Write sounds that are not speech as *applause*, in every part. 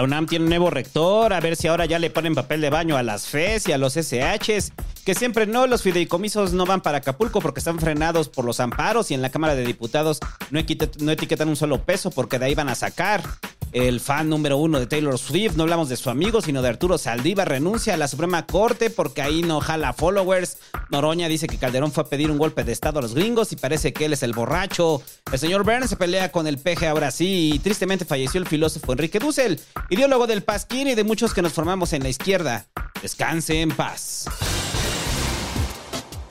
La UNAM tiene un nuevo rector, a ver si ahora ya le ponen papel de baño a las FES y a los SHs, que siempre no, los fideicomisos no van para Acapulco porque están frenados por los amparos y en la Cámara de Diputados no, etiquetan un solo peso porque de ahí van a sacar. El fan número uno de Taylor Swift, no hablamos de su amigo, sino de Arturo Saldívar, renuncia a la Suprema Corte porque ahí no jala followers. Noroña dice que Calderón fue a pedir un golpe de Estado a los gringos y parece que él es el borracho. El señor Burns se pelea con el peje ahora sí y tristemente falleció el filósofo Enrique Dussel, ideólogo del Pasquín y de muchos que nos formamos en la izquierda. Descanse en paz.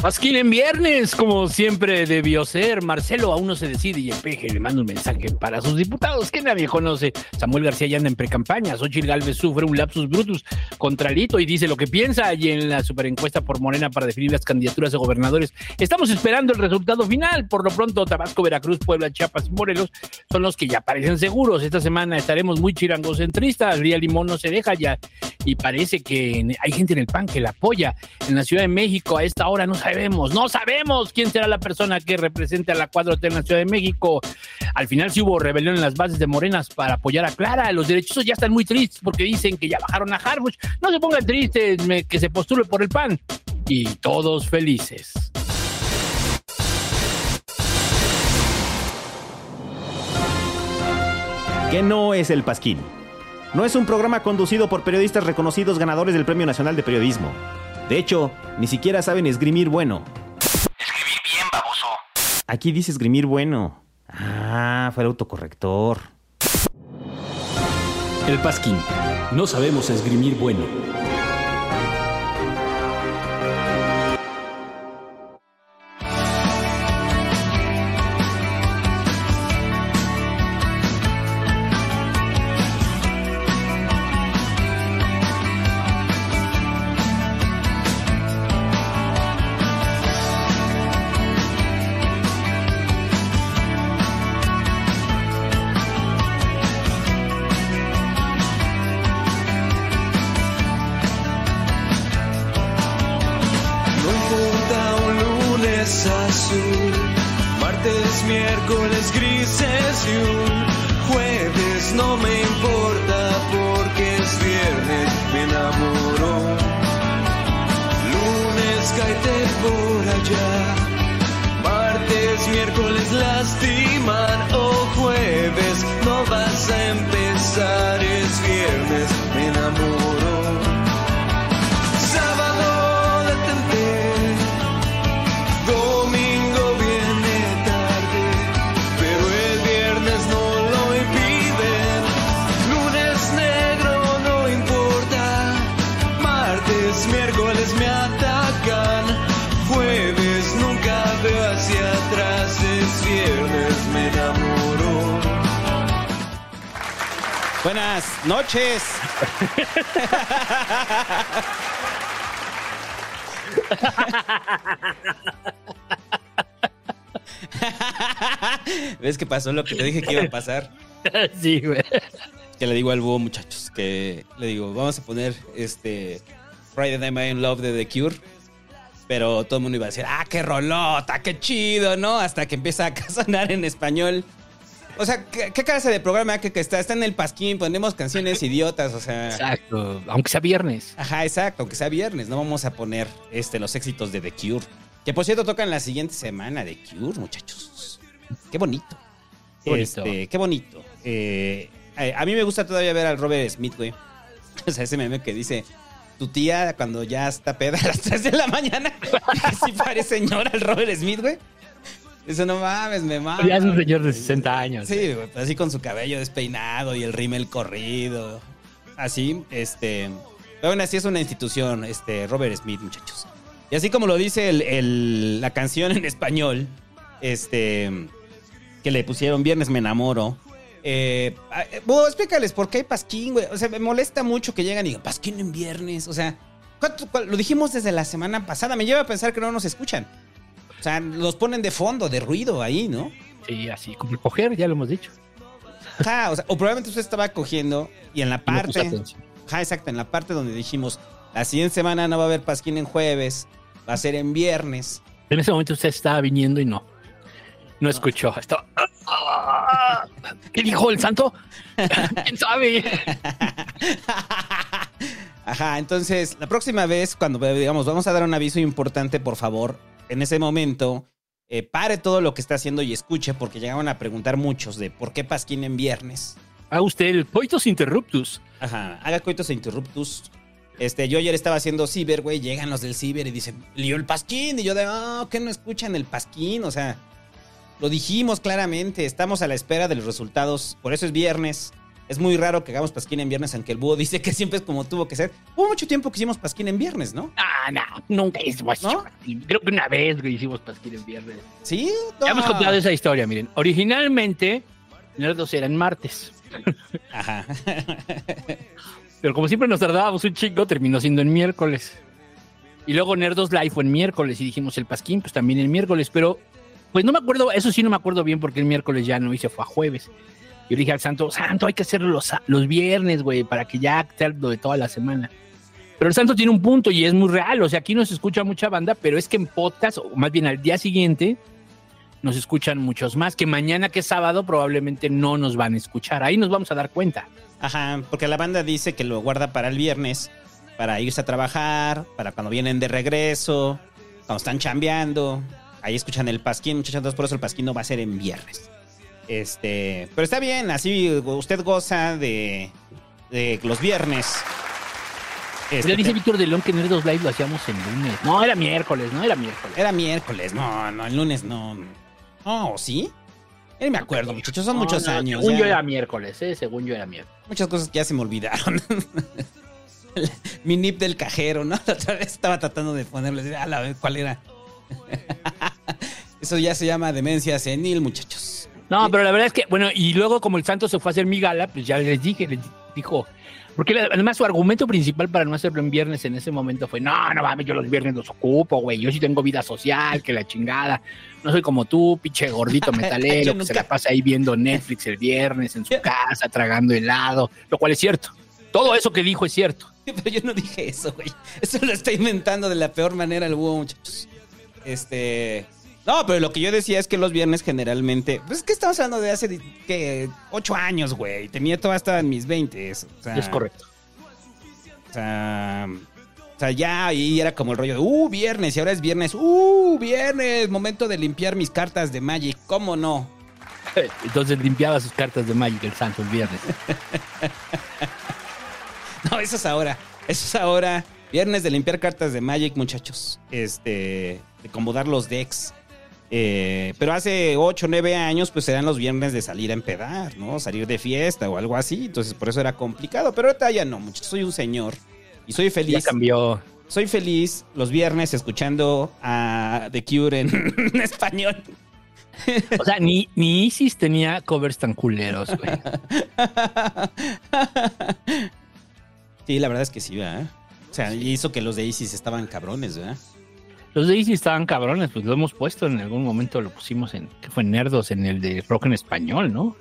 Pasquín en viernes, como siempre debió ser. Marcelo aún no se decide y el peje le manda un mensaje para sus diputados que nadie conoce. Samuel García ya anda en precampaña. Xochitl Galvez sufre un lapsus brutus contra Lito y dice lo que piensa. Y en la superencuesta por Morena para definir las candidaturas de gobernadores, estamos esperando el resultado final. Por lo pronto, Tabasco, Veracruz, Puebla, Chiapas y Morelos son los que ya parecen seguros. Esta semana estaremos muy chirangocentristas. Ría Limón no se deja ya y parece que hay gente en el PAN que la apoya. En la Ciudad de México a esta hora no sabemos, no sabemos quién será la persona que represente a la 4T en la Ciudad de México. Al final sí hubo rebelión en las bases de Morenas para apoyar a Clara. Los derechosos ya están muy tristes porque dicen que ya bajaron a Harbuch. No se pongan tristes, que se postule por el PAN. Y todos felices. ¿Qué no es el Pasquín? No es un programa conducido por periodistas reconocidos ganadores del Premio Nacional de Periodismo. De hecho, ni siquiera saben esgrimir bueno. Escribí bien, baboso. Aquí dice esgrimir bueno. Ah, fue el autocorrector. El Pasquín. No sabemos esgrimir bueno. Pasó lo que te dije que iba a pasar? *laughs* sí, güey. Que le digo al búho, muchachos, que le digo, vamos a poner este Friday Night in Love de The Cure. Pero todo el mundo iba a decir, ah, qué rolota, qué chido, ¿no? Hasta que empieza a *laughs* sonar en español O sea, ¿qué, qué clase de programa que, que está? Está en el pasquín, ponemos canciones idiotas, o sea. Exacto, aunque sea viernes. Ajá, exacto, aunque sea viernes, no vamos a poner este, los éxitos de The Cure. Que por cierto tocan la siguiente semana The Cure, muchachos. Qué bonito. Qué bonito. Este, qué bonito. Eh, a, a mí me gusta todavía ver al Robert Smith, güey. *laughs* O sea, ese meme que dice, tu tía cuando ya está peda a las 3 de la mañana. *laughs* Así parece señora el Robert Smith, güey. Eso no mames, me mames. Ya es un señor de 60 años. Sí, güey, pues así con su cabello despeinado y el rímel corrido. Así, este. Pero aún así es una institución, este, Robert Smith, muchachos. Y así como lo dice el- el- la canción en español, este. Que le pusieron Viernes me enamoro. Eh, ah, eh, bueno, explícales por qué hay pasquín, güey. O sea, me molesta mucho que llegan y digan pasquín en viernes. O sea, ¿cuánto- cuál- lo dijimos desde la semana pasada. Me lleva a pensar que no nos escuchan. O sea, los ponen de fondo, de ruido ahí, ¿no? Sí, así como coger, ya lo hemos dicho. Ajá, o, sea, o probablemente usted estaba cogiendo y en la no parte. Ajá, exacto, en la parte donde dijimos, la siguiente semana no va a haber pasquín en jueves, va a ser en viernes. En ese momento usted estaba viniendo y no. No escuchó. Estaba. ¿Qué dijo el santo? *laughs* ¿Quién sabe? Ajá, entonces, la próxima vez, cuando digamos, vamos a dar un aviso importante, por favor, en ese momento, eh, pare todo lo que está haciendo y escuche, porque llegaron a preguntar muchos de por qué pasquín en viernes. Haga usted el coitus interruptus. Ajá, haga coitos e interruptus. Este, yo ayer estaba haciendo ciber, güey, llegan los del ciber y dicen, lió el pasquín. Y yo de, ah, ¿qué no escuchan el pasquín? O sea, lo dijimos claramente, estamos a la espera de los resultados. Por eso es viernes. Es muy raro que hagamos pasquín en viernes, aunque el búho *laughs* dice que siempre es como tuvo que ser. Hubo mucho tiempo que hicimos pasquín en viernes, ¿no? Ah, no, nunca hicimos ¿No? Creo que una vez que hicimos pasquín en viernes. ¿Sí? Ya hemos No. contado esa historia, miren. Originalmente, Nerdos eran martes. Ajá. *laughs* Pero como siempre nos tardábamos un chingo, terminó siendo en miércoles. Y luego Nerdos Live fue en miércoles y dijimos el Pasquín, pues también el miércoles. Pero, pues no me acuerdo, eso sí no me acuerdo bien porque el miércoles ya no hice, fue a jueves. Yo dije al Santo, Santo, hay que hacerlo los, los viernes, güey, para que ya sea lo de toda la semana. Pero el Santo tiene un punto y es muy real. O sea, aquí no se escucha mucha banda, pero es que en podcast, o más bien al día siguiente, nos escuchan muchos más. Que mañana, que es sábado, probablemente no nos van a escuchar. Ahí nos vamos a dar cuenta. Ajá, porque la banda dice que lo guarda para el viernes, para irse a trabajar, para cuando vienen de regreso, cuando están chambeando. Ahí escuchan el pasquín, muchachos, entonces por eso el pasquín no va a ser en viernes. Este, pero está bien, así usted goza de, de los viernes. Este, dice Víctor de León que Nerdos Live lo hacíamos en lunes. No, era miércoles, no era miércoles. era miércoles, no, no, el lunes no. No, ¿sí? Ni me acuerdo, muchachos, son No, muchos no, años. Según ya. yo era miércoles, ¿eh? Según yo era miércoles. Muchas cosas que ya se me olvidaron. *laughs* Mi nip del cajero, ¿no? La *laughs* otra vez estaba tratando de ponerle, a la vez, ¿cuál era? *laughs* Eso ya se llama demencia senil, muchachos. No, pero la verdad es que, bueno, y luego como el Santo se fue a hacer mi gala, pues ya les dije, les dijo. Porque además su argumento principal para no hacerlo en viernes en ese momento fue, no, no mames, yo los viernes los ocupo, güey, yo sí tengo vida social, que la chingada. No soy como tú, pinche gordito *laughs* metalero, que se la pasa ahí viendo Netflix el viernes en su *laughs* casa, tragando helado, lo cual es cierto. Todo eso que dijo es cierto. Pero yo no dije eso, güey. Eso lo está inventando de la peor manera el búho, muchachos. Este. No, pero lo que yo decía es que los viernes generalmente. Pues es que estamos hablando de hace que ocho años, güey. Tenía todo hasta en mis 20. O sea, Es correcto. O sea, o sea, ya ahí era como el rollo de, uh, viernes, y ahora es viernes, uh, viernes, momento de limpiar mis cartas de Magic, ¿cómo no? *laughs* Entonces limpiaba sus cartas de Magic el Santo el viernes. *laughs* No, eso es ahora, eso es ahora, viernes de limpiar cartas de Magic, muchachos, este, acomodar los decks. Eh, pero hace 8 o 9 años, pues eran los viernes de salir a empedar, ¿no? Salir de fiesta o algo así. Entonces, por eso era complicado. Pero ahorita ya no, muchachos. Soy un señor y soy Ya feliz. cambió. Soy feliz los viernes escuchando a The Cure en, *laughs* en español. O sea, ni, ni Isis tenía covers tan culeros, güey. *laughs* Sí, la verdad es que sí, ¿verdad? O sea, hizo que los de Isis estaban cabrones, ¿verdad? Los de estaban cabrones, pues lo hemos puesto en algún momento, lo pusimos en, que fue Nerdos, en el de rock en español, ¿no?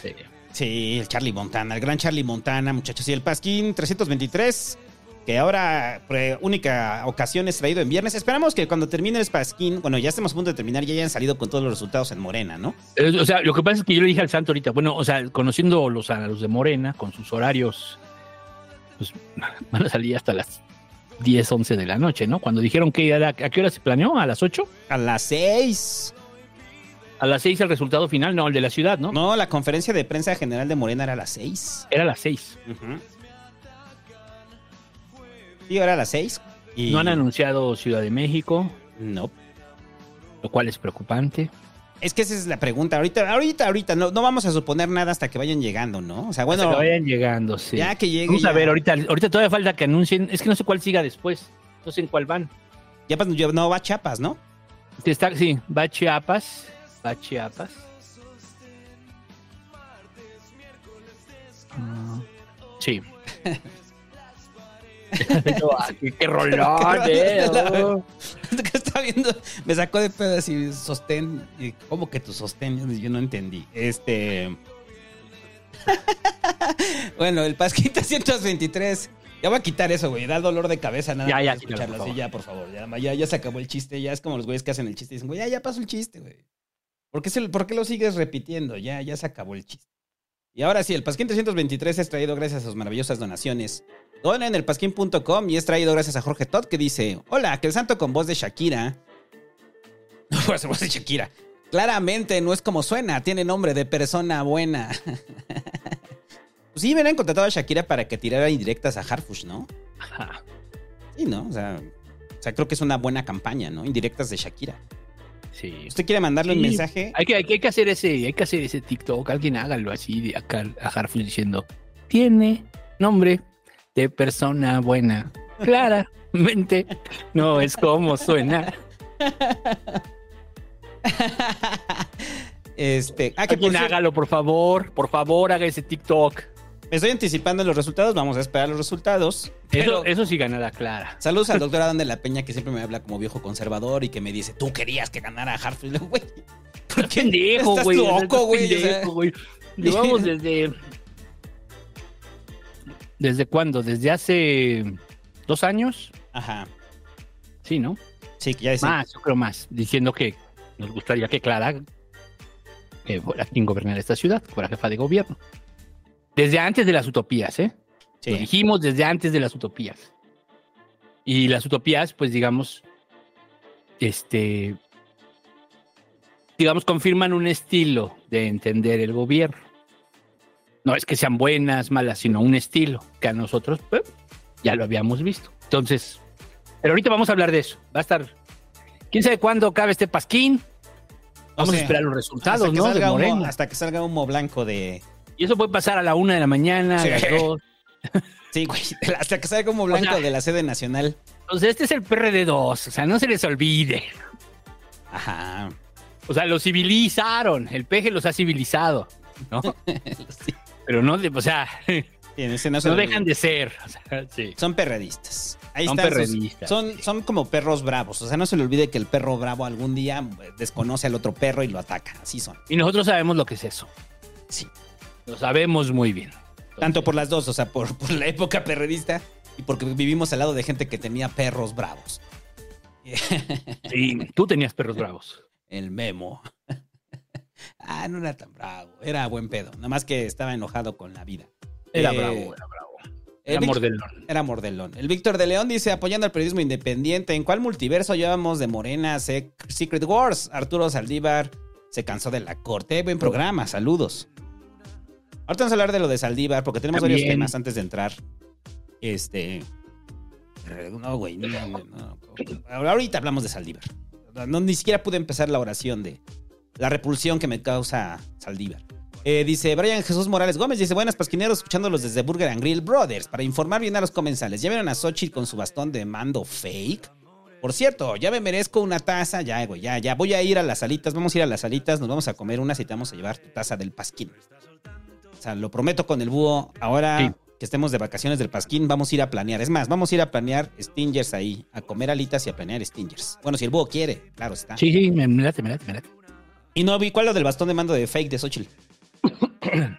Sé. Sí, el Charlie Montana, el gran Charlie Montana, muchachos. Y el Pasquín 323, que ahora, por única ocasión, es traído en viernes. Esperamos que cuando termine el Pasquín, bueno, ya estemos a punto de terminar, ya hayan salido con todos los resultados en Morena, ¿no? Eh, O sea, lo que pasa es que yo le dije al santo ahorita, bueno, o sea, conociendo los, a los de Morena, con sus horarios, pues *laughs* van a salir hasta las 10, 11 de la noche, ¿no? Cuando dijeron que era, ¿a qué hora se planeó? ¿A las 8? A las 6. A las 6 el resultado final, no, el de la ciudad, ¿no? No, la conferencia de prensa general de Morena era a las 6. Era a las 6. Sí, era a las 6. Y... No han anunciado Ciudad de México, No. lo cual es preocupante. Es que esa es la pregunta. Ahorita, ahorita, ahorita, no, no vamos a suponer nada hasta que vayan llegando, ¿no? O sea, Bueno, bueno, que vayan llegando, sí. ya que llegue. Vamos a ya- ver, ahorita, ahorita todavía falta que anuncien, es que no sé cuál siga después, no sé en cuál van. Ya no va a Chiapas, ¿no? Está, sí, va a Chiapas, va a Chiapas. Ah, *laughs* sí. *laughs* *laughs* Qué, rolón, eh, oh. está viendo, me sacó de pedo así, sostén. y, ¿Cómo que tu sostén? Yo no entendí. Este. *laughs* bueno, el Pasquín *laughs* 323. Ya voy a quitar eso, güey. Da dolor de cabeza nada Ya, ya, escucharlo así, ya, por favor. Ya, ya, ya se acabó el chiste. Ya es como los güeyes que hacen el chiste y dicen, güey, ya, ya pasó el chiste, güey. ¿Por qué, se- ¿Por qué lo sigues repitiendo? Ya, ya se acabó el chiste. Y ahora sí, el Pasquín 323 es traído gracias a sus maravillosas donaciones. Dona en el pasquín.com y es traído gracias a Jorge Todd que dice: Hola, que el santo con voz de Shakira. *laughs* No a hacer voz de Shakira. Claramente no es como suena, tiene nombre de persona buena. *laughs* pues sí, hubieran contratado a Shakira para que tirara indirectas a Harfush, ¿no? Ajá. Sí, ¿no? O sea, o sea, creo que es una buena campaña, ¿no? Indirectas de Shakira. Sí. ¿Usted quiere mandarle un mensaje? Hay que, hay, que, hay que hacer ese, hay que hacer ese TikTok, alguien hágalo así acá a Harfus diciendo, tiene nombre de persona buena. Claramente no es como suena. este. Ah, que Alguien hágalo, por favor, por favor, haga ese TikTok. Me estoy anticipando los resultados, vamos a esperar los resultados. Pero Eso, eso sí ganará Clara. saludos al *laughs* doctor Adán de la Peña, que siempre me habla como viejo conservador y que me dice, tú querías que ganara Hartfield, *laughs* güey. ¿Por qué? Pendejo, güey. loco, estás güey. o sea, pendejo, güey. Llevamos *laughs* desde. ¿Desde cuándo? ¿Desde hace dos años? Ajá. Sí, ¿no? Sí, ya decía. Más, yo creo más. Diciendo que nos gustaría que Clara que fuera quien gobernara esta ciudad, fuera jefa de gobierno. Desde antes de las utopías, ¿eh? Sí. Lo dijimos desde antes de las utopías. Y las utopías, pues digamos, este, digamos, confirman un estilo de entender el gobierno. No es que sean buenas, malas, sino un estilo que a nosotros pues, ya lo habíamos visto. Entonces, pero ahorita vamos a hablar de eso. Va a estar, quién sabe cuándo acabe este pasquín. Vamos O sea, a esperar los resultados, hasta que ¿no? De salga humo- hasta que salga humo blanco de. Y eso puede pasar a la una de la mañana, Sí. a las dos. *laughs* Sí, güey. Hasta que salga humo blanco sea- de la sede nacional. Entonces, este es el PRD2, o sea, no se les olvide. Ajá. O sea, los civilizaron, el peje los ha civilizado, ¿no? *laughs* Sí. Pero no, de- o sea, *laughs* en no dejan de ser. o sea, sí. Son perredistas. Ahí Son están perredistas, son, sí. son como perros bravos. O sea, no se le olvide que el perro bravo algún día desconoce al otro perro y lo ataca. Así son. Y nosotros sabemos lo que es eso. Sí. Lo sabemos muy bien. Tanto por las dos, o sea, por, por la época perredista y porque vivimos al lado de gente que tenía perros bravos. Sí, tú tenías perros bravos. El memo. Ah, no era tan bravo. Era buen pedo. Nada más que estaba enojado con la vida. Era Eh, bravo, era bravo. Era mordelón. Era mordelón. El Víctor de León dice, apoyando al periodismo independiente, ¿en cuál multiverso llevamos de Morena Sec- Secret Wars? Arturo Saldívar se cansó de la corte. Buen programa, saludos. Ahorita vamos a hablar de lo de Saldívar, porque tenemos varios temas antes de entrar. Este... eh, No, güey. no, no, no. Ahorita hablamos de Saldívar. No, ni siquiera pude empezar la oración de la repulsión que me causa Saldívar. Eh, dice Brian Jesús Morales Gómez, dice, buenas pasquineros, escuchándolos desde Burger and Grill Brothers. Para informar bien a los comensales, ¿ya vieron a Xochitl con su bastón de mando fake? Por cierto, ya me merezco una taza, ya, güey, ya, ya. Voy a ir a las salitas, vamos a ir a las salitas, nos vamos a comer unas y te vamos a llevar tu taza del pasquín. O sea, lo prometo con el búho. Ahora Sí. que estemos de vacaciones del pasquín, vamos a ir a planear. Es más, vamos a ir a planear stingers ahí, a comer alitas y a planear stingers. Bueno, si el búho quiere, claro está. Sí, sí, me, me late, me late, me late. Y no vi cuál es lo del bastón de mando de fake de Xochitl. *coughs*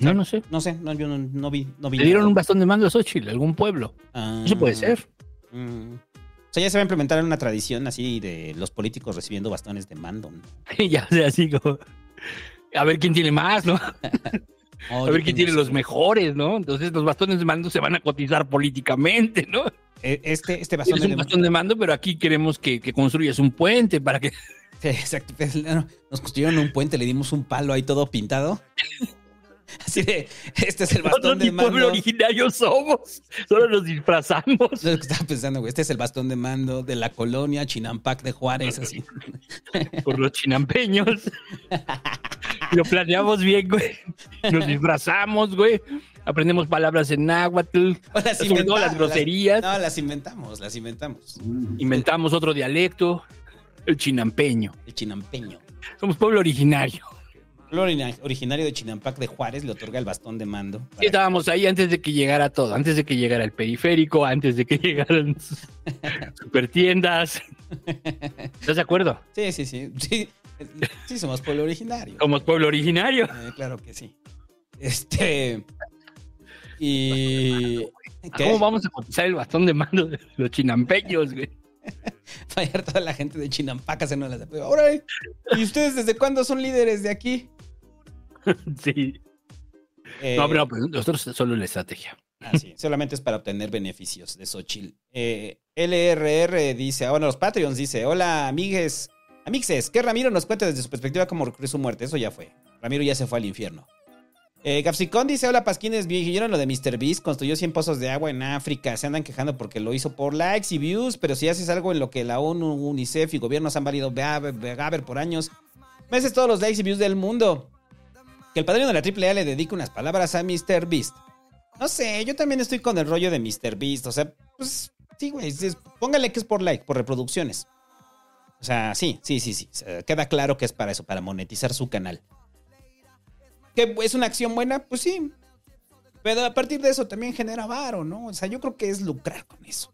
No, no sé. No sé, no, yo no, no vi. No vi Le dieron nada. un bastón de mando a Xochitl, algún pueblo. Ah. Eso puede ser. Mm. O sea, ya se va a implementar una tradición así de los políticos recibiendo bastones de mando. ¿no? *laughs* ya sea así como. A ver quién tiene más, ¿no? Oh, *laughs* A ver quién tiene los mejores, ¿no? Entonces los bastones de mando se van a cotizar políticamente, ¿no? Eh, Este, este bastón de un bastón de mando, pero aquí queremos que, que construyas un puente para que. *laughs* Exacto. pues, no, Nos construyeron un puente, le dimos un palo ahí todo pintado. *laughs* Así de, este es el bastón de mando. pueblo originario somos. Solo nos disfrazamos. Es lo que estaba pensando, güey. Este es el bastón de mando de la colonia Chinampac de Juárez, así. *laughs* por los chinampeños. Lo planeamos bien, güey. Nos disfrazamos, güey. Aprendemos palabras en náhuatl. O las Sobre todo inventamos, las groserías. No, las inventamos, las inventamos. Inventamos otro dialecto. El chinampeño. El chinampeño. Somos pueblo originario. Orina- originario de Chinampac de Juárez le otorga el bastón de mando. Y estábamos ahí antes de que llegara todo. Antes de que llegara el periférico. Antes de que *laughs* llegaran *laughs* supertiendas. ¿Estás de acuerdo? Sí, sí, sí. Sí, sí somos pueblo originario. Somos pueblo originario. Eh, claro que sí. Este. Y. ¿Qué? ¿Cómo vamos a cotizar el bastón de mando de los chinampeños, güey? *laughs* Llegar toda la gente de Chinampac haciendo las de Ahora, ¿y ustedes desde cuándo son líderes de aquí? *laughs* Sí. Eh, No, pero pues, nosotros solo la estrategia. Ah, sí, solamente es para obtener beneficios de Xochitl. Eh, LRR dice, ahora los Patreons dice, hola amigues, amixes, que Ramiro nos cuente desde su perspectiva cómo recurrió su muerte. Eso ya fue. Ramiro ya se fue al infierno. Eh, Capsicón dice, hola Pasquines, ¿vieron lo de Mr. Beast? Construyó 100 pozos de agua en África. Se andan quejando porque lo hizo por likes y views, pero si haces algo en lo que la ONU, UNICEF y gobiernos han valido Gaber por años, mereces todos los likes y views del mundo. Que el padrino de la AAA le dedique unas palabras a Mr. Beast. No sé, yo también estoy con el rollo de Mr. Beast. O sea, pues sí, güey. Póngale que es por like, por reproducciones. O sea, sí, sí, sí, sí. queda claro que es para eso, para monetizar su canal. ¿Que es una acción buena? Pues sí. Pero a partir de eso también genera varo, ¿no? O sea, yo creo que es lucrar con eso.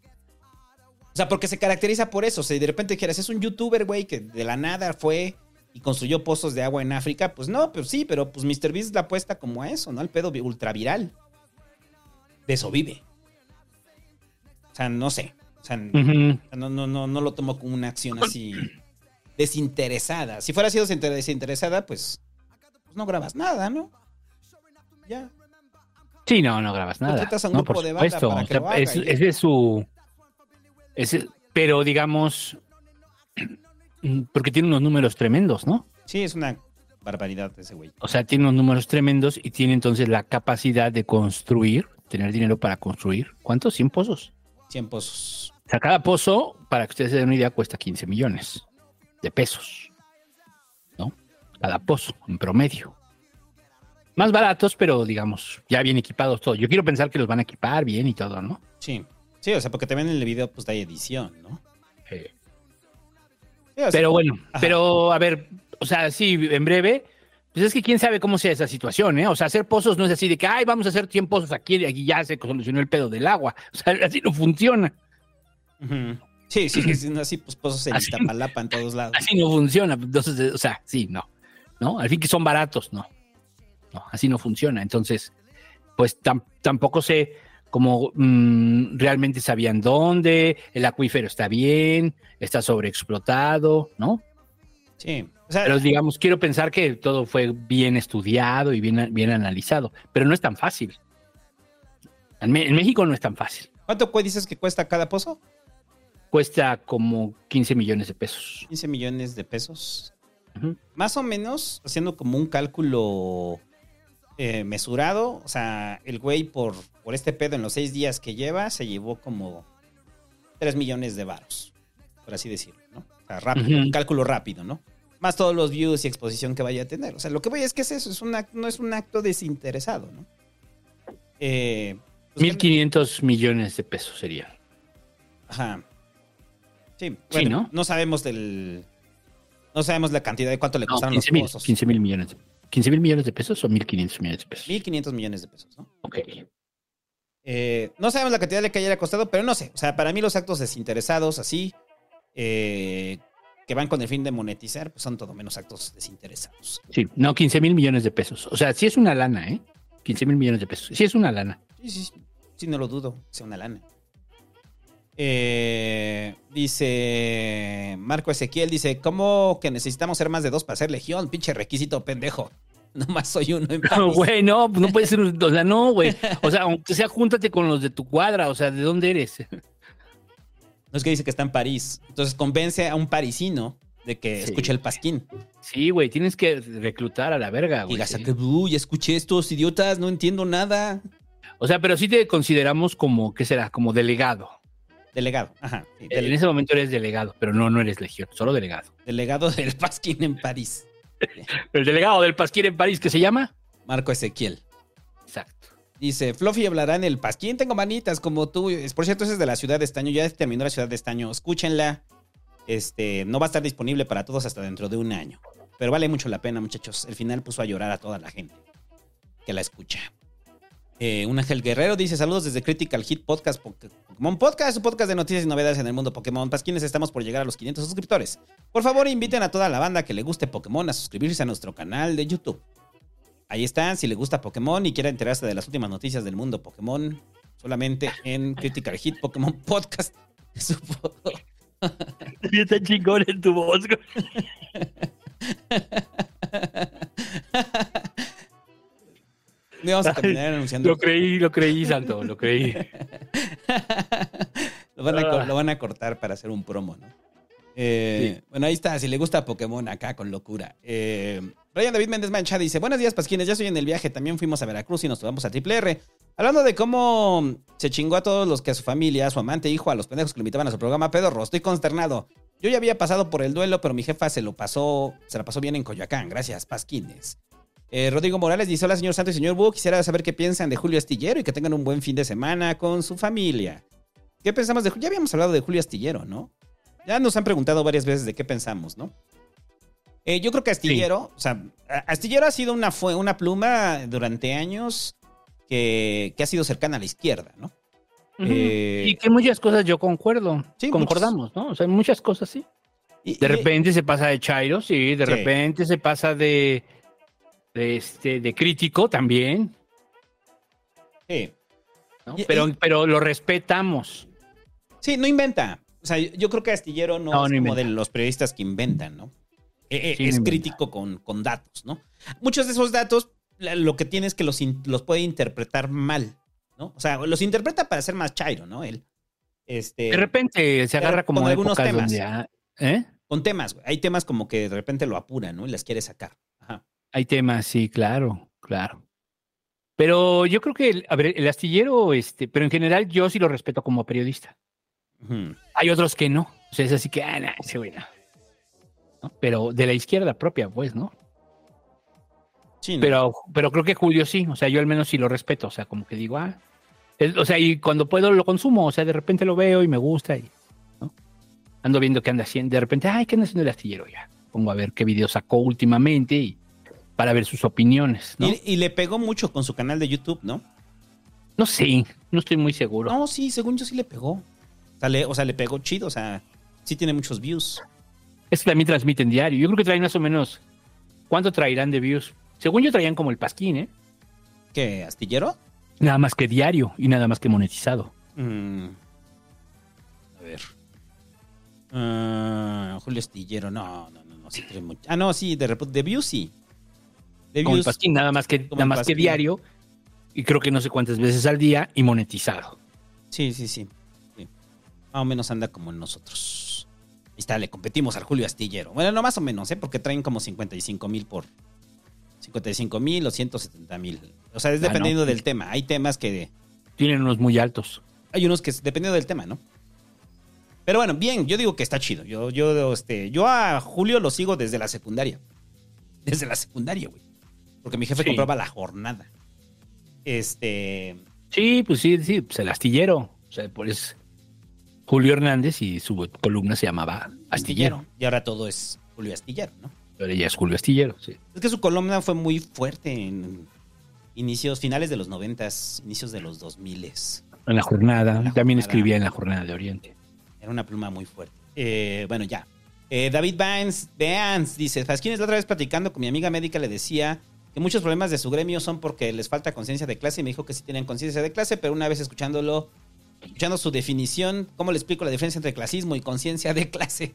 O sea, porque se caracteriza por eso. O sea, si de repente quieras, es un youtuber, güey, que de la nada fue y construyó pozos de agua en África. Pues no, pues sí, pero pues MrBeast la apuesta como a eso, ¿no? Al pedo ultra viral. De eso vive. O sea, no sé. O sea, no, no, no, no lo tomo como una acción así *clears throat* desinteresada. Si fuera sido desinter- desinteresada, pues no grabas nada, ¿no? Ya. Sí, no, no grabas nada. Contratas a un no, grupo por de banda supuesto. para O que sea, lo haga es, y ya. es de su. es- pero digamos. Porque tiene unos números tremendos, ¿no? Sí, es una barbaridad ese güey. O sea, tiene unos números tremendos y tiene entonces la capacidad de construir, tener dinero para construir. ¿Cuántos? 100 pozos. 100 pozos. O sea, cada pozo, para que ustedes se den una idea, cuesta 15 millones de pesos. Cada pozo, en promedio. Más baratos, pero digamos, ya bien equipados todos. Yo quiero pensar que los van a equipar bien y todo, ¿no? Sí. Sí, o sea, porque también en el video pues hay edición, ¿no? Sí. Sí, o sea, Pero bueno, Ajá. pero a ver, o sea, sí, en breve, pues es que quién sabe cómo sea esa situación, ¿eh? O sea, hacer pozos no es así de que, ay, vamos a hacer 100 pozos aquí y aquí ya se solucionó el pedo del agua. O sea, *laughs* así no funciona. ujú. Sí, sí, sí, sí, así pues pozos en Así- Iztapalapa en todos lados. Así no funciona. Entonces, eh, o sea, sí, no. ¿No? Al fin que son baratos, no. No, así no funciona. Entonces, pues tam- tampoco sé cómo mm, realmente sabían dónde, el acuífero está bien, está sobreexplotado, ¿no? Sí. O sea, Pero digamos, quiero pensar que todo fue bien estudiado y bien, bien analizado, pero no es tan fácil. En, en México no es tan fácil. ¿cuánto cu- dices que cuesta cada pozo? Cuesta como 15 millones de pesos. 15 millones de pesos. Más o menos, haciendo como un cálculo eh, mesurado, o sea, el güey por, por este pedo en los seis días que lleva, se llevó como 3 millones de varos, por así decirlo, ¿no? O sea, rápido, un cálculo rápido, ¿no? Más todos los views y exposición que vaya a tener. O sea, lo que voy es que es eso, es no es un acto desinteresado, ¿no? Eh, pues, 1.500 millones de pesos sería. Ajá. Sí, Sí, bueno, ¿no? sabemos del. No sabemos la cantidad de cuánto le No, costaron 15 los mil, pozos. 15 mil millones. ¿15 mil millones de pesos o 1.500 millones de pesos? 1.500 millones de pesos, ¿no? Ok. Eh, no sabemos la cantidad de que haya costado, pero no sé. O sea, para mí los actos desinteresados, así, eh, que van con el fin de monetizar, pues son todo menos actos desinteresados. Sí, no, 15 mil millones de pesos. O sea, sí es una lana, ¿eh? 15 mil millones de pesos. Sí, es una lana. Sí, sí, sí, sí, no lo dudo, sea una lana. Eh, dice Marco Ezequiel, dice, ¿cómo que necesitamos ser más de dos para ser legión? Pinche requisito pendejo. *laughs* Nomás soy uno en *laughs* No, París. güey, no, no puede ser, o sea, no, güey. O sea, aunque sea, júntate con los de tu cuadra, o sea, ¿de dónde eres? No es que dice que está en París. Entonces convence a un parisino de que Sí. escuche el pasquín. Sí, güey, tienes que reclutar a la verga, Y güey. digas, sí. que, uy, escuché estos idiotas, no entiendo nada. O sea, pero sí te consideramos como, ¿qué será? Como delegado. Delegado, ajá. sí, En ese momento eres delegado, pero no, no eres legión, solo delegado. delegado del pasquín en París. *laughs* El delegado del Pasquín en París, ¿qué se llama? Marco Ezequiel. Exacto. Dice, Fluffy hablará en el Pasquín, tengo manitas como tú. Es- Por cierto, ese es de la ciudad de Estaño, ya terminó la ciudad de Estaño. Escúchenla. Este, no va a estar disponible para todos hasta dentro de un año. Pero vale mucho la pena, muchachos. El final puso a llorar a toda la gente que la escucha. Eh, un Ángel Guerrero dice: Saludos desde Critical Hit Podcast, Pokémon Podcast, un podcast de noticias y novedades en el mundo Pokémon. Pasquines, estamos por llegar a los 500 suscriptores. Por favor, inviten a toda la banda que le guste Pokémon a suscribirse a nuestro canal de YouTube. Ahí están, si le gusta Pokémon y quiere enterarse de las últimas noticias del mundo Pokémon, solamente en Critical Hit Pokémon Podcast. *laughs* Supo- Está chingón en tu voz, *laughs* vamos a *laughs* terminar anunciando. Lo creí, lo creí, Santo, lo creí. *laughs* Lo van, a, cor- Ah. lo van a cortar para hacer un promo, ¿no? Eh, Bueno, ahí está. Si le gusta Pokémon acá con locura. Eh, Brian David Méndez Mancha dice: Buenos días, Pasquines. Ya estoy en el viaje. También fuimos a Veracruz y nos tomamos a Triple R. Hablando de cómo se chingó a todos los que a su familia, a su amante, hijo, a los pendejos que lo invitaban a su programa Pedorro. Estoy consternado. Yo ya había pasado por el duelo, pero mi jefa se lo pasó, se la pasó bien en Coyoacán. Gracias, Pasquines. Eh, Rodrigo Morales dice: Hola, señor Santo y señor Bu. Quisiera saber qué piensan de Julio Astillero y que tengan un buen fin de semana con su familia. ¿Qué pensamos de Julio? Ya habíamos hablado de Julio Astillero, ¿no? Ya nos han preguntado varias veces de qué pensamos, ¿no? Eh, yo creo que Astillero, o sea, Astillero ha sido una, fue una pluma durante años que, que ha sido cercana a la izquierda, ¿no? Eh, y que muchas cosas yo concuerdo. Sí, concordamos, ¿no? O sea, muchas cosas sí. y- De y- repente se pasa de Chairo, sí, de Sí. repente se pasa de este de crítico también, sí. ¿no? Y- pero, y- pero lo respetamos. Sí, no inventa. O sea, yo- creo que Astillero no, No, es no como inventa. de los periodistas que inventan, ¿no? Eh, eh, Sí, no es crítico con, con datos, ¿no? Muchos de esos datos, lo que tiene es que los, los puede interpretar mal, ¿no? O sea, los interpreta para ser más chairo, ¿no? Él. Este, De repente se agarra como con algunos temas. donde ah, ¿eh? con temas. Hay temas como que de repente lo apuran, ¿no? Y las quiere sacar. Hay temas, sí, claro, claro. Pero yo creo que, el- a ver, el astillero, este, pero en general yo sí lo respeto como periodista. Hay otros que no. O sea, es así que, ah, nah, ese güey no. ¿No? Pero de la izquierda propia, pues, ¿no? Sí, ¿no? Pero, pero creo que Julio sí, o sea, yo al menos sí lo respeto, o sea, como que digo, ah, es- o sea, y cuando puedo lo consumo, o sea, de repente lo veo y me gusta y, ¿no? Ando viendo qué anda haciendo, de repente, ay, ¿qué anda haciendo el astillero ya? Pongo a ver qué video sacó últimamente y para ver sus opiniones, ¿no? Y, y le pegó mucho con su canal de YouTube, ¿no? No sé, no estoy muy seguro. No, sí, según yo sí le pegó. O sea, le, o sea, le pegó chido, o sea, sí tiene muchos views. Es que también transmiten diario. Yo creo que traen más o menos, ¿cuánto traerán de views? Según yo traían como el pasquín, ¿eh? ¿Qué? ¿Astillero? Nada más que diario y nada más que monetizado. Mm. A ver. Ah, Julio Astillero, no, no, no, no, sí mucho. Ah, no, sí, de, de views sí. De Como el views, pasquín, nada más que, nada más que diario. Y creo que no sé cuántas veces al día y monetizado. sí, sí, sí, sí. Más o menos anda como nosotros. Ahí está, le competimos al Julio Astillero. Bueno, no más o menos, ¿eh? Porque traen como 55 mil por... 55 mil o 170 mil. O sea, es Ah, no. dependiendo del tema. Hay temas que... Tienen unos muy altos. Hay unos que dependiendo del tema, ¿no? Pero bueno, bien, yo digo que está chido. Yo, yo, este, yo a Julio lo sigo desde la secundaria. Desde la secundaria, güey. Porque mi jefe Sí. compraba la jornada. Este. Sí, pues sí, sí, pues el astillero. O sea, pues Julio Hernández y su columna se llamaba Astillero. Y ahora todo es Julio Astillero, ¿no? Pero ella es Julio Astillero, sí. Es que su columna fue muy fuerte en inicios, finales de los noventas, inicios de los dos miles. En la jornada. En la También jornada. escribía en la jornada de Oriente. Era una pluma muy fuerte. Eh, bueno, ya. Eh, David Vance, Vance dice, Fasquines, la otra vez platicando con mi amiga médica le decía que muchos problemas de su gremio son porque les falta conciencia de clase y me dijo que sí tienen conciencia de clase, pero una vez escuchándolo, escuchando su definición, ¿cómo le explico la diferencia entre clasismo y conciencia de clase?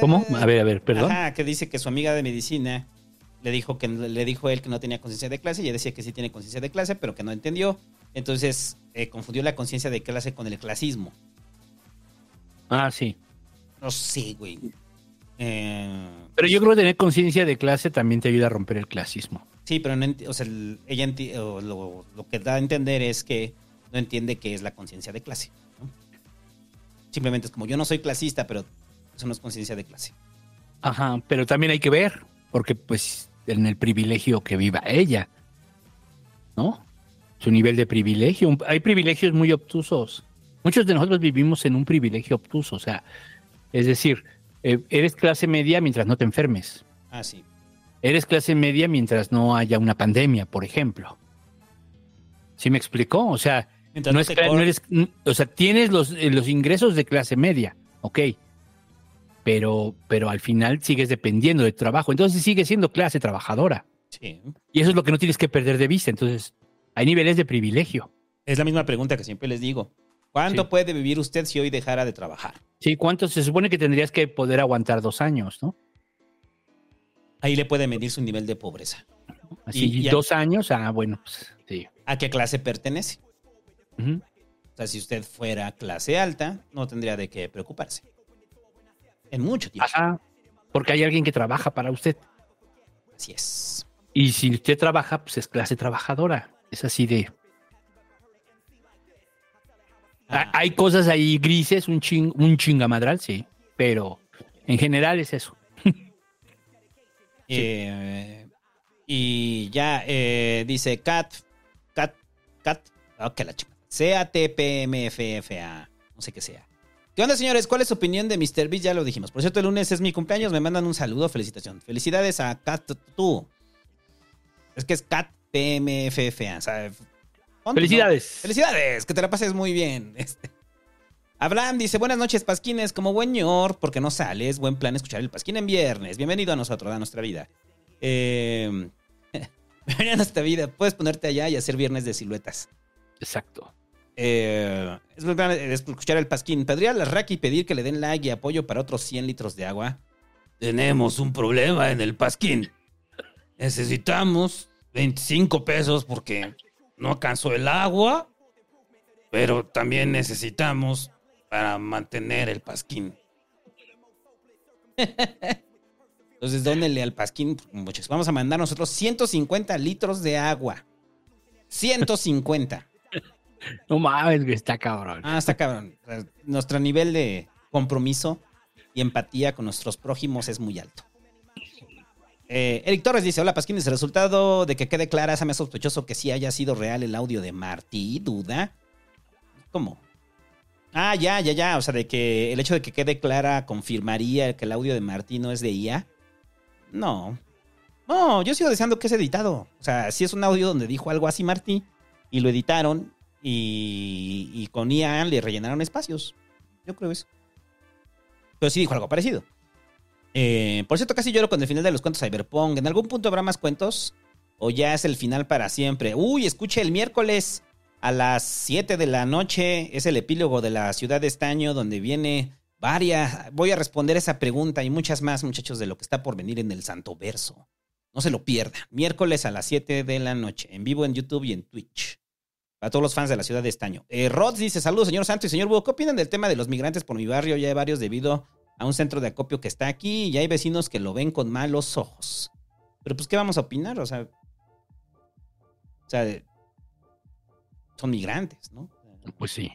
¿Cómo? A ver, a ver, perdón. Ajá, que dice que su amiga de medicina le dijo que le dijo él que no tenía conciencia de clase y ella decía que sí tiene conciencia de clase, pero que no entendió. Entonces eh, confundió la conciencia de clase con el clasismo. Ah, sí. No sé, güey. Eh, Pero yo creo que tener conciencia de clase también te ayuda a romper el clasismo. sí, pero no o sea, ella o lo, lo que da a entender es que no entiende qué es la conciencia de clase. ¿no? Simplemente es como yo no soy clasista, pero eso no es conciencia de clase. Ajá, pero también hay que ver, porque pues en el privilegio que viva ella, ¿no? Su nivel de privilegio. Hay privilegios muy obtusos. Muchos de nosotros vivimos en un privilegio obtuso, o sea, es decir, eh, eres clase media mientras no te enfermes. Ah, sí. Eres clase media mientras no haya una pandemia, por ejemplo. ¿Sí me explicó? O sea, no es no eres- o sea, tienes los, eh, los ingresos de clase media, ok, pero, pero al final sigues dependiendo de trabajo, entonces sigues siendo clase trabajadora. Sí. Y eso es lo que no tienes que perder de vista. Entonces, hay niveles de privilegio. Es la misma pregunta que siempre les digo. ¿Cuánto Sí. puede vivir usted si hoy dejara de trabajar? Sí, ¿cuánto se supone que tendrías que poder aguantar dos años, no? Ahí le puede medir su nivel de pobreza. Así, Y- y- dos años, ah, bueno, pues sí. ¿A qué clase pertenece? O sea, si usted fuera clase alta, no tendría de qué preocuparse. En mucho tiempo. Ajá, porque hay alguien que trabaja para usted. Así es. Y si usted trabaja, pues es clase trabajadora. Es así de... Ah, Hay cosas ahí grises, un, ching, un chingamadral, sí, pero en general es eso. *laughs* eh, y ya eh, dice Cat, Cat, Cat, ok, la chica. C-A-T-P-M-F-F-A, no sé qué sea. ¿Qué onda, señores? ¿Cuál es su opinión de Mr. Beast? Ya lo dijimos. Por cierto, el lunes es mi cumpleaños. Me mandan un saludo, felicitación. Felicidades a Cat tú. Es que es Cat PMFFA. O sea, Felicidades. Felicidades, que te la pases muy bien. *laughs* Este. Abraham dice, buenas noches, Pasquines. Como buen ñor, porque no sales, buen plan escuchar el Pasquín en viernes. Bienvenido a nosotros, a nuestra vida. Eh, *laughs* bienvenido a nuestra vida. Puedes ponerte allá y hacer viernes de siluetas. Exacto. Eh, es muy grande es escuchar el pasquín. Pedría a la Raki y pedir que le den like y apoyo para otros 100 litros de agua. Tenemos un problema en el pasquín. Necesitamos 25 pesos porque no alcanzó el agua, pero también necesitamos para mantener el pasquín. *laughs* Entonces, dónele al pasquín, muchachos. Vamos a mandar nosotros 150 litros de agua. 150. *laughs* No mames, güey, está cabrón. Ah, está cabrón. Nuestro nivel de compromiso y empatía con nuestros prójimos es muy alto. Eh, Eric Torres dice: Hola, Pasquines. El resultado de que quede clara, se me sospechoso que sí haya sido real el audio de Marty. ¿Duda? ¿Cómo? Ah, ya, ya, ya. O sea, de que el hecho de que quede clara confirmaría que el audio de Marty no es de IA. No. No, yo sigo deseando que es editado. O sea, si es un audio donde dijo algo así Marty y lo editaron y, y con IA le rellenaron espacios. Yo creo eso. Pero sí dijo algo parecido. Eh, por cierto, casi lloro con el final de los cuentos Cyberpunk. ¿En algún punto habrá más cuentos? ¿O ya es el final para siempre? Uy, escuche el miércoles a las 7 de la noche. Es el epílogo de la ciudad de Estaño, donde viene varias. Voy a responder esa pregunta y muchas más, muchachos, de lo que está por venir en el Santo Verso. No se lo pierdan. Miércoles a las 7 de la noche, en vivo en YouTube y en Twitch. Para todos los fans de la ciudad de Estaño. Eh, Rods dice: Saludos, señor Santo y señor Búho. ¿Qué opinan del tema de los migrantes por mi barrio? Ya hay varios debido a un centro de acopio que está aquí y hay vecinos que lo ven con malos ojos. Pero, pues, ¿qué vamos a opinar? O sea. O sea, son migrantes, ¿no? Pues sí.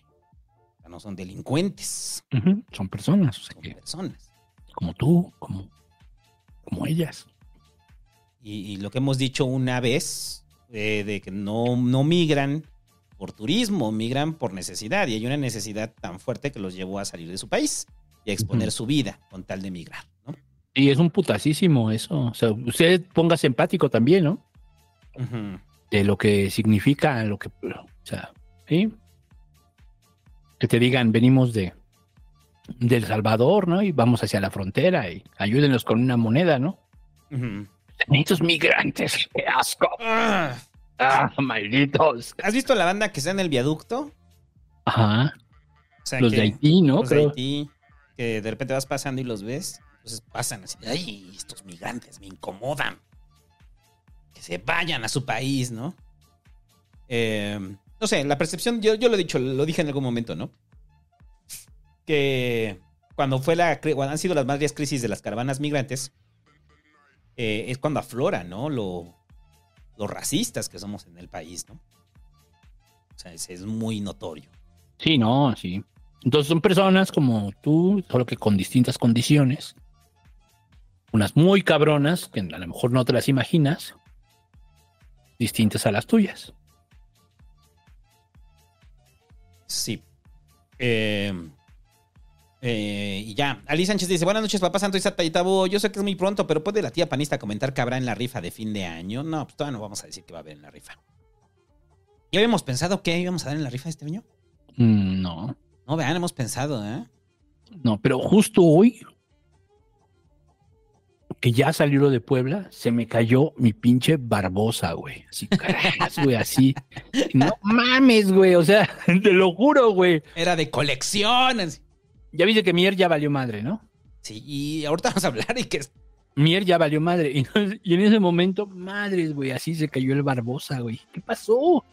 O sea, no son delincuentes, Son personas, o sea son que, personas. como tú, como, como ellas. Y, y lo que hemos dicho una vez, eh, de que no, no migran por turismo, migran por necesidad. Y hay una necesidad tan fuerte que los llevó a salir de su país exponer su vida con tal de migrar, ¿no? Y es un putasísimo eso. O sea, usted póngase empático también, ¿no? Ujú. De lo que significa, lo que. O sea, ¿sí? Que te digan, venimos de. del Salvador, ¿no? Y vamos hacia la frontera y ayúdenos con una moneda, ¿no? Ujú. Estos migrantes, qué asco. Ah. Ah, malditos. ¿Has visto la banda que está en el viaducto? Ajá. O sea, Los que- de Haití, ¿no? Los de. Haití, que de repente vas pasando y los ves. Entonces pasan así, ay, estos migrantes me incomodan. Que se vayan a su país, ¿no? Eh, no sé, la percepción, yo, yo lo he dicho, lo dije en algún momento, ¿no? Que cuando fue la, cuando han sido las más crisis de las caravanas migrantes, eh, es cuando aflora, ¿no? Lo, lo racistas que somos en el país, ¿no? O sea, es, es muy notorio. Sí, no, sí. Entonces son personas como tú, solo que con distintas condiciones. Unas muy cabronas, que a lo mejor no te las imaginas, distintas a las tuyas. Sí. Eh, eh, y ya. Ali Sánchez dice: Buenas noches, papá santo y Sata y Tabú. Yo sé que es muy pronto, pero ¿puede la tía panista comentar que habrá en la rifa de fin de año? No, pues todavía no vamos a decir que va a haber en la rifa. ¿Ya habíamos pensado qué íbamos a dar en la rifa este año? Mm, no, No, vean, hemos pensado, ¿eh? no, pero justo hoy, que ya salió lo de Puebla, se me cayó mi pinche barbosa, güey. Así, *laughs* caras, güey, así. No mames, güey, o sea, *laughs* te lo juro, güey. Era de colección. Ya viste que Mier ya valió madre, ¿no? Sí, y ahorita vamos a hablar y que Mier ya valió madre. *laughs* Y en ese momento, madres, güey, así se cayó el Barbosa, güey. ¿Qué pasó?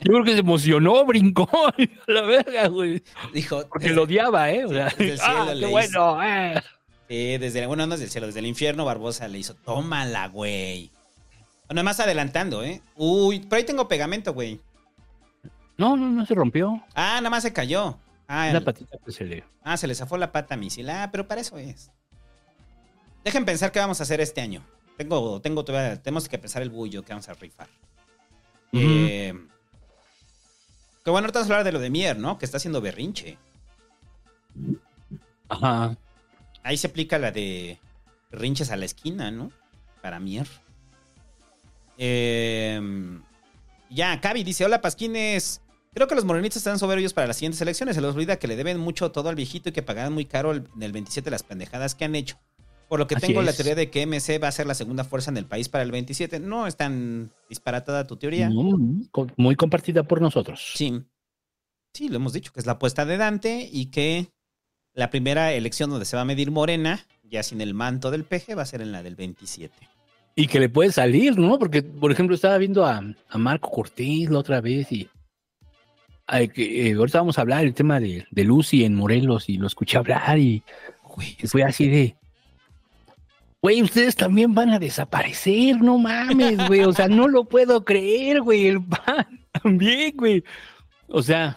Yo creo que se emocionó, brincó, *laughs* la verga, güey. dijo. Porque lo odiaba, ¿eh? O sea, desde el cielo ah, le qué hizo. bueno, eh. Sí, desde, bueno, no desde el cielo, desde el infierno, Barbosa le hizo, tómala, güey. Bueno, más adelantando, ¿eh? Uy, pero ahí tengo pegamento, güey. No, no, no se rompió. Ah, nada más se cayó. Ah, La el- patita pues se le... ah, se le zafó la pata a misil. Ah, pero para eso es. Dejen pensar qué vamos a hacer este año. Tengo, tengo todavía, tenemos que pensar el bullo que vamos a rifar. Eh, que bueno, ahorita vamos a hablar de lo de Mier, ¿no? Que está haciendo berrinche. Ajá. Ahí se aplica la de rinches a la esquina, ¿no? Para Mier. Eh, ya, Cavi dice: Hola, Pasquines. Creo que los morenitos están soberbios para las siguientes elecciones. Se les olvida que le deben mucho todo al viejito y que pagarán muy caro el- en el 27 las pendejadas que han hecho. Por lo que Así tengo la teoría de que MC va a ser la segunda fuerza en el país para el 27. No es tan disparatada tu teoría. Muy compartida por nosotros. Sí. Sí, lo hemos dicho, que es la apuesta de Dante y que la primera elección donde se va a medir Morena, ya sin el manto del peje, va a ser en la del 27. Y que le puede salir, ¿no? Porque, por ejemplo, estaba viendo a, a Marco Cortés la otra vez y. que, eh, ahorita vamos a hablar del tema de, de Lucy en Morelos y lo escuché hablar y fue así de. Güey, ustedes también van a desaparecer, no mames, güey. O sea, no lo puedo creer, güey. El pan *laughs* también, güey. O sea.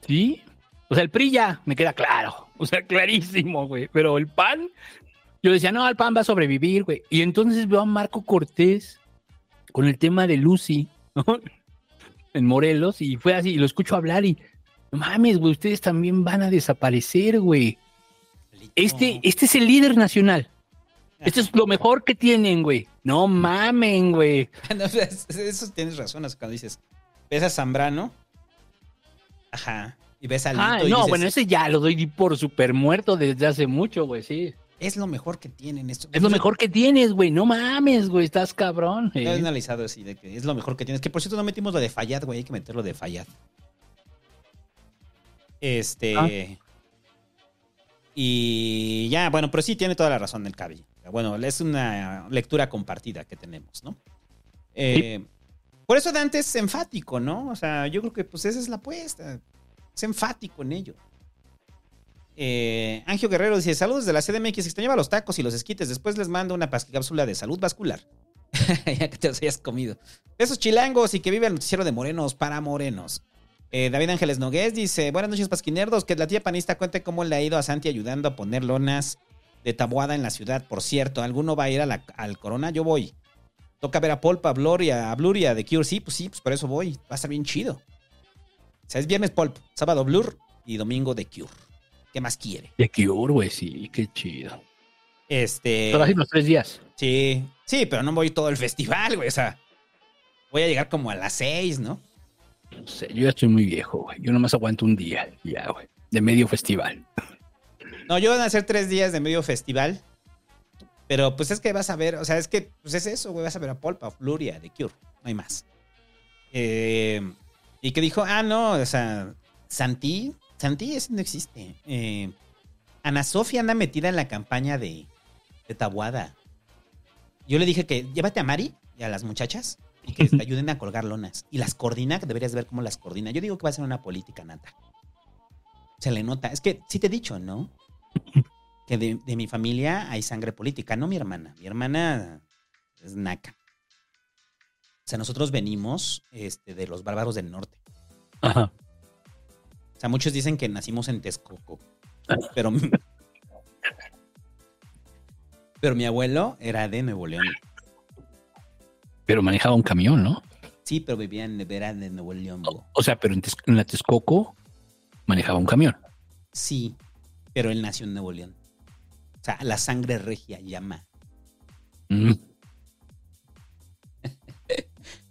¿Sí? O sea, el PRI me queda claro. O sea, clarísimo, güey. Pero el PAN, yo decía, no, el PAN va a sobrevivir, güey. Y entonces veo a Marco Cortés con el tema de Lucy, ¿no? *laughs* En Morelos, y fue así, y lo escucho hablar y, mames, güey, ustedes también van a desaparecer, güey. Este, este es el líder nacional. Esto es lo mejor que tienen, güey. No mamen, güey. *laughs* No, eso tienes razón, cuando dices, ves a Zambrano, ajá, y ves a Lito Ah, y no, dices, bueno, ese ya lo doy por super muerto desde hace mucho, güey, sí. es lo mejor que tienen esto. Es lo mejor que tienes, güey. No mames, güey, estás cabrón. No he eh. analizado así, de que es lo mejor que tienes. Que por cierto no metimos lo de Fayad, güey, hay que meterlo de Fayad. Este... Ah. Y ya, bueno, pero sí tiene toda la razón el Cabi. Bueno, es una lectura compartida que tenemos, ¿no? Eh, Por eso Dante es enfático, ¿no? O sea, yo creo que pues esa es la apuesta. Es enfático en ello. Eh, Angio Guerrero dice: Saludos de la CDMX. Extrañaba los tacos y los esquites. Después les mando una cápsula de salud vascular. *laughs* ya que te los hayas comido. Esos chilangos y que vive el noticiero de morenos para morenos. Eh, David Ángeles Nogués dice: Buenas noches, pasquinerdos. Que la tía panista cuente cómo le ha ido a Santi ayudando a poner lonas de tabuada en la ciudad. Por cierto, ¿alguno va a ir a la- al Corona? Yo voy. Toca ver a Polpa, a Blur y a, a Blur y a The Cure. Sí, pues sí, pues por eso voy. Va a estar bien chido. O sea, es viernes Polp, sábado Blur y domingo The Cure. ¿Qué más quiere? De Cure, güey, sí, qué chido. Este. Solo así los tres días. Sí, sí, pero no voy todo el festival, güey. O sea, voy a llegar como a las seis, ¿no? No sé, yo ya estoy muy viejo, güey. Yo nomás aguanto un día, ya, güey. De medio festival. No, yo van a hacer tres días de medio festival. Pero pues es que vas a ver, o sea, es que pues es eso, güey, vas a ver a Polpa, Fluria, de Cure, no hay más. Eh, y que dijo, ah, no, o sea, Santi, Santi ese no existe. Eh, Ana Sofía anda metida en la campaña de, de Tabuada. Yo le dije que llévate a Mari y a las muchachas y que te ayuden a colgar lonas. Y las coordina, que deberías ver cómo las coordina. Yo digo que va a ser una política nata. Se le nota. Es que sí te he dicho, ¿no? Que de, de mi familia hay sangre política, no mi hermana. Mi hermana es naca. O sea, nosotros venimos este, de los bárbaros del norte. Ajá. O sea, muchos dicen que nacimos en Texcoco. Pero, *laughs* pero mi abuelo era de Nuevo León. Pero manejaba un camión, ¿no? Sí, pero vivía en era de Nuevo León. O sea, pero en, en la Texcoco manejaba un camión. Sí, pero él nació en Nuevo León. O sea, la sangre regia llama. Mm.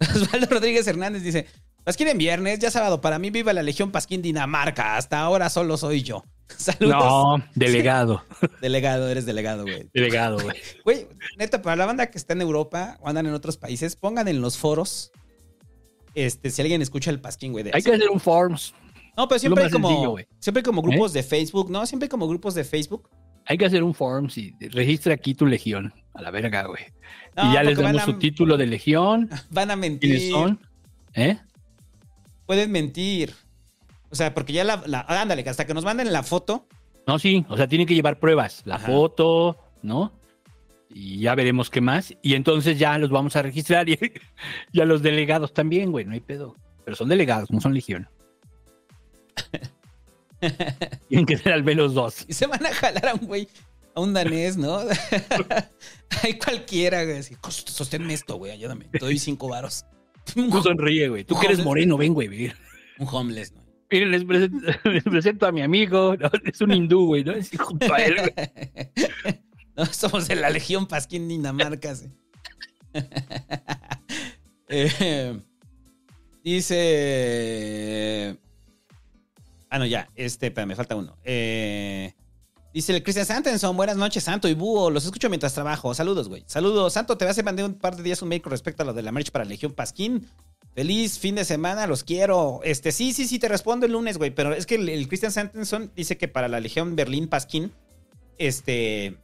*laughs* Osvaldo Rodríguez Hernández dice: Pasquín en viernes, ya sábado, para mí viva la Legión Pasquín Dinamarca. Hasta ahora solo soy yo. *laughs* Saludos. No, delegado. *laughs* Delegado, eres delegado, güey. Delegado, güey. *laughs* Güey, neta, para la banda que está en Europa o andan en otros países, pongan en los foros. Este, si alguien escucha el pasquín, güey. Hay que hacer un forms. No, pero siempre hay como. sencillo. ¿Eh? siempre hay como grupos de Facebook, ¿no? Siempre hay como grupos de Facebook. Hay que hacer un forms y registra aquí tu legión. A la verga, güey. No, y ya les damos a- su título de legión. Van a ¿Quiénes mentir. son? ¿Eh? Pueden mentir. O sea, porque ya la, la- Ándale, hasta que nos manden la foto. No, sí. O sea, tienen que llevar pruebas. La Ajá. foto, ¿no? Y ya veremos qué más. Y entonces ya los vamos a registrar. *laughs* Y, y a los delegados también, güey. No hay pedo. Pero son delegados, no son legión. *laughs* Tienen que ser al menos dos. Y se van a jalar a un güey, a un danés, ¿no? *laughs* Hay cualquiera, güey. Así, "Cos- sosténme esto, güey, ayúdame. Te doy cinco varos. Tú sonríe, güey. Tú que eres moreno, ven, güey. un homeless, ¿no? Miren, les presento, *laughs* les presento a mi amigo. ¿no? Es un hindú, güey, ¿no? Es junto a él, güey. *laughs* No, somos de la Legión Pasquín Dinamarca. sí. *laughs* Eh, dice. Ah, no, ya. Este, espera, me falta uno. Eh, dice el Cristian Santenson. Buenas noches, Santo y Búho. Los escucho mientras trabajo. Saludos, güey. Saludos, Santo. Te vas a mandar un par de días un mail con respecto a lo de la merch para Legión Pasquín. Feliz fin de semana, los quiero. Este, sí, sí, sí, te respondo el lunes, güey. Pero es que el, el Christian Santenson dice que para la Legión Berlín Pasquín, este.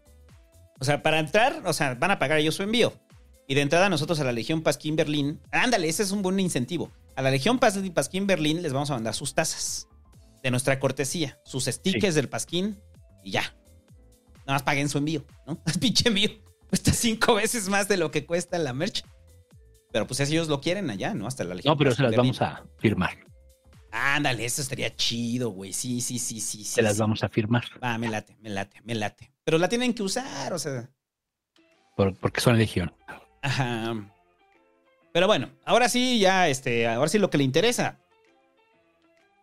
O sea, para entrar, o sea, van a pagar ellos su envío. Y de entrada nosotros a la Legión Pasquín Berlín, ándale, ese es un buen incentivo. A la Legión Pas- Pasquín Berlín les vamos a mandar sus tazas de nuestra cortesía, sus stickers del Pasquín y ya. Nada más paguen su envío, ¿no? *laughs* Pinche envío. Cuesta cinco veces más de lo que cuesta la merch. Pero pues ellos lo quieren allá, ¿no? Hasta la Legión No, pero se las vamos a firmar. Ándale, eso estaría chido, güey. Sí, sí, sí, sí. sí Se las sí. vamos a firmar. Va, me late, me late, me late. Pero la tienen que usar, o sea. por- porque son legión. Ajá. Pero bueno, ahora sí, ya, este, ahora sí lo que le interesa.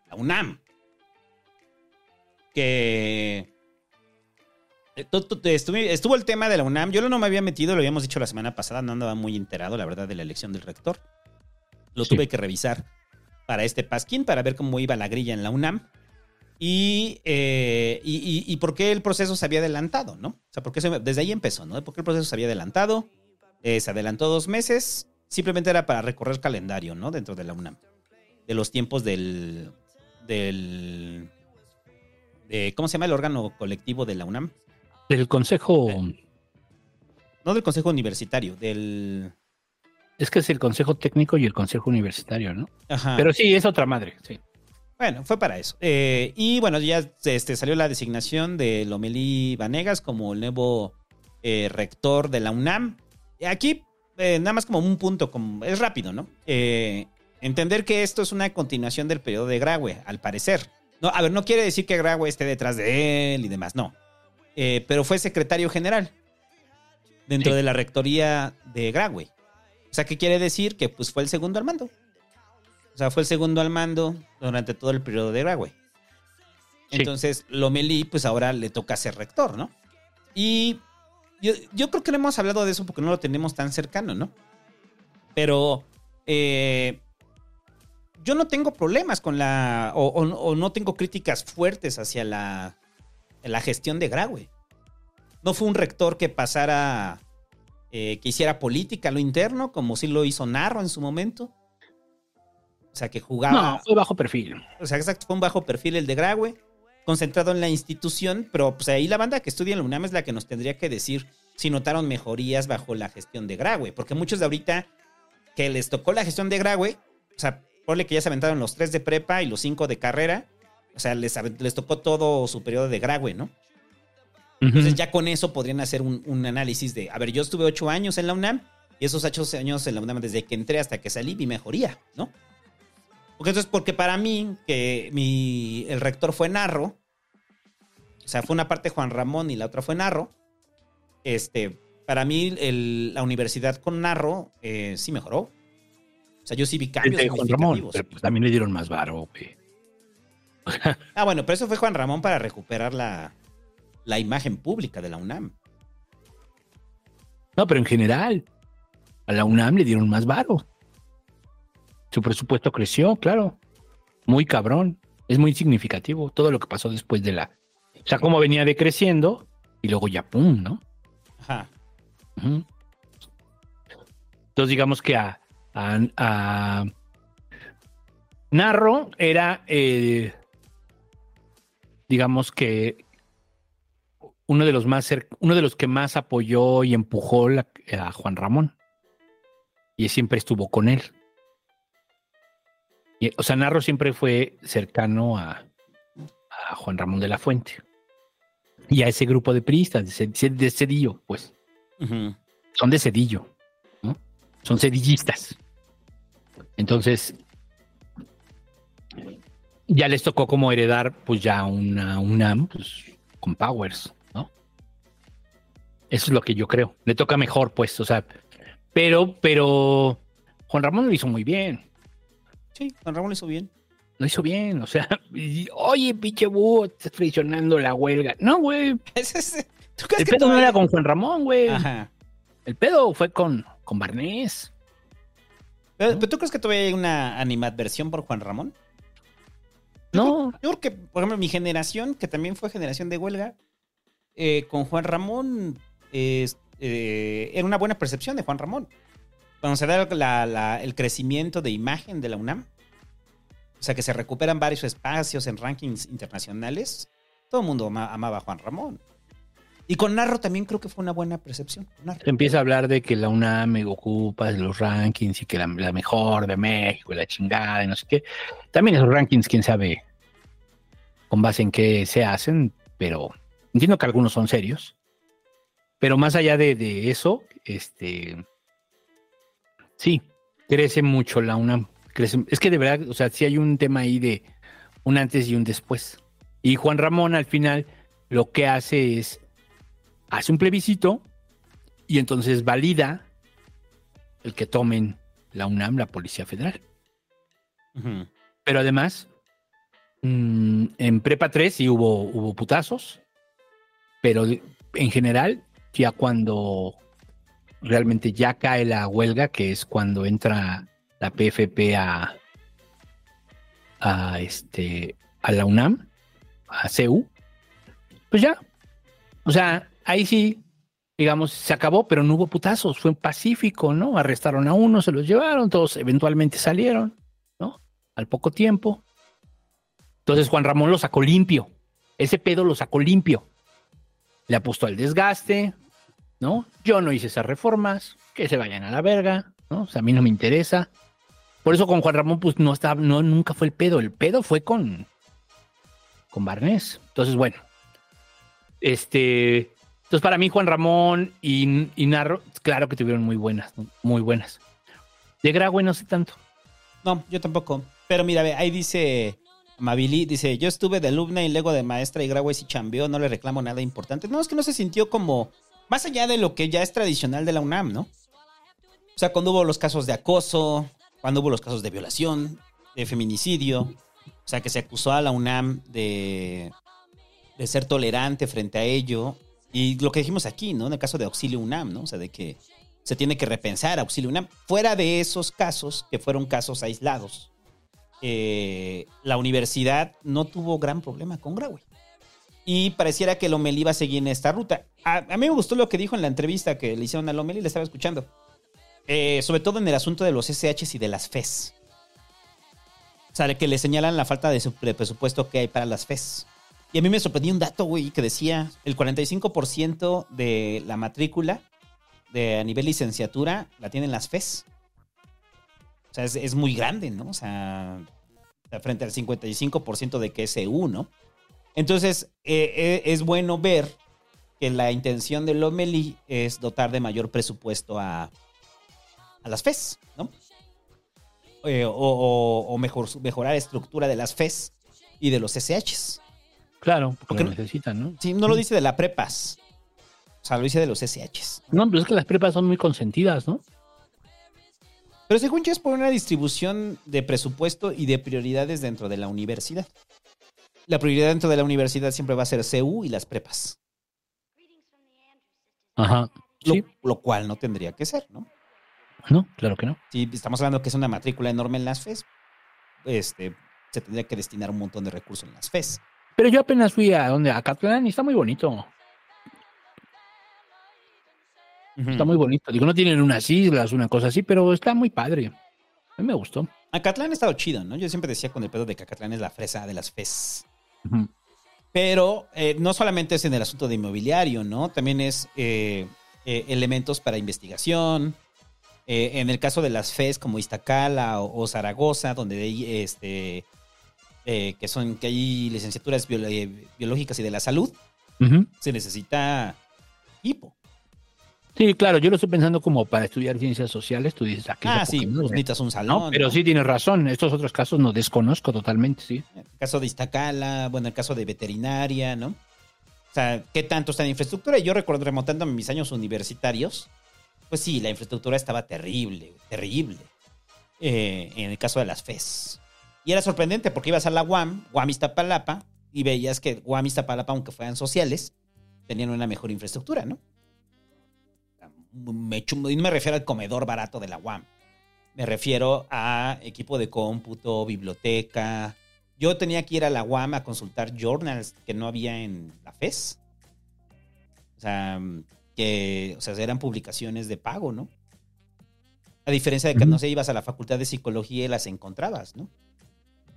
La UNAM. Que. Estuvo el tema de la UNAM. Yo no me había metido, lo habíamos dicho la semana pasada, no andaba muy enterado, la verdad, de la elección del rector. Lo Sí. tuve que revisar para este pasquín, para ver cómo iba la grilla en la UNAM. Y, eh, y, y- y por qué el proceso se había adelantado, ¿no? O sea, porque desde ahí empezó, ¿no? ¿Por qué el proceso se había adelantado? Eh, se adelantó dos meses. Simplemente era para recorrer calendario, ¿no? Dentro de la UNAM. De los tiempos del. del. de- ¿Cómo se llama el órgano colectivo de la UNAM? Del consejo. No del Consejo Universitario, del. Es que es el consejo técnico y el consejo universitario, ¿no? Ajá. Pero sí, es otra madre. Sí. Bueno, fue para eso. Eh, y bueno, ya este, salió la designación de Lomelí Vanegas como el nuevo eh, rector de la UNAM. Aquí, eh, nada más como un punto, como, es rápido, ¿no? Eh, entender que esto es una continuación del periodo de Graue, al parecer. No, a ver, no quiere decir que Graue esté detrás de él y demás, no. Eh, pero fue secretario general dentro Sí. de la rectoría de Graue. O sea, ¿qué quiere decir? Que pues fue el segundo al mando. O sea, fue el segundo al mando durante todo el periodo de. Sí. Entonces, Lomelí, pues ahora le toca ser rector, ¿no? Y yo, yo creo que no hemos hablado de eso porque no lo tenemos tan cercano, ¿no? Pero eh, yo no tengo problemas con la. O, o- o no tengo críticas fuertes hacia la, la gestión de Graue. no fue un rector que pasara, eh, que hiciera política a lo interno, como sí lo hizo Narro en su momento. O sea, que jugaba. No, fue bajo perfil. O sea, exacto, fue un bajo perfil el de Graue, concentrado en la institución, pero pues ahí la banda que estudia en la UNAM es la que nos tendría que decir si notaron mejorías bajo la gestión de Graue, porque muchos de ahorita que les tocó la gestión de Graue, o sea, ponle que ya se aventaron los tres de prepa y los cinco de carrera, o sea, les, les tocó todo su periodo de Graue, ¿no? Entonces ya con eso podrían hacer un, un análisis de, a ver, yo estuve ocho años en la UNAM y esos ocho años en la UNAM desde que entré hasta que salí vi mejoría, ¿no? Porque entonces, porque para mí, que mi, el rector fue Narro, o sea, fue una parte Juan Ramón y la otra fue Narro, este, para mí el- la universidad con Narro eh, sí mejoró. O sea, yo sí vi cambios Juan Ramón, pero pues también le dieron más varo, güey. *laughs* Ah, bueno, pero eso fue Juan Ramón para recuperar la, la imagen pública de la UNAM. No, pero en general, a la UNAM le dieron más varo. Su presupuesto creció, claro. Muy cabrón. Es muy significativo todo lo que pasó después de la. O sea, cómo venía decreciendo y luego ya pum, ¿no? Ajá. Entonces, digamos que a, a- a Narro era, eh, digamos que uno de los más uno de los que más apoyó y empujó la- a Juan Ramón. Y siempre estuvo con él. Y, o sea, Narro siempre fue cercano a, a Juan Ramón de la Fuente. Y a ese grupo de priistas, de, Ced- de Cedillo, pues son de Cedillo, ¿no? Son cedillistas. Entonces, ya les tocó como heredar, pues ya una UNAM, pues, con powers, ¿no? Eso es lo que yo creo. Le toca mejor, pues, o sea, pero, pero Juan Ramón lo hizo muy bien. Sí, Juan Ramón lo hizo bien. Lo hizo bien, o sea, y, oye, pinche búho, estás traicionando la huelga. No, güey, ¿Tú crees el que pedo no era con Juan Ramón, güey. Ajá. El pedo fue con, con Barnés. Pero, pero ¿tú crees que todavía hay una animadversión por Juan Ramón? No, Yo creo que, por ejemplo, mi generación, que también fue generación de huelga, eh, con Juan Ramón eh, eh, era una buena percepción de Juan Ramón. Cuando se da la- la- el crecimiento de imagen de la UNAM, o sea, que se recuperan varios espacios en rankings internacionales, todo el mundo ama- amaba a Juan Ramón. Y con Narro también creo que fue una buena percepción. empieza a hablar de que la UNAM ocupa los rankings y que la, mejor de México la chingada y no sé qué. También esos rankings, quién sabe con base en qué se hacen, pero entiendo que algunos son serios. Pero más allá de, eso, este sí, crece mucho la UNAM. Es que de verdad, o sea, sí hay un tema ahí de un antes y un después. Y Juan Ramón al final lo que hace es hace un plebiscito y entonces valida el que tomen la UNAM, la Policía Federal. Pero además, mm, en Prepa 3 sí hubo, hubo putazos, pero en general, ya cuando realmente ya cae la huelga, que es cuando entra la PFP a, a, este, a la UNAM, a CEU, pues ya. O sea, ahí sí, digamos, se acabó, pero no hubo putazos, fue pacífico, ¿no? Arrestaron a uno, se los llevaron, todos eventualmente salieron, ¿no? Al poco tiempo. Entonces Juan Ramón lo sacó limpio. Ese pedo lo sacó limpio. Le apostó al desgaste, ¿no? Yo no hice esas reformas, que se vayan a la verga, ¿no? O sea, a mí no me interesa. Por eso con Juan Ramón, pues no estaba, no, nunca fue el pedo. El pedo fue con, con Barnés. Entonces, bueno. Este. Entonces, para mí, Juan Ramón y, Narro, claro que tuvieron muy buenas, muy buenas. De Graue no sé tanto. No, yo tampoco. Pero mira, ve, ahí dice Mavili, dice, yo estuve de alumna y luego de maestra y Graue sí chambeó, no le reclamo nada importante. No, es que no se sintió como, más allá de lo que ya es tradicional de la UNAM, ¿no? O sea, cuando hubo los casos de acoso, cuando hubo los casos de violación, de feminicidio, o sea, que se acusó a la UNAM de, de ser tolerante frente a ello. Y lo que dijimos aquí, ¿no? En el caso de Auxilio UNAM, ¿no? O sea, de que se tiene que repensar Auxilio UNAM. Fuera de esos casos, que fueron casos aislados, eh, la universidad no tuvo gran problema con Graue. Y pareciera que Lomelí va a seguir en esta ruta. A, mí me gustó lo que dijo en la entrevista que le hicieron a Lomelí, le estaba escuchando. Eh, sobre todo en el asunto de los SHs y de las FES. O sea, que le señalan la falta de presupuesto que hay para las FES. Y a mí me sorprendió un dato, güey, que decía el 45% de la matrícula de a nivel licenciatura la tienen las FES. O sea, es, muy grande, ¿no? O sea, frente al 55% de que es EU, ¿no? Entonces, eh, eh, es bueno ver que la intención de Lomeli es dotar de mayor presupuesto a, a las FES, ¿no? Eh, o o- o mejor, mejorar la estructura de las FES y de los SHs. Claro, porque Porque lo necesitan, ¿no? Sí, no lo dice de la prepas. O sea, lo dice de los SHs. No, pero es que las prepas son muy consentidas, ¿no? Pero según yo es por una distribución de presupuesto y de prioridades dentro de la universidad. La prioridad dentro de la universidad siempre va a ser CU y las prepas. Ajá. Lo, Sí, lo cual no tendría que ser, ¿no? no, claro que no. Si estamos hablando que es una matrícula enorme en las FES, este, se tendría que destinar un montón de recursos en las FES. Pero yo apenas fui a donde a Catlán y está muy bonito. Está muy bonito. Digo, no tienen unas islas, una cosa así, pero está muy padre. A mí me gustó. Acatlán ha estado chido, ¿no? Yo siempre decía con el pedo de que Acatlán es la fresa de las FES. Pero eh, no solamente es en el asunto de inmobiliario, ¿no? También es eh, eh, elementos para investigación. En el caso de las FES como Iztacala o, o Zaragoza, donde hay, este, eh, que son que hay licenciaturas eh, biológicas y de la salud, se necesita equipo. Sí, claro, yo lo estoy pensando como para estudiar ciencias sociales. Tú dices, aquí Ah, sí, pues necesitas un salón. No, pero ¿no? sí tienes razón. Estos otros casos no desconozco totalmente, sí. El caso de Iztacala, bueno, el caso de veterinaria, ¿no? O sea, ¿qué tanto está en infraestructura? Yo recuerdo remontándome mis años universitarios, pues sí, la infraestructura estaba terrible, terrible. Eh, en el caso de las FES. Y era sorprendente porque ibas a la UAM, UAM Iztapalapa, y veías que UAM Iztapalapa, aunque fueran sociales, tenían una mejor infraestructura, ¿no? Me y no me refiero al comedor barato de la UAM. Me refiero a equipo de cómputo, biblioteca. Yo tenía que ir a la UAM a consultar journals que no había en la FES. O sea, que o sea, eran publicaciones de pago, ¿no? A diferencia de que, no sé, ibas a la facultad de psicología y las encontrabas, ¿no?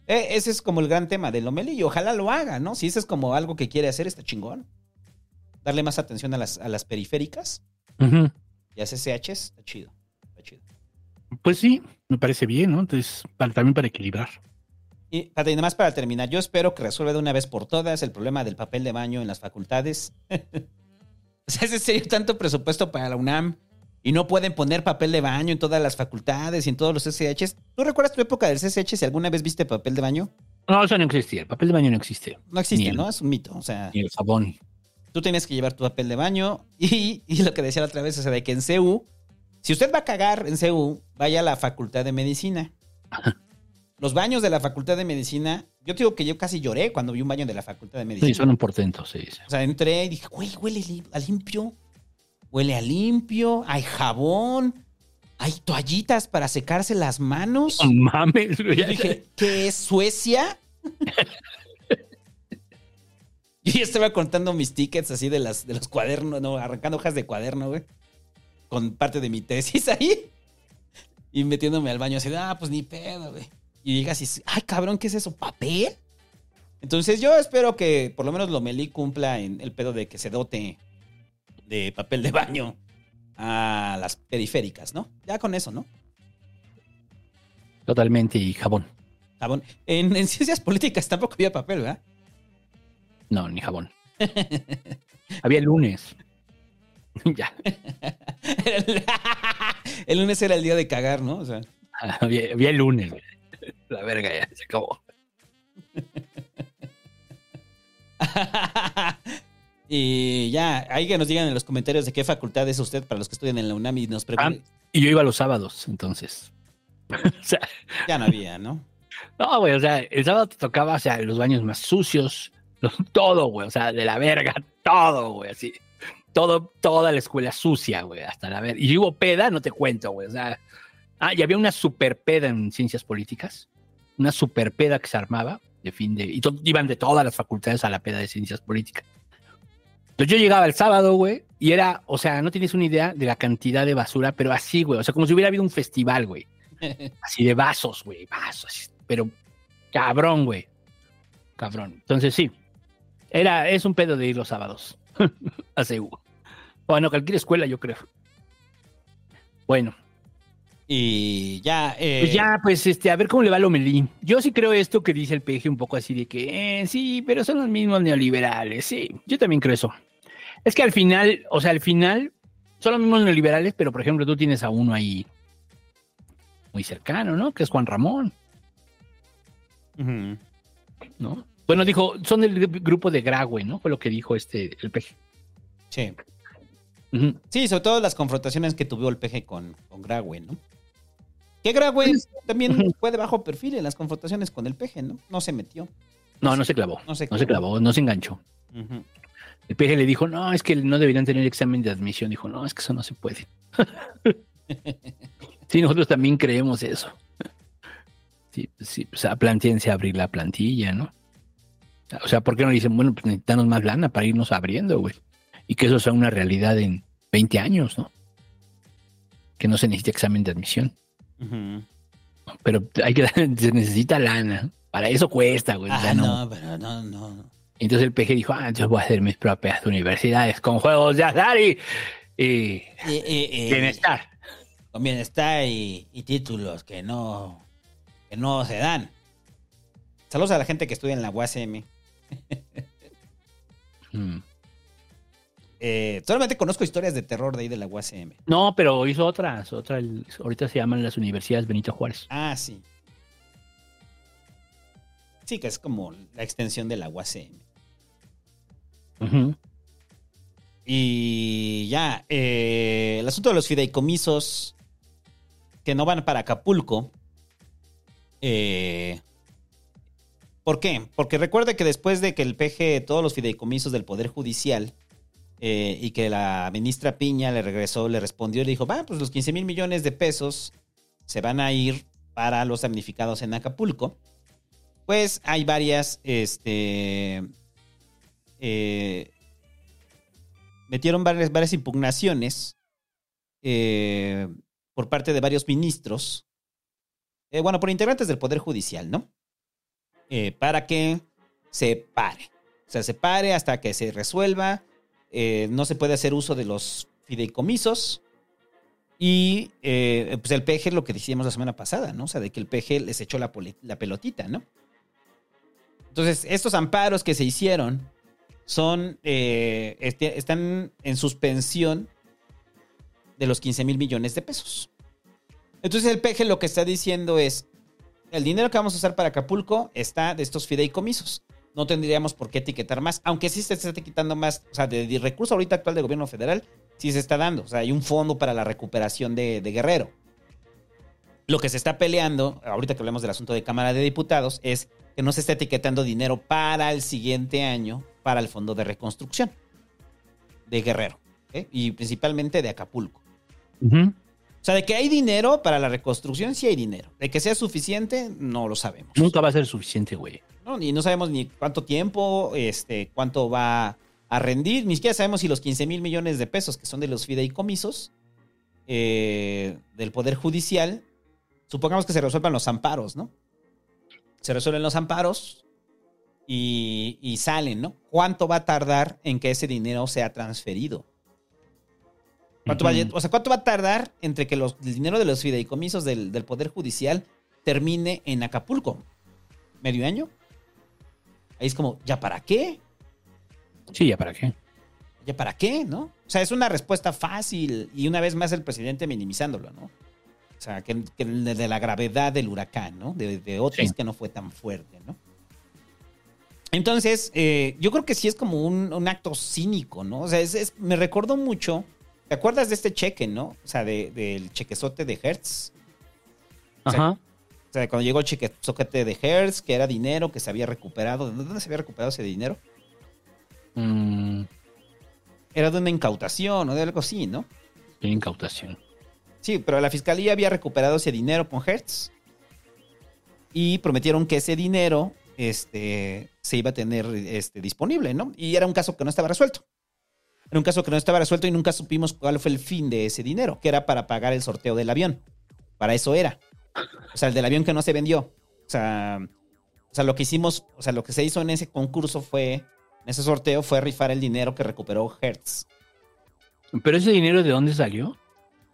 E- ese es como el gran tema de Lomeli y ojalá lo haga, ¿no? Si ese es como algo que quiere hacer, está chingón. Darle más atención a las, a las periféricas y a CCHs, está chido. Está chido. Pues sí, me parece bien, ¿no? Entonces, para- también para equilibrar. Y nada más para terminar, yo espero que resuelva de una vez por todas el problema del papel de baño en las facultades. *laughs* o sea, es en serio tanto presupuesto para la UNAM y no pueden poner papel de baño en todas las facultades y en todos los CCHs. ¿Tú recuerdas tu época del CCH si alguna vez viste papel de baño? No, eso no existía. El papel de baño no existe. No existe, el- ¿no? Es un mito. O sea, Ni el jabón. tú tienes que llevar tu papel de baño y, y lo que decía la otra vez, o sea, de que en CU, si usted va a cagar en CU, vaya a la facultad de medicina. Los baños de la facultad de medicina, yo te digo que yo casi lloré cuando vi un baño de la facultad de medicina. Sí, son un portento, sí. sí. O sea, entré y dije, güey, huele a limpio. Huele a limpio, hay jabón, hay toallitas para secarse las manos. No mames, güey. Dije, ¿qué es Suecia? y *laughs* yo estaba contando mis tickets así de, las, de los cuadernos, no, arrancando hojas de cuaderno, güey. Con parte de mi tesis ahí. *laughs* Y metiéndome al baño así, ah, pues ni pedo, güey. Y y dices, ay, cabrón, ¿qué es eso? ¿Papel? Entonces yo espero que por lo menos Lomelí cumpla en el pedo de que se dote de papel de baño a las periféricas, ¿no? Ya con eso, ¿no? Totalmente, y jabón. Jabón. En, en ciencias políticas tampoco había papel, ¿verdad? No, ni jabón. *laughs* Había lunes. *laughs* ya. el, *laughs* el lunes era el día de cagar, ¿no? O sea, Había, había lunes, güey. La verga ya, se acabó. Y ya, hay que nos digan en los comentarios de qué facultad es usted para los que estudian en la UNAM y nos Ah, pregunten. y yo iba los sábados, entonces. *laughs* o sea, Ya no había, ¿no? no, güey, o sea, el sábado te tocaba, o sea, los baños más sucios, todo, güey, o sea, de la verga, *laughs* todo, güey, así. Todo, toda la escuela sucia, güey, hasta la verga. Y hubo peda, no te cuento, güey, o sea. Ah, y había una super peda en ciencias políticas, una super peda que se armaba, de fin de. Y to- iban de todas las facultades a la peda de ciencias políticas. Entonces yo llegaba el sábado, güey, y era, o sea, no tienes una idea de la cantidad de basura, pero así, güey. O sea, como si hubiera habido un festival, güey. *laughs* Así de vasos, güey, vasos. Pero cabrón, güey. Cabrón. Entonces sí. Era, es un pedo de ir los sábados. *laughs* a CEU. Bueno, cualquier escuela, yo creo. Bueno, Y ya. eh, pues ya, pues este, a ver cómo le va a Lomelí. Yo sí creo esto que dice el peje un poco así de que, eh, sí, pero son los mismos neoliberales. Sí, yo también creo eso. Es que al final, o sea, al final son los mismos neoliberales, pero por ejemplo, tú tienes a uno ahí muy cercano, ¿no? Que es Juan Ramón, ujú. ¿no? Bueno, dijo, son del gru- grupo de Graue, ¿no? Fue lo que dijo este, el peje. Sí. Ujú. Sí, sobre todo las confrontaciones que tuvo el PG con, con Graue, ¿no? Que Graue también fue de bajo perfil en las confrontaciones con el PG, ¿no? No se metió. No, no se clavó. No se No se clavó, no se enganchó. Ujú. El peje le dijo, no, es que no deberían tener examen de admisión. Dijo, no, es que eso no se puede. *laughs* sí, nosotros también creemos eso. Sí, pues sí, pues a plantíense a abrir la plantilla, ¿no? O sea, ¿por qué no dicen, bueno, pues necesitamos más lana para irnos abriendo, güey? Y que eso sea una realidad en 20 años, ¿no? Que no se necesita examen de admisión. Pero hay que, *laughs* se necesita lana. Para eso cuesta, güey. o sea, Ah, no. no, pero no, no. Entonces el PG dijo, ah, entonces voy a hacer mis propias universidades con juegos de azar y, y bienestar. Con bienestar y, títulos que no, que no se dan. Saludos a la gente que estudia en la UASM. *laughs* Mm. Eh, solamente conozco historias de terror de ahí de la UASM. No, pero hizo otras, otras, ahorita se llaman las universidades Benito Juárez. Ah, sí. Sí, que es como la extensión de la Y ya, eh, el asunto de los fideicomisos que no van para Acapulco. eh, ¿Por qué? Porque recuerde que después de que el PG, todos los fideicomisos del Poder Judicial, eh, y que la ministra Piña le regresó, le respondió y le dijo, va, pues los 15 mil millones de pesos se van a ir para los damnificados en Acapulco. Pues hay varias, este, eh, metieron varias, impugnaciones eh, por parte de varios ministros, eh, bueno, por integrantes del Poder Judicial, ¿no? Para que se pare. O sea, se pare hasta que se resuelva. No se puede hacer uso de los fideicomisos. Y pues el PG, lo que decíamos la semana pasada, ¿no? O sea, de que el PG les echó la, la pelotita, ¿no? Entonces, estos amparos que se hicieron son, eh, este- están en suspensión de los 15 mil millones de pesos. Entonces el PG lo que está diciendo es, el dinero que vamos a usar para Acapulco está de estos fideicomisos. No tendríamos por qué etiquetar más, aunque sí se está etiquetando más, o sea, de, de recurso ahorita actual del gobierno federal, sí se está dando. O sea, hay un fondo para la recuperación de, de Guerrero. Lo que se está peleando, ahorita que hablamos del asunto de Cámara de Diputados, es que no se está etiquetando dinero para el siguiente año para el fondo de reconstrucción de Guerrero ¿ok? y principalmente de Acapulco. O sea, de que hay dinero para la reconstrucción, sí hay dinero. De que sea suficiente, no lo sabemos. Nunca va a ser suficiente, güey. ¿no? Y no sabemos ni cuánto tiempo, este, cuánto va a rendir. Ni siquiera sabemos si los 15 mil millones de pesos que son de los fideicomisos eh, del Poder Judicial, supongamos que se resuelvan los amparos, ¿no? Se resuelven los amparos y, y salen, ¿no? ¿Cuánto va a tardar en que ese dinero sea transferido? ¿Cuánto va, o sea, ¿cuánto va a tardar entre que los, el dinero de los fideicomisos del, del Poder Judicial termine en Acapulco? ¿Medio año? Ahí es como, ¿ya para qué? Sí, ya para qué. ¿Ya para qué? ¿No? O sea, es una respuesta fácil y una vez más el presidente minimizándolo, ¿no? O sea, que, que de la gravedad del huracán, ¿no? De, de Otis Sí. que no fue tan fuerte, ¿no? Entonces, eh, yo creo que sí es como un, un acto cínico, ¿no? O sea, es- es- me recordó mucho. ¿Te acuerdas de este cheque, no? O sea, de- del chequezote de Hertz. O sea, Ajá. O sea, cuando llegó el chequezote de Hertz, que era dinero que se había recuperado. ¿De dónde se había recuperado ese dinero? Mm, Era de una incautación o de algo así, ¿no? tiene incautación. Sí, pero la fiscalía había recuperado ese dinero con Hertz. Y prometieron que ese dinero este, se iba a tener este, disponible, ¿no? Y era un caso que no estaba resuelto. Era un caso que no estaba resuelto y nunca supimos cuál fue el fin de ese dinero, que era para pagar el sorteo del avión. Para eso era. O sea, el del avión que no se vendió. O sea, o sea, lo que hicimos, o sea, lo que se hizo en ese concurso fue, en ese sorteo, fue rifar el dinero que recuperó Hertz. ¿Pero ese dinero de dónde salió?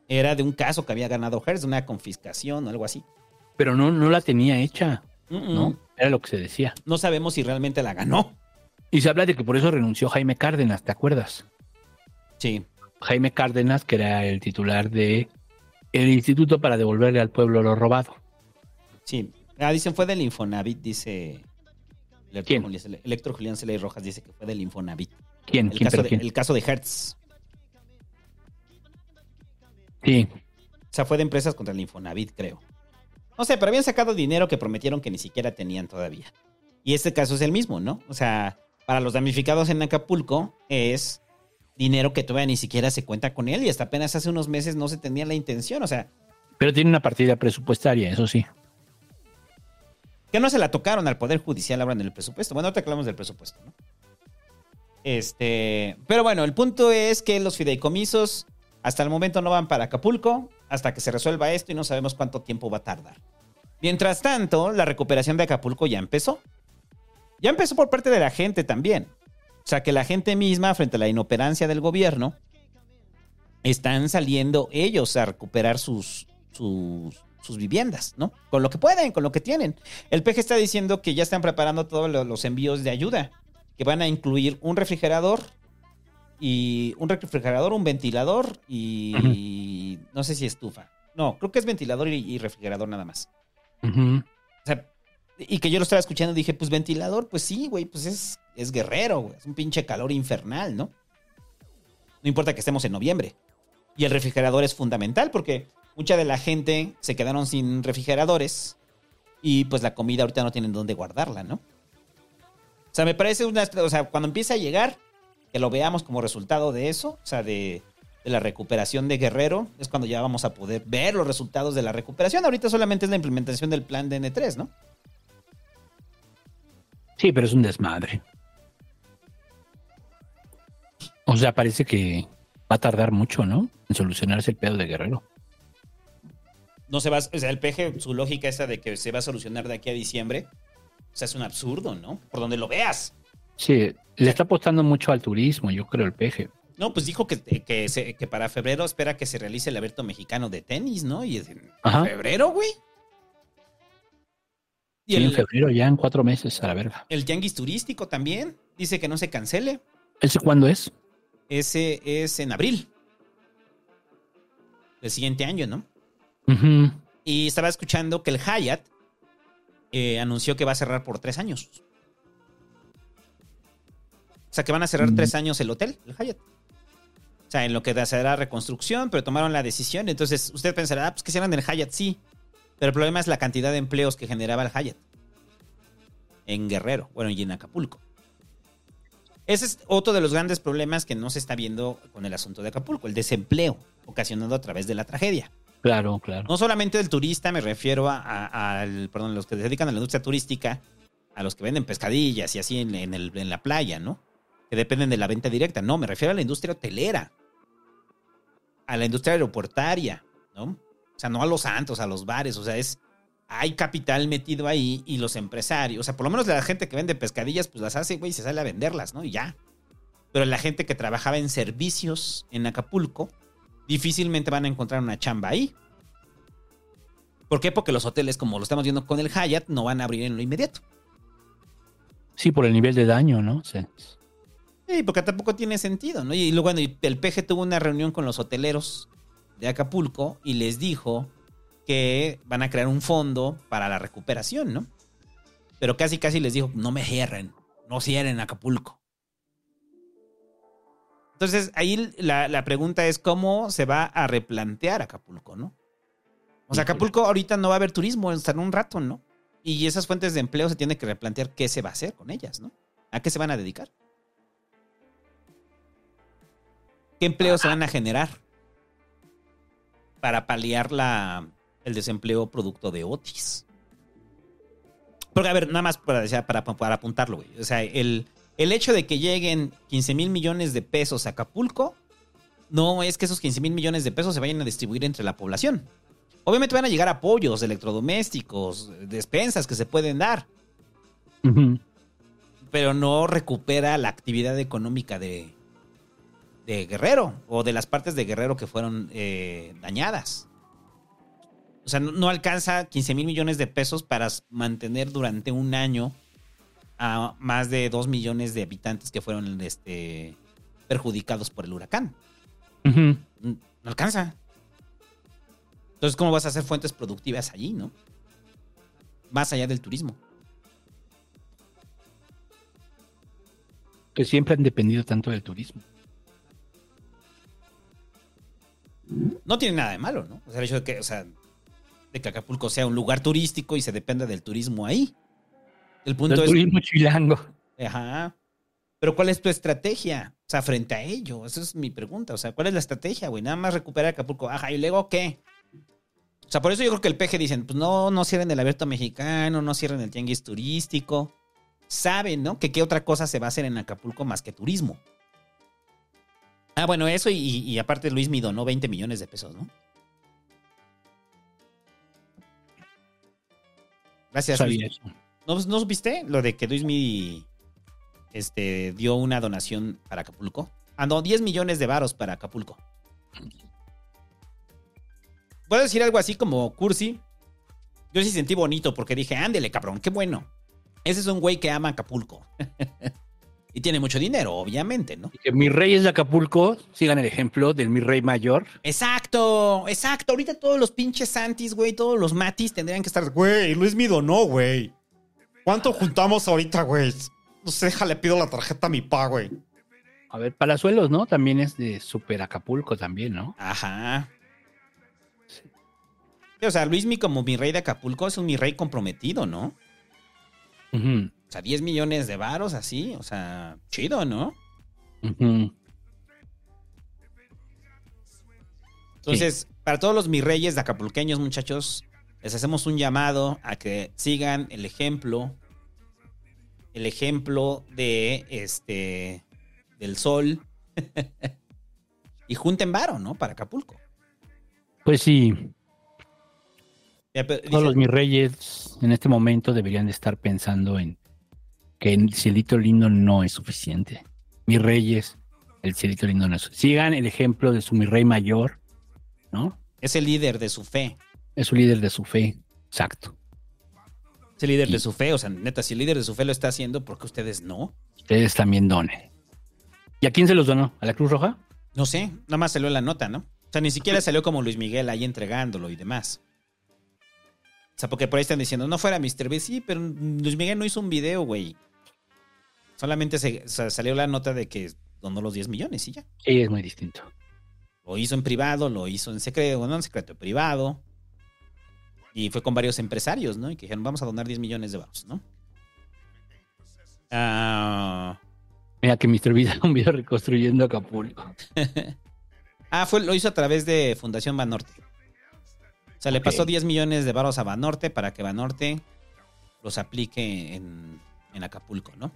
Era de un caso que había ganado Hertz, una confiscación o algo así. Pero no, no la tenía hecha, ¿no? Era lo que se decía. No sabemos si realmente la ganó. Y se habla de que por eso renunció Jaime Cárdenas, ¿te acuerdas? Sí. Jaime Cárdenas, que era el titular de el Instituto para devolverle al pueblo lo robado. Sí. Ah, dicen fue del Infonavit, dice. Electro ¿Quién? Julián Electro Julián Celay Rojas dice que fue del Infonavit. ¿Quién? El ¿Quién? caso, ¿Pero de, quién? el caso de Hertz. Sí. O sea, fue de empresas contra el Infonavit, creo. No sé, pero habían sacado dinero que prometieron que ni siquiera tenían todavía. Y este caso es el mismo, ¿no? O sea, para los damnificados en Acapulco es dinero que todavía ni siquiera se cuenta con él y hasta apenas hace unos meses no se tenía la intención. O sea, Pero tiene una partida presupuestaria, eso sí. que no se la tocaron al Poder Judicial ahora en el presupuesto. Bueno, ahorita hablamos del presupuesto, ¿no? Este, pero bueno, el punto es que los fideicomisos hasta el momento no van para Acapulco hasta que se resuelva esto y no sabemos cuánto tiempo va a tardar. Mientras tanto, la recuperación de Acapulco ya empezó. Ya empezó por parte de la gente también. O sea, que la gente misma, frente a la inoperancia del gobierno, están saliendo ellos a recuperar sus, sus, sus viviendas, ¿no? Con lo que pueden, con lo que tienen. El PG está diciendo que ya están preparando todos lo- los envíos de ayuda, que van a incluir un refrigerador y un refrigerador, un ventilador y no sé si estufa. No, creo que es ventilador y, y refrigerador nada más. O sea, y que yo lo estaba escuchando y dije, pues ventilador, pues sí, güey, pues es, es guerrero, güey. Es un pinche calor infernal, ¿no? No importa que estemos en noviembre. Y el refrigerador es fundamental porque mucha de la gente se quedaron sin refrigeradores y pues la comida ahorita no tienen dónde guardarla, ¿no? O sea, me parece una... O sea, cuando empiece a llegar, que lo veamos como resultado de eso, o sea, de, de la recuperación de Guerrero, es cuando ya vamos a poder ver los resultados de la recuperación. Ahorita solamente es la implementación del plan de N3, ¿no? Sí, pero es un desmadre. O sea, parece que va a tardar mucho, ¿no? En solucionarse el pedo de Guerrero. no se va, o sea, el PG, su lógica esa de que se va a solucionar de aquí a diciembre, o sea, es un absurdo, ¿no? Por donde lo veas. Sí, le está apostando mucho al turismo, yo creo, el peje. No, pues dijo que, que, se- que para febrero espera que se realice el abierto mexicano de tenis, ¿no? Y es en Ajá. febrero, güey. Y Sí, en el, febrero, ya en cuatro meses, a la verga. el tianguis turístico también dice que no se cancele. ¿Ese cuándo es? Ese es en abril. Del siguiente año, ¿no? Ujú. Y estaba escuchando que el Hyatt eh, anunció que va a cerrar por tres años. O sea, que van a cerrar Mm. tres años el hotel, el Hyatt. O sea, en lo que será reconstrucción, pero tomaron la decisión. Entonces, usted pensará, ah, pues que cierran el Hyatt, sí. Pero el problema es la cantidad de empleos que generaba el Hyatt. En Guerrero, bueno, y en Acapulco. Ese es otro de los grandes problemas que no se está viendo con el asunto de Acapulco, el desempleo ocasionado a través de la tragedia. Claro, claro. No solamente del turista, me refiero a, a- al, perdón, los que se dedican a la industria turística, a los que venden pescadillas y así en, en el- en la playa, ¿no? Que dependen de la venta directa. No, me refiero a la industria hotelera, a la industria aeroportaria, ¿no? O sea, no a los santos, a los bares, o sea, es, hay capital metido ahí y los empresarios, o sea, por lo menos la gente que vende pescadillas, pues las hace, güey, y se sale a venderlas, ¿no? Y ya. Pero la gente que trabajaba en servicios en Acapulco, difícilmente van a encontrar una chamba ahí. ¿Por qué? Porque los hoteles, como lo estamos viendo con el Hyatt, no van a abrir en lo inmediato. Sí, por el nivel de daño, ¿no? Sí. Sí, porque tampoco tiene sentido, ¿no? Y luego, bueno, el PG tuvo una reunión con los hoteleros de Acapulco y les dijo que van a crear un fondo para la recuperación, ¿no? Pero casi, casi les dijo, no me cierren, no cierren Acapulco. Entonces, ahí la, la pregunta es cómo se va a replantear Acapulco, ¿no? O sea, Acapulco ahorita no va a haber turismo hasta en un rato, ¿no? Y esas fuentes de empleo se tiene que replantear qué se va a hacer con ellas, ¿no? ¿A qué se van a dedicar? ¿Qué empleos se van a generar para paliar la, el desempleo producto de Otis? Porque, a ver, nada más para, para, para apuntarlo, güey. O sea, el, el hecho de que lleguen 15 mil millones de pesos a Acapulco no es que esos 15 mil millones de pesos se vayan a distribuir entre la población. Obviamente van a llegar apoyos, electrodomésticos, despensas que se pueden dar, pero no recupera la actividad económica de, de Guerrero o de las partes de Guerrero que fueron eh, dañadas. O sea, no, no alcanza 15 mil millones de pesos para mantener durante un año a más de 2 millones de habitantes que fueron este, perjudicados por el huracán. No alcanza. Entonces, ¿cómo vas a hacer fuentes productivas allí, no? Más allá del turismo. Que siempre han dependido tanto del turismo. No tiene nada de malo, ¿no? O sea, el hecho de que, o sea, de que Acapulco sea un lugar turístico y se dependa del turismo ahí. El punto El es. turismo chilango. Ajá. Pero ¿cuál es tu estrategia? O sea, frente a ello. Esa es mi pregunta. O sea, ¿cuál es la estrategia, güey? Nada más recuperar Acapulco. Ajá, y luego qué? O sea, por eso yo creo que el PG dicen, pues no, no cierren el abierto mexicano, no cierren el tianguis turístico. Saben, ¿no? Que qué otra cosa se va a hacer en Acapulco más que turismo. Ah, bueno, eso y, y aparte Luis me donó 20 millones de pesos, ¿no? Gracias, Luis. Eso. ¿No, ¿No supiste lo de que Luismi este, dio una donación para Acapulco? Ah, no, 10 millones de varos para Acapulco. Puedo decir algo así como cursi. Yo sí sentí bonito porque dije, ándele, cabrón, qué bueno. Ese es un güey que ama Acapulco. *laughs* y tiene mucho dinero, obviamente, ¿no? Y que mis reyes de Acapulco sigan el ejemplo del mi rey mayor. Exacto, exacto. Ahorita todos los pinches Santis, güey, todos los Matis tendrían que estar. Güey, Luis me donó, güey. ¿Cuánto juntamos ahorita, güey? No sé, déjale, pido la tarjeta a mi pa, güey. A ver, Palazuelos, ¿no? También es de Super Acapulco también, ¿no? Ajá. Sí, O sea, Luismi como mi rey de Acapulco es un mi rey comprometido, ¿no? O sea, 10 millones de varos así, o sea, chido, ¿no? Entonces, para todos los mis reyes de acapulqueños, muchachos, les hacemos un llamado a que sigan el ejemplo, el ejemplo de este del sol *laughs* y junten varo, ¿no? Para Acapulco. Pues sí, todos los mis reyes en este momento deberían de estar pensando en que el cielito lindo no es suficiente. Mis reyes, el cielito lindo no es suficiente. Sigan el ejemplo de su mi rey mayor, ¿no? es el líder de su fe. Es su líder de su fe. Exacto. Es el líder Y- de su fe. O sea, neta, si el líder de su fe lo está haciendo, ¿por qué ustedes no? Ustedes también donen. ¿Y a quién se los donó? ¿A la Cruz Roja? No sé, nada más salió la nota, ¿no? O sea, ni siquiera salió como Luis Miguel ahí entregándolo y demás. O sea, porque por ahí están diciendo, no fuera Mr. B, sí, pero Luis Miguel no hizo un video, güey. Solamente se, o sea, salió la nota de que donó los 10 millones y ya. Sí, es muy distinto. Lo hizo en privado, lo hizo en secreto, no en secreto, privado. Y fue con varios empresarios, ¿no? Y que dijeron, vamos a donar 10 millones de baros, ¿no? Ah, Mira que Mr. Vida *laughs* un video reconstruyendo Acapulco. *laughs* ah, fue, lo hizo a través de Fundación Banorte. O sea, le pasó 10 millones de baros a Banorte para que Banorte los aplique en, en Acapulco, ¿no?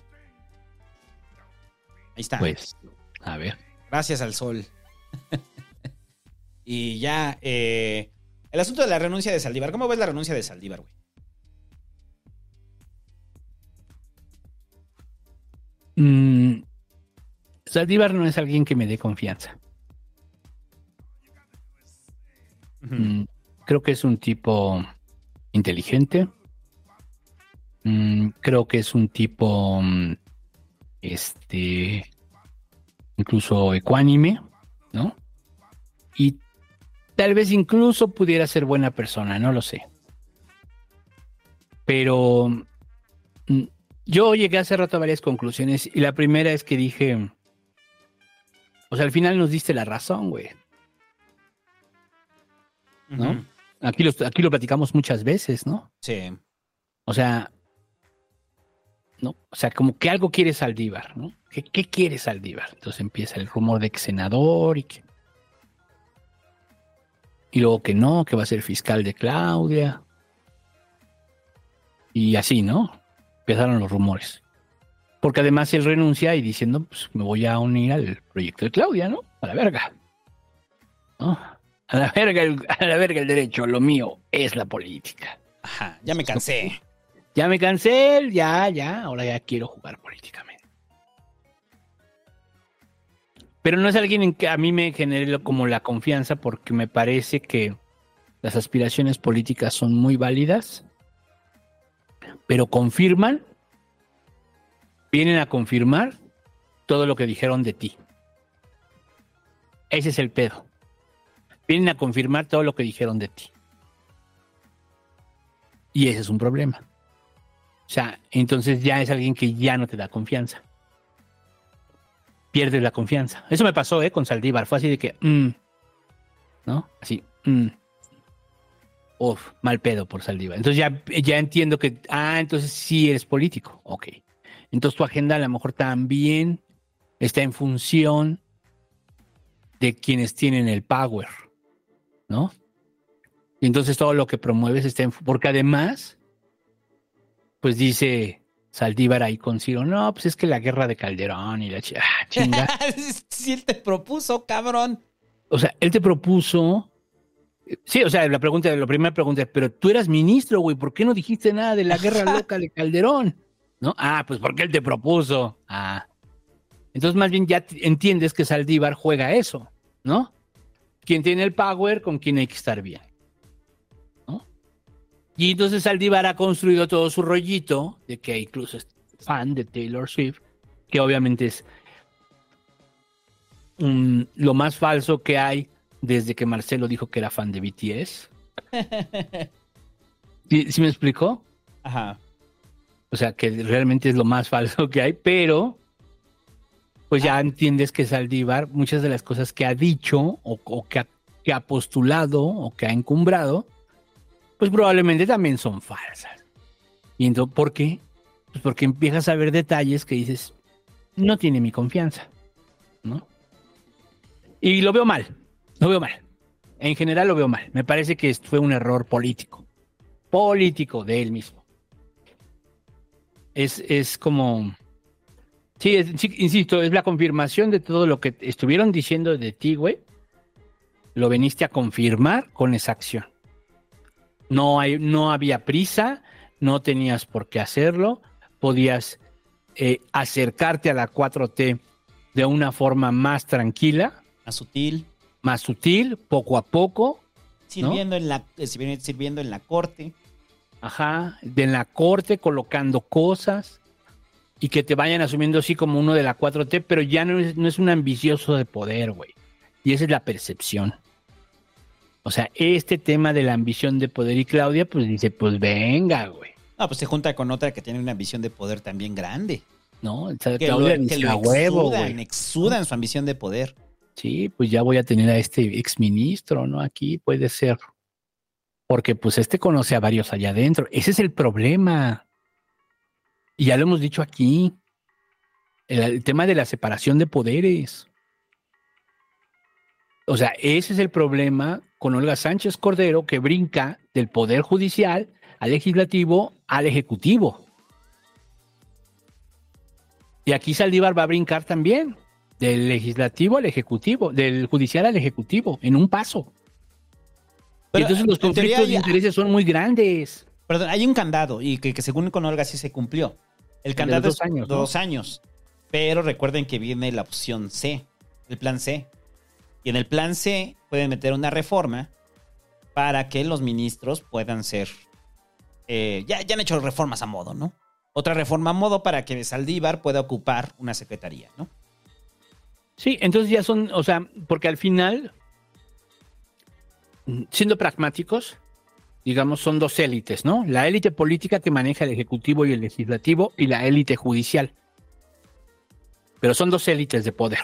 Ahí está. Pues, a ver. Gracias al sol. *laughs* y ya, eh, el asunto de la renuncia de Saldívar. ¿Cómo ves la renuncia de Saldívar, güey? Mm, Saldívar no es alguien que me dé confianza. Mm, creo que es un tipo inteligente. Mm, creo que es un tipo, mm, este, incluso ecuánime, ¿no? Y tal vez incluso pudiera ser buena persona, no lo sé. Pero mm, yo llegué hace rato a varias conclusiones y la primera es que dije, o sea, al final nos diste la razón, güey. ¿no? Aquí lo, aquí lo platicamos muchas veces, ¿no? Sí. O sea, ¿no? O sea, como que algo quiere Saldívar, ¿no? ¿Qué, qué quiere Saldívar? Entonces empieza el rumor de que senador y que... Y luego que no, que va a ser fiscal de Claudia. Y así, ¿no? Empezaron los rumores. Porque además él renuncia y diciendo, pues me voy a unir al proyecto de Claudia, ¿no? A la verga. ¿No? A la verga, el, a la verga el derecho, lo mío es la política. Ajá, ya me cansé. Ya me cansé, ya, ya, ahora ya quiero jugar políticamente. Pero no es alguien en que a mí me genere como la confianza porque me parece que las aspiraciones políticas son muy válidas, pero confirman, vienen a confirmar todo lo que dijeron de ti. Ese es el pedo. Vienen a confirmar todo lo que dijeron de ti. Y ese es un problema. O sea, entonces ya es alguien que ya no te da confianza. Pierdes la confianza. Eso me pasó, ¿eh? Con Saldívar. Fue así de que, mm, ¿no? Así, mm. Mal pedo por Saldívar. Entonces ya, ya entiendo que, ah, entonces sí eres político. Ok. Entonces tu agenda a lo mejor también está en función de quienes tienen el power, ¿no? Y entonces todo lo que promueves está en... Porque además, pues dice Saldívar ahí con Ciro, no, pues es que la guerra de Calderón y la chi- ah, chinga. *laughs* si él te propuso, cabrón. O sea, él te propuso. Sí, o sea, la pregunta, la primera pregunta es, pero tú eras ministro, güey, ¿por qué no dijiste nada de la guerra loca de Calderón? ¿No? Ah, pues porque él te propuso. Ah. Entonces, más bien ya entiendes que Saldívar juega eso, ¿no? Quien tiene el power, con quien hay que estar bien. Y entonces Saldívar ha construido todo su rollito de que incluso es fan de Taylor Swift, que obviamente es lo más falso que hay desde que Marcelo dijo que era fan de BTS. *laughs* ¿Sí, sí me explicó? Ajá. O sea, que realmente es lo más falso que hay, pero pues ya entiendes que Saldívar, muchas de las cosas que ha dicho o, o que, ha, que ha postulado o que ha encumbrado, pues probablemente también son falsas. Y entonces, ¿por qué? Pues porque empiezas a ver detalles que dices, no tiene mi confianza, ¿no? Y lo veo mal, lo veo mal. En general lo veo mal. Me parece que fue un error político. Político de él mismo. Es, es como... Sí, insisto, es la confirmación de todo lo que estuvieron diciendo de ti, güey. Lo veniste a confirmar con esa acción. No, hay, no había prisa, no tenías por qué hacerlo, podías eh, acercarte a la 4T de una forma más tranquila, Más sutil. más sutil, poco a poco, Sirviendo, en la, eh, sirvi- sirviendo en la corte. ajá, de la corte colocando cosas y que te vayan asumiendo así como uno de la 4T, pero ya no es, no es un ambicioso de poder, güey. Y esa es la percepción. O sea, este tema de la ambición de poder y Claudia, pues dice, pues venga, güey. No, pues se junta con otra que tiene una ambición de poder también grande. ¿No? O sea, Que Claudia lo, que lo "A huevo, exudan, güey. exudan su ambición de poder. Sí, pues ya voy a tener a este exministro, ¿no? Aquí puede ser. Porque pues este conoce a varios allá adentro. Ese es el problema. Y ya lo hemos dicho aquí. El, el tema de la separación de poderes. O sea, ese es el problema con Olga Sánchez Cordero que brinca del poder judicial al legislativo al ejecutivo. Y aquí Saldívar va a brincar también del legislativo al ejecutivo, del judicial al ejecutivo, en un paso. Pero, y entonces los en conflictos de hay- intereses son muy grandes. Perdón, hay un candado y que, que según con Olga sí se cumplió. El de candado es dos ¿no? dos años. Pero recuerden que viene la opción C, el plan C. Y en el plan C pueden meter una reforma para que los ministros puedan ser. eh, ya, ya han hecho reformas a modo, ¿no? Otra reforma a modo para que Saldívar pueda ocupar una secretaría, ¿no? Sí, entonces ya son, o sea, porque al final, siendo pragmáticos, digamos, son dos élites, ¿no? La élite política que maneja el ejecutivo y el legislativo y la élite judicial. Pero son dos élites de poder.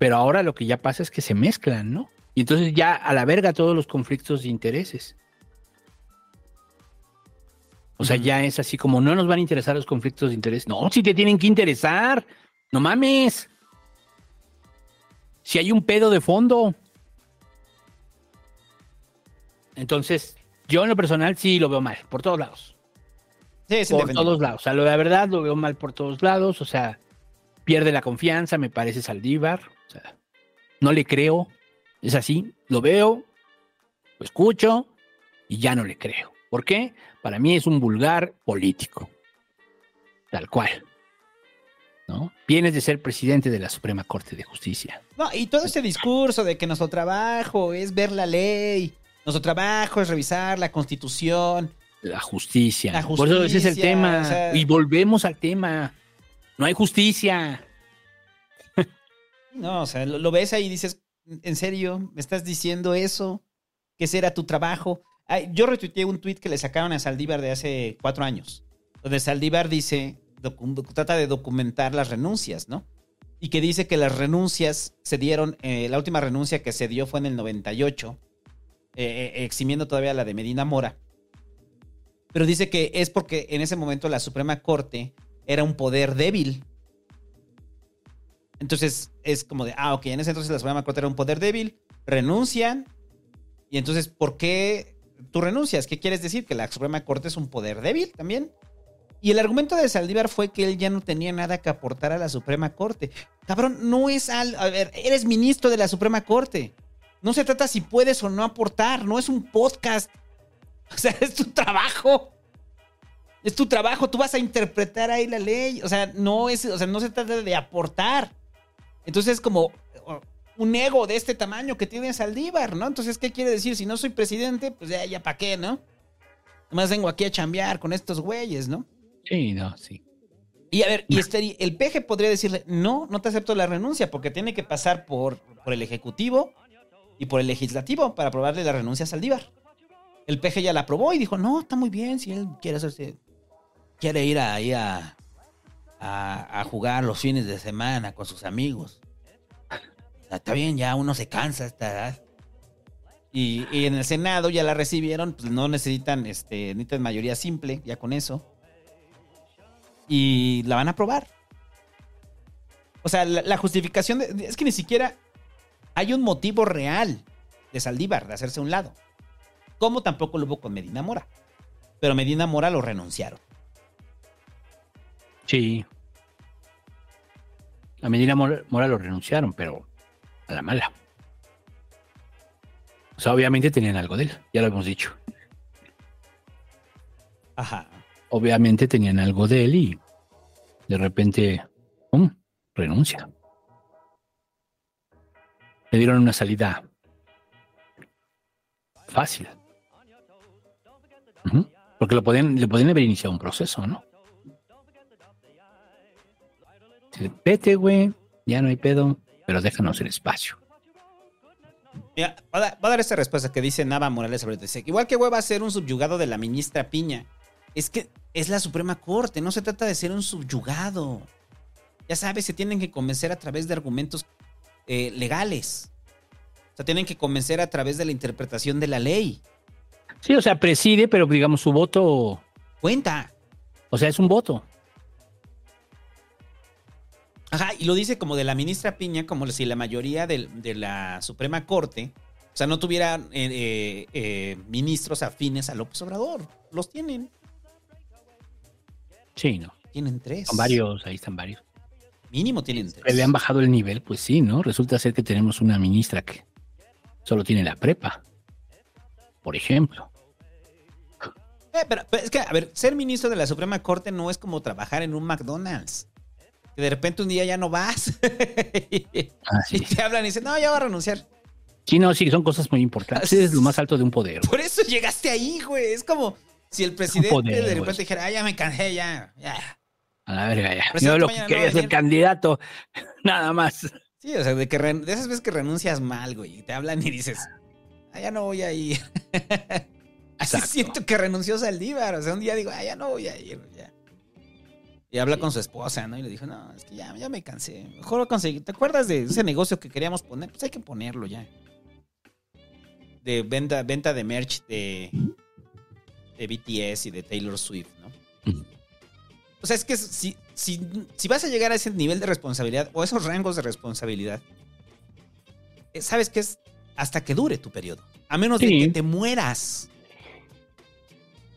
Pero ahora lo que ya pasa es que se mezclan, ¿no? Y entonces ya a la verga todos los conflictos de intereses. O sea, ya es así como no nos van a interesar los conflictos de interés. No, si te tienen que interesar. No mames. Si hay un pedo de fondo. Entonces, yo en lo personal sí lo veo mal, por todos lados. Sí, es por todos lados. O sea, lo de la verdad lo veo mal por todos lados. O sea, pierde la confianza, me parece Saldívar. O sea, no le creo. Es así, lo veo, lo escucho y ya no le creo. ¿Por qué? Para mí es un vulgar político. Tal cual. ¿No? Vienes de ser presidente de la Suprema Corte de Justicia. No, y todo este discurso de que nuestro trabajo es ver la ley, nuestro trabajo es revisar la constitución. La justicia. La Por eso ese es el tema. o sea- Y volvemos al tema. No hay justicia. No, o sea, lo, ves ahí y dices, ¿en serio? ¿Me estás diciendo eso? ¿Que ese era tu trabajo? Yo retuiteé un tweet que le sacaron a Saldívar de hace cuatro años, donde Saldívar dice, trata de documentar las renuncias, ¿no? Y que dice que las renuncias se dieron, eh, la última renuncia que se dio fue en el 98, eh, eh, eximiendo todavía la de Medina Mora. Pero dice que es porque en ese momento la Suprema Corte era un poder débil. Entonces es como de, ah, ok, en ese entonces la Suprema Corte era un poder débil, renuncian. Y entonces, ¿por qué tú renuncias? ¿Qué quieres decir? ¿Que la Suprema Corte es un poder débil también? Y el argumento de Saldívar fue que él ya no tenía nada que aportar a la Suprema Corte. Cabrón, no es al. A ver, eres ministro de la Suprema Corte. No se trata si puedes o no aportar, no es un podcast. O sea, *laughs* es tu trabajo. Es tu trabajo, tú vas a interpretar ahí la ley. O sea, no es, o sea, no se trata de aportar. Entonces es como un ego de este tamaño que tiene Saldívar, ¿no? Entonces, ¿qué quiere decir? Si no soy presidente, pues ya, ya para qué, ¿no? Nomás vengo aquí a chambear con estos güeyes, ¿no? Sí, no, sí. Y a ver, y este, el peje podría decirle, no, no te acepto la renuncia, porque tiene que pasar por, por el Ejecutivo y por el Legislativo para aprobarle la renuncia a Saldívar. El peje ya la aprobó y dijo, no, está muy bien, si él quiere hacerse, quiere ir ahí a, a, jugar los fines de semana con sus amigos. Está bien, ya uno se cansa esta edad. Y, en el Senado ya la recibieron, pues no necesitan, este, necesitan mayoría simple, ya con eso y la van a aprobar. O sea, la, justificación es que ni siquiera hay un motivo real de Saldívar de hacerse a un lado. Como tampoco lo hubo con Medina Mora. Pero Medina Mora lo renunciaron. Sí. A Medina Mora, Mora lo renunciaron, pero a la mala. O sea, obviamente tenían algo de él, ya lo hemos dicho. Ajá. Obviamente tenían algo de él y de repente, ¡pum! renuncia. Le dieron una salida fácil. Porque lo podían, le podían haber iniciado un proceso, ¿no? Dice, Vete, güey, ya no hay pedo, pero déjanos el espacio. Mira, va a, dar, va a dar esta respuesta que dice Nava Morales sobre Igual que hueva ser un subyugado de la ministra Piña. Es que es la Suprema Corte, no se trata de ser un subyugado. Ya sabes, se tienen que convencer a través de argumentos eh, legales. O sea, tienen que convencer a través de la interpretación de la ley. Sí, o sea, preside, pero digamos su voto, Cuenta. o sea, es un voto. Ajá, y lo dice como de la ministra Piña, como si la mayoría del- de, la Suprema Corte, o sea, no tuviera eh, eh, eh, ministros afines a López Obrador. Los tienen. Sí, ¿no? Tienen tres. Son varios, ahí están varios. Mínimo tienen tres. Le han bajado el nivel, pues sí, ¿no? Resulta ser que tenemos una ministra que solo tiene la prepa, por ejemplo. Eh, pero, pero es que, a ver, ser ministro de la Suprema Corte no es como trabajar en un McDonald's. Que de repente un día ya no vas. *laughs* Ah, y te hablan y dicen, no, ya va a renunciar. Sí, no, sí, son cosas muy importantes. *laughs* Es lo más alto de un poder. Por eso llegaste ahí, güey. Es como si el presidente poder, de repente dijera, ah, ya me cansé, ya, ya. A la verga, ya. Yo lo que no quería venir. candidato, *laughs* nada más. Sí, o sea, de, que de esas veces que renuncias mal, güey. Y te hablan y dices, ah, ya no voy a ir. Así Exacto. siento que renunció Saldívar. O sea, un día digo, ah, ya no voy a ir, ya. Y habla con su esposa, ¿no? Y le dijo, no, es que ya, ya me cansé. Mejor conseguir. ¿Te acuerdas de ese negocio que queríamos poner? Pues hay que ponerlo ya. De venta, venta de merch de, de BTS y de Taylor Swift, ¿no? O sea, es que si, si, si vas a llegar a ese nivel de responsabilidad o esos rangos de responsabilidad, eh, sabes que es hasta que dure tu periodo. A menos de que te mueras.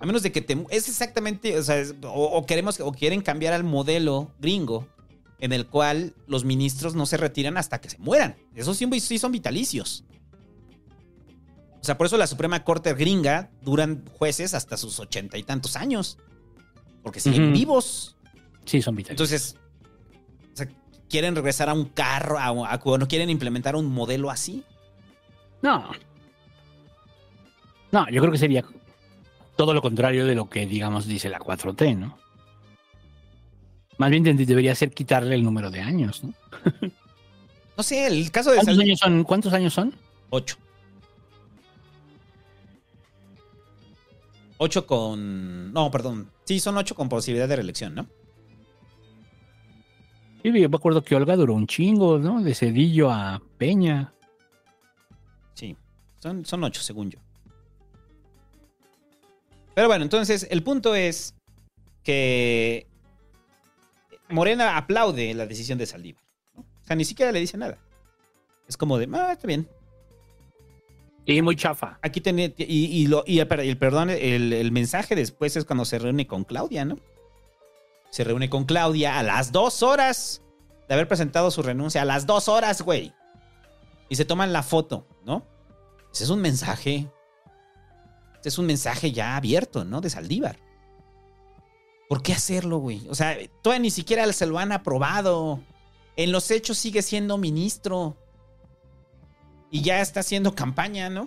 A menos de que te... Es exactamente, o sea, es- o, o queremos, o quieren cambiar al modelo gringo en el cual los ministros no se retiran hasta que se mueran. Esos sí, sí son vitalicios. O sea, por eso la Suprema Corte gringa duran jueces hasta sus ochenta y tantos años. Porque siguen vivos. Sí, son vitales. Entonces, o sea, quieren regresar a un carro, a, a- o no quieren implementar un modelo así. No. No, yo creo que sería todo lo contrario de lo que, digamos, dice la 4T, ¿no? Más bien de- debería ser quitarle el número de años, ¿no? *laughs* No sé, el caso de ¿Cuántos años son? ¿Cuántos años son? Ocho. Ocho con. No, perdón. Sí, son ocho con posibilidad de reelección, ¿no? Sí, yo me acuerdo que Olga duró un chingo, ¿no? De Cedillo a Peña. Sí. Son, son ocho, según yo. Pero bueno, entonces, el punto es que Morena aplaude la decisión de Saldívar. ¿no? O sea, ni siquiera le dice nada. Es como de, ah, está bien. Y muy chafa. Aquí tiene, y, y lo, y el perdón, el, el mensaje después es cuando se reúne con Claudia, ¿no? Se reúne con Claudia a las dos horas de haber presentado su renuncia. A las dos horas, güey. Y se toman la foto, ¿no? Ese es un mensaje. Es un mensaje ya abierto, ¿no? De Saldívar. ¿Por qué hacerlo, güey? O sea, todavía ni siquiera se lo han aprobado. En los hechos sigue siendo ministro. Y ya está haciendo campaña, ¿no?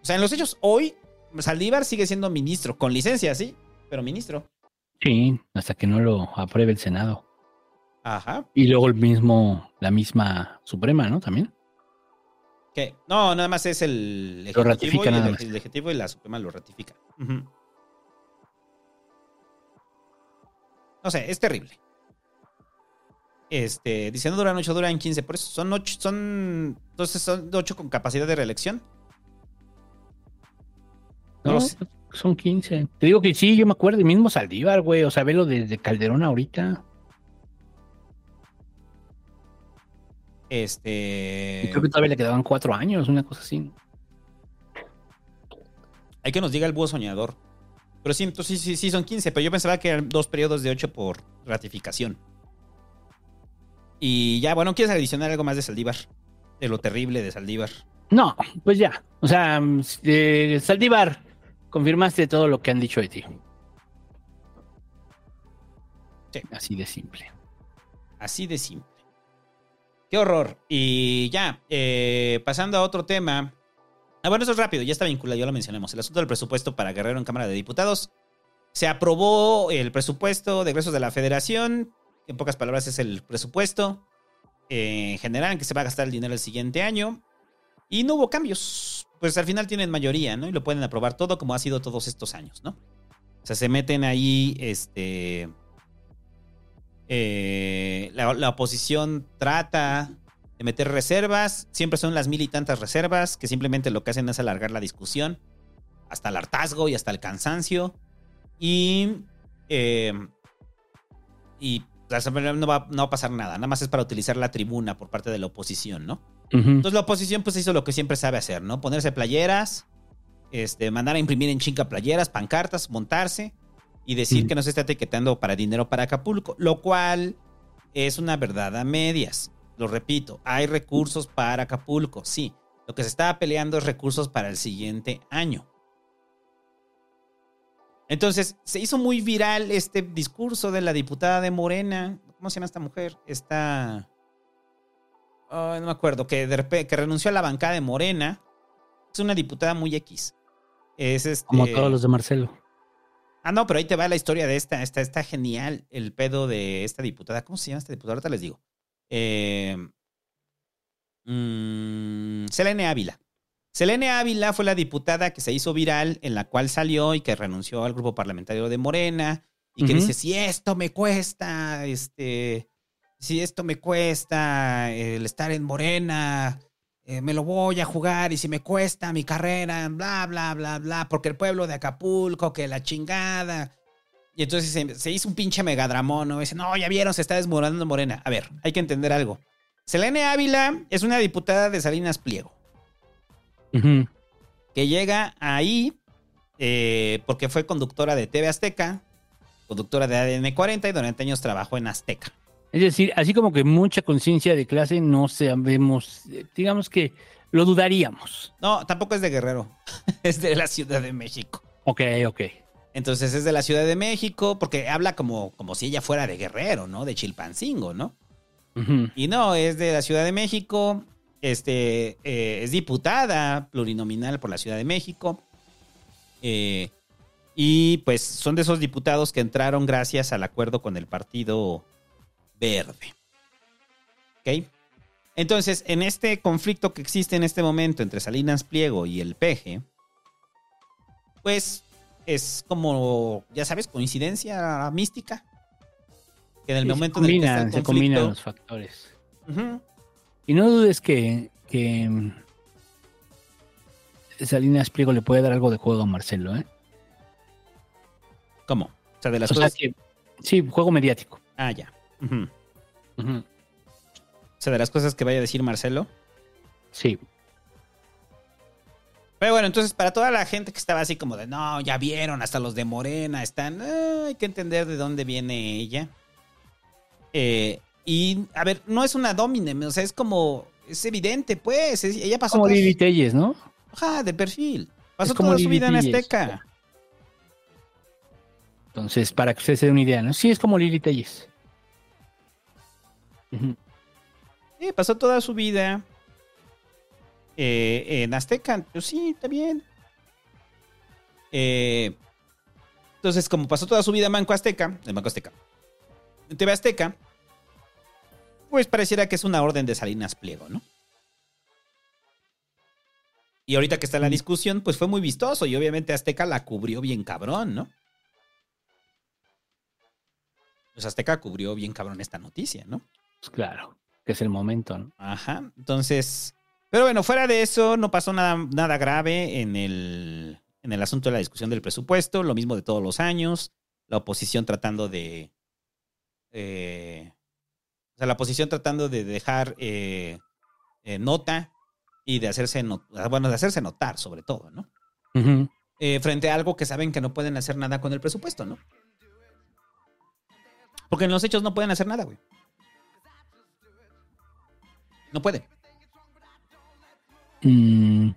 O sea, en los hechos, hoy Saldívar sigue siendo ministro, con licencia, sí, pero ministro. Sí, hasta que no lo apruebe el Senado. Ajá. Y luego el mismo, la misma Suprema, ¿no? También. ¿Qué? No, nada más es el Lo ratifica y el nada más. el ejecutivo y la Suprema lo ratifica. No sé, es terrible. Este, dice, no duran 8, duran 15. Por eso son 8, son. Entonces son 8 con capacidad de reelección. No No, lo sé. son 15. Te digo que sí, yo me acuerdo. Y mismo Saldívar, güey. O sea, velo desde Calderón ahorita. Este. Y creo que todavía le quedaban cuatro años, una cosa así. Hay que nos diga el búho soñador. Pero sí, entonces sí, sí, sí, son 15, pero yo pensaba que eran dos periodos de 8 por ratificación. Y ya, bueno, ¿quieres adicionar algo más de Saldívar? De lo terrible de Saldívar. No, pues ya. O sea, eh, Saldívar, confirmaste todo lo que han dicho de ti. Sí. Así de simple. Así de simple. Qué horror. Y ya, eh, pasando a otro tema. Ah, bueno, eso es rápido, ya está vinculado, ya lo mencionamos. El asunto del presupuesto para Guerrero en Cámara de Diputados. Se aprobó el presupuesto de egresos de la Federación. En pocas palabras, es el presupuesto eh, en general en que se va a gastar el dinero el siguiente año. Y no hubo cambios. Pues al final tienen mayoría, ¿no? Y lo pueden aprobar todo como ha sido todos estos años, ¿no? O sea, se meten ahí, este. Eh, la, la oposición trata de meter reservas. Siempre son las mil y tantas reservas que simplemente lo que hacen es alargar la discusión hasta el hartazgo y hasta el cansancio. Y. eh, y no va, no va a pasar nada. Nada más es para utilizar la tribuna por parte de la oposición, ¿no? Entonces la oposición pues hizo lo que siempre sabe hacer, ¿no? Ponerse playeras, este, mandar a imprimir en chinga playeras, pancartas, montarse y decir que no se está etiquetando para dinero para Acapulco, lo cual es una verdad a medias. Lo repito, hay recursos para Acapulco, sí. Lo que se estaba peleando es recursos para el siguiente año. Entonces, se hizo muy viral este discurso de la diputada de Morena. ¿Cómo se llama esta mujer? Esta... No me acuerdo, que, de repe- que renunció a la bancada de Morena. Es una diputada muy X. Es este... Como todos los de Marcelo. Ah, no, pero ahí te va la historia de esta. Está, está genial el pedo de esta diputada. ¿Cómo se llama esta diputada? Ahorita les digo. Eh, mm, Selene Ávila. Selene Ávila fue la diputada que se hizo viral, en la cual salió y que renunció al grupo parlamentario de Morena. Y que dice: Si esto me cuesta, este. Si esto me cuesta el estar en Morena, eh, me lo voy a jugar y si me cuesta mi carrera, bla, bla, bla, bla, porque el pueblo de Acapulco, que la chingada. Y entonces se, se hizo un pinche megadramón, ¿no? Dice, no, ya vieron, se está desmoronando Morena. A ver, hay que entender algo. Selene Ávila es una diputada de Salinas Pliego, que llega ahí eh, porque fue conductora de TV Azteca, conductora de ADN 40 y durante años trabajó en Azteca. Es decir, así como que mucha conciencia de clase no sabemos, eh, digamos que lo dudaríamos. No, tampoco es de Guerrero, *laughs* es de la Ciudad de México. Ok, ok. Entonces es de la Ciudad de México porque habla como, como si ella fuera de Guerrero, ¿no? De Chilpancingo, ¿no? Y no, es de la Ciudad de México, este, eh, es diputada plurinominal por la Ciudad de México. eh, y pues son de esos diputados que entraron gracias al acuerdo con el Partido Verde. ¿Ok? Entonces, en este conflicto que existe en este momento entre Salinas Pliego y el PG, pues es como, ya sabes, coincidencia mística. Que en el Sí, se momento en el que está combinan, el se combinan conflicto- los factores. Y no dudes que, que Salinas Pliego le puede dar algo de juego a Marcelo, ¿eh? ¿Cómo? O sea, de las O sea cosas. que, sí, juego mediático. Ah, ya. O sea, de las cosas que vaya a decir Marcelo. Sí. Pero bueno, entonces para toda la gente que estaba así como de, no, ya vieron, hasta los de Morena están, ah, hay que entender de dónde viene ella. Eh, y, a ver, no es una domine, o sea, es como, es evidente, pues, es- ella pasó Como Lili Telles, ¿no? Ajá, de perfil. Pasó Es como toda su vida en. Azteca. Entonces, para que ustedes se den una idea, ¿no? Sí, es como Lili Telles. Sí, pasó toda su vida eh, en Azteca. Pues sí, está bien. Eh, entonces, como pasó toda su vida en Banco Azteca, en Banco Azteca, en TV Azteca, pues pareciera que es una orden de Salinas Pliego, ¿no? Y ahorita que está la discusión, pues fue muy vistoso y obviamente Azteca la cubrió bien cabrón, ¿no? Pues Azteca cubrió bien cabrón esta noticia, ¿no? Pues claro, que es el momento, ¿no? Ajá. Entonces, pero bueno, fuera de eso, no pasó nada, nada grave en el, en el asunto de la discusión del presupuesto. Lo mismo de todos los años. La oposición tratando de. eh, o sea, la oposición tratando de dejar eh, eh, nota y de hacerse, no- bueno, de hacerse notar, sobre todo, ¿no? Eh, frente a algo que saben que no pueden hacer nada con el presupuesto, ¿no? Porque en los hechos no pueden hacer nada, güey. No pueden. Mm,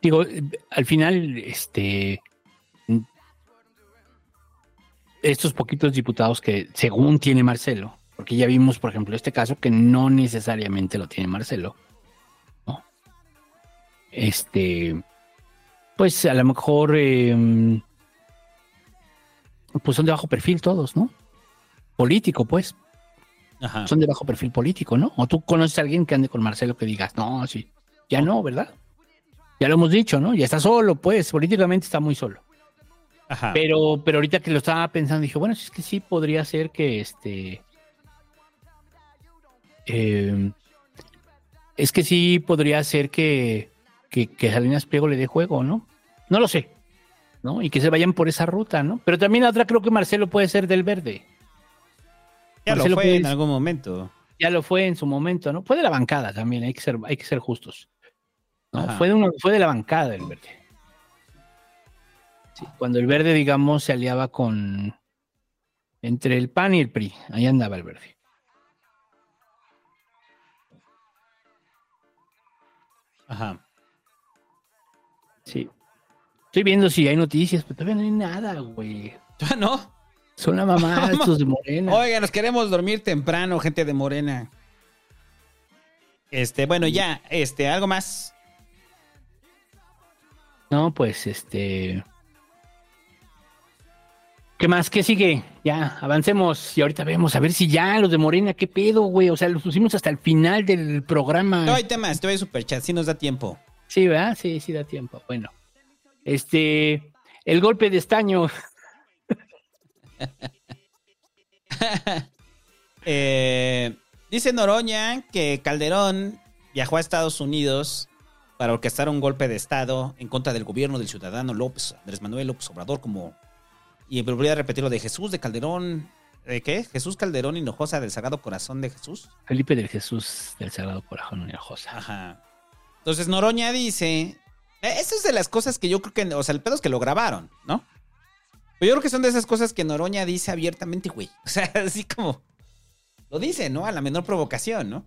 digo, al final, este. Estos poquitos diputados que, según tiene Marcelo, porque ya vimos, por ejemplo, este caso que no necesariamente lo tiene Marcelo, ¿no? Este. Pues a lo mejor. eh, pues son de bajo perfil todos, ¿no? Político, pues. Ajá. Son de bajo perfil político, ¿no? O tú conoces a alguien que ande con Marcelo que digas, no, sí. Ya no, ¿verdad? Ya lo hemos dicho, ¿no? Ya está solo, pues, políticamente está muy solo. Ajá. Pero, pero ahorita que lo estaba pensando, dije, bueno, si es que sí podría ser que este. eh, es que sí podría ser que, que, que Salinas Pliego le dé juego, ¿no? No lo sé, ¿no? Y que se vayan por esa ruta, ¿no? Pero también la otra creo que Marcelo puede ser del verde. Ya lo fue en algún momento. Ya lo fue en su momento, ¿no? Fue de la bancada también, hay que ser, hay que ser justos. ¿no? Fue, de fue de la bancada el verde. Sí, cuando el verde, digamos, se aliaba con. entre el PAN y el PRI. Ahí andaba el verde. Ajá. Sí. Estoy viendo si hay noticias, pero todavía no hay nada, güey. ¿No? Son la mamá *laughs* estos de Morena. Oiga, nos queremos dormir temprano, gente de Morena. Este, bueno, ya, este, algo más. No, pues este. ¿Qué más? ¿Qué sigue? Ya, avancemos y ahorita vemos a ver si ya los de Morena, ¿qué pedo, güey? O sea, los pusimos hasta el final del programa. No hay temas, te doy superchat, si nos da tiempo. Sí, ¿verdad? Sí, sí da tiempo. Bueno. Este. El golpe de estaño. *laughs* *laughs* Eh, dice Noroña que Calderón viajó a Estados Unidos para orquestar un golpe de Estado en contra del gobierno del ciudadano López, Andrés Manuel López Obrador, como. Y volvería a repetir lo de Jesús de Calderón. ¿De qué? Jesús Calderón Hinojosa del Sagrado Corazón de Jesús. Felipe del Jesús del Sagrado Corazón Hinojosa. Ajá. Entonces Noroña dice Eh, Esa es de las cosas que yo creo que, o sea, el pedo es que lo grabaron, ¿no? Pero yo creo que son de esas cosas que Noroña dice abiertamente, güey. *laughs* O sea, así como lo dice, ¿no? A la menor provocación, ¿no?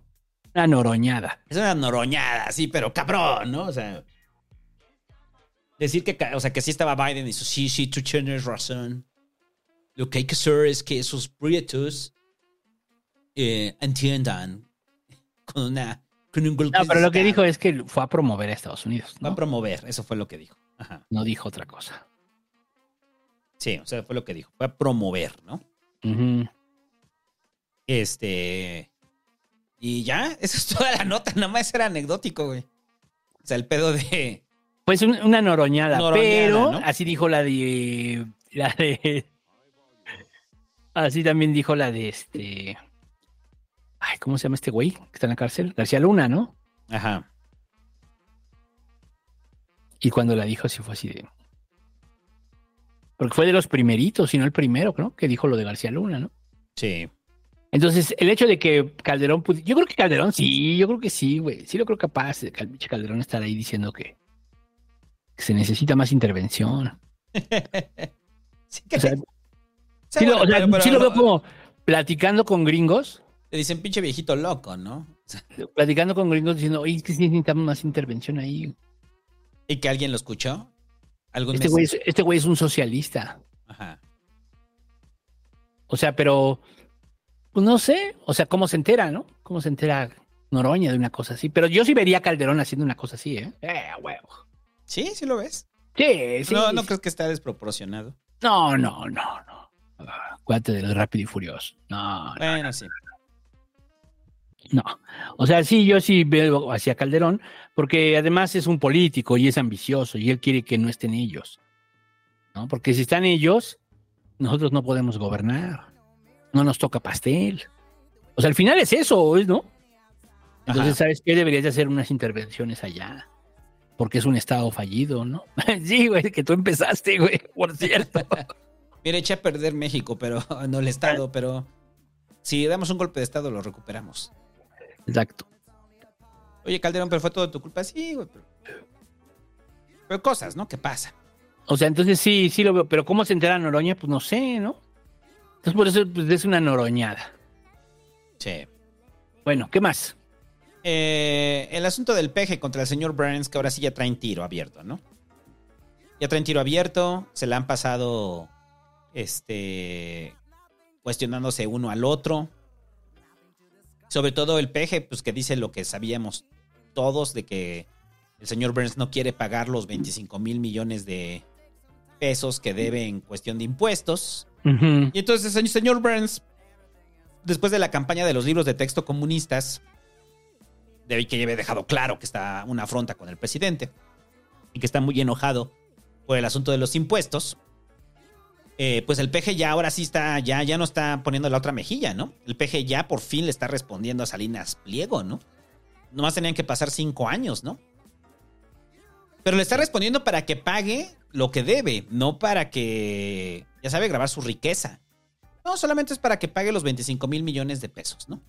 Una noroñada. Es una noroñada, sí, pero cabrón, ¿no? O sea, decir que, o sea, que sí estaba Biden y dice, sí, sí, tú tienes razón. Lo que hay que hacer es que esos prietos eh, entiendan con una con un golpe No, pero lo que dijo es que fue a promover a Estados Unidos, va a ¿no? promover, eso fue lo que dijo. Ajá. No dijo otra cosa. Sí, o sea, fue lo que dijo, fue a promover, ¿no? Este. Y ya, *laughs* eso es toda la nota, nada más era anecdótico, güey. O sea, el pedo de. Pues un- una noroñada, Noroñada, pero ¿no? así dijo la de. La de. Así también dijo la de este. Ay, ¿cómo se llama este güey que está en la cárcel? García Luna, ¿no? Ajá. Y cuando la dijo, sí fue así de. Porque fue de los primeritos, si no el primero, ¿no? Que dijo lo de García Luna, ¿no? Sí. Entonces, el hecho de que Calderón pudi- Yo creo que Calderón sí, yo creo que sí, güey. Sí lo creo capaz de Calderón estar ahí diciendo que, que se necesita más intervención. *laughs* sí, que- O sea, sí, lo, bueno, o sea, pero- pero sí lo veo como platicando con gringos, Te dicen pinche viejito loco, ¿no? Platicando con gringos diciendo, oye, es que sí necesitamos más intervención ahí. y que alguien lo escuchó. Algún Este mes- güey, es, este güey es un socialista. Ajá. O sea, pero, pues no sé, o sea, ¿cómo se entera, no? ¿Cómo se entera Noroña de una cosa así? Pero yo sí vería a Calderón haciendo una cosa así, ¿eh? Eh, huevo. Sí, sí lo ves. Sí, sí. no, no sí. crees que está desproporcionado. No, no, no, no. Ah, Acuérdate del rápido y furioso. No, no, Bueno, sí. No. O sea, sí, yo sí veo hacia Calderón, porque además es un político y es ambicioso y él quiere que no estén ellos. ¿No? Porque si están ellos, nosotros no podemos gobernar. No nos toca pastel. O sea, al final es eso, ¿no? Entonces, Ajá. ¿sabes qué? Deberías de hacer unas intervenciones allá. Porque es un estado fallido, ¿no? *laughs* sí, güey, que tú empezaste, güey, por cierto. *laughs* Mira, eché a perder México, pero *laughs* no el Estado, pero si damos un golpe de Estado lo recuperamos. Exacto. Oye, Calderón, pero fue todo tu culpa. Sí, güey, pero, pero cosas, ¿no? ¿Qué pasa? O sea, entonces sí, sí lo veo. Pero ¿cómo se entera Noroña? Pues no sé, ¿no? Entonces por eso pues, es una noroñada. Sí. Bueno, ¿qué más? Eh, el asunto del peje contra el señor Burns, que ahora sí ya traen tiro abierto, ¿no? Ya traen tiro abierto, se la han pasado este cuestionándose uno al otro. Sobre todo el peje, pues que dice lo que sabíamos todos de que el señor Burns no quiere pagar los 25 mil millones de pesos que debe en cuestión de impuestos. Y entonces el señor Burns, después de la campaña de los libros de texto comunistas, de que ya había dejado claro que está una afronta con el presidente y que está muy enojado por el asunto de los impuestos, eh, pues el PG ya ahora sí está, ya, ya no está poniendo la otra mejilla, ¿no? El PG ya por fin le está respondiendo a Salinas Pliego, ¿no? Nomás tenían que pasar cinco años, ¿no? Pero le está respondiendo para que pague lo que debe, no para que, ya sabe, grabar su riqueza. No, solamente es para que pague los 25 mil millones de pesos, ¿no?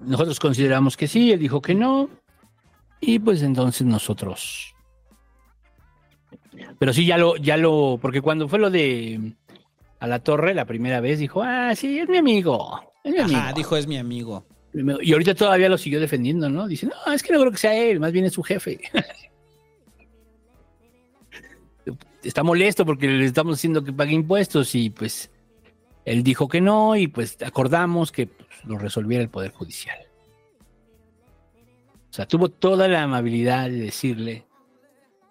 Nosotros consideramos que sí, él dijo que no. Y pues entonces nosotros. Pero sí, ya lo, ya lo, porque cuando fue lo de a la torre la primera vez, dijo, ah, sí, es mi amigo. Es mi amigo. Ajá, dijo, es mi amigo. Y ahorita todavía lo siguió defendiendo, ¿no? Dice, no, es que no creo que sea él, más bien es su jefe. *laughs* Está molesto porque le estamos diciendo que pague impuestos y pues él dijo que no y pues acordamos que pues, lo resolviera el Poder Judicial. O sea, tuvo toda la amabilidad de decirle,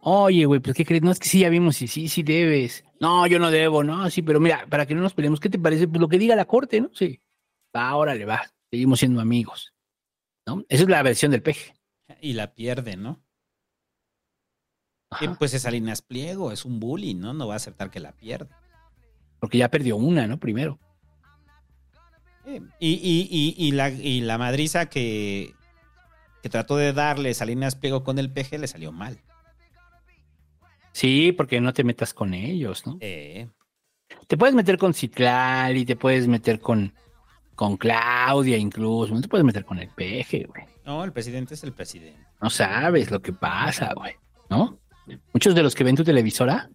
oye, güey, pues ¿qué crees? No, es que sí, ya vimos y sí, sí debes. No, yo no debo, no, sí, pero mira, para que no nos peleemos, ¿qué te parece? Pues lo que diga la corte, ¿no? Sí. Va, órale, va. Seguimos siendo amigos. ¿No? Esa es la versión del peje. Y la pierde, ¿no? Pues es Salinas Pliego, es un bully, ¿no? No va a aceptar que la pierda. Porque ya perdió una, ¿no? Primero. Eh, Y, y, y, y la, y la madriza que, que trató de darle Salinas Pliego con el peje le salió mal. Sí, porque no te metas con ellos, ¿no? Eh, Te puedes meter con Citlali, te puedes meter con, con Claudia incluso, no te puedes meter con el peje, güey. no, el presidente es el presidente. No sabes lo que pasa, güey, ¿no? Muchos de los que ven tu televisora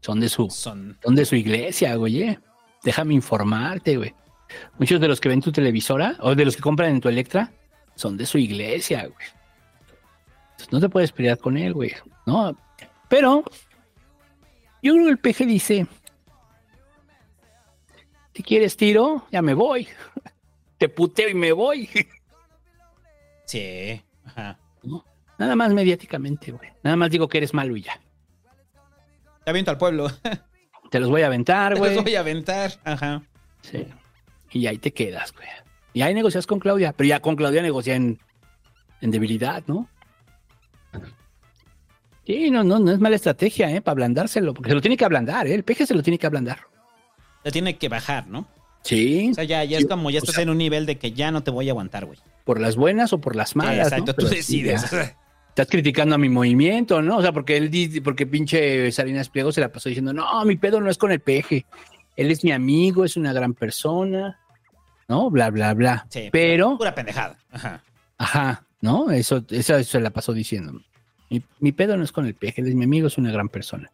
son de su, Son. son de su iglesia, güey. eh. Déjame informarte, güey. Muchos de los que ven tu televisora o de los que compran en tu Electra son de su iglesia, güey. Entonces, no te puedes pelear con él, güey. No. Pero yo creo que el peje dice: Si quieres tiro, ya me voy. *laughs* Te puteo y me voy. *laughs* Sí. Ajá. Nada más mediáticamente, güey. Nada más digo que eres malo y ya. Te aviento al pueblo. *laughs* Te los voy a aventar, Te güey. los voy a aventar. Ajá. Sí. Y ahí te quedas, güey. Y ahí negocias con Claudia, pero ya con Claudia negocia en, en debilidad, ¿no? Sí, no, no, no es mala estrategia, ¿eh? Para ablandárselo, porque se lo tiene que ablandar, ¿eh? El peje se lo tiene que ablandar. Te tiene que bajar, ¿no? Sí. O sea, ya, ya Sí, es como, ya o estás sea- en un nivel de que ya no te voy a aguantar, güey. Por las buenas o por las malas. Exacto, ¿no? tú Pero sí, decides. Estás criticando a mi movimiento, ¿no? O sea, porque él dice, porque pinche Salinas Pliego se la pasó diciendo, no, mi pedo no es con el peje. Él es mi amigo, es una gran persona, ¿no? Bla, bla, bla. Sí, Pero, Pura pendejada. Ajá. ajá, ¿no? Eso, eso se la pasó diciendo. Mi, pedo no es con el peje, él es mi amigo, es una gran persona.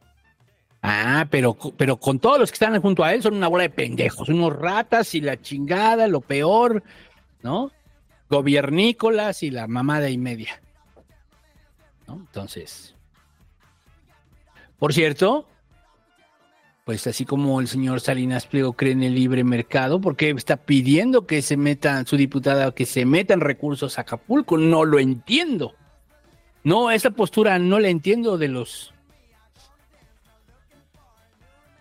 Ah, pero, pero con todos los que están junto a él son una bola de pendejos, unos ratas y la chingada, lo peor, ¿no? Gobiernícolas y la mamada y media. ¿No? Entonces. Por cierto, pues así como el señor Salinas Pliego cree en el libre mercado, porque está pidiendo que se metan, su diputada, que se metan recursos a Acapulco, no lo entiendo. No, esa postura no la entiendo de los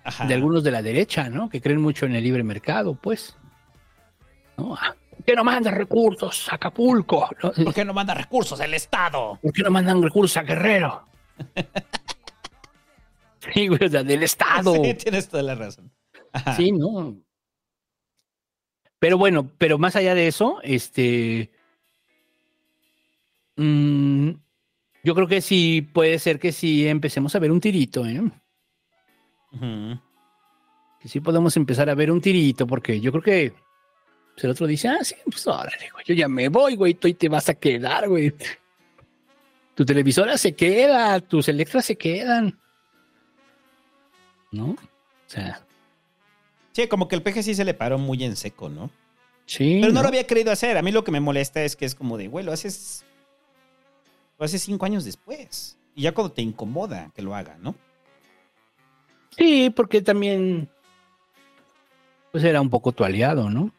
Ajá. de algunos de la derecha, ¿no? Que creen mucho en el libre mercado, pues. ¿No? Ah, ¿Por qué no mandan recursos a Acapulco? ¿No? ¿Por qué no manda recursos el Estado? ¿Por qué no mandan recursos a Guerrero? *laughs* Sí, güey, o sea, del Estado. Sí, tienes toda la razón. Ajá. Sí, no. Pero bueno, pero más allá de eso, este. mm, yo creo que sí puede ser que sí empecemos a ver un tirito, ¿eh? Que sí podemos empezar a ver un tirito, porque yo creo que pues, el otro dice, ah, sí, pues órale, güey, yo ya me voy, güey, tú ahí te vas a quedar, güey. Tu televisora se queda, tus electras se quedan. ¿No? O sea, Sí, como que el peje sí se le paró muy en seco, ¿no? sí. Pero no ¿no? lo había querido hacer. A mí lo que me molesta es que es como de, güey, lo haces. Lo haces cinco años después. Y ya cuando te incomoda que lo haga, ¿no? Sí, porque también pues era un poco tu aliado, ¿no?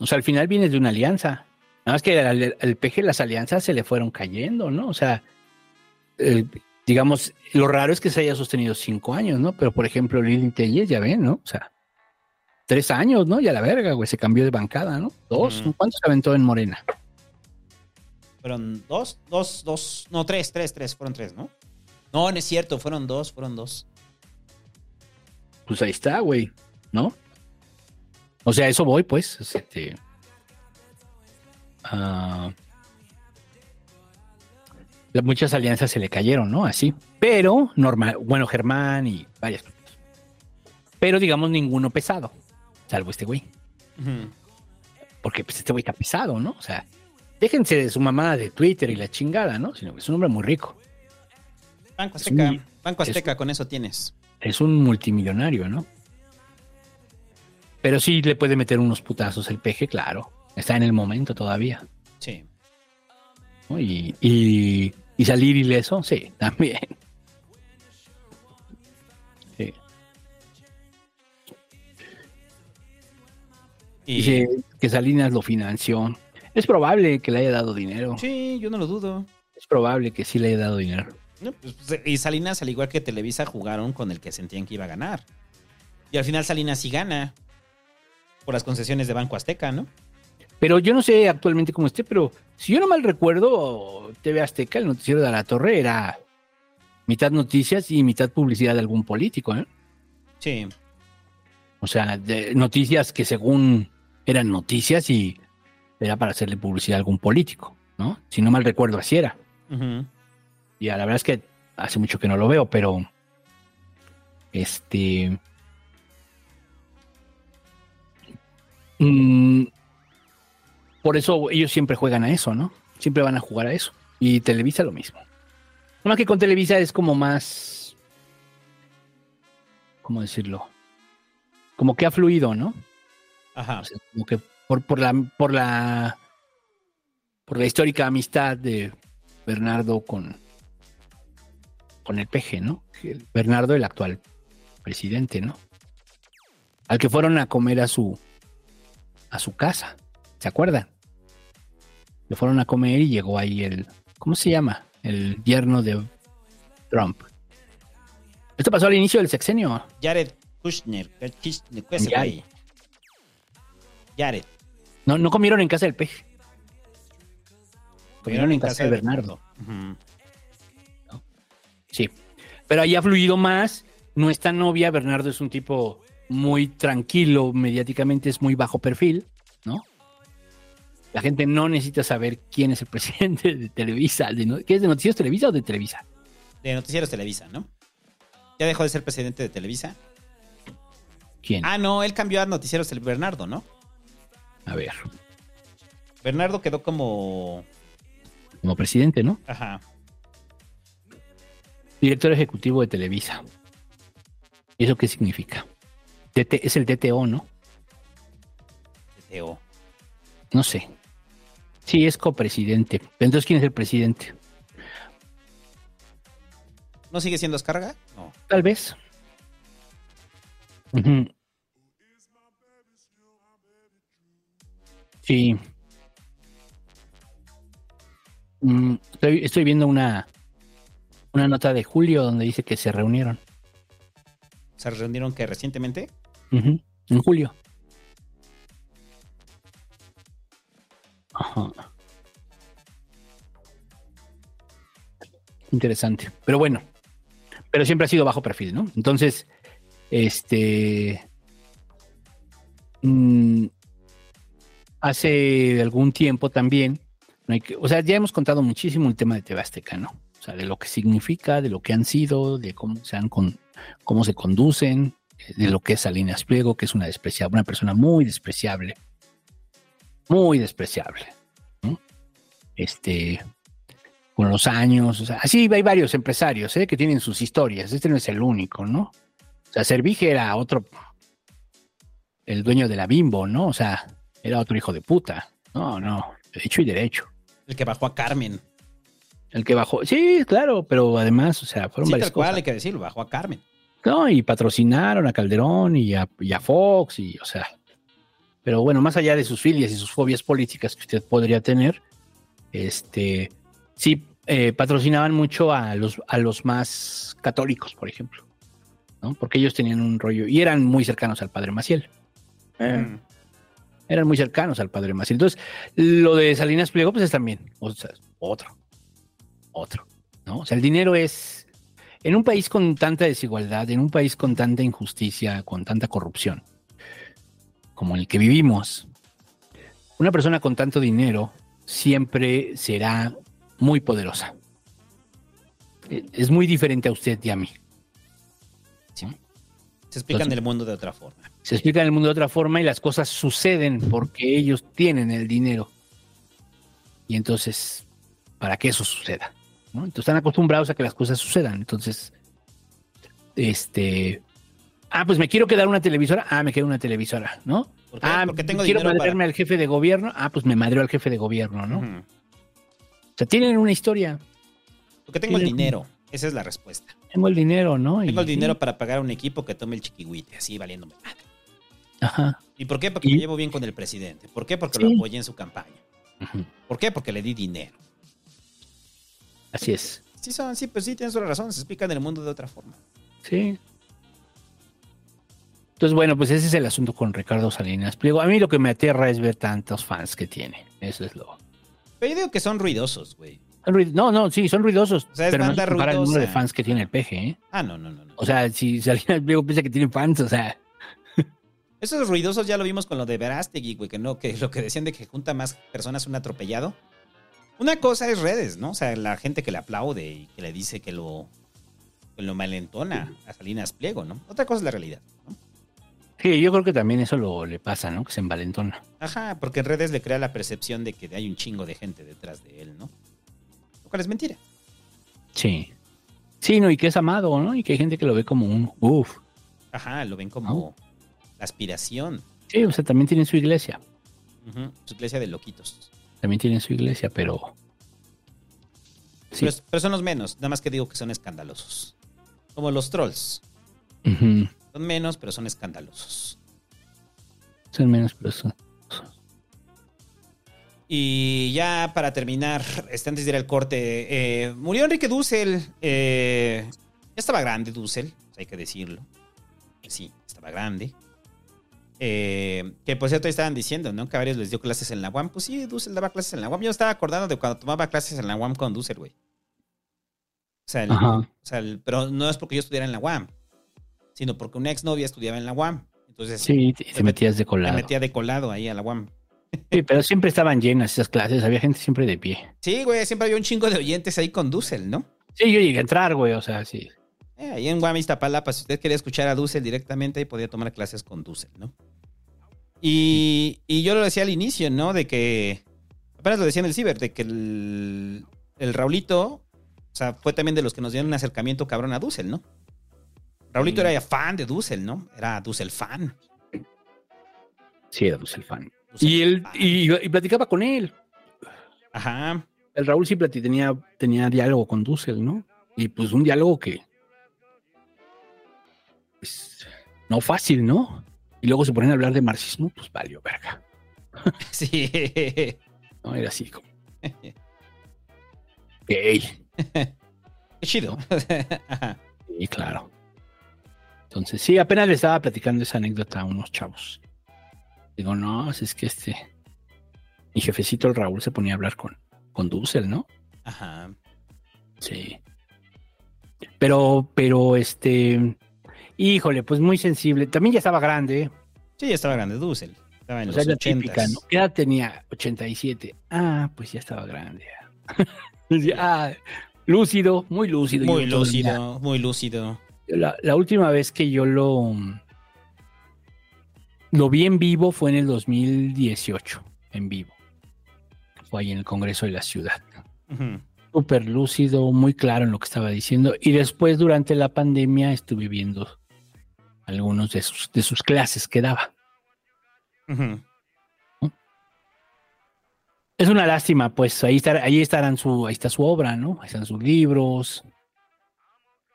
O sea, al final vienes de una alianza. Nada más que al, al peje las alianzas se le fueron cayendo, ¿no? O sea, digamos, lo raro es que se haya sostenido cinco años, ¿no? Pero, por ejemplo, Lili Telles, ya ven, ¿no? O sea, tres años, ¿no? Ya la verga, güey, se cambió de bancada, ¿no? Dos. ¿cuántos se aventó en Morena? Fueron dos, dos, dos. No, tres, tres, tres. Fueron tres, ¿no? No, no es cierto. Fueron dos, fueron dos. Pues ahí está, güey, ¿no? O sea, eso voy, pues. Este, muchas alianzas se le cayeron, ¿no? Así. Pero, normal, bueno, Germán y varias. Pero, digamos, ninguno pesado, salvo este güey. Porque pues, este güey está pesado, ¿no? O sea, déjense de su mamá de Twitter y la chingada, ¿no? Sino que es un hombre muy rico. Banco Es Azteca. un- Banco es- Azteca, con eso tienes. Es un multimillonario, ¿no? Pero sí le puede meter unos putazos el peje, claro. Está en el momento todavía. Sí. ¿no? Y, y, y salir ileso, sí, *laughs* también. Sí. Y- Dice que Salinas lo financió. Es probable que le haya dado dinero. Sí, yo no lo dudo. Es probable que sí le haya dado dinero. No, pues, pues, y Salinas, al igual que Televisa, jugaron con el que sentían que iba a ganar. Y al final Salinas sí gana. Por las concesiones de Banco Azteca, ¿no? Pero yo no sé actualmente cómo esté, pero si yo no mal recuerdo, TV Azteca, el noticiero de la torre, era mitad noticias y mitad publicidad de algún político, ¿eh? Sí. O sea, de noticias que según eran noticias y era para hacerle publicidad a algún político, ¿no? Si no mal recuerdo, así era. Ujú. Y a la verdad es que hace mucho que no lo veo, pero este mm, por eso ellos siempre juegan a eso, ¿no? Siempre van a jugar a eso. Y Televisa lo mismo. Más que con Televisa es como más. ¿Cómo decirlo? Como que ha fluido, ¿no? Ajá. O sea, como que por, por la por la por la histórica amistad de Bernardo con con el peje, ¿no? Bernardo, el actual presidente, ¿no? Al que fueron a comer a su a su casa, ¿se acuerdan? Le fueron a comer y llegó ahí el ¿cómo se llama? El yerno de Trump. Esto pasó al inicio del sexenio. Jared Kushner. Kushner, Jared. No, no comieron en casa del peje. Comieron en casa de Bernardo. Sí. Pero ahí ha fluido más. No es tan novia. Bernardo es un tipo muy tranquilo, mediáticamente es muy bajo perfil, ¿no? La gente no necesita saber quién es el *laughs* presidente de Televisa. de ¿Qué es de Noticias Televisa o de Televisa? De Noticieros Televisa, ¿no? Ya dejó de ser presidente de Televisa. ¿Quién? Ah, no, él cambió a Noticieros Tele- Bernardo, ¿no? A ver, Bernardo quedó como. como presidente, ¿no? Ajá. Director ejecutivo de Televisa. ¿Y eso qué significa? TT es el TTO, ¿no? TTO. No sé. Sí, es copresidente. Entonces, ¿quién es el presidente? ¿No sigue siendo Escarga? No. Tal vez. Ujú. Sí. Mm, estoy, estoy viendo una, una nota de Julio donde dice que se reunieron. ¿Se reunieron que recientemente? En julio. Ajá. Interesante. Pero bueno. Pero siempre ha sido bajo perfil, ¿no? Entonces, este. mm, hace algún tiempo también. hay que- o sea, ya hemos contado muchísimo el tema de TV Azteca, ¿no? O sea, de lo que significa, de lo que han sido, de cómo se han cómo se conducen, de lo que es Salinas Pliego, que es una despreciable, una persona muy despreciable. Muy despreciable. ¿no? Este, con los años, o sea, así hay varios empresarios ¿eh? que tienen sus historias. Este no es el único, ¿no? O sea, Servige era otro, el dueño de la Bimbo, ¿no? O sea, era otro hijo de puta. No, no, hecho y derecho. El que bajó a Carmen. El que bajó, sí, claro, pero además, o sea, fueron Sí, varias tal cual, cosas. hay que decirlo, bajó a Carmen. No, y patrocinaron a Calderón y a, y a Fox, y o sea. Pero bueno, más allá de sus filias y sus fobias políticas que usted podría tener, este sí eh, patrocinaban mucho a los, a los más católicos, por ejemplo. ¿no? Porque ellos tenían un rollo y eran muy cercanos al padre Maciel. Eh, Mm. Eran muy cercanos al padre Maciel. Entonces, lo de Salinas Pliego, pues es también o sea, otro, otro, ¿no? O sea, el dinero es, en un país con tanta desigualdad, en un país con tanta injusticia, con tanta corrupción, como el que vivimos, una persona con tanto dinero siempre será muy poderosa. Eh, Es muy diferente a usted y a mí. Se explican Entonces- el mundo de otra forma. Se explica en el mundo de otra forma y las cosas suceden porque ellos tienen el dinero. Y entonces, para que eso suceda. ¿no? Entonces están acostumbrados a que las cosas sucedan. Entonces, este. Ah, pues me quiero quedar una televisora. Ah, me quedo una televisora, ¿no? ¿Por qué? Ah, Porque tengo quiero dinero madrearme para... al jefe de gobierno. Ah, pues me madreo al jefe de gobierno, ¿no? O sea, tienen una historia. Porque tengo el dinero. Esa es la respuesta. Tengo el dinero, ¿no? Y- Tengo el dinero para pagar a un equipo que tome el chiquihuite, así valiéndome madre. Ajá. ¿Y por qué? Porque Y- me llevo bien con el presidente. ¿Por qué? Porque Sí. lo apoyé en su campaña. ¿Por qué? Porque le di dinero. Así es. Sí, son, sí, pues sí, tienes toda la razón. Se explican el mundo de otra forma. Sí. Entonces, bueno, pues ese es el asunto con Ricardo Salinas Pliego. A mí lo que me aterra es ver tantos fans que tiene. Eso es lo. Pero yo digo que son ruidosos, güey. No, no, sí, son ruidosos. O sea, es pero no se compara el número de fans que tiene el peje, ¿eh? Ah, no, no, no. no. O sea, si Salinas Pliego piensa que tiene fans, o sea, Esos ruidosos ya lo vimos con lo de Verástegui, güey, que no, que lo que decían de que junta más personas un atropellado. Una cosa es redes, ¿no? O sea, la gente que le aplaude y que le dice que lo, que lo malentona a Salinas Pliego, ¿no? Otra cosa es la realidad, ¿no? sí, yo creo que también eso lo le pasa, ¿no? Que se envalentona. Ajá, porque en redes le crea la percepción de que hay un chingo de gente detrás de él, ¿no? Lo cual es mentira. Sí. Sí, no, y que es amado, ¿no? Y que hay gente que lo ve como un uff. Ajá, lo ven como aspiración. Sí, o sea, también tienen su iglesia. Su iglesia de loquitos. También tienen su iglesia, pero. Sí. Pero, pero son los menos, nada más que digo que son escandalosos. Como los trolls. Son menos, pero son escandalosos. Son menos, pero son. Y ya para terminar, este, antes de ir al corte, eh, murió Enrique Dussel. eh, ya estaba grande Dussel, hay que decirlo. Sí, estaba grande. Eh, que por cierto ahí estaban diciendo, ¿no? Que a varios les dio clases en la UAM. Pues sí, Dussel daba clases en la UAM. Yo me estaba acordando de cuando tomaba clases en la UAM con Dussel, güey. O sea, el- Ajá. o sea, el- pero no es porque yo estuviera en la UAM, sino porque una exnovia estudiaba en la UAM. Entonces Sí, te, te metías de me colado. metía de colado ahí a la UAM. Sí, pero siempre estaban llenas esas clases, había gente siempre de pie. Sí, güey, siempre había un chingo de oyentes ahí con Dussel, ¿no? Sí, yo llegué a entrar, güey, o sea, sí. Eh, ahí en Guam, Iztapalapa, si usted quería escuchar a Dussel directamente, ahí podía tomar clases con Dussel, ¿no? Y, y yo lo decía al inicio, ¿no? De que, apenas lo decía en el ciber, de que el, el Raulito, o sea, fue también de los que nos dieron un acercamiento cabrón a Dussel, ¿no? Raulito Sí. era fan de Dussel, ¿no? Era Dussel fan. Sí, era pues el fan. Dussel Y él, fan. y, y platicaba con él. Ajá. El Raúl sí tenía, tenía diálogo con Dussel, ¿no? Y pues un diálogo que. Pues, no fácil, ¿no? Y luego se ponen a hablar de marxismo, pues valió verga. *laughs* Sí. ¿no? Era así como. Gay. Qué *laughs* chido. Ajá. Sí, claro. Entonces, sí, apenas le estaba platicando esa anécdota a unos chavos. Digo, no, es que este. Mi jefecito, el Raúl, se ponía a hablar con, con Dussel, ¿no? Ajá. Sí. Pero, pero, este. Híjole, pues muy sensible. También ya estaba grande. Sí, ya estaba grande Dussel. Estaba en O los sea, típica, ¿no? ¿Qué edad tenía? 87. Ah, pues ya estaba grande. *laughs* Ah, lúcido, muy lúcido. Muy lúcido, muy lúcido. La, la última vez que yo lo, lo vi en vivo fue en el 2018, en vivo. Fue ahí en el Congreso de la Ciudad. Ujú. Súper lúcido, muy claro en lo que estaba diciendo. Y después, durante la pandemia, estuve viendo algunos de sus, de sus clases que daba. Es una lástima, pues ahí, estar, ahí estarán su, ahí está su obra, ¿no? Ahí están sus libros.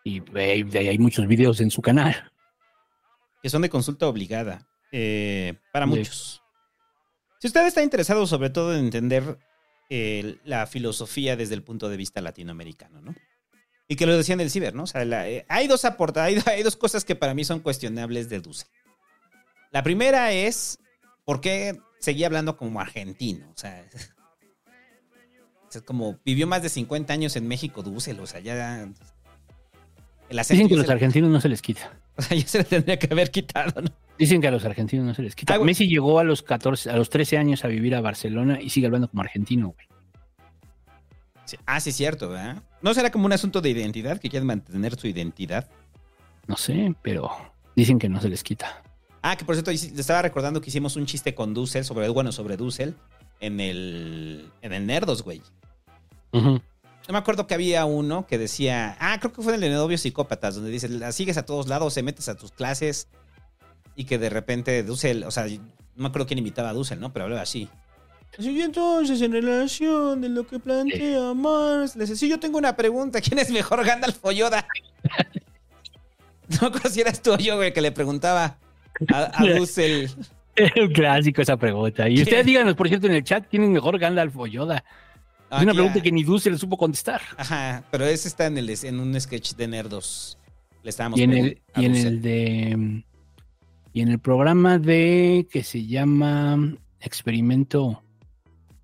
Y eh, hay muchos videos en su canal. que son de consulta obligada eh, para muchos. Si usted está interesado sobre todo en entender eh, la filosofía desde el punto de vista latinoamericano, ¿no? Y que lo decían del ciber, ¿no? O sea, la- eh, hay dos aporta, hay, hay dos cosas que para mí son cuestionables de Dussel. La primera es por qué seguía hablando como argentino, o sea, *laughs* es como vivió más de 50 años en México Dussel, o sea, ya el Dicen que ya los argentinos no se les quita. *laughs* o sea, ya se le tendría que haber quitado, ¿no? Dicen que a los argentinos no se les quita. Ah. Messi llegó a los 14, a los 13 años a vivir a Barcelona y sigue hablando como argentino, güey. Sí. Ah, sí, es cierto, ¿verdad? ¿No será como un asunto de identidad que quieren mantener su identidad? No sé, pero dicen que no se les quita. Ah, que por cierto, estaba recordando que hicimos un chiste con Dussel, sobre, bueno, sobre Dussel, en el, en el Nerdos, güey. No me acuerdo que había uno que decía, ah, creo que fue en el de Novios Psicópatas, donde dice, la sigues a todos lados, se metes a tus clases y que de repente Dussel, o sea, no me acuerdo quién invitaba a Dussel, ¿no? Pero hablaba así. Y entonces, en relación de lo que plantea Marx, le dice, sí, yo tengo una pregunta, ¿quién es mejor, Gandalf o Yoda? *laughs* No me acuerdo si eras tú o yo, güey, que le preguntaba a, a *laughs* Dussel. Es un clásico esa pregunta. Y ¿Qué? ustedes díganos, por cierto, en el chat, ¿quién es mejor Gandalf o Yoda? Es una Aquí, pregunta ah, que ni Dulce le supo contestar. Ajá, pero ese está en, el, en un sketch de Nerdos. Le estábamos Y en el, y en Dussel. el de y en el programa de que se llama Experimento,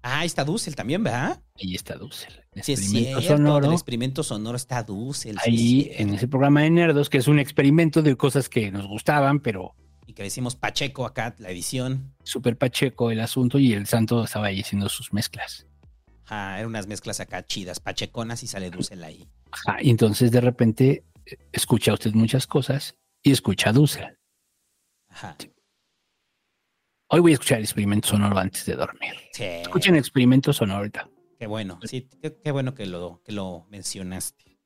Ah, ahí está Dussel también, ¿verdad? ahí está Dussel. Sí, es Experimento cierto, sonoro. experimento sonoro está Dussel. sí, Ahí es en ese programa de Nerdos, que es un experimento de cosas que nos gustaban, pero Y que decimos Pacheco acá, la edición. súper pacheco el asunto y el santo estaba ahí haciendo sus mezclas. Ajá, eran unas mezclas acá chidas, pacheconas y sale Dussel ahí. Ajá, y entonces de repente escucha usted muchas cosas y escucha Dussel. Ajá. Hoy voy a escuchar el experimento sonoro antes de dormir. Sí, Escuchen experimento sonoro ahorita. qué bueno. Sí, qué, qué bueno que lo, que lo mencionaste.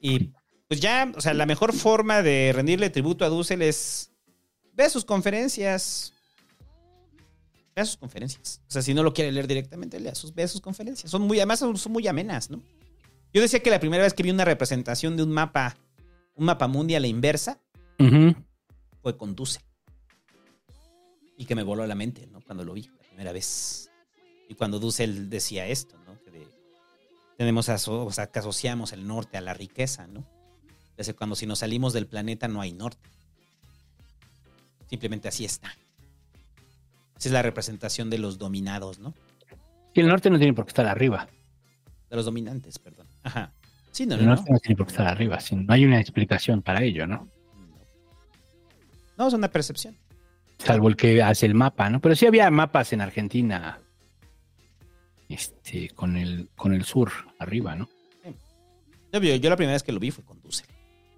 Y pues ya, o sea, la mejor forma de rendirle tributo a Dussel es ve sus conferencias. Ve sus conferencias. O sea, si no lo quiere leer directamente, lea sus, ve sus conferencias. Son muy, además son, son muy amenas, ¿no? Yo decía que la primera vez que vi una representación de un mapa, un mapa mundial a la inversa, fue con Dussel. Y que me voló la mente, ¿no? Cuando lo vi primera vez. Y cuando Dussel decía esto, ¿no? Que de- tenemos aso- o sea, que asociamos el norte a la riqueza, ¿no? Desde cuando si nos salimos del planeta no hay norte. Simplemente así está. Esa es la representación de los dominados, ¿no? Y el norte no tiene por qué estar arriba. De los dominantes, perdón. Ajá. Sí, no, El no, no. norte no tiene por qué estar arriba. si No hay una explicación para ello, ¿no? No, es una percepción. Salvo el que hace el mapa, ¿no? Pero sí había mapas en Argentina. Este, con el, con el sur arriba, ¿no? Yo, yo- la primera vez que lo vi fue con Dussel.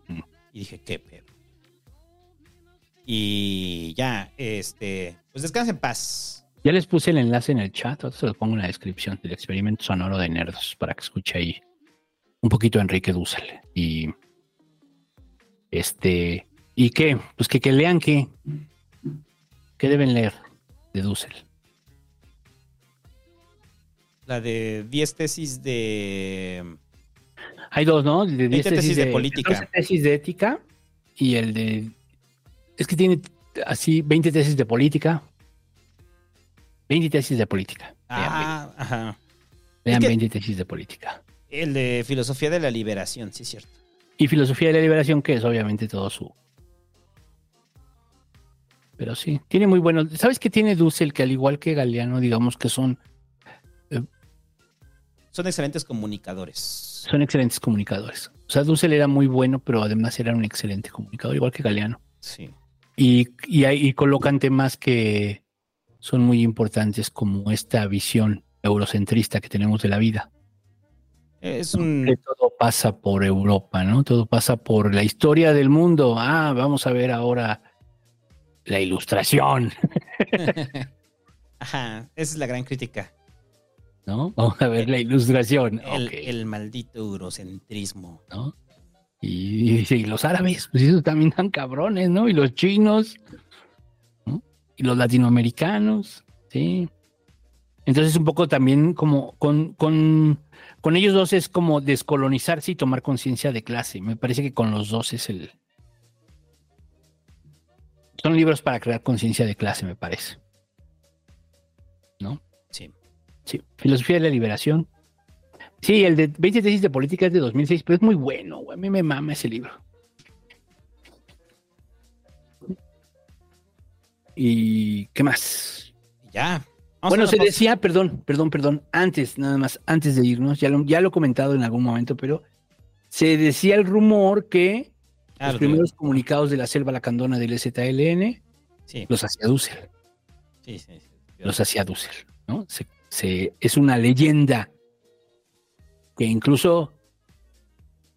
Mm. Y dije, qué pedo. Y ya, este, pues descansa en paz. Ya les puse el enlace en el chat, ahora se lo pongo en la descripción del experimento sonoro de Nerdos para que escuche ahí un poquito a Enrique Dussel. Y este, ¿y qué? Pues que, que lean qué. ¿Qué deben leer de Dussel? La de 10 tesis de... Hay dos, ¿no? El de 10 20 tesis de política. 14 tesis de ética y el de. Es que tiene así 20 tesis de política. 20 tesis de política. Vean, Ah, ajá. vean es que- 20 tesis de política. El de filosofía de la liberación, sí es cierto. Y filosofía de la liberación, que es obviamente todo su. Pero sí, tiene muy bueno. ¿Sabes qué tiene Dussel? Que al igual que Galeano, digamos que son, Son excelentes comunicadores. son excelentes comunicadores. O sea, Dussel era muy bueno, pero además era un excelente comunicador, igual que Galeano. Sí. Y, y, y colocan temas que son muy importantes, como esta visión eurocentrista que tenemos de la vida. Es un... Que todo pasa por Europa, ¿no? Todo pasa por la historia del mundo. Ah, vamos a ver ahora la ilustración, *laughs* Ajá, esa es la gran crítica. ¿no? Vamos a ver la ilustración. El, el maldito eurocentrismo. ¿no? Y, y- y los árabes, pues esos también tan cabrones, ¿no? Y los chinos, ¿no? Y los latinoamericanos, sí. Entonces un poco también como con, con, con ellos dos es como descolonizarse y tomar conciencia de clase. Me parece que con los dos es el... Son libros para crear conciencia de clase, me parece. ¿No? Sí. Sí, Filosofía de la Liberación. Sí, el de 20 tesis de política es de 2006, pero es muy bueno, güey. A mí me mama ese libro. ¿Y qué más? Ya. Vamos bueno, se pausa. decía, perdón, perdón, perdón, antes, nada más, antes de irnos, ya lo, ya lo he comentado en algún momento, pero se decía el rumor que Los lo primeros comunicados de la selva lacandona del ZLN Sí, los hacía Dussel. sí, sí. sí. los hacía Dussel, ¿no? Se- se- es una leyenda que incluso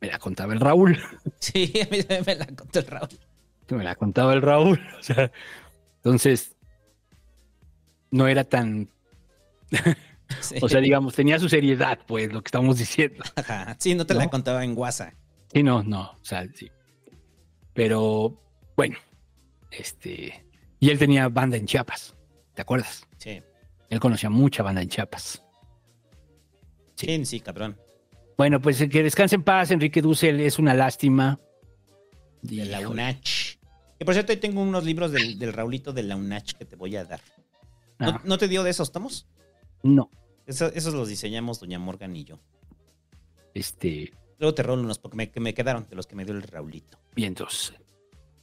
me la contaba el Raúl, *laughs* Sí, a mí también me la contó el Raúl. que me la contaba el Raúl, *laughs* o sea, entonces no era tan, *laughs* Sí. o sea, digamos, tenía su seriedad, pues, lo que estamos diciendo. Ajá. Sí, no te ¿No? la contaba en WhatsApp. Sí, no, no, o sea, sí. Pero, bueno, este, y él tenía banda en Chiapas, ¿te acuerdas? Sí. Él conocía mucha banda en Chiapas. Sí, sí, cabrón. Bueno, pues que descanse en paz, Enrique Dussel, es una lástima. De la. UNACH. Que por cierto, hoy tengo unos libros del, del Raulito de la UNACH que te voy a dar. ¿No, Ah, no te dio de esos tomos? no, Eso- esos los diseñamos Doña Morgan y yo. este, Luego te rolo unos porque me, que me quedaron de los que me dio el Raulito. vientos.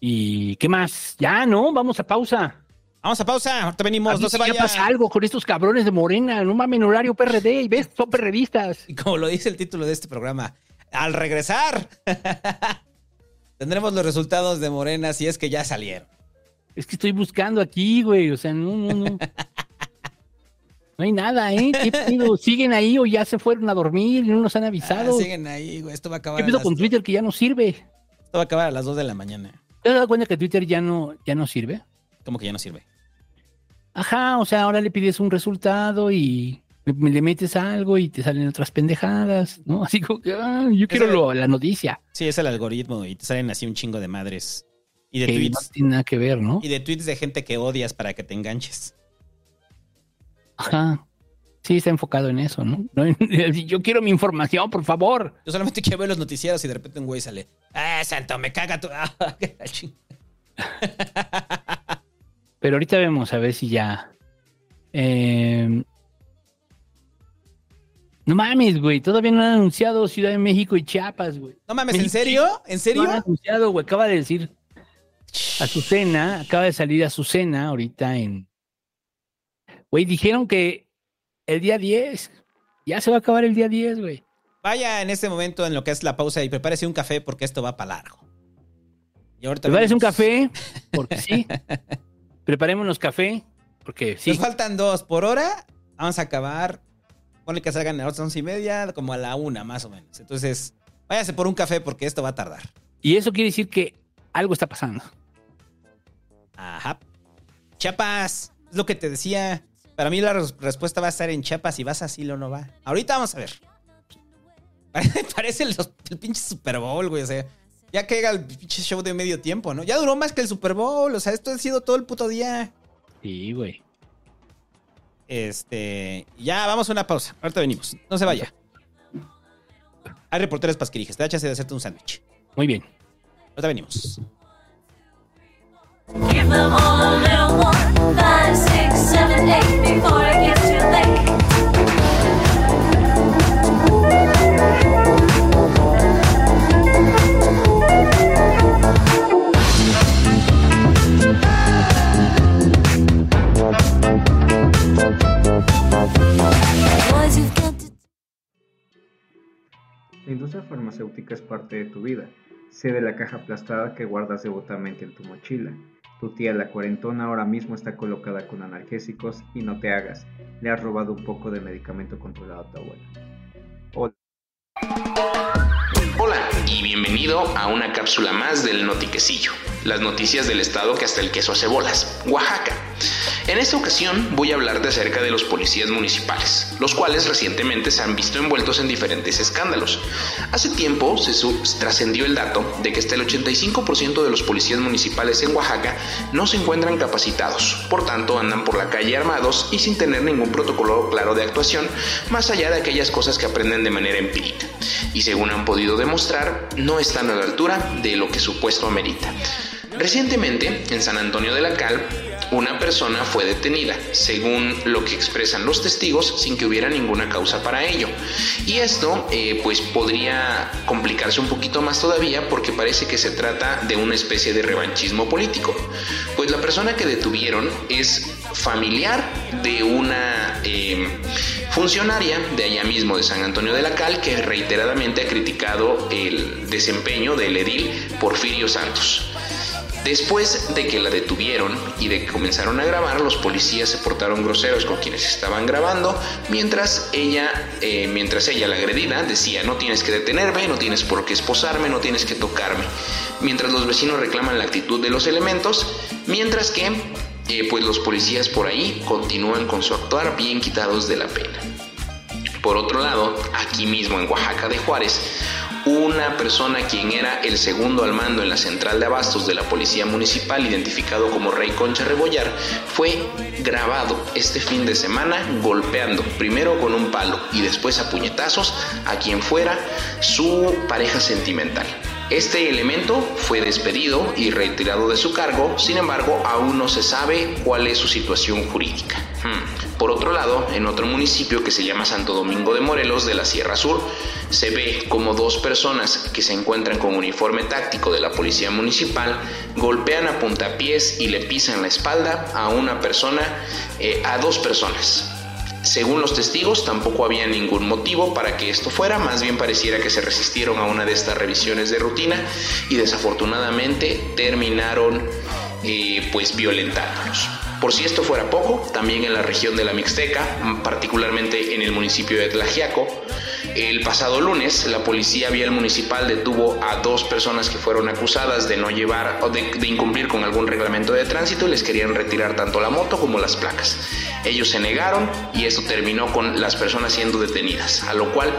¿Y qué más? Ya, ¿no? Vamos a pausa. Vamos a pausa, ahorita venimos, A no se si ya pasa algo con estos cabrones de Morena, no mamen horario PRD, y ves, son *laughs* perredistas. Y como lo dice el título de este programa, al regresar *laughs* tendremos los resultados de Morena si es que ya salieron. Es que estoy buscando aquí, güey, o sea, no, no, no. *laughs* No hay nada, ¿eh? ¿Qué pedo? *laughs* ¿Siguen ahí o ya se fueron a dormir y no nos han Ah, avisado? siguen ahí, güey. Esto va a acabar. ¿Qué las con Twitter que ya no sirve? Esto va a acabar a las 2 de la mañana. ¿Te has dado cuenta que Twitter ya no, ya no sirve? ¿Cómo que ya no sirve? Ajá, o sea, ahora le pides un resultado y le metes algo y te salen otras pendejadas, ¿no? *laughs* Así como que, ah, yo quiero lo- la noticia, Sí, es el algoritmo y te salen así un chingo de madres. Y de que no tweets. tiene nada que ver, ¿no? Y de tweets de gente que odias para que te enganches. Ajá. Sí, está enfocado en eso, ¿no? *laughs* Yo quiero mi información, por favor. Yo solamente quiero ver los noticieros y de repente un güey sale. ¡Ah, santo, me caga tu. *laughs* Ah, qué Pero ahorita vemos a ver si ya. eh, No mames, güey. Todavía no han anunciado Ciudad de México y Chiapas, güey. No mames, ¿en serio? ¿En serio? No han anunciado, güey. Acaba de decir Azucena, acaba de salir Azucena ahorita en. Güey, dijeron que el día 10. Ya se va a acabar el día 10, güey. Vaya en este momento en lo que es la pausa y prepárese un café porque esto va para largo. Y ahorita ¿Te parece un café? Porque sí. *laughs* Preparémonos café. Porque sí. Nos faltan dos por hora. Vamos a acabar. Ponle que salgan a las once y media, como a la una más o menos. Entonces, váyase por un café porque esto va a tardar. Y eso quiere decir que algo está pasando. Ajá. Chiapas, es lo que te decía. Para mí la res- respuesta va a estar en Chiapas y vas así o no va. Ahorita vamos a ver. *laughs* Parece el, el pinche Super Bowl, güey. O sea, ya que haga el pinche show de medio tiempo, ¿no? Ya duró más que el Super Bowl. O sea, esto ha sido todo el puto día. Sí, güey. Este. Ya, vamos a una pausa. Ahorita venimos. No se vaya. Hay reporteros pasquirijes. Te da chance de hacerte un sándwich. Muy bien. Ahorita venimos. Give them all La industria farmacéutica es parte de tu vida. Sé de la caja aplastada que guardas devotamente en tu mochila. Tu tía la cuarentona ahora mismo está colocada con analgésicos y no te hagas. Le has robado un poco de medicamento controlado a tu abuela. Hola. Y bienvenido a una cápsula más del Notiquecillo, las noticias del estado que hasta el queso hace bolas, Oaxaca. En esta ocasión voy a hablarte acerca de los policías municipales, los cuales recientemente se han visto envueltos en diferentes escándalos. Hace tiempo se trascendió el dato de que hasta el 85% de los policías municipales en Oaxaca no se encuentran capacitados, por tanto andan por la calle armados y sin tener ningún protocolo claro de actuación, más allá de aquellas cosas que aprenden de manera empírica. Y según han podido demostrar, no están a la altura de lo que su puesto amerita. Recientemente, en San Antonio de la Cal, una persona fue detenida, según lo que expresan los testigos, sin que hubiera ninguna causa para ello. Y esto, eh, pues, podría complicarse un poquito más todavía porque parece que se trata de una especie de revanchismo político. Pues la persona que detuvieron es familiar de una eh, funcionaria de allá mismo de San Antonio de la Cal que reiteradamente ha criticado el desempeño del edil Porfirio Santos. Después de que la detuvieron y de que comenzaron a grabar, los policías se portaron groseros con quienes estaban grabando, mientras ella, eh, mientras ella, la agredida, decía no tienes que detenerme, no tienes por qué esposarme, no tienes que tocarme. Mientras los vecinos reclaman la actitud de los elementos, mientras que eh, pues los policías por ahí continúan con su actuar bien quitados de la pena. Por otro lado, aquí mismo en Oaxaca de Juárez, una persona quien era el segundo al mando en la central de abastos de la policía municipal, identificado como Rey Concha Rebollar, fue grabado este fin de semana golpeando primero con un palo y después a puñetazos a quien fuera su pareja sentimental. Este elemento fue despedido y retirado de su cargo, sin embargo, aún no se sabe cuál es su situación jurídica. Hmm. Por otro lado, en otro municipio que se llama Santo Domingo de Morelos de la Sierra Sur, se ve como dos personas que se encuentran con uniforme táctico de la policía municipal golpean a puntapiés y le pisan la espalda a una persona, eh, a dos personas. Según los testigos, tampoco había ningún motivo para que esto fuera, más bien pareciera que se resistieron a una de estas revisiones de rutina y desafortunadamente terminaron eh, pues violentándolos. Por si esto fuera poco, también en la región de la Mixteca, particularmente en el municipio de Tlajiaco, El pasado lunes, la policía vial municipal detuvo a dos personas que fueron acusadas de no llevar o de, incumplir con algún reglamento de tránsito y les querían retirar tanto la moto como las placas. Ellos se negaron y esto terminó con las personas siendo detenidas, a lo cual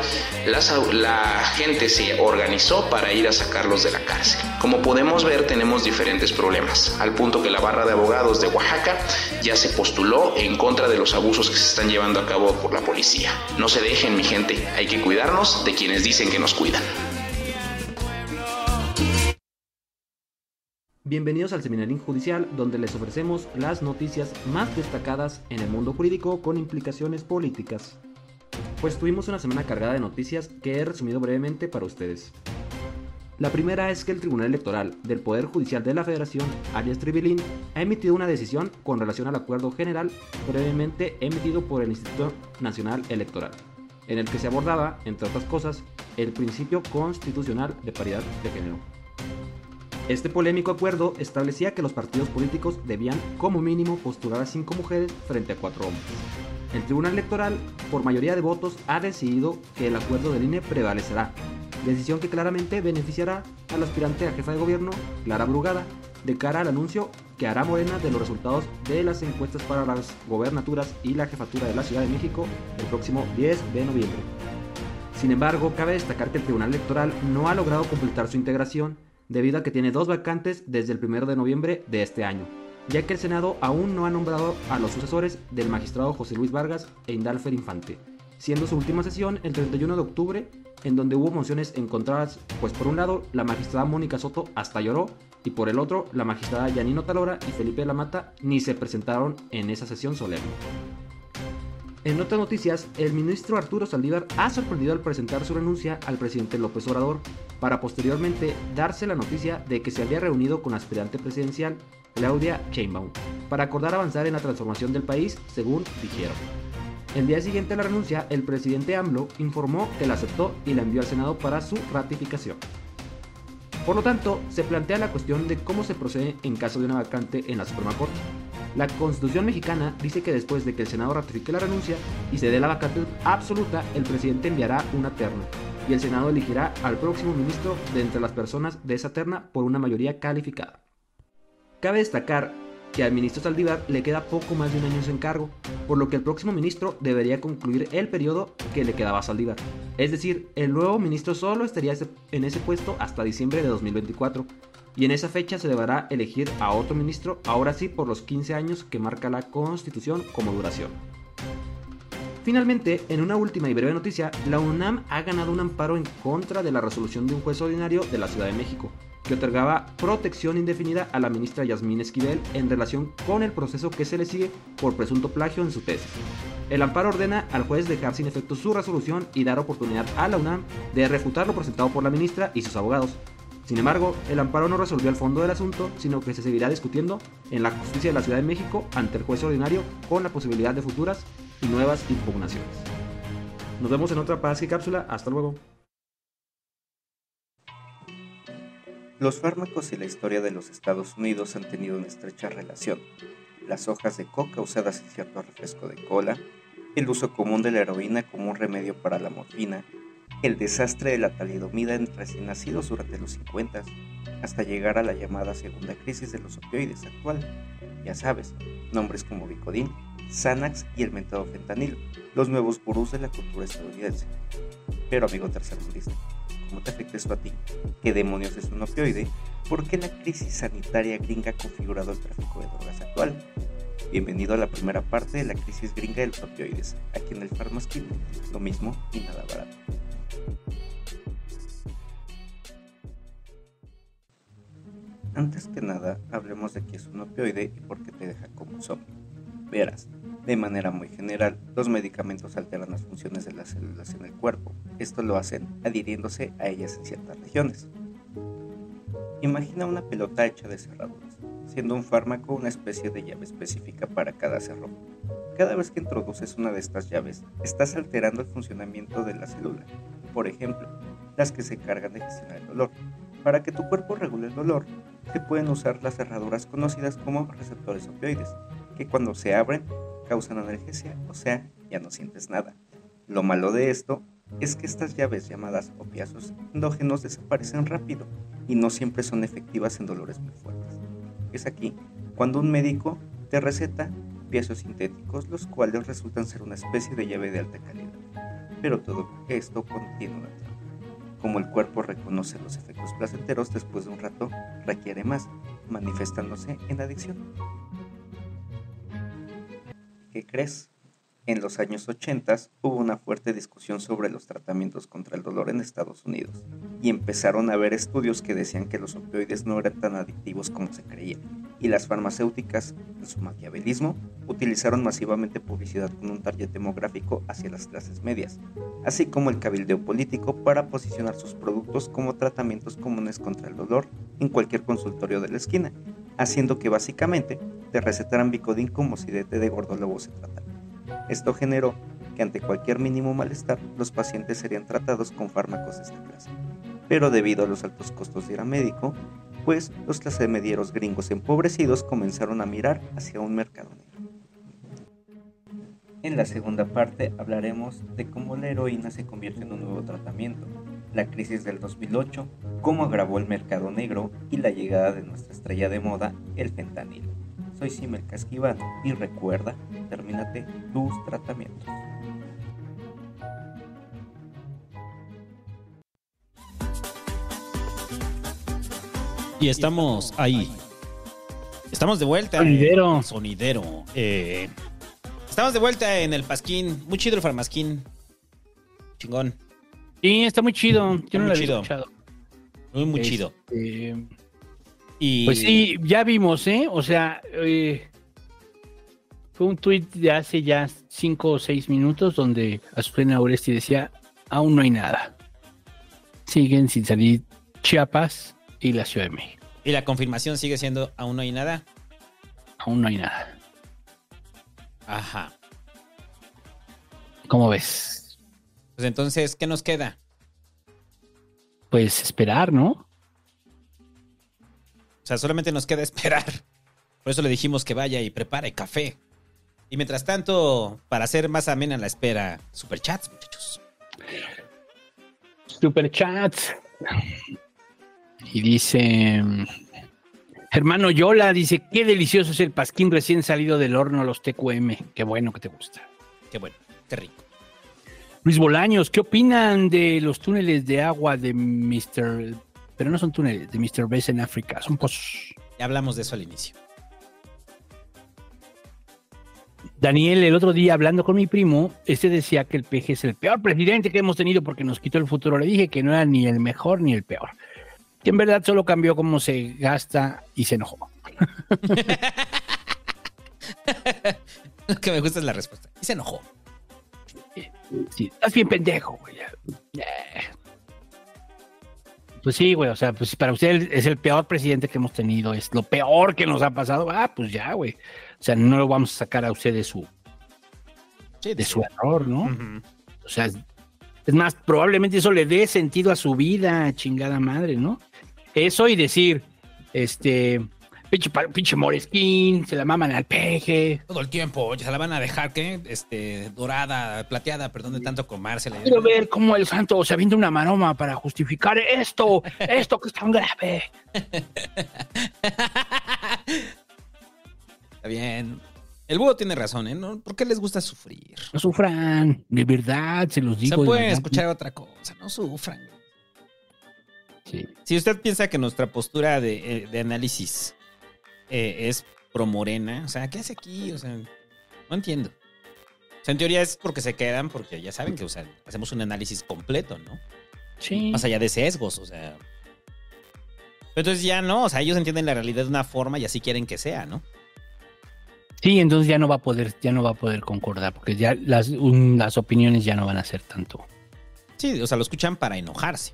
la gente se organizó para ir a sacarlos de la cárcel. Como podemos ver, tenemos diferentes problemas, al punto que la barra de abogados de Oaxaca ya se postuló en contra de los abusos que se están llevando a cabo por la policía. No se dejen, mi gente, hay que cuidarnos de quienes dicen que nos cuidan. Bienvenidos al Seminarín Judicial, donde les ofrecemos las noticias más destacadas en el mundo jurídico con implicaciones políticas. Pues tuvimos una semana cargada de noticias que he resumido brevemente para ustedes. La primera es que el Tribunal Electoral del Poder Judicial de la Federación, alias Tribilín, ha emitido una decisión con relación al acuerdo general previamente emitido por el Instituto Nacional Electoral, en el que se abordaba, entre otras cosas, el principio constitucional de paridad de género. Este polémico acuerdo establecía que los partidos políticos debían como mínimo postular a cinco mujeres frente a cuatro hombres. El Tribunal Electoral, por mayoría de votos, ha decidido que el acuerdo del INE prevalecerá, decisión que claramente beneficiará al aspirante a jefa de gobierno, Clara Brugada, de cara al anuncio que hará Morena de los resultados de las encuestas para las gobernaturas y la jefatura de la Ciudad de México el próximo 10 de noviembre. Sin embargo, cabe destacar que el Tribunal Electoral no ha logrado completar su integración debido a que tiene dos vacantes desde el 1 de noviembre de este año, ya que el Senado aún no ha nombrado a los sucesores del magistrado José Luis Vargas e Indalfer Infante, siendo su última sesión el 31 de octubre, en donde hubo mociones encontradas, pues por un lado la magistrada Mónica Soto hasta lloró, y por el otro la magistrada Yanino Talora y Felipe Lamata ni se presentaron en esa sesión solemne. En otras noticias, el ministro Arturo Saldívar ha sorprendido al presentar su renuncia al presidente López Obrador, para posteriormente darse la noticia de que se había reunido con la aspirante presidencial Claudia Sheinbaum para acordar avanzar en la transformación del país, según dijeron. El día siguiente a la renuncia, el presidente AMLO informó que la aceptó y la envió al Senado para su ratificación. Por lo tanto, se plantea la cuestión de cómo se procede en caso de una vacante en la Suprema Corte. La Constitución mexicana dice que después de que el Senado ratifique la renuncia y se dé la vacante absoluta, el presidente enviará una terna y el Senado elegirá al próximo ministro de entre las personas de esa terna por una mayoría calificada. Cabe destacar que al ministro Saldívar le queda poco más de un año en su encargo, por lo que el próximo ministro debería concluir el periodo que le quedaba a Saldívar. Es decir, el nuevo ministro solo estaría en ese puesto hasta diciembre de 2024, y en esa fecha se deberá elegir a otro ministro, ahora sí por los 15 años que marca la Constitución como duración. Finalmente, en una última y breve noticia, la UNAM ha ganado un amparo en contra de la resolución de un juez ordinario de la Ciudad de México, que otorgaba protección indefinida a la ministra Yasmín Esquivel en relación con el proceso que se le sigue por presunto plagio en su tesis. El amparo ordena al juez dejar sin efecto su resolución y dar oportunidad a la UNAM de refutar lo presentado por la ministra y sus abogados. Sin embargo, el amparo no resolvió el fondo del asunto, sino que se seguirá discutiendo en la justicia de la Ciudad de México ante el juez ordinario con la posibilidad de futuras y nuevas impugnaciones. Nos vemos en otra Paz y Cápsula. Hasta luego. Los fármacos y la historia de los Estados Unidos han tenido una estrecha relación. Las hojas de coca usadas en cierto refresco de cola, el uso común de la heroína como un remedio para la morfina, el desastre de la talidomida en recién nacidos durante los 50, hasta llegar a la llamada segunda crisis de los opioides actual. Ya sabes, nombres como Vicodin, Xanax y el mentado fentanilo, los nuevos gurús de la cultura estadounidense. Pero amigo tercermundista, ¿cómo te afecta esto a ti? ¿Qué demonios es un opioide? ¿Por qué la crisis sanitaria gringa ha configurado el tráfico de drogas actual? Bienvenido a la primera parte de la crisis gringa de los opioides, aquí en el Pharmaskin, lo mismo y nada barato. Antes que nada, hablemos de qué es un opioide y por qué te deja como zombie. Verás, de manera muy general, los medicamentos alteran las funciones de las células en el cuerpo. Esto lo hacen adhiriéndose a ellas en ciertas regiones. Imagina una pelota hecha de cerraduras, siendo un fármaco una especie de llave específica para cada cerrojo. Cada vez que introduces una de estas llaves, estás alterando el funcionamiento de la célula. Por ejemplo, las que se encargan de gestionar el dolor. Para que tu cuerpo regule el dolor, se pueden usar las cerraduras conocidas como receptores opioides, que cuando se abren causan analgesia, o sea, ya no sientes nada. Lo malo de esto es que estas llaves llamadas opiáceos endógenos desaparecen rápido y no siempre son efectivas en dolores muy fuertes. Es aquí cuando un médico te receta opiáceos sintéticos, los cuales resultan ser una especie de llave de alta calidad. Pero todo esto contiene una trampa. Como el cuerpo reconoce los efectos placenteros después de un rato, requiere más, manifestándose en adicción. ¿Qué crees? En los años 80 hubo una fuerte discusión sobre los tratamientos contra el dolor en Estados Unidos y empezaron a haber estudios que decían que los opioides no eran tan adictivos como se creía y las farmacéuticas, en su maquiavelismo, utilizaron masivamente publicidad con un target demográfico hacia las clases medias, así como el cabildeo político para posicionar sus productos como tratamientos comunes contra el dolor en cualquier consultorio de la esquina, haciendo que básicamente te recetaran Vicodin como si de té de gordolobo se tratara. Esto generó que ante cualquier mínimo malestar los pacientes serían tratados con fármacos de esta clase. Pero debido a los altos costos de ir a médico, pues los clase medieros gringos empobrecidos comenzaron a mirar hacia un mercado negro. En la segunda parte hablaremos de cómo la heroína se convierte en un nuevo tratamiento, la crisis del 2008, cómo agravó el mercado negro y la llegada de nuestra estrella de moda, el fentanilo. Soy Simel Casquivano y recuerda, termínate tus tratamientos. Y estamos ahí. Estamos de vuelta. Sonidero. sonidero. Eh, estamos de vuelta en el Pasquín. Muy chido el Farmasquín. Chingón. Sí, está muy chido. Está Yo no muy lo había chido. escuchado. Muy, muy chido. Este, Y Pues sí, ya vimos, ¿eh? O sea, eh, fue un tuit de hace ya cinco o seis minutos donde Azucena Oresti decía, aún no hay nada. Siguen sin salir Chiapas y la Ciudad de México. Y la confirmación sigue siendo aún no hay nada. Aún no hay nada. Ajá. ¿Cómo ves? Pues entonces, ¿qué nos queda? Pues esperar, ¿no? O sea, solamente nos queda *laughs* esperar. Por eso le dijimos que vaya y prepare café. Y mientras tanto, para hacer más amena la espera, superchats, muchachos. Super chats. Y dice. Hermano Yola dice: Qué delicioso es el pasquín recién salido del horno a los TQM. Qué bueno que te gusta. Qué bueno, qué rico. Luis Bolaños, ¿qué opinan de los túneles de agua de Mr. Pero no son túneles, de Mr. Bess en África, son pozos. Ya hablamos de eso al inicio. Daniel, el otro día hablando con mi primo, este decía que el PG es el peor presidente que hemos tenido porque nos quitó el futuro. Le dije que no era ni el mejor ni el peor. Que en verdad solo cambió cómo se gasta y se enojó. *laughs* Lo que me gusta es la respuesta. Y se enojó. Sí, estás bien pendejo, güey. Eh. Pues sí, güey, o sea, pues para usted es el peor presidente que hemos tenido, es lo peor que nos ha pasado. Ah, pues ya, güey. O sea, no lo vamos a sacar a usted de su, de su error, ¿no? O sea, es más, probablemente eso le dé sentido a su vida, chingada madre, ¿no? Eso y decir, este, pinche, pinche Moreskin, se la maman al peje. Todo el tiempo, ya se la van a dejar, ¿qué? Este, dorada, plateada, perdón de tanto comársela. Quiero ver cómo el santo se avienta una maroma para justificar esto, *laughs* esto que es tan grave. Está bien. El búho tiene razón, ¿eh? ¿No? ¿Por qué les gusta sufrir? No sufran, de verdad, se los Se digo. de pueden escuchar otra cosa, no sufran. Sí. Si usted piensa que nuestra postura de, eh, de análisis eh, es pro morena, o sea, ¿qué hace aquí? O sea, no entiendo. O sea, en teoría es porque se quedan, porque ya saben que o sea, hacemos un análisis completo, ¿no? Sí. Más allá de sesgos, o sea. Pero entonces ya no, o sea, ellos entienden la realidad de una forma y así quieren que sea, ¿no? Sí, entonces ya no va a poder, ya no va a poder concordar, porque ya las, un- las opiniones ya no van a ser tanto. Sí, o sea, lo escuchan para enojarse.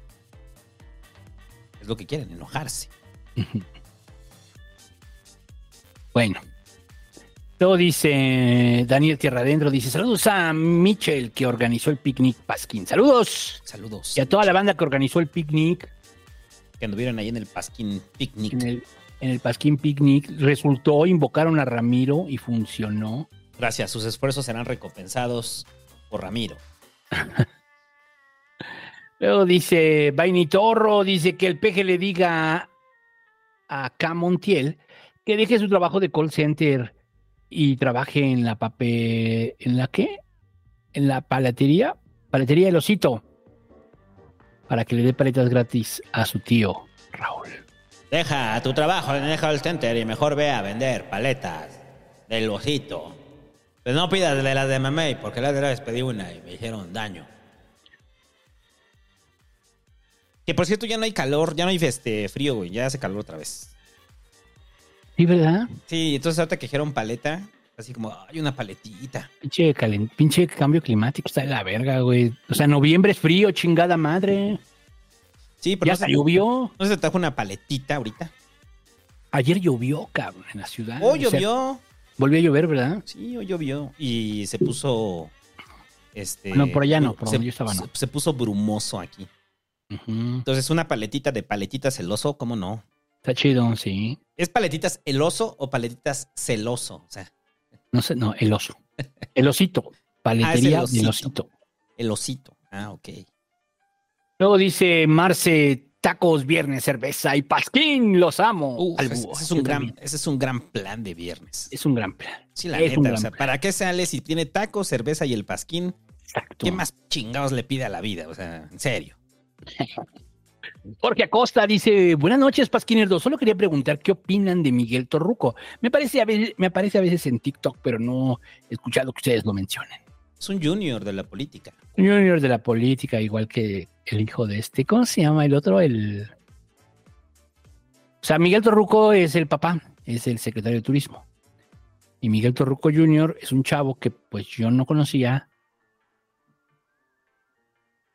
Es lo que quieren, enojarse. Bueno. Luego dice Daniel Tierra Adentro, dice saludos a Mitchell que organizó el picnic Pasquín. Saludos. Saludos. Y a toda la banda que organizó el picnic. Que anduvieron ahí en el Pasquín Picnic. En el, en el Pasquín Picnic. Resultó, invocaron a Ramiro y funcionó. Gracias, sus esfuerzos serán recompensados por Ramiro. *laughs* Luego dice Vainitorro, dice que el peje le diga a K. Montiel que deje su trabajo de call center y trabaje en la papel... ¿En la qué? En la paletería, paletería El Osito, para que le dé paletas gratis a su tío Raúl. Deja tu trabajo en el call center y mejor ve a vender paletas del osito. Pero no pidas de las de Mamey, porque la otra vez pedí una y me hicieron daño. Que por cierto ya no hay calor, ya no hay este frío, güey. Ya hace calor otra vez. ¿Sí, verdad? Sí, entonces ahorita que dijeron paleta, así como, hay una paletita. Pinche, calen- pinche cambio climático está de la verga, güey. O sea, noviembre es frío, chingada madre. Sí, pero Ya no hasta se- llovió. ¿No se te trajo una paletita ahorita? Ayer llovió, cabrón, en la ciudad. Hoy O sea, llovió. volvió a llover, ¿verdad? Sí, hoy llovió. Y se puso. Este. No, por allá no, por se, donde yo estaba no. se- se puso brumoso aquí. Entonces, una paletita de paletitas celoso, ¿cómo no? Está chido, sí. ¿Es paletitas el oso o paletitas celoso? O sea, No sé, no, el oso. El osito. Ah, Paletería el del osito. el osito. Ah, ok. Luego dice Marce, tacos, viernes, cerveza y pasquín, los amo. Uf, Al ese, búho. ese es un gran, ese es un gran plan de viernes. Es un gran plan. Sí, la es neta. O sea. ¿para qué sale si tiene tacos, cerveza y el pasquín? Exacto. ¿Qué más chingados le pide a la vida? O sea, en serio. *laughs* Jorge Acosta dice, buenas noches, Pasquinerdo. Solo quería preguntar qué opinan de Miguel Torruco. Me parece a veces, me aparece a veces en TikTok, pero no he escuchado que ustedes lo mencionen. Es un junior de la política. Junior de la política, igual que el hijo de este. ¿Cómo se llama el otro? El. O sea, Miguel Torruco es el papá, es el secretario de turismo. Y Miguel Torruco Jr. es un chavo que pues yo no conocía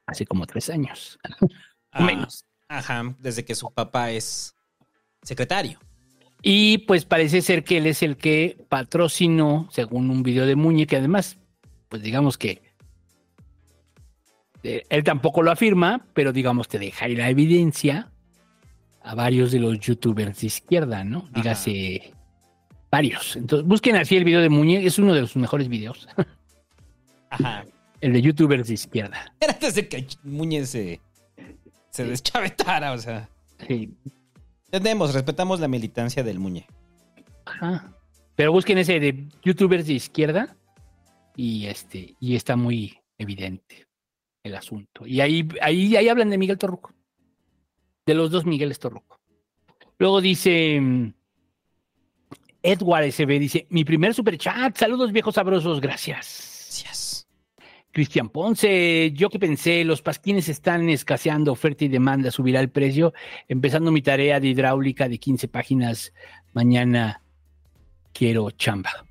hace como tres años. *laughs* Ah, Menos. Ajá, desde que su papá es secretario. Y pues parece ser que él es el que patrocinó, según un video de Muñe, que además, pues digamos que eh, él tampoco lo afirma, pero digamos te deja ahí la evidencia a varios de los youtubers de izquierda, ¿no? Dígase varios. Entonces busquen así el video de Muñe, es uno de sus mejores videos, Ajá. *laughs* el de youtubers de izquierda. Era antes de que Muñez se, se deschavetara, o sea. Sí. Entendemos, respetamos la militancia del Muñe. Ajá. Pero busquen ese de youtubers de izquierda y este y está muy evidente el asunto. Y ahí, ahí, ahí hablan de Miguel Torruco. De los dos Migueles Torruco. Luego dice mm, Edward SB, dice, mi primer superchat, saludos viejos sabrosos. Gracias. Cristian Ponce, yo que pensé, los pasquines están escaseando, oferta y demanda, subirá el precio. Empezando mi tarea de hidráulica de 15 páginas, mañana quiero chamba.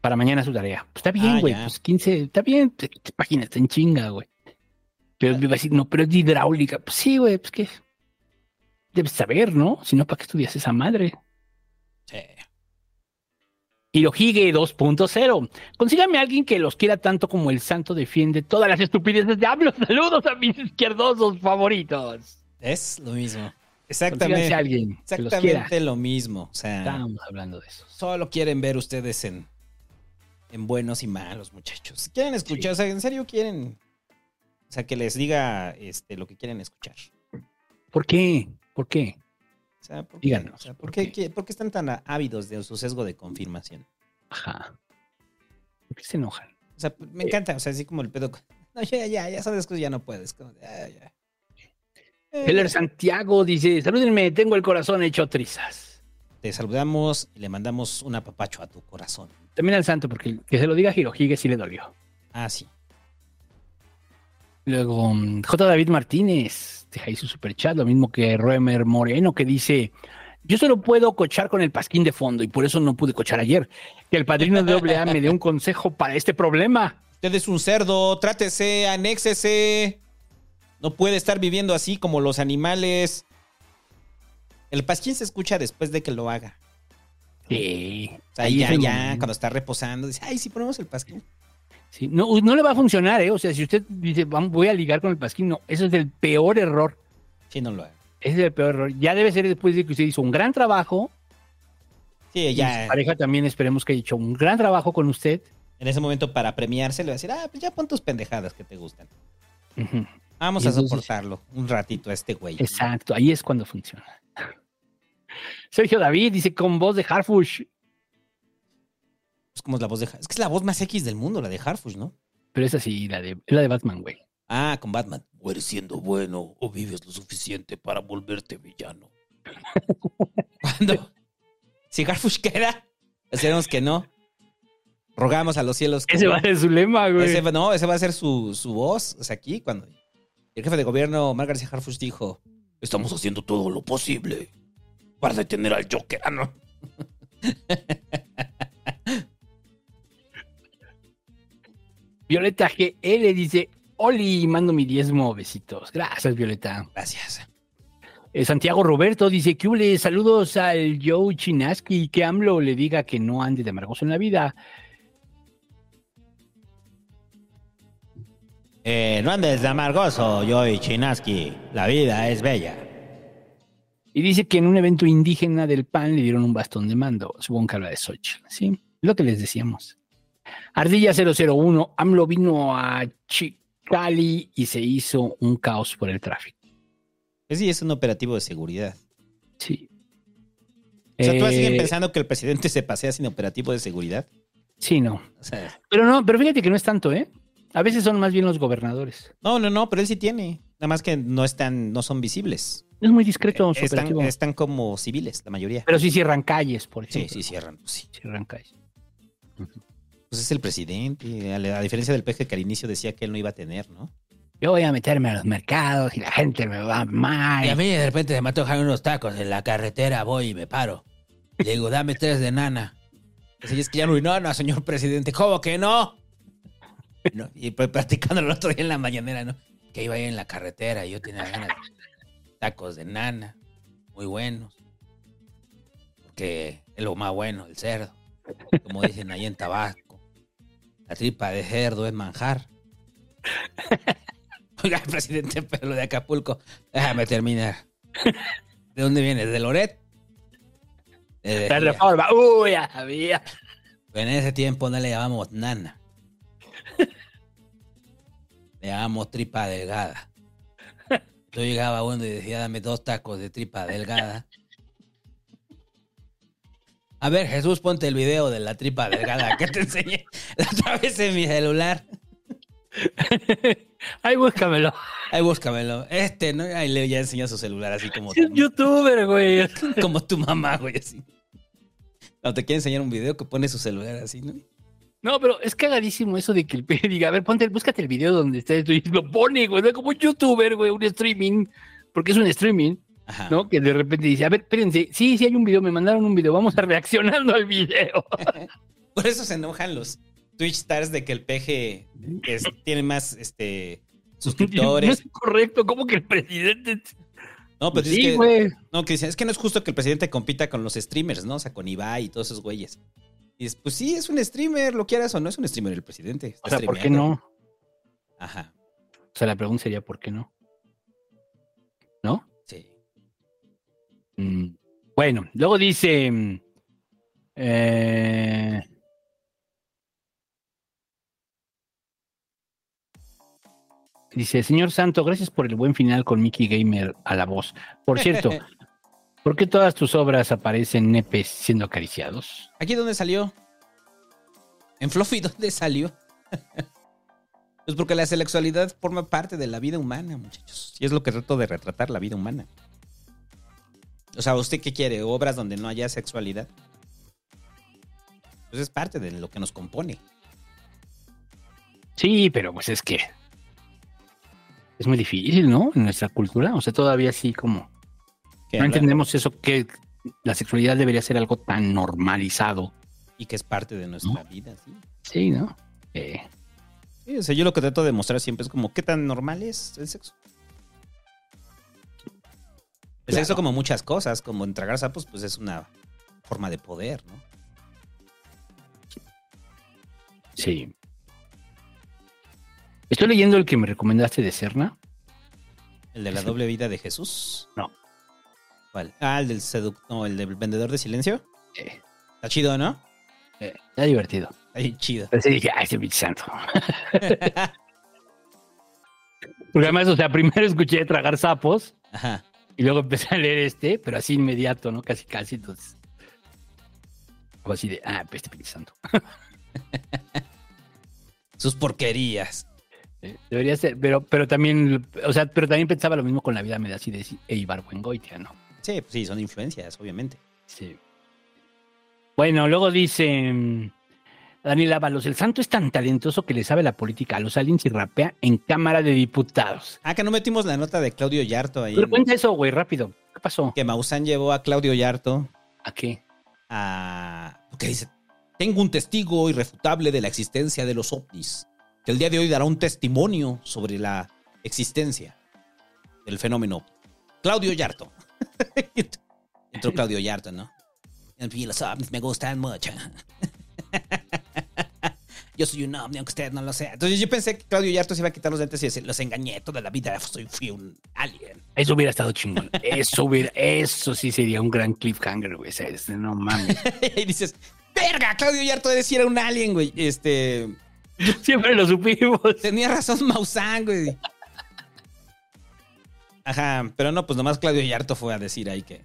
Para mañana su tarea. Pues está bien, Ah, güey, pues 15, está bien, 15 páginas, está en chinga, güey. Pero me iba a decir, no, pero es de hidráulica. Pues sí, güey, pues que debes saber, ¿no? Si no, ¿para qué estudias esa madre? Sí. Hirohige 2.0. Consígame a alguien que los quiera tanto como el santo defiende todas las estupideces de hablo. *laughs* Saludos a mis izquierdosos favoritos. Es lo mismo. Exactamente. a alguien que los quiera. Exactamente lo mismo. O sea, Estábamos hablando de eso. solo quieren ver ustedes en, en buenos y malos, muchachos. Quieren escuchar, o sea, en serio quieren. O sea, que les diga este, lo que quieren escuchar. ¿Por qué? ¿Por qué? O sea, ¿por qué? Díganos, O sea, ¿por, ¿por qué, por qué están tan ávidos de su sesgo de confirmación? Ajá. ¿Por qué se enojan? O sea, me encanta, o sea, así como el pedo. No, ya, ya, ya sabes que ya no puedes. como de, "Ah, ya". Eh, Heller Santiago dice, salúdenme, tengo el corazón hecho trizas. Te saludamos y le mandamos un apapacho a tu corazón. También al santo, porque que se lo diga a Hirohige sí le dolió. Ah, sí. Luego, mm, J. David Martínez, deja ahí su superchat, lo mismo que Roemer Moreno, que dice, yo solo puedo cochar con el pasquín de fondo y por eso no pude cochar ayer. Que el padrino de AA me dé un consejo para este problema. Usted es un cerdo, trátese, anéxese. No puede estar viviendo así como los animales. El pasquín se escucha después de que lo haga. Sí. O sea, ahí ya, ya, momento. cuando está reposando, dice, ay, si ponemos el pasquín. Sí, No, no le va a funcionar, ¿eh? O sea, si usted dice, "Vam- voy a ligar con el pasquín, no, eso es el peor error. Sí, no lo haga. Ese es el peor error. Ya debe ser después de que usted hizo un gran trabajo. Sí, Y su ya. pareja también esperemos que haya hecho un gran trabajo con usted. En ese momento, para premiarse, le va a decir, ah, pues ya pon tus pendejadas que te gustan. Vamos Y a entonces- soportarlo un ratito a este güey. Exacto, ahí es cuando funciona. *laughs* Sergio David dice con voz de Harfush, Es como la voz de... Es que es la voz más X del mundo, la de Harfush, ¿no? pero es así, la de, la de Batman, güey. Ah, con Batman. O eres siendo bueno o vives lo suficiente para volverte villano. *laughs* ¿Cuándo? Si Harfush queda, esperemos que no. Rogamos a los cielos. que Ese va a ser su lema, güey. Ese va- no, ese va a ser su, su voz. O sea, aquí, cuando el jefe de gobierno, Omar García Harfush, dijo: Estamos haciendo todo lo posible para detener al Joker. Ah, no. *laughs* Violeta GL dice, Oli, mando mi diezmo, besitos. Gracias, Violeta. Gracias. Eh, Santiago Roberto dice, que hule, saludos al Joe Chinaski, que AMLO le diga que no ande de amargoso en la vida. Eh, no andes de amargoso, Joey Chinaski. La vida es bella. Y dice que en un evento indígena del PAN le dieron un bastón de mando. Supongo que habla de Xochitl, ¿sí? Lo que les decíamos. Ardilla 001, AMLO vino a Chicali y se hizo un caos por el tráfico. Ese sí es un operativo de seguridad. Sí. O sea, ¿tú Eh, siguen pensando que el presidente se pasea sin operativo de seguridad? Sí, no. O sea, Pero no, pero fíjate que no es tanto, ¿eh? A veces son más bien los gobernadores. no, no, no, pero él sí tiene. Nada más que no están, no son visibles. Es muy discreto su Están, operativo. están como civiles, la mayoría. Pero sí cierran calles, por Sí, ejemplo. sí cierran. pues sí. Cierran calles. Pues es el presidente. A la a diferencia del peje que al inicio decía que él no iba a tener, ¿no? Yo voy a meterme a los mercados y la gente me va mal. Y a mí de repente se me antojan unos tacos en la carretera, voy y me paro. Le digo, dame tres de nana. "Y es que ya no hay nana, señor presidente. ¿Cómo que no? No, Y pues platicando el otro día en la mañanera, ¿no? Que iba ahí en la carretera y yo tenía ganas de tacos de nana, muy buenos. Porque es lo más bueno, el cerdo. Como dicen ahí en Tabasco. La tripa de cerdo es manjar. *laughs* Oiga, presidente, pero lo de Acapulco, déjame terminar. ¿De dónde vienes? ¿De Loret? De La reforma. Uy, ya sabía. En ese tiempo no le llamamos nana. Le llamamos tripa delgada. Yo llegaba uno y decía, dame dos tacos de tripa delgada. A ver, Jesús, ponte el video de la tripa delgada que te enseñé la otra vez en mi celular. *laughs* Ay, búscamelo. Ahí búscamelo. Este, ¿no? Ahí le ya enseña su celular así como, Es youtuber, güey. *laughs* como tu mamá, güey, así. Cuando te quiere enseñar un video que pone su celular así, ¿no? No, pero es cagadísimo eso de que el pe *laughs* diga, a ver, ponte, búscate el video donde y lo pone, güey, no como un youtuber, güey, un streaming, porque es un streaming, Ajá. ¿no? Que de repente dice, a ver, espérense, sí, sí hay un video, me mandaron un video, vamos a reaccionando al video. *laughs* Por eso se enojan los Twitch stars de que el es- tiene más este No *laughs* suscriptores. es correcto, como que el presidente... No, pero Sí, es que, no, que dicen, es que no es justo que el presidente compita con los streamers, ¿no? O sea, con Ibai y todos esos güeyes. Y dices, pues sí, es un streamer, lo quieras o no, es un streamer el presidente. está O sea, ¿por qué no? Ajá, O sea, la pregunta sería, ¿por qué no? ¿No? Bueno, luego dice. mm, eh, dice, señor Santo, gracias por el buen final con Mickey Gamer a la voz. Por cierto, *laughs* ¿por qué todas tus obras aparecen nepes siendo acariciados? ¿Aquí dónde salió? ¿En Fluffy *laughs* dónde salió? pues porque la sexualidad forma parte de la vida humana, muchachos. Y es lo que trato de retratar, la vida humana. O sea, ¿usted qué quiere? ¿Obras donde no haya sexualidad? Pues es parte de lo que nos compone. Sí, pero pues es que es muy difícil, ¿no? En nuestra cultura. O sea, todavía sí como... No entendemos eso, que la sexualidad debería ser algo tan normalizado. Y que es parte de nuestra vida, sí. Sí, ¿no? Eh, Sí, o sea, yo lo que trato de mostrar siempre es como, ¿qué tan normal es el sexo? Claro. sexo como muchas cosas, como entregar sapos, pues es una forma de poder, ¿no? sí. Estoy leyendo el que me recomendaste de Cerna. El de la Sí. doble vida de Jesús. No. ¿Cuál? Ah, el del seduc... No, el del vendedor de silencio. Eh, Está chido, ¿no? eh, está divertido. Está chido. Entonces dije, ay, ese pinche santo. *laughs* Porque además, o sea, primero escuché tragar sapos Ajá. Y luego empecé a leer este, pero así inmediato, ¿no? Casi, casi, entonces. O así de, ah, pues, Espíritu Santo. *laughs* Sus porquerías. Eh, Debería ser, pero, pero también, o sea, pero también pensaba lo mismo con la vida me da así de Eibar Buengoitia, ¿no? Sí, pues sí, son influencias, obviamente. Sí. Bueno, luego dice Daniel Ábalos, el santo es tan talentoso que le sabe la política a los aliens y rapea en Cámara de Diputados. Ah, que no metimos la nota de Claudio Yarto ahí. Pero cuenta eso, güey, rápido. ¿Qué pasó? Que Maussan llevó a Claudio Yarto ¿A qué? a... Porque dice, tengo un testigo irrefutable de la existencia de los ovnis, que el día de hoy dará un testimonio sobre la existencia del fenómeno. Claudio Yarto. *laughs* Entró Claudio Yarto, ¿no? En fin, los ovnis me gustan mucho. *laughs* Yo soy un ovni, aunque usted no lo sea. Entonces yo pensé que Claudio Yarto se iba a quitar los dentes y decir, los engañé toda la vida, soy, fui un alien. Eso hubiera estado chingón. Eso hubiera, eso sí sería un gran cliffhanger, güey. No mames. *laughs* y dices, verga, Claudio Yarto de decir era un alien, güey. Este... Siempre lo supimos. Tenía razón Maussan, güey. Ajá, pero no, pues nomás Claudio Yarto fue a decir ahí que...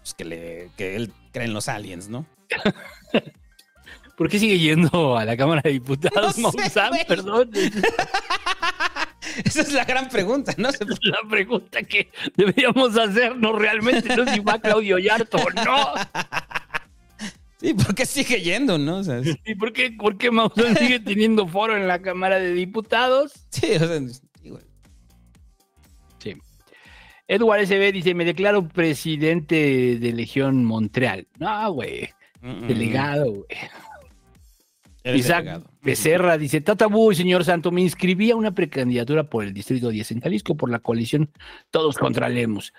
Pues que, le, que él cree en los aliens, ¿no? *laughs* ¿Por qué sigue yendo a la Cámara de Diputados, *laughs* No sé. Perdón. Esa es la gran pregunta, ¿no? La pregunta que deberíamos hacernos realmente no si va Claudio Yarto o no. Sí, ¿por qué sigue yendo, no? O sea, ¿Y por qué, por qué Maussan sigue teniendo foro en la Cámara de Diputados? sí, o sea, sí, güey. Sí. Edward SB dice, me declaro presidente de Legión Montreal. No, güey. Mm, Delegado, güey. Eres Isaac delegado. Becerra dice, Tata Bull, señor Santo, me inscribí a una precandidatura por el Distrito 10 en Jalisco por la coalición Todos contra Lemos.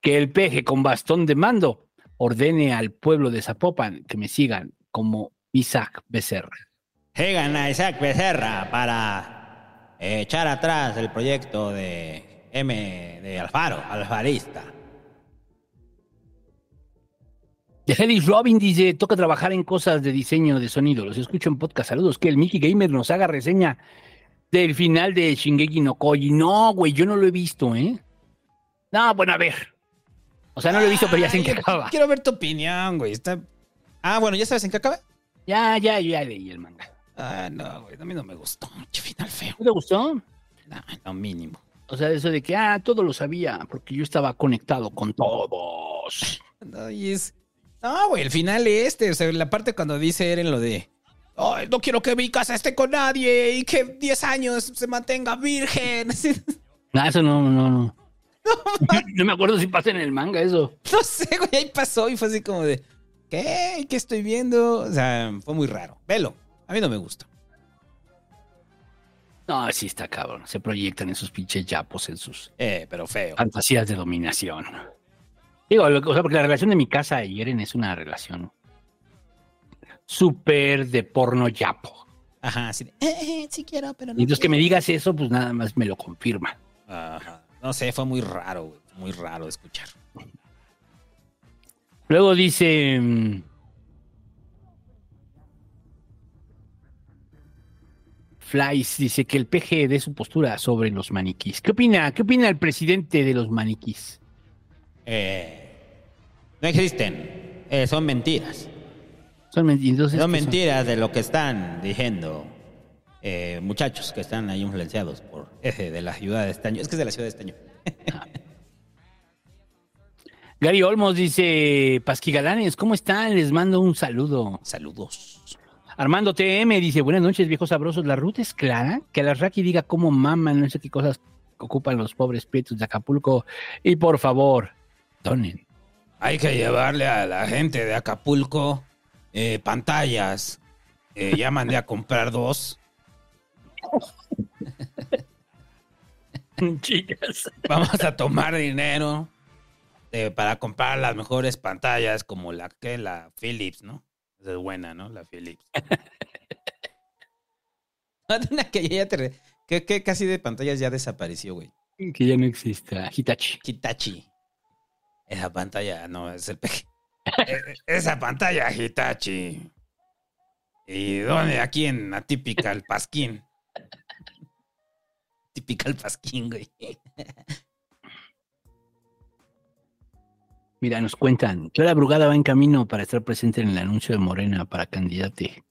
Que el peje con bastón de mando ordene al pueblo de Zapopan que me sigan como Isaac Becerra. Llegan a Isaac Becerra para eh, echar atrás el proyecto de M de Alfaro, Alfarista. Eddie Robin dice, toca trabajar en cosas de diseño de sonido. Los escucho en podcast. Saludos. Que el Mickey Gamer nos haga reseña del final de Shingeki no Koji. No, güey, yo no lo he visto, ¿eh? No, bueno, a ver. O sea, no lo he visto, pero ya sé en qué acaba. Quiero ver tu opinión, güey. Está... Ah, bueno, ¿ya sabes en qué acaba? Ya, ya, ya leí el manga. Ah, no, güey, a mí no me gustó. Qué final feo. ¿No te gustó? No, lo mínimo. O sea, eso de que, ah, todo lo sabía, porque yo estaba conectado con todos. No, y es... No, güey, el final este, o sea, la parte cuando dice Eren lo de... Ay, no quiero que mi casa esté con nadie y que 10 años se mantenga virgen. *laughs* Ah, eso no, no, no. No *laughs* me acuerdo si pasa en el manga eso. No sé, güey, ahí pasó y fue así como de... ¿Qué? ¿Qué estoy viendo? O sea, fue muy raro. Velo, a mí no me gusta. No, sí está cabrón. Se proyectan en sus pinches yapos, en sus Eh, pero feo. fantasías de dominación. Digo, lo- o sea, porque la relación de mi casa y Eren es una relación súper de porno yapo. Ajá, así de... Eh, eh, sí quiero, pero no Y entonces que quiero". me digas eso, pues nada más me lo confirma. Ajá. No sé, fue muy raro, güey. Muy raro escuchar. Luego dice. mm, Flies dice que el PG dé su postura sobre los maniquís. ¿Qué opina? ¿Qué opina el presidente de los maniquís? Eh, no existen. Eh, son mentiras. Son, men- entonces, Son ¿qué mentiras de lo que están diciendo eh, muchachos que están ahí influenciados por ese de la ciudad de Estaño. Es que es de la ciudad de Estaño. Gary Olmos dice: Pasquigalanes, ¿cómo están? Les mando un saludo. Saludos. Armando TM dice: Buenas noches, viejos sabrosos. La ruta es clara. Que la Raki diga cómo maman, no sé qué cosas ocupan los pobres prietos de Acapulco. Y por favor, donen. Hay que llevarle a la gente de Acapulco eh, pantallas. Eh, ya mandé a comprar dos. *laughs* Chicas. Vamos a tomar dinero eh, para comprar las mejores pantallas como la que la Philips, ¿no? Esa es buena, ¿no? La Philips. *laughs* Una que ya te re- que, que casi de pantallas ya desapareció, güey. Que ya no exista. Hitachi. Hitachi. Esa pantalla no es el peje. *laughs* E- Esa pantalla Hitachi. ¿Y dónde? Aquí en Atípica, el Pasquín. *laughs* pica el pasquín, güey. *laughs* Mira, nos cuentan, Clara Brugada va en camino para estar presente en el anuncio de Morena para candidate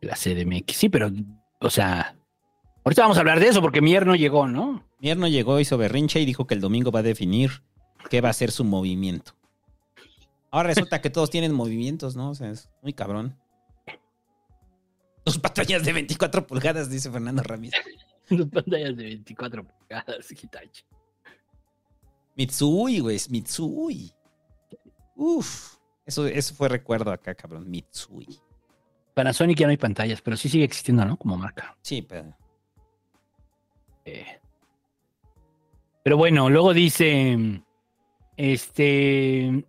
de la CDMX. Sí, pero, o sea, ahorita vamos a hablar de eso porque Mier no llegó, ¿no? Mier no llegó, hizo berrinche y dijo que el domingo va a definir qué va a ser su movimiento. Ahora resulta que todos tienen movimientos, ¿no? O sea, es muy cabrón. Dos pantallas de 24 pulgadas, dice Fernando Ramírez. Dos pantallas de 24 pulgadas, Hitachi. Mitsui, güey, es Mitsui. Uf, eso, eso fue recuerdo acá, cabrón. Mitsui. Panasonic ya no hay pantallas, pero sí sigue existiendo, ¿no? Como marca. Sí, pero. Eh, Pero bueno, luego dice, este,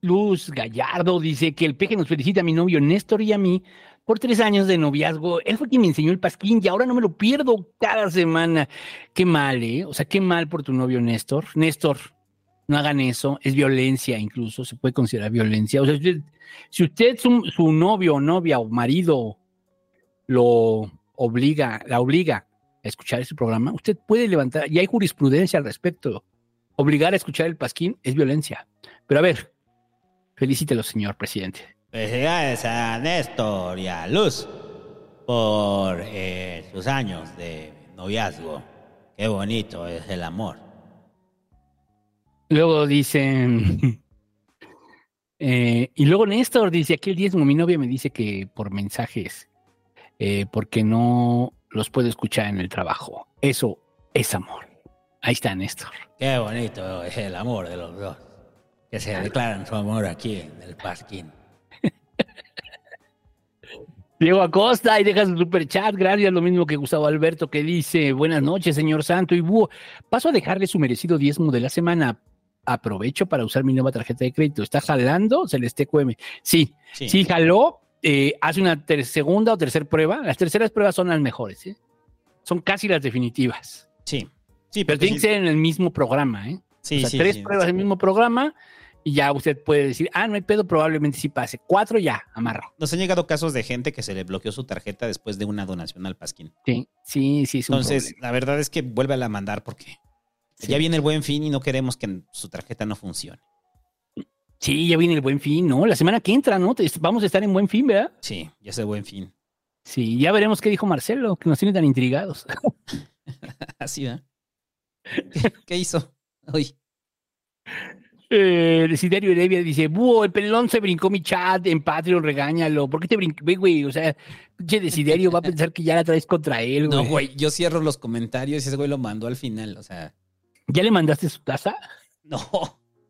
Luz Gallardo dice que el peje nos felicita a mi novio Néstor y a mí por tres años de noviazgo. Él fue quien me enseñó el pasquín y ahora no me lo pierdo cada semana. Qué mal, ¿eh? O sea, qué mal por tu novio Néstor. Néstor, no hagan eso. Es violencia incluso, se puede considerar violencia. O sea, si usted, su, su novio o novia o marido lo obliga, la obliga a escuchar ese programa, usted puede levantar, y hay jurisprudencia al respecto. Obligar a escuchar el pasquín es violencia. Pero a ver, felicítelo, señor presidente. Felicidades a Néstor y a Luz por eh, sus años de noviazgo. Qué bonito es el amor. Luego dicen. eh, y luego Néstor dice: aquel diezmo, mi novia me dice que por mensajes, eh, porque no los puedo escuchar en el trabajo. Eso es amor. Ahí está Néstor. Qué bonito es el amor de los dos. Que se declaran su amor aquí en el Pasquín. *laughs* Diego Acosta y deja su super chat, gracias, lo mismo que Gustavo Alberto que dice, buenas noches, señor Santo y Búho. Paso a dejarle su merecido diezmo de la semana. Aprovecho para usar mi nueva tarjeta de crédito. ¿Está jalando Celeste QM? Sí, sí, Sí. jaló. Eh, hace una ter- segunda o tercera prueba. Las terceras pruebas son las mejores, ¿eh? Son casi las definitivas. Sí, sí, Pero tiene que sí- ser en el mismo programa, ¿eh? Sí, o sea, sí, tres pruebas en el mismo programa y ya usted puede decir, ah, no hay pedo, probablemente sí pase. Cuatro ya, amarro. Nos han llegado casos de gente que se le bloqueó su tarjeta después de una donación al Pasquín. Sí, sí, sí. Es un Entonces, problema. la verdad es que vuelve a la mandar porque ya viene el buen fin y no queremos que su tarjeta no funcione. Sí, ya viene el buen fin, ¿no? La semana que entra, ¿no? Vamos a estar en buen fin, ¿verdad? Sí, ya es el buen fin. Sí, ya veremos qué dijo Marcelo, que nos tiene tan intrigados. *laughs* Así, ¿verdad? ¿Qué, qué hizo hoy? Eh, Desiderio Heredia dice, Búho, el pelón se brincó mi chat en Patreon, regáñalo. ¿Por qué te brincó, güey? O sea, pinche Desiderio va a pensar que ya la traes contra él, güey. No, güey, yo cierro los comentarios y ese güey lo mandó al final, o sea, ¿Ya le mandaste su taza? no.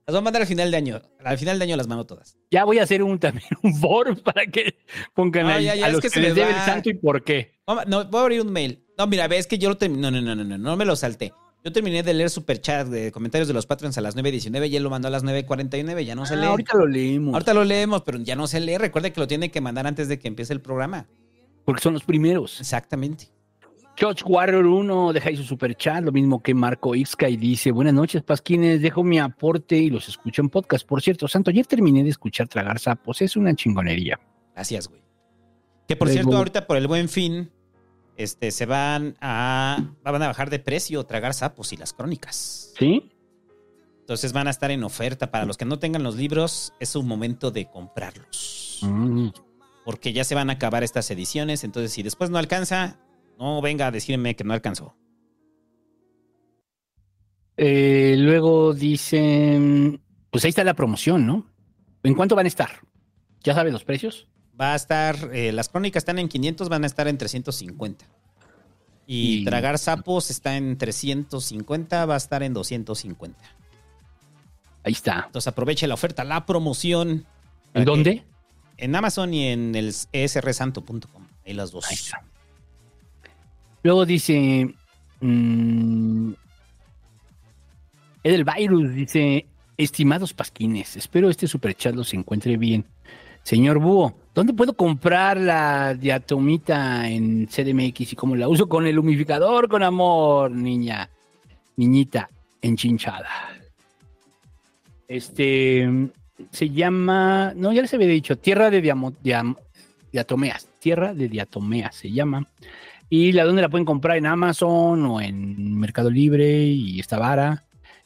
Las voy a mandar al final de año. Al final de año las mando todas. Ya voy a hacer un también un foro *laughs* para que pongan No, ahí ya, ya, a los que que, se les debe el santo y por qué. No, no, voy a abrir un mail. No, mira, ves que yo lo terminé. No, no, no, no, no, no me lo salté. Yo terminé de leer superchat de comentarios de los patrons a las 9.19 y él lo mandó a las 9.49. Ya no se Ah, lee. ahorita lo leemos. Ahorita lo leemos, pero ya no se lee. Recuerde que lo tiene que mandar antes de que empiece el programa. Porque son los primeros. Exactamente. George Warrior 1 deja ahí su super chat, lo mismo que Marco Ixca y dice, buenas noches, Pasquines, dejo mi aporte y los escucho en podcast. Por cierto, Santo, ayer terminé de escuchar Tragar Sapos, es una chingonería. Gracias, güey. Que por Luego- cierto, ahorita por el buen fin, este, se van a, van a bajar de precio tragar sapos y las crónicas. ¿Sí? Entonces van a estar en oferta. Para los que no tengan los libros, es un momento de comprarlos. Mm. Porque ya se van a acabar estas ediciones. Entonces, si después no alcanza, no venga a decirme que no alcanzó. Eh, luego dicen, pues ahí está la promoción, ¿no? ¿En cuánto van a estar? ¿Ya sabes los precios? Va a estar, eh, las crónicas están en 500, van a estar en 350. Y, Y- tragar sapos está en 350, va a estar en 250. Ahí está. Entonces aproveche la oferta, la promoción. ¿En que- dónde? En Amazon y en el esrsanto.com. Ahí las dos. Ahí está. Luego dice, mm, Edelvirus dice, estimados pasquines, espero este superchat los encuentre bien. Señor Búho, ¿dónde puedo comprar la diatomita en CDMX y cómo la uso con el humidificador con amor, niña, niñita enchinchada? Este se llama, no, ya les había dicho, Tierra de Diamo- Diam- Diatomeas, Tierra de Diatomeas se llama. Y la donde la pueden comprar en Amazon o en Mercado Libre y está vara.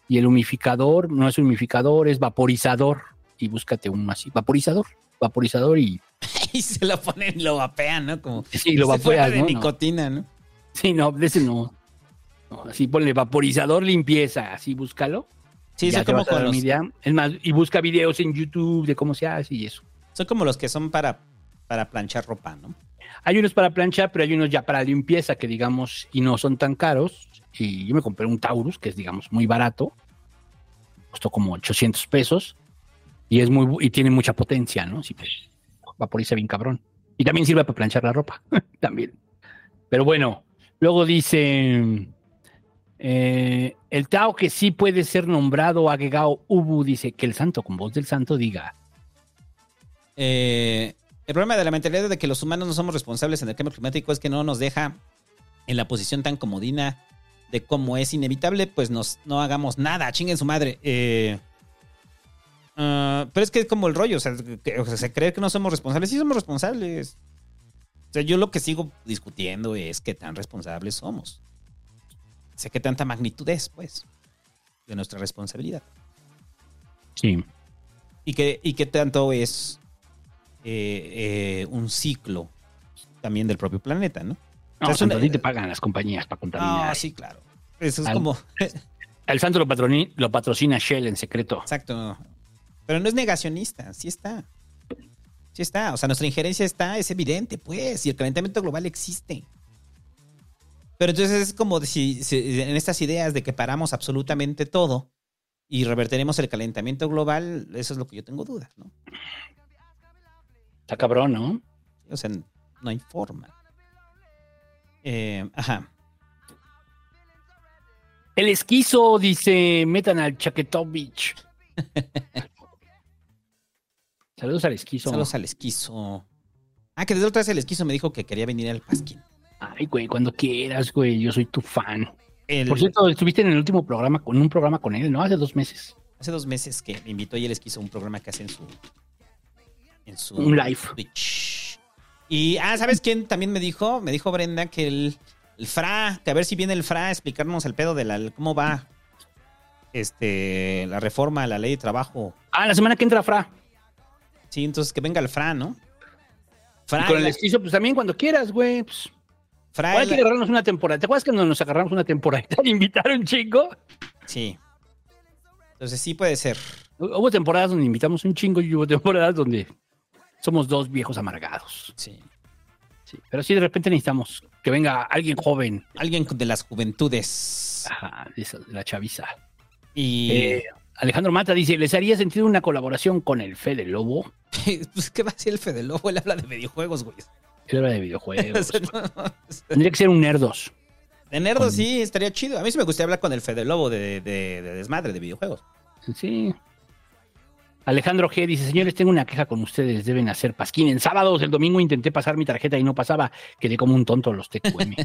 Y el humificador, no es humificador, es vaporizador. Y búscate uno así, vaporizador, vaporizador y *laughs* Y se lo ponen y lo vapean, ¿no? Como Sí, lo vapeas, de nicotina, ¿no? Sí, no, de ese no. No, así ponle vaporizador limpieza, así búscalo. Sí, te como con los-. Es más, y busca videos en YouTube de cómo se hace y eso. Son como los que son para, para planchar ropa, ¿no? Hay unos para planchar, pero hay unos ya para limpieza que digamos, y no son tan caros. Y yo me compré un Taurus, que es digamos muy barato. Costó como 800 pesos. Y es muy y tiene mucha potencia, ¿no? Sí, pues, vaporiza bien cabrón. Y también sirve para planchar la ropa. *laughs* también. Pero bueno, luego dice. eh, el Tao que sí puede ser nombrado Agegao Ubu dice que el santo con voz del santo diga. Eh, el problema de la mentalidad de que los humanos no somos responsables en el cambio climático es que no nos deja en la posición tan comodina de cómo es inevitable, pues nos, no hagamos nada, chinguen su madre. Eh, ah, pero es que es como el rollo, o sea, que- o sea, se cree que no somos responsables, sí somos responsables. O sea, yo lo que sigo discutiendo es qué tan responsables somos. O sea, qué tanta magnitud es, pues, de nuestra responsabilidad. Sí. Y qué, y qué tanto es eh, eh, un ciclo también del propio planeta, ¿no? O No, sea, es santo, una- a ti te pagan las compañías para contaminar. Ah, sí, claro. Eso es Al- como. El santo lo, patroni- lo patrocina Shell en secreto. Exacto. Pero no es negacionista, sí está. Sí está. O sea, nuestra injerencia está, es evidente, pues. Y el calentamiento global existe. Pero entonces es como si, si- en estas ideas de que paramos absolutamente todo y reverteremos el calentamiento global, eso es lo que yo tengo dudas, ¿no? Está cabrón, ¿no? O sea, no hay forma. Eh, ajá. El esquizo dice, metan al Chaquetovich. *laughs* Saludos al esquizo. Saludos al esquizo. Ah, que desde otra vez el esquizo me dijo que quería venir al Pasquín. Ay, güey, cuando quieras, güey, yo soy tu fan. El- Por cierto, estuviste en el último programa, con un programa con él, ¿no? Hace dos meses. Hace dos meses que me invitó y él esquizo un programa que hace en su. En su. Un live. Twitch. Y, ah, ¿sabes quién también me dijo? Me dijo Brenda que el, el Fra, que a ver si viene el Fra a explicarnos el pedo de la. ¿Cómo va? Este. La reforma a la ley de trabajo. Ah, la semana que entra Fra. Sí, entonces que venga el Fra, ¿no? Y Fra. con y el la- esquizo, pues también cuando quieras, güey. Pues, Fra ahora hay que agarrarnos una temporada. ¿Te acuerdas que nos agarramos una temporada y *laughs* invitaron, chingo? Sí. Entonces sí puede ser. Hubo temporadas donde invitamos un chingo y hubo temporadas donde somos dos viejos amargados. Sí. Sí, pero sí de repente necesitamos que venga alguien joven. Alguien de las juventudes. Ajá, de, esa- de la chaviza. Y. Eh, Alejandro Mata dice, ¿les haría sentido una colaboración con el Fede Lobo? *laughs* pues, ¿qué va a decir el Fede Lobo? Él habla de videojuegos, güey. Él habla de videojuegos. *laughs* No, Tendría que ser un nerdos. De nerdo sí, estaría chido. A mí sí me gustaría hablar con el Fede Lobo de, de- de desmadre, de videojuegos. Sí. Alejandro G dice, señores, tengo una queja con ustedes, deben hacer pasquín. En sábados, el domingo intenté pasar mi tarjeta y no pasaba, quedé como un tonto los TQM. *laughs*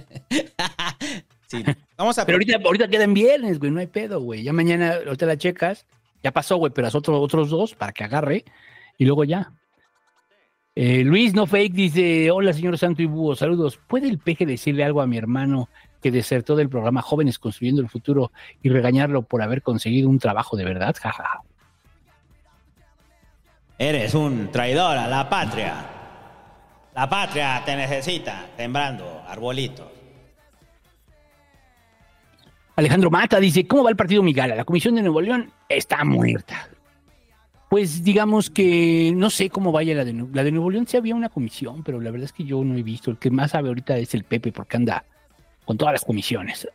Sí. Vamos a... pero ahorita, ahorita queda en viernes, güey, no hay pedo, güey. Ya mañana, ahorita la checas, ya pasó, güey, pero haz otro- otros dos para que agarre y luego ya. Eh, Luis No Fake dice, hola señor Santo y Búho, saludos. ¿Puede el peje decirle algo a mi hermano que desertó del programa Jóvenes Construyendo el Futuro y regañarlo por haber conseguido un trabajo de verdad? Ja, ja, ja. Eres un traidor a la patria. La patria te necesita, sembrando arbolitos. Alejandro Mata dice, ¿cómo va el partido Migala? La comisión de Nuevo León está muerta. Pues digamos que no sé cómo vaya la de, la de Nuevo León. Sí había una comisión, pero la verdad es que yo no he visto. El que más sabe ahorita es el Pepe, porque anda con todas las comisiones.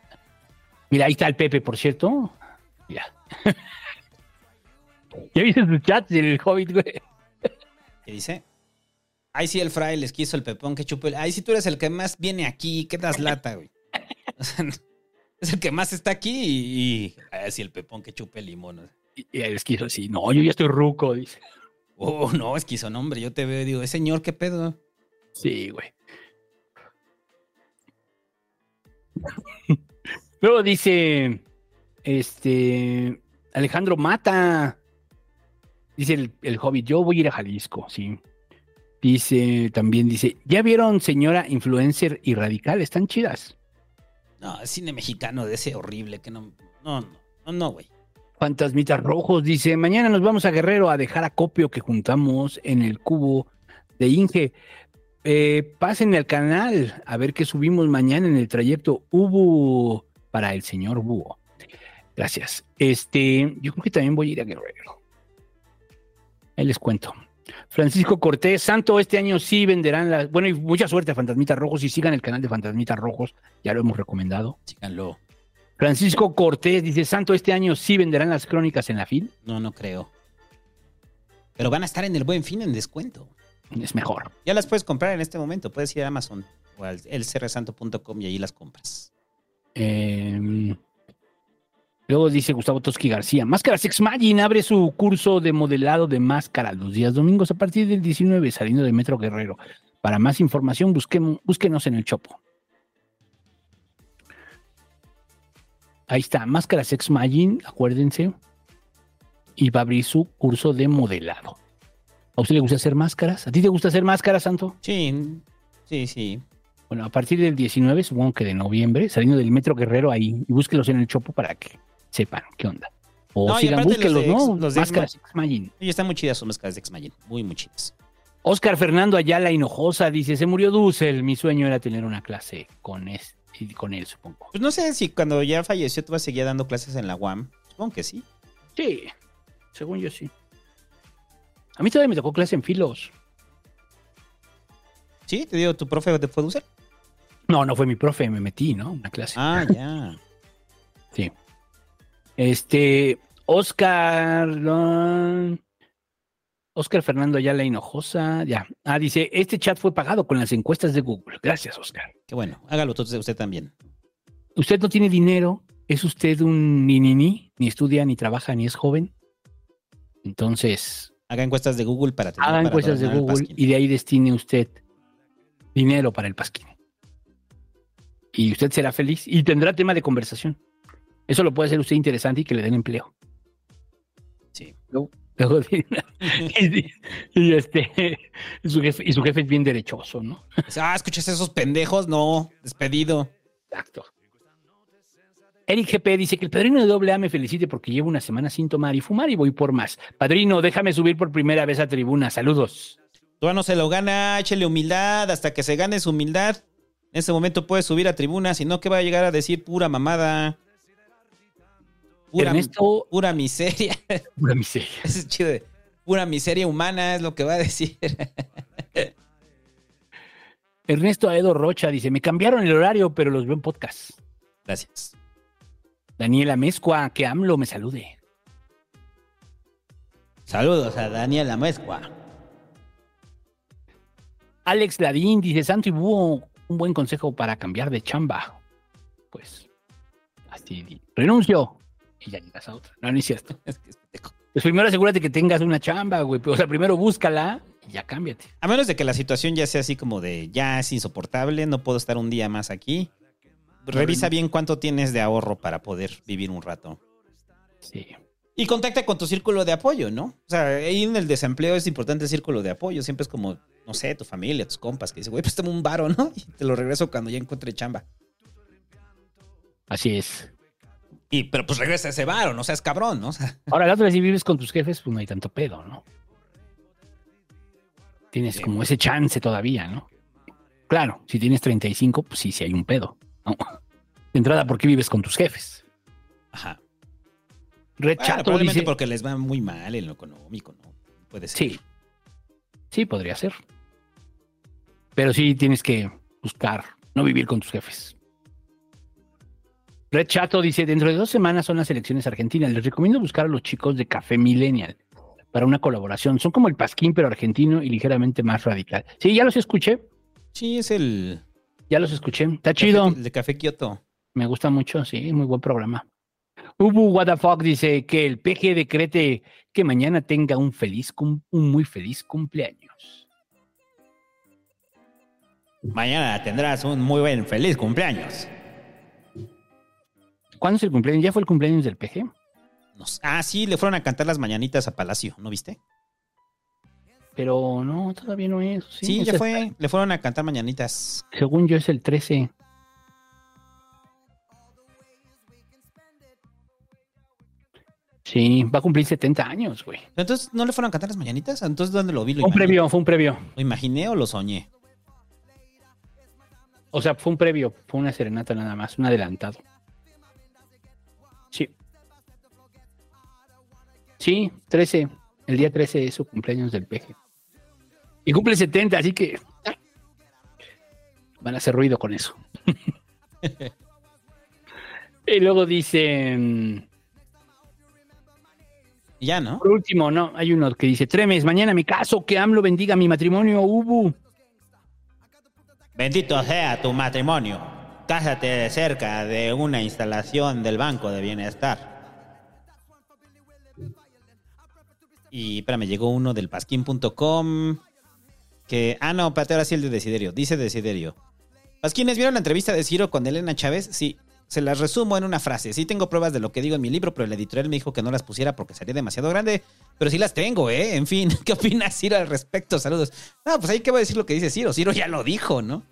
Mira, ahí está el Pepe, por cierto. Mira. *laughs* ¿Ya viste sus chats del Hobbit, güey? ¿Qué dice? Ay, sí, el Fray les quiso el pepón que chupe. el- Ay, sí, tú eres el que más viene aquí. ¿Qué das lata, güey? *laughs* O sea, es el que más está aquí y. y- Ay, sí, el pepón que chupe el limón. Y y el esquizo así, no, yo ya estoy ruco, dice. Oh, no, esquizo, no, hombre. Yo te veo y digo, "Eh, señor, ¿qué pedo? Sí, güey. *laughs* Luego dice, este, Alejandro Mata, dice el, el Hobbit, yo voy a ir a Jalisco, sí. Dice, también dice, ¿ya vieron señora influencer y radical? Están chidas. No, es cine mexicano de ese horrible que no. No, no, no, no, güey. Fantasmitas Rojos dice, mañana nos vamos a Guerrero a dejar acopio que juntamos en el cubo de Inge. Eh, pásenme al canal a ver qué subimos mañana en el trayecto Hubo para el señor Búho. Gracias. Este, yo creo que también voy a ir a Guerrero. Ahí les cuento. Francisco Cortés, Santo, este año sí venderán las. Bueno, y mucha suerte a Fantasmitas Rojos y sigan el canal de Fantasmitas Rojos, ya lo hemos recomendado. Síganlo. Francisco Cortés dice: Santo, este año sí venderán las crónicas en la FIL. No, no creo. Pero van a estar en el buen fin en descuento. Es mejor. Ya las puedes comprar en este momento. Puedes ir a Amazon o al elcerresanto.com y ahí las compras. Eh, luego dice Gustavo Toski García: Máscaras Ex Magin abre su curso de modelado de máscara los días domingos a partir del 19, saliendo de Metro Guerrero. Para más información, busquem- búsquenos en el Chopo. Ahí está, Máscaras Ex Magin, acuérdense. Y va a abrir su curso de modelado. ¿A usted le gusta hacer máscaras? ¿A ti te gusta hacer máscaras, Santo? Sí, sí, sí. Bueno, a partir del 19, supongo que de noviembre, saliendo del Metro Guerrero ahí, y búsquelos en el Chopo para que sepan qué onda. O No, sigan, aparte los búsquelos, de Ex- ¿no? los de Máscaras Ex Magin. Y están muy chidas sus máscaras de X-Magin. Muy, muy chidas. Oscar Fernando Ayala Hinojosa dice, se murió Dussel, mi sueño era tener una clase con, es- y con él, supongo. Pues no sé si cuando ya falleció tú vas a seguir dando clases en la UAM. Supongo que sí. Sí, según yo sí. A mí todavía me tocó clase en filos. ¿Sí? ¿Te dio tu profe de fue Dussel? No, no fue mi profe, me metí, ¿no? Una clase. Ah, *laughs* ya. Sí. Este, Oscar. no, Oscar Fernando Ayala Hinojosa, ya. Ah, dice, este chat fue pagado con las encuestas de Google. Gracias, Oscar. Qué bueno. Hágalo tú- usted también. Usted no tiene dinero, es usted un ni ni ni, ni estudia, ni trabaja, ni es joven. Entonces, Haga encuestas de Google para tener haga para encuestas de Google y de ahí destine usted dinero para el pasquín. Y usted será feliz y tendrá tema de conversación. Eso lo puede hacer usted interesante y que le den empleo. Sí. Luego- luego *laughs* y, y este, y su jefe, y su jefe es bien derechoso, ¿no? Ah, ¿escuchas esos pendejos? No, despedido. Exacto. Eric GP dice que el padrino de doble A me felicite porque llevo una semana sin tomar y fumar y voy por más. Padrino, déjame subir por primera vez a tribuna. Saludos. Todavía no se lo gana, échele humildad hasta que se gane su humildad. En ese momento puede subir a tribuna, si no, que va a llegar a decir pura mamada. Pura, Ernesto- pura miseria. *laughs* Pura miseria. Es chido. Pura miseria humana es lo que va a decir. Ernesto Aedo Rocha dice, me cambiaron el horario, pero los veo en podcast. Gracias. Daniela Mezcua, que AMLO me salude. Saludos a Daniela Mezcua. Alex Ladín dice, Santo y Búho, un buen consejo para cambiar de chamba. Pues, así, renuncio y ya llegas a otra. No, no es cierto. *laughs* Pues primero asegúrate que tengas una chamba, güey. O sea, primero búscala y ya cámbiate. A menos de que la situación ya sea así como de ya es insoportable, no puedo estar un día más aquí. Revisa bien cuánto tienes de ahorro para poder vivir un rato. Sí. Y contacta con tu círculo de apoyo, ¿no? O sea, ahí en el desempleo es importante el círculo de apoyo. Siempre es como, no sé, tu familia, tus compas, que dicen, güey, préstame un varo, ¿no? *laughs* Y te lo regreso cuando ya encuentre chamba. Así es. Y, pero pues regresa ese varo, no seas cabrón, ¿no? *laughs* O sea, Ahora, la otra vez, si vives con tus jefes, pues no hay tanto pedo, ¿no? Tienes como ese chance todavía, ¿no? Claro, si tienes 35, pues sí, sí hay un pedo. ¿no? De entrada, ¿por qué vives con tus jefes? Ajá. Red Bueno, probablemente dice... porque les va muy mal en lo económico, ¿no? Puede ser. Sí. Sí, podría ser. Pero sí tienes que buscar no vivir con tus jefes. Red Chato dice, dentro de dos semanas son las elecciones argentinas. Les recomiendo buscar a los chicos de Café Millennial para una colaboración. Son como el Pasquín, pero argentino y ligeramente más radical. Sí, ya los escuché. Sí, es el... Ya los escuché. Está chido. El de Café Kioto. Me gusta mucho, sí, muy buen programa. Ubu What the fuck dice que el PG decrete que mañana tenga un feliz, un muy feliz cumpleaños. Mañana tendrás un muy buen feliz cumpleaños. ¿Cuándo es el cumpleaños? ¿Ya fue el cumpleaños del PG? No. Ah, sí, le fueron a cantar las mañanitas a Palacio, ¿no viste? Pero no, todavía no es. Sí, ya fue. Le fueron a cantar mañanitas. Según yo es el 13. Sí, va a cumplir 70 años, güey. Entonces, ¿no le fueron a cantar las mañanitas? Entonces, ¿dónde lo vi? ¿Lo Fue un imaginé? previo, fue un previo. ¿Lo imaginé o lo soñé? O sea, fue un previo, fue una serenata nada más, un adelantado. Sí, 13. El día 13 es su cumpleaños del peje. Y cumple 70, así que ah, van a hacer ruido con eso. *laughs* y luego dicen, ya, ¿no? por último, no, hay uno que dice, Tremes, mañana mi caso, que AMLO bendiga mi matrimonio, Ubu. Bendito sea tu matrimonio. Cásate cerca de una instalación del Banco de Bienestar. Y espérame, llegó uno del pasquín.com que... Ah, no, espérate, ahora sí el de Desiderio. Dice Desiderio. Pasquines, ¿vieron la entrevista de Ciro con Elena Chávez? Sí, se las resumo en una frase. Sí tengo pruebas de lo que digo en mi libro, pero el editorial me dijo que no las pusiera porque sería demasiado grande. Pero sí las tengo, ¿eh? En fin, *laughs* ¿qué opina Ciro al respecto? Saludos. No, pues ahí qué voy a decir lo que dice Ciro. Ciro ya lo dijo, ¿no?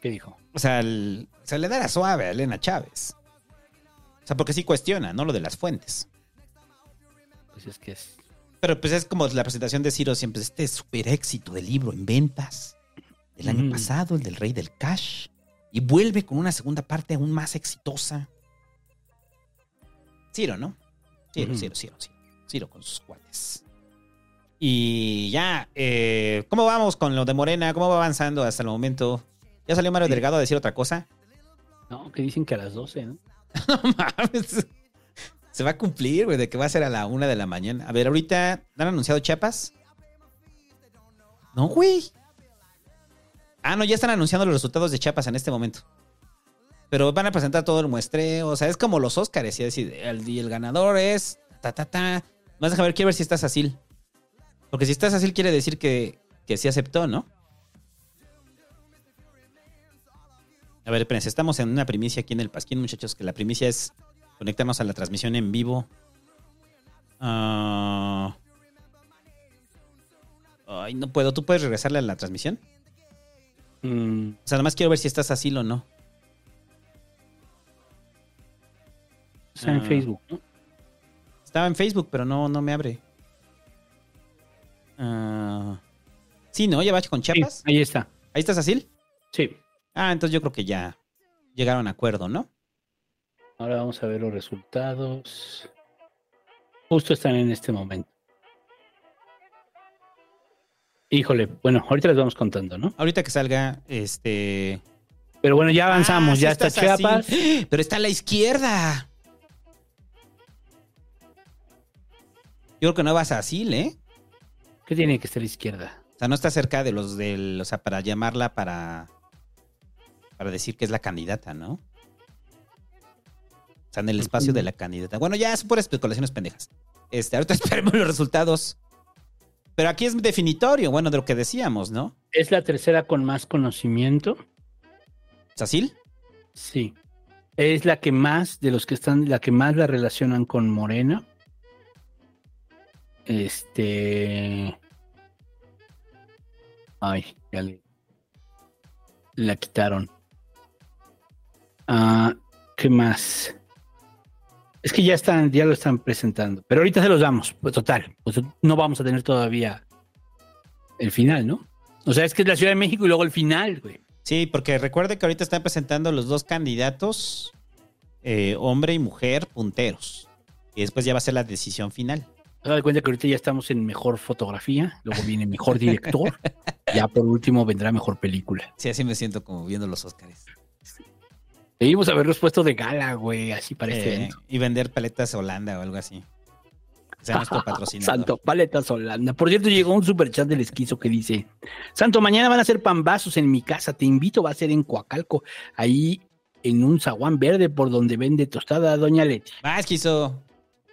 ¿Qué dijo? O sea, el- se le da la suave a Elena Chávez. O sea, porque sí cuestiona, ¿no? Lo de las fuentes. Pues es que es... Pero pues es como la presentación de Ciro siempre, este súper éxito del libro en ventas del año Mm. pasado, el del Rey del Cash. Y vuelve con una segunda parte aún más exitosa. Ciro, ¿no? Ciro, Ujú. Ciro, Ciro, Ciro. Ciro con sus cuates. Y ya, eh, ¿cómo vamos con lo de Morena? ¿Cómo va avanzando hasta el momento? ¿Ya salió Mario Delgado a decir otra cosa? No, que dicen que a las 12, *laughs* ¿no? mames. Se va a cumplir, güey, de que va a ser a la una de la mañana. A ver, ahorita, ¿han anunciado Chiapas? No, güey. Ah, no, ya están anunciando los resultados de Chiapas en este momento. Pero van a presentar todo el muestreo. O sea, es como los Óscares. Y el, y el ganador es. Ta, ta, ta. Más déjame ver, quiero ver si estás así. Porque si estás así, quiere decir que, que sí aceptó, ¿no? A ver, espérense, estamos en una primicia aquí en el Pasquín, muchachos, que la primicia es conectarnos a la transmisión en vivo. Ah. Ay, no puedo. ¿Tú puedes regresarle a la transmisión? Mm, O sea, nada más quiero ver si estás así o no. está en Ah. Facebook, ¿no? Estaba en Facebook, pero no, no me abre. Ah. sí, ¿no? ¿Ya vas con Chiapas? ahí está. ¿Ahí estás así? Sí. Ah, entonces yo creo que ya llegaron a acuerdo, ¿no? Ahora vamos a ver los resultados. Justo están en este momento. Híjole, bueno, ahorita les vamos contando, ¿no? Ahorita que salga, este. Pero bueno, ya avanzamos, Ah, ya está así. Chiapas. *gasps* Pero está a la izquierda. Yo creo que no vas a Asil, ¿eh? ¿Qué tiene que estar a la izquierda? O sea, no está cerca de los del. O sea, para llamarla para. Para decir que es la candidata, ¿no? Sea, en el espacio de la candidata. Bueno, ya son puras especulaciones pendejas. Este, ahorita *laughs* esperemos los resultados. Pero aquí es definitorio, bueno, de lo que decíamos, ¿no? ¿Es la tercera con más conocimiento? ¿Sasil? Sí. Es la que más, de los que están, la que más la relacionan con Morena. Este. Ay, ya le. La quitaron. Ah, ¿Qué más? Es que ya están, ya lo están presentando. Pero ahorita se los damos. Pues total. Pues no vamos a tener todavía el final, ¿no? O sea, es que es la Ciudad de México y luego el final, güey. Sí, porque recuerde que ahorita están presentando los dos candidatos, eh, hombre y mujer, punteros. Y después ya va a ser la decisión final. Se da cuenta que ahorita ya estamos en mejor fotografía, luego viene mejor director, *laughs* ya por último vendrá mejor película. Sí, así me siento como viendo los Óscares. Debimos haberlos puesto de gala, güey, así para este Eh, y vender paletas Holanda o algo así. Que sea nuestro *laughs* patrocinador. Santo, paletas Holanda. Por cierto, llegó un superchat del esquizo que dice: Santo, mañana van a hacer pambazos en mi casa. Te invito, va a ser en Coacalco, ahí en un zaguán verde por donde vende tostada Doña Leti. Ah, es que hizo.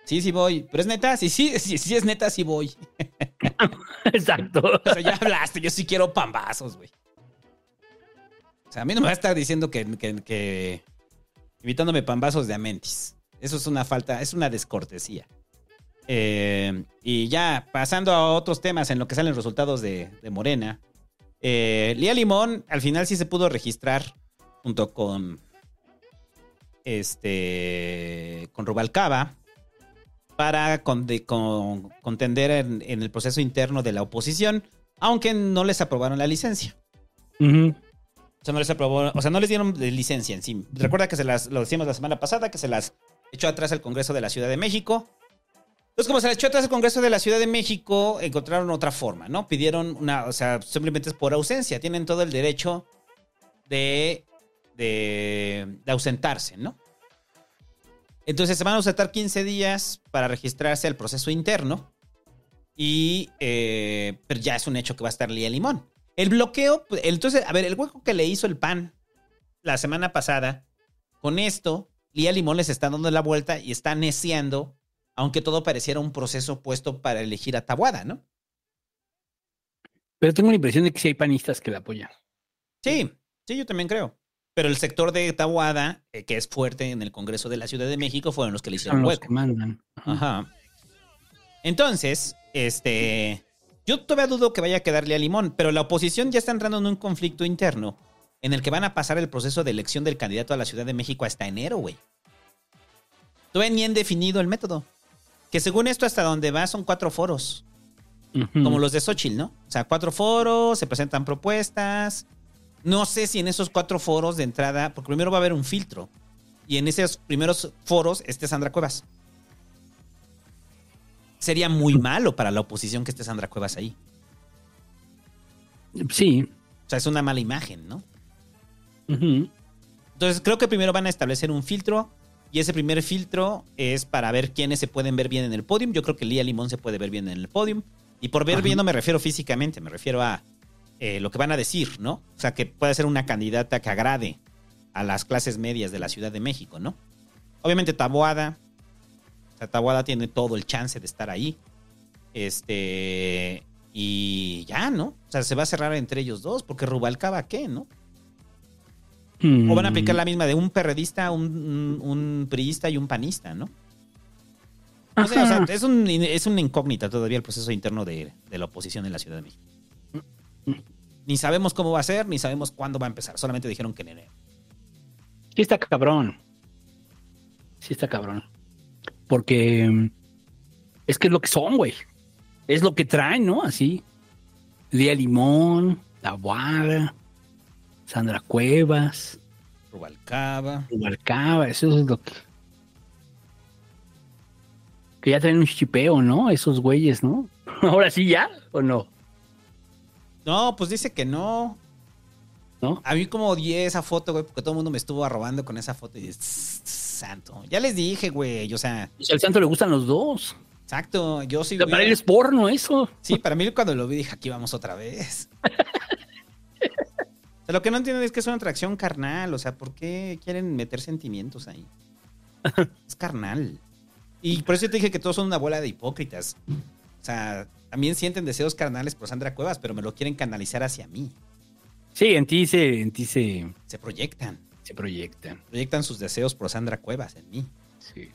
Sí, sí voy. Pero es neta, sí, sí, *laughs* sí, sí es neta, sí voy. *laughs* Exacto. O sea, ya hablaste, yo sí quiero pambazos, güey. O sea, a mí no me va a estar diciendo que, que, que- invitándome pambazos de Amentis. Eso es una falta, es una descortesía. Eh, y ya pasando a otros temas en lo que salen resultados de, Morena. Eh, Lía Limón al final sí se pudo registrar junto con este con Rubalcaba para con- con- contender en, el proceso interno de la oposición, aunque no les aprobaron la licencia. Ujú. O sea, no les aprobó, o sea, no les dieron licencia en sí. Recuerda que se las, lo decíamos la semana pasada, que se las echó atrás el Congreso de la Ciudad de México. Entonces, como se las echó atrás el Congreso de la Ciudad de México, encontraron otra forma, ¿no? Pidieron una, o sea, simplemente es por ausencia. Tienen todo el derecho de, de, de ausentarse, ¿no? Entonces se van a ausentar 15 días para registrarse al proceso interno. Y, eh, pero ya es un hecho que va a estar Lía Limón. El bloqueo, entonces, a ver, el hueco que le hizo el PAN la semana pasada, con esto, Lía Limón les está dando la vuelta y está neciando, aunque todo pareciera un proceso puesto para elegir a Tabuada, ¿no? Pero tengo la impresión de que sí hay panistas que la apoyan. Sí, sí, yo también creo. Pero el sector de Tabuada, eh, que es fuerte en el Congreso de la Ciudad de México, fueron los que le hicieron Son los hueco. que mandan. Ajá. Entonces, este. Yo todavía dudo que vaya a quedarle a Limón, pero la oposición ya está entrando en un conflicto interno en el que van a pasar el proceso de elección del candidato a la Ciudad de México hasta enero, güey. Todavía ni han definido el método. Que según esto, hasta donde va son cuatro foros. Como los de Xochitl, ¿no? O sea, cuatro foros, se presentan propuestas. No sé si en esos cuatro foros de entrada, porque primero va a haber un filtro. Y en esos primeros foros esté Sandra Cuevas. Sería muy malo para la oposición que esté Sandra Cuevas ahí. Sí. O sea, es una mala imagen, ¿no? Entonces creo que primero van a establecer un filtro y ese primer filtro es para ver quiénes se pueden ver bien en el podium. Yo creo que Lía Limón se puede ver bien en el podium. Y por ver Ajá. bien no me refiero físicamente, me refiero a eh, lo que van a decir, ¿no? O sea, que puede ser una candidata que agrade a las clases medias de la Ciudad de México, ¿no? Obviamente Taboada. Taboada tiene todo el chance de estar ahí. Este. Y ya, ¿no? O sea, se va a cerrar entre ellos dos, porque Rubalcaba, ¿qué, no? O van a aplicar la misma de un perredista, un, un, un priista y un panista, ¿no? O sea, es, un, es una incógnita todavía el proceso interno de, de la oposición en la Ciudad de México. Ni sabemos cómo va a ser, ni sabemos cuándo va a empezar. Solamente dijeron que en enero. Sí está cabrón. Sí está cabrón. Porque mm, es que es lo que son, güey. Es lo que traen, ¿no? Así. Lía Limón, La Guada, Sandra Cuevas, Rubalcaba. Rubalcaba, eso es lo que... Que ya traen un chipeo, ¿no? Esos güeyes, ¿no? *laughs* Ahora sí ya, ¿o no? No, pues dice que no. ¿No? A mí como odié esa foto, güey, porque todo el mundo me estuvo arrobando con esa foto y es santo. Ya les dije, güey, o sea, Pues al santo le gustan los dos. exacto, yo sí. O sea, para él es porno eso. Sí, para mí cuando lo vi dije, aquí vamos otra vez. *laughs* O sea, lo que no entiendo es que es una atracción carnal, o sea, ¿por qué quieren meter sentimientos ahí? *laughs* Es carnal. Y por eso te dije que todos son una bola de hipócritas. O sea, también sienten deseos carnales por Sandra Cuevas, pero me lo quieren canalizar hacia mí. Sí, en ti se, en ti se, Se proyectan. Se proyectan. Proyectan sus deseos por Sandra Cuevas en mí. Sí.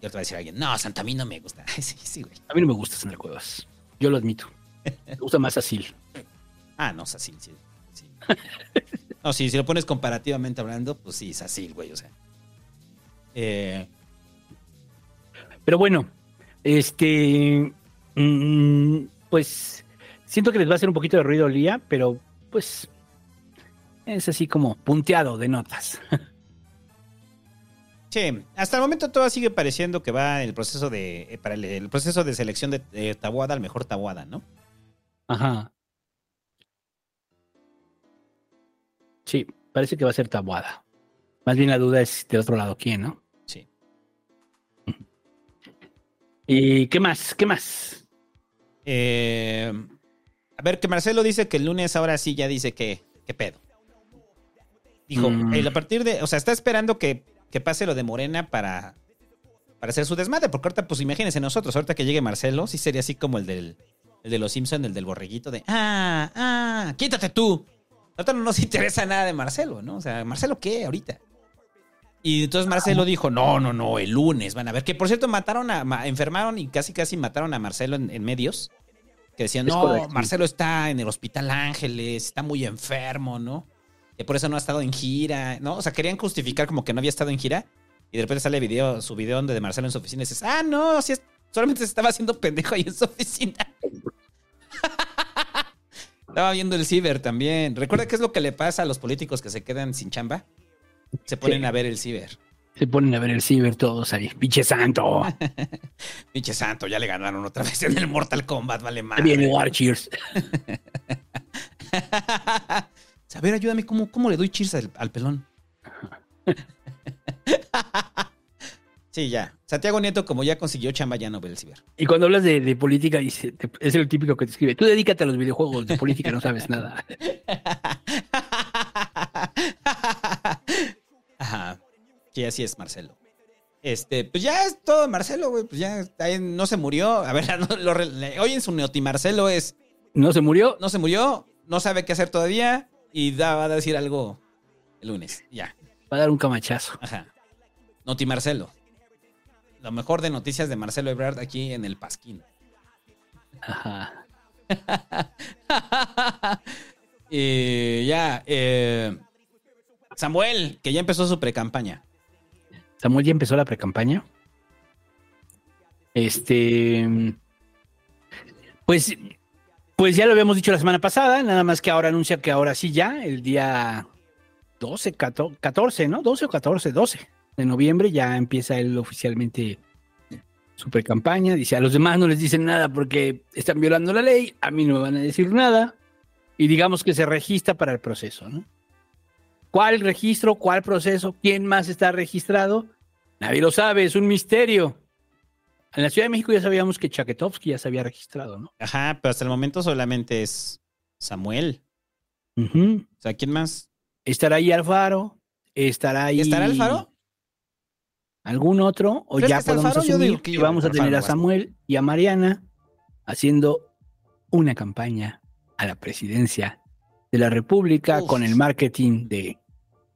Y ahora va a decir alguien, no, Santa, a mí no me gusta. *laughs* Sí, sí, güey. A mí no me gusta Sandra Cuevas. Yo lo admito. Me gusta más Asil. *laughs* Ah, no, Sacil, sí. sí. *laughs* No, sí, si lo pones comparativamente hablando, pues sí, Sacil, güey, o sea. Eh, Pero bueno, este. mm, pues siento que les va a hacer un poquito de ruido Lía, pero pues. Es así como punteado de notas. *laughs* sí, hasta el momento todo sigue pareciendo que va el proceso de. eh, para el, el proceso de selección de, de Tabuada al mejor Tabuada, ¿no? Ajá. Sí, parece que va a ser tabuada. Más bien la duda es de otro lado quién, ¿no? Sí. ¿Y qué más? ¿Qué más? Eh, a ver, que Marcelo dice que el lunes ahora sí ya dice que, que pedo. Dijo, Mm. eh, a partir de, o sea, está esperando que, que pase lo de Morena para, para hacer su desmadre, porque ahorita, pues imagínense nosotros, ahorita que llegue Marcelo, sí sería así como el del, el de los Simpson, el del borreguito de, ah, ah, quítate tú. Ahorita no nos interesa nada de Marcelo, ¿no? O sea, ¿Marcelo qué ahorita? Y entonces Marcelo dijo, no, no, no, el lunes van a ver. Que por cierto, mataron a, ma- enfermaron y casi casi mataron a Marcelo en, en medios. Que decían, Es no. Marcelo está en el Hospital Ángeles, está muy enfermo, ¿no? Que por eso no ha estado en gira, ¿no? O sea, querían justificar como que no había estado en gira. Y de repente sale video, su video donde de Marcelo en su oficina y dices, ah, no, sí es- solamente se estaba haciendo pendejo ahí en su oficina. *laughs* estaba viendo el ciber también. ¿Recuerda qué es lo que le pasa a los políticos que se quedan sin chamba? Se ponen Sí. a ver el ciber. Se ponen a ver el ciber todos ahí. Pinche santo. *laughs* Pinche santo, ya le ganaron otra vez en el Mortal Kombat, vale más. Viene War Cheers. *laughs* A ver, ayúdame, ¿cómo, cómo le doy cheers al, al pelón? *laughs* sí, ya. Santiago Nieto, como ya consiguió chamba, ya no ve el ciber. Y cuando hablas de, de política, dice, te- es el típico que te escribe, tú dedícate a los videojuegos, de política no sabes nada. *laughs* Ajá. Sí, así es, Marcelo. Este, pues ya es todo, Marcelo, güey. Pues ya ahí no se murió. A ver, *laughs* no, lo hoy en su neoti Marcelo es. ¿No se murió? No se murió, no sabe qué hacer todavía y da- va a decir algo el lunes. Ya. Va a dar un camachazo. Ajá. Noti Marcelo. Lo mejor de noticias de Marcelo Ebrard aquí en el Pasquín. Ajá. *laughs* y ya, eh, Samuel, que ya empezó su precampaña. Samuel ya empezó la precampaña. Este. Pues, pues ya lo habíamos dicho la semana pasada, nada más que ahora anuncia que ahora sí ya, el día 12, 14, 14, ¿no? 12 o 14, 12 de noviembre ya empieza él oficialmente su precampaña. Dice, a los demás no les dicen nada porque están violando la ley, a mí no me van a decir nada. Y digamos que se registra para el proceso, ¿no? ¿Cuál registro? ¿Cuál proceso? ¿Quién más está registrado? Nadie lo sabe, es un misterio. En la Ciudad de México ya sabíamos que Chaketovsky ya se había registrado, ¿no? Ajá, pero hasta el momento solamente es Samuel. O sea, ¿quién más? Estará ahí Alfaro, estará ahí. ¿Estará Alfaro? ¿Algún otro? ¿O ¿Crees ya podemos Alfaro? Asumir que que vamos a Alfaro tener a. Samuel y a Mariana haciendo una campaña a la presidencia de la República Uf. con el marketing de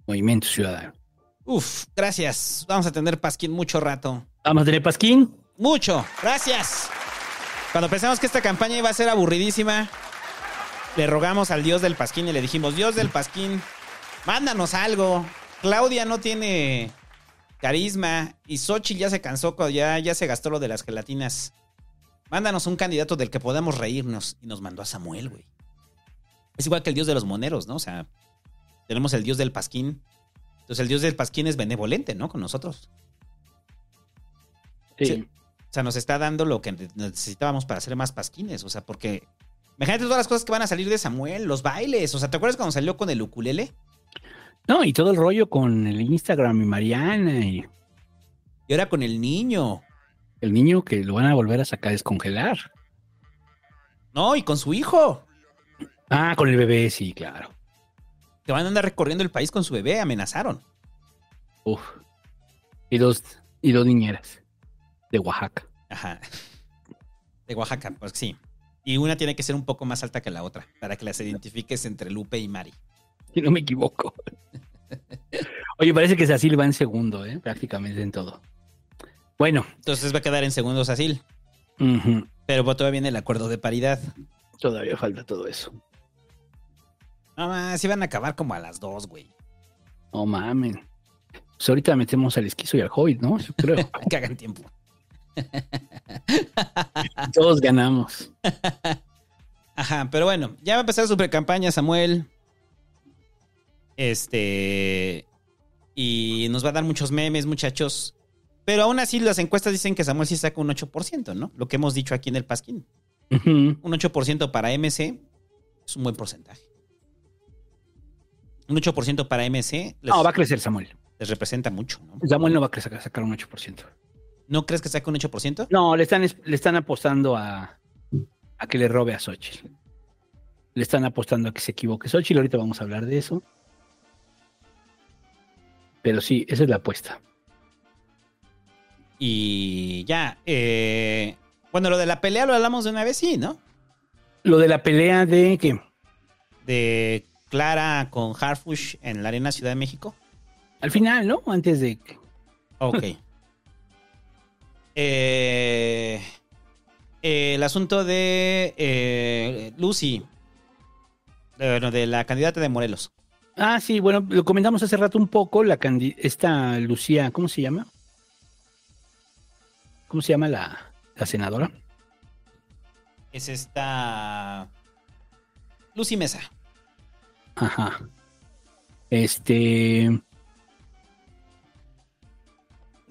Movimiento Ciudadano. Uf, gracias. Vamos a tener Pasquín mucho rato. Vamos a tener Pasquín. Mucho, gracias. Cuando pensamos que esta campaña iba a ser aburridísima, le rogamos al Dios del Pasquín y le dijimos, Dios del Pasquín, mándanos algo. Claudia no tiene carisma y Xochitl ya se cansó, ya, ya se gastó lo de las gelatinas. Mándanos un candidato del que podamos reírnos. Y nos mandó a Samuel, güey. Es igual que el Dios de los moneros, ¿no? O sea, tenemos el Dios del Pasquín. Entonces el Dios del Pasquín es benevolente, ¿no? Con nosotros. Sí. O sea, nos está dando lo que necesitábamos para hacer más pasquines. O sea, porque. Imagínate todas las cosas que van a salir de Samuel, los bailes. O sea, ¿te acuerdas cuando salió con el ukulele? No, y todo el rollo con el Instagram y Mariana y Y ahora con el niño. el niño que lo van a volver a sacar a descongelar. No, y con su hijo. Ah, con el bebé, sí, claro. Que van a andar recorriendo el país con su bebé. Amenazaron. Uf. Y dos, y dos niñeras de Oaxaca. Ajá. De Oaxaca, pues sí. Y una tiene que ser un poco más alta que la otra. Para que las identifiques entre Lupe y Mari. Si no me equivoco. *laughs* Oye, parece que Cecil va en segundo, ¿eh? prácticamente en todo. Bueno, Entonces va a quedar en segundos Asil. ujú, Pero todavía viene el acuerdo de paridad. todavía falta todo eso. No más, iban a acabar como a las dos, güey. No mamen. Pues ahorita metemos al esquizo y al hobbit, ¿no? Yo creo. *laughs* que hagan tiempo. *laughs* Todos ganamos. Ajá, pero bueno, ya va a empezar su precampaña, Samuel. Este. Y nos va a dar muchos memes, muchachos. Pero aún así, las encuestas dicen que Samuel sí saca un 8%, ¿no? Lo que hemos dicho aquí en el Pasquín. Ujú. Un 8% para MC es un buen porcentaje. Un 8% para MC les, No, va a crecer Samuel. les representa mucho, ¿no? Samuel no va a crecer, sacar un 8%. ¿No crees que saque un 8%? No, le están, le están apostando a, a que le robe a Xochitl. Le están apostando a que se equivoque Xochitl. Ahorita vamos a hablar de eso. Pero sí, esa es la apuesta. Y ya. eh, bueno, lo de la pelea lo hablamos de una vez, sí, ¿no? Lo de la pelea de que. de Clara con Harfush en la Arena Ciudad de México. Al final, ¿no? Antes de que... Ok. Eh, eh, el asunto de eh, Lucy. De, bueno, de la candidata de Morelos. Ah, sí, bueno, lo comentamos hace rato un poco, la esta Lucía, ¿cómo se llama? ¿Cómo se llama la, la senadora? Es esta. Lucy Mesa. Ajá. Este.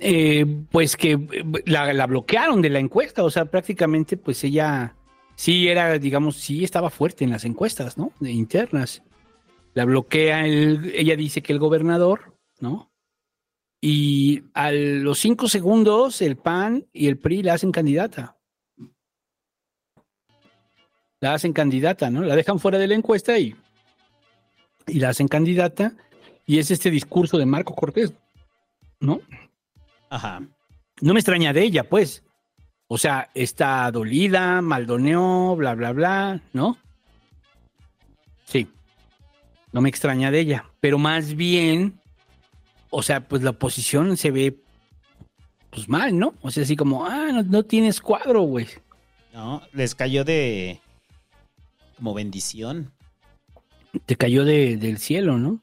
Eh, pues que eh, la, bloquearon de la encuesta, o sea, prácticamente, pues ella sí era, digamos, sí estaba fuerte en las encuestas, ¿no? De internas. La bloquea, el, ella dice que el gobernador, ¿no? Y a los cinco segundos el PAN y el PRI la hacen candidata. La hacen candidata, ¿no? La dejan fuera de la encuesta y, y la hacen candidata. Y es este discurso de Marco Cortés, ¿no? Ajá. No me extraña de ella, pues. O sea, está dolida, maldoneó, bla, bla, bla, ¿no? Sí. No me extraña de ella. Pero más bien, o sea, pues la oposición se ve pues mal, ¿no? O sea, así como, ah, no, no tienes cuadro, güey. No, les cayó de. Como bendición. Te cayó de- del cielo, ¿no?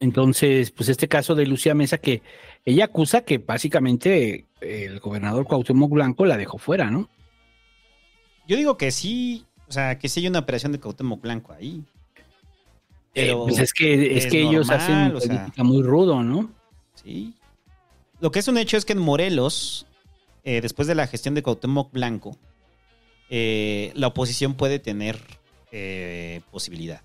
Entonces, pues este caso de Lucía Mesa que ella acusa que básicamente el gobernador Cuauhtémoc Blanco la dejó fuera, ¿no? Yo digo que sí. O sea, que sí hay una operación de Cuauhtémoc Blanco ahí. Pero pues es que es, que ellos hacen o sea, política muy rudo, ¿no? Sí. Lo que es un hecho es que en Morelos, eh, después de la gestión de Cuauhtémoc Blanco, eh, la oposición puede tener eh, posibilidad.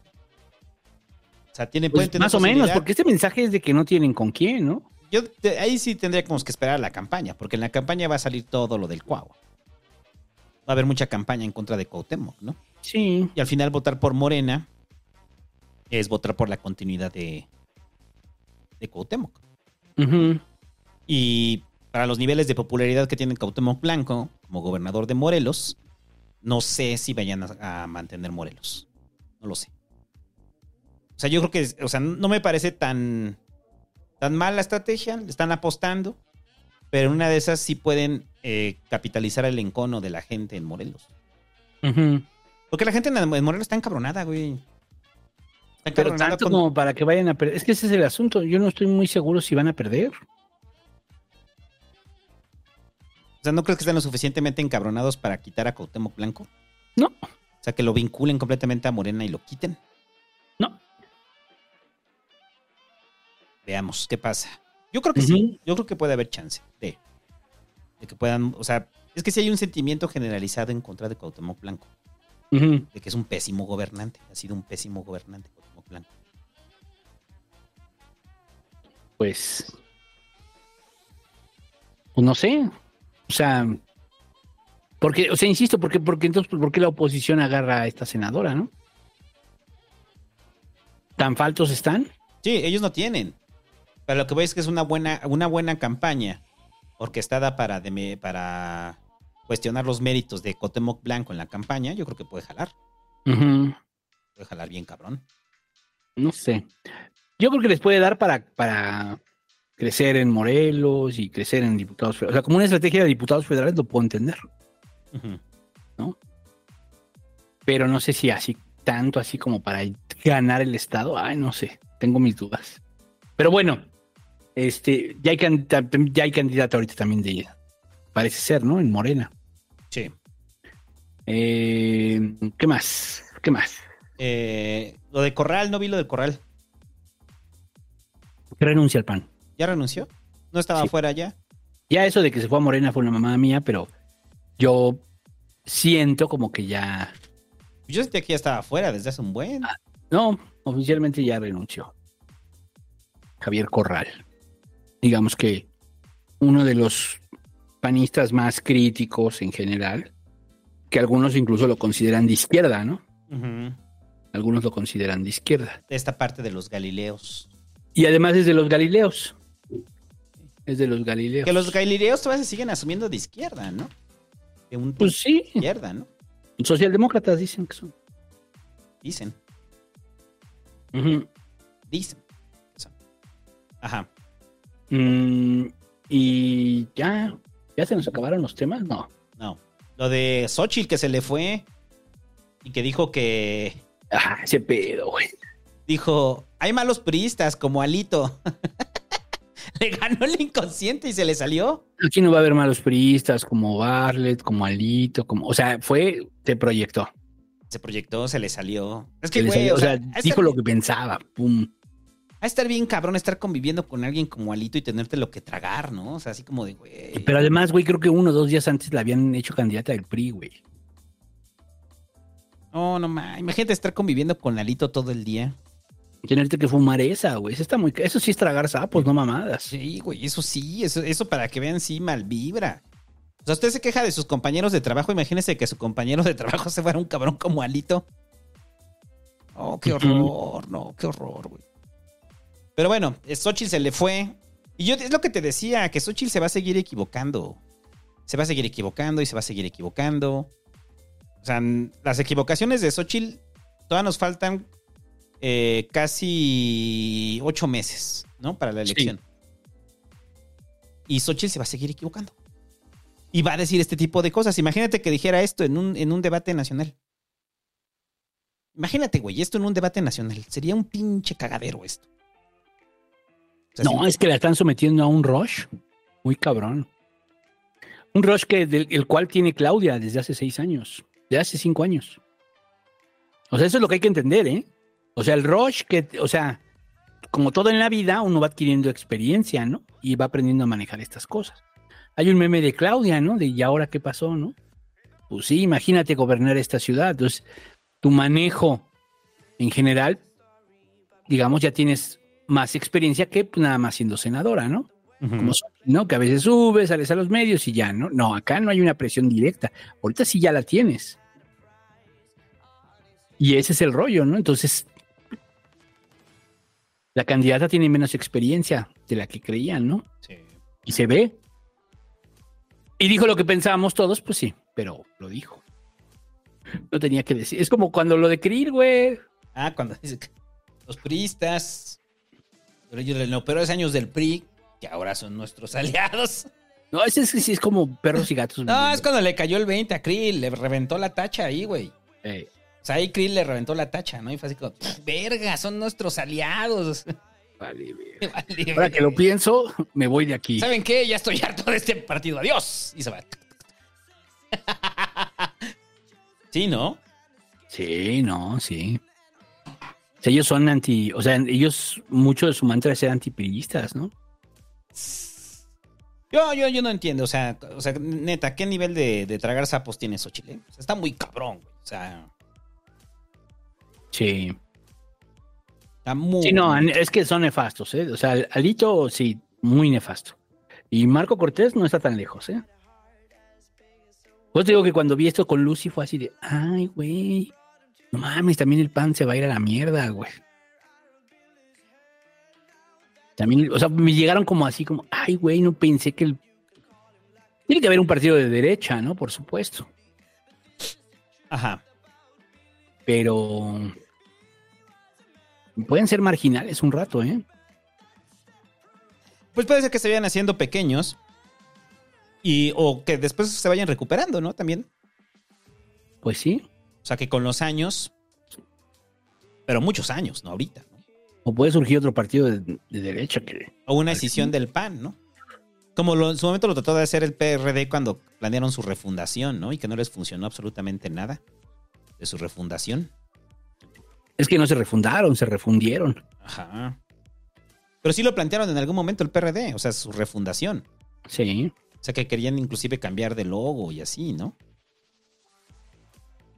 O sea, tiene, Pues pueden tener más o menos, porque este mensaje es de que no tienen con quién, ¿no? Yo te- ahí sí tendríamos que esperar a la campaña, porque en la campaña va a salir todo lo del Cuau. Va a haber mucha campaña en contra de Cuauhtémoc, ¿no? Sí. Y al final votar por Morena es votar por la continuidad de, de Cuauhtémoc. Y para los niveles de popularidad que tiene Cuauhtémoc Blanco como gobernador de Morelos, no sé si vayan a, a mantener Morelos. No lo sé. O sea, yo creo que, o sea, no me parece tan, tan mal la estrategia. Le están apostando. Pero en una de esas sí pueden eh, capitalizar el encono de la gente en Morelos. Porque la gente en, en Morelos está encabronada, güey. Está Pero encabronada tanto con- como para que vayan a perder. Es que ese es el asunto. Yo no estoy muy seguro si van a perder. O sea, ¿no crees que están lo suficientemente encabronados para quitar a Cuauhtémoc Blanco? No. O sea, que lo vinculen completamente a Morena y lo quiten. No. Veamos qué pasa. Yo creo que sí. Yo creo que puede haber chance de, de que puedan. O sea, es que sí hay un sentimiento generalizado en contra de Cuauhtémoc Blanco. De que es un pésimo gobernante. Ha sido un pésimo gobernante Cuauhtémoc Blanco. Pues. Pues no sé. O sea. Porque, o sea, insisto, porque, porque entonces, ¿por qué la oposición agarra a esta senadora, no? ¿Tan faltos están? Sí, ellos no tienen. Pero lo que voy es que es una buena, una buena campaña orquestada para, para cuestionar los méritos de Cuauhtémoc Blanco en la campaña. Yo creo que puede jalar. Puede jalar bien, cabrón. No sé. Yo creo que les puede dar para, para crecer en Morelos y crecer en diputados federales. O sea, como una estrategia de diputados federales lo puedo entender. Ujú. Pero no sé si así, tanto así como para ganar el Estado. Ay, no sé. Tengo mis dudas. Pero bueno, este, ya hay, candidata, ya hay candidata ahorita también de ella. Parece ser, ¿no? En Morena. Sí. Eh, ¿Qué más? ¿Qué más? Eh, lo de Corral, no vi lo del Corral. Renuncia al PAN. ¿Ya renunció? ¿No estaba Sí. afuera ya? Ya eso de que se fue a Morena fue una mamada mía, pero yo siento como que ya. Yo sentía que ya estaba afuera desde hace un buen. No, oficialmente ya renunció. Javier Corral. Digamos que uno de los panistas más críticos en general, que algunos incluso lo consideran de izquierda, ¿no? Algunos lo consideran de izquierda. De esta parte de los Galileos. Y además es de los Galileos. Es de los Galileos. Que los Galileos todavía se siguen asumiendo de izquierda, ¿no? De un Pues sí. izquierda, ¿no? Socialdemócratas dicen que son. Dicen, Ujú. dicen. Ajá. Mm, y ya, ya se nos acabaron los temas, no. No. Lo de Xochitl que se le fue y que dijo que. Ah, ese pedo, güey. Dijo: hay malos priistas como Alito. *laughs* le ganó el inconsciente y se le salió. Aquí no va a haber malos priistas como Bartlett, como Alito, como, o sea, fue, se proyectó. Se proyectó, se le salió. Es que, güey, o sea, dijo lo que pensaba, pum. A estar bien cabrón estar conviviendo con alguien como Alito y tenerte lo que tragar, ¿no? O sea, así como de, güey. Pero además, güey, creo que uno o dos días antes la habían hecho candidata del PRI, güey. No, no ma. Imagínate estar conviviendo con Alito todo el día. Tenerte que fumar esa, güey. Eso está muy, eso sí es tragar sapos, no mamadas. Sí, güey, eso sí, eso, eso para que vean, sí, mal vibra. O sea, usted se queja de sus compañeros de trabajo, imagínese que su compañero de trabajo *laughs* se fuera un cabrón como Alito. Oh, qué horror, no, qué horror, güey. Pero bueno, Xochitl se le fue. Y yo es lo que te decía, que Xochitl se va a seguir equivocando. Se va a seguir equivocando y se va a seguir equivocando. O sea, las equivocaciones de Xochitl todavía nos faltan eh, casi ocho meses, ¿no? Para la Sí. elección. Y Xochitl se va a seguir equivocando. Y va a decir este tipo de cosas. Imagínate que dijera esto en un, en un debate nacional. Imagínate, güey, esto en un debate nacional. Sería un pinche cagadero esto. Sea, No, sí. es que la están sometiendo a un rush muy cabrón. Un rush que del el cual tiene Claudia desde hace seis años, de hace cinco años. O sea, eso es lo que hay que entender, ¿eh? O sea, el rush que, o sea, como todo en la vida, uno va adquiriendo experiencia, ¿no? Y va aprendiendo a manejar estas cosas. Hay un meme de Claudia, ¿no? De ¿y ahora qué pasó, no? Pues sí, imagínate gobernar esta ciudad. Entonces, tu manejo en general, digamos, ya tienes más experiencia que pues, nada más siendo senadora, ¿no? Como ¿no? Que a veces subes, sales a los medios y ya, ¿no? No, acá no hay una presión directa. Ahorita sí ya la tienes. Y ese es el rollo, ¿no? Entonces, la candidata tiene menos experiencia de la que creían, ¿no? Sí. Y se ve. Y dijo lo que pensábamos todos, pues sí, pero lo dijo. No tenía que decir. Es como cuando lo de Krill, güey. Ah, cuando dice que los priistas, pero ellos en los peores años del PRI, que ahora son nuestros *laughs* aliados. No, ese es, sí es como perros y gatos. No, es cuando le cayó el 20 a Krill, le reventó la tacha ahí, güey. O sea, ahí Krill le reventó la tacha, ¿no? Y fue así como, verga, son nuestros aliados. *laughs* Vale, *laughs* Vale, Ahora que lo pienso, me voy de aquí. ¿Saben qué? Ya estoy harto de este partido. Adiós. Y se va. Sí, ¿no? Sí, no, sí. O sea, ellos son anti, o sea, ellos, mucho de su mantra es ser antipiristas, ¿no? Yo, yo, yo no entiendo, o sea, o sea, neta, ¿qué nivel de, de tragar sapos tiene Xochitl? eh? O sea, está muy cabrón, güey. O sea, Sí. está muy... Sí, no, es que son nefastos, ¿eh? O sea, Alito, sí, muy nefasto. Y Marco Cortés no está tan lejos, ¿eh? Pues te digo que cuando vi esto con Lucy fue así de, ay, güey, no mames, también el pan se va a ir a la mierda, güey. También, o sea, me llegaron como así, como, ay, güey, no pensé que el... Tiene que haber un partido de derecha, ¿no? Por supuesto. Ajá. Pero pueden ser marginales un rato, ¿eh? Pues puede ser que se vayan haciendo pequeños y o que después se vayan recuperando, ¿no? También. Pues sí. O sea, que con los años, pero muchos años, no ahorita. ¿no? O puede surgir otro partido de, de derecha que... O una decisión del PAN, ¿no? Como lo- en su momento lo trató de hacer el PRD cuando planearon su refundación, ¿no? Y que no les funcionó absolutamente nada de su refundación. Es que no se refundaron, se refundieron. Ajá. Pero sí lo plantearon en algún momento el PRD, o sea, su refundación. Sí. O sea, que querían inclusive cambiar de logo y así, ¿no?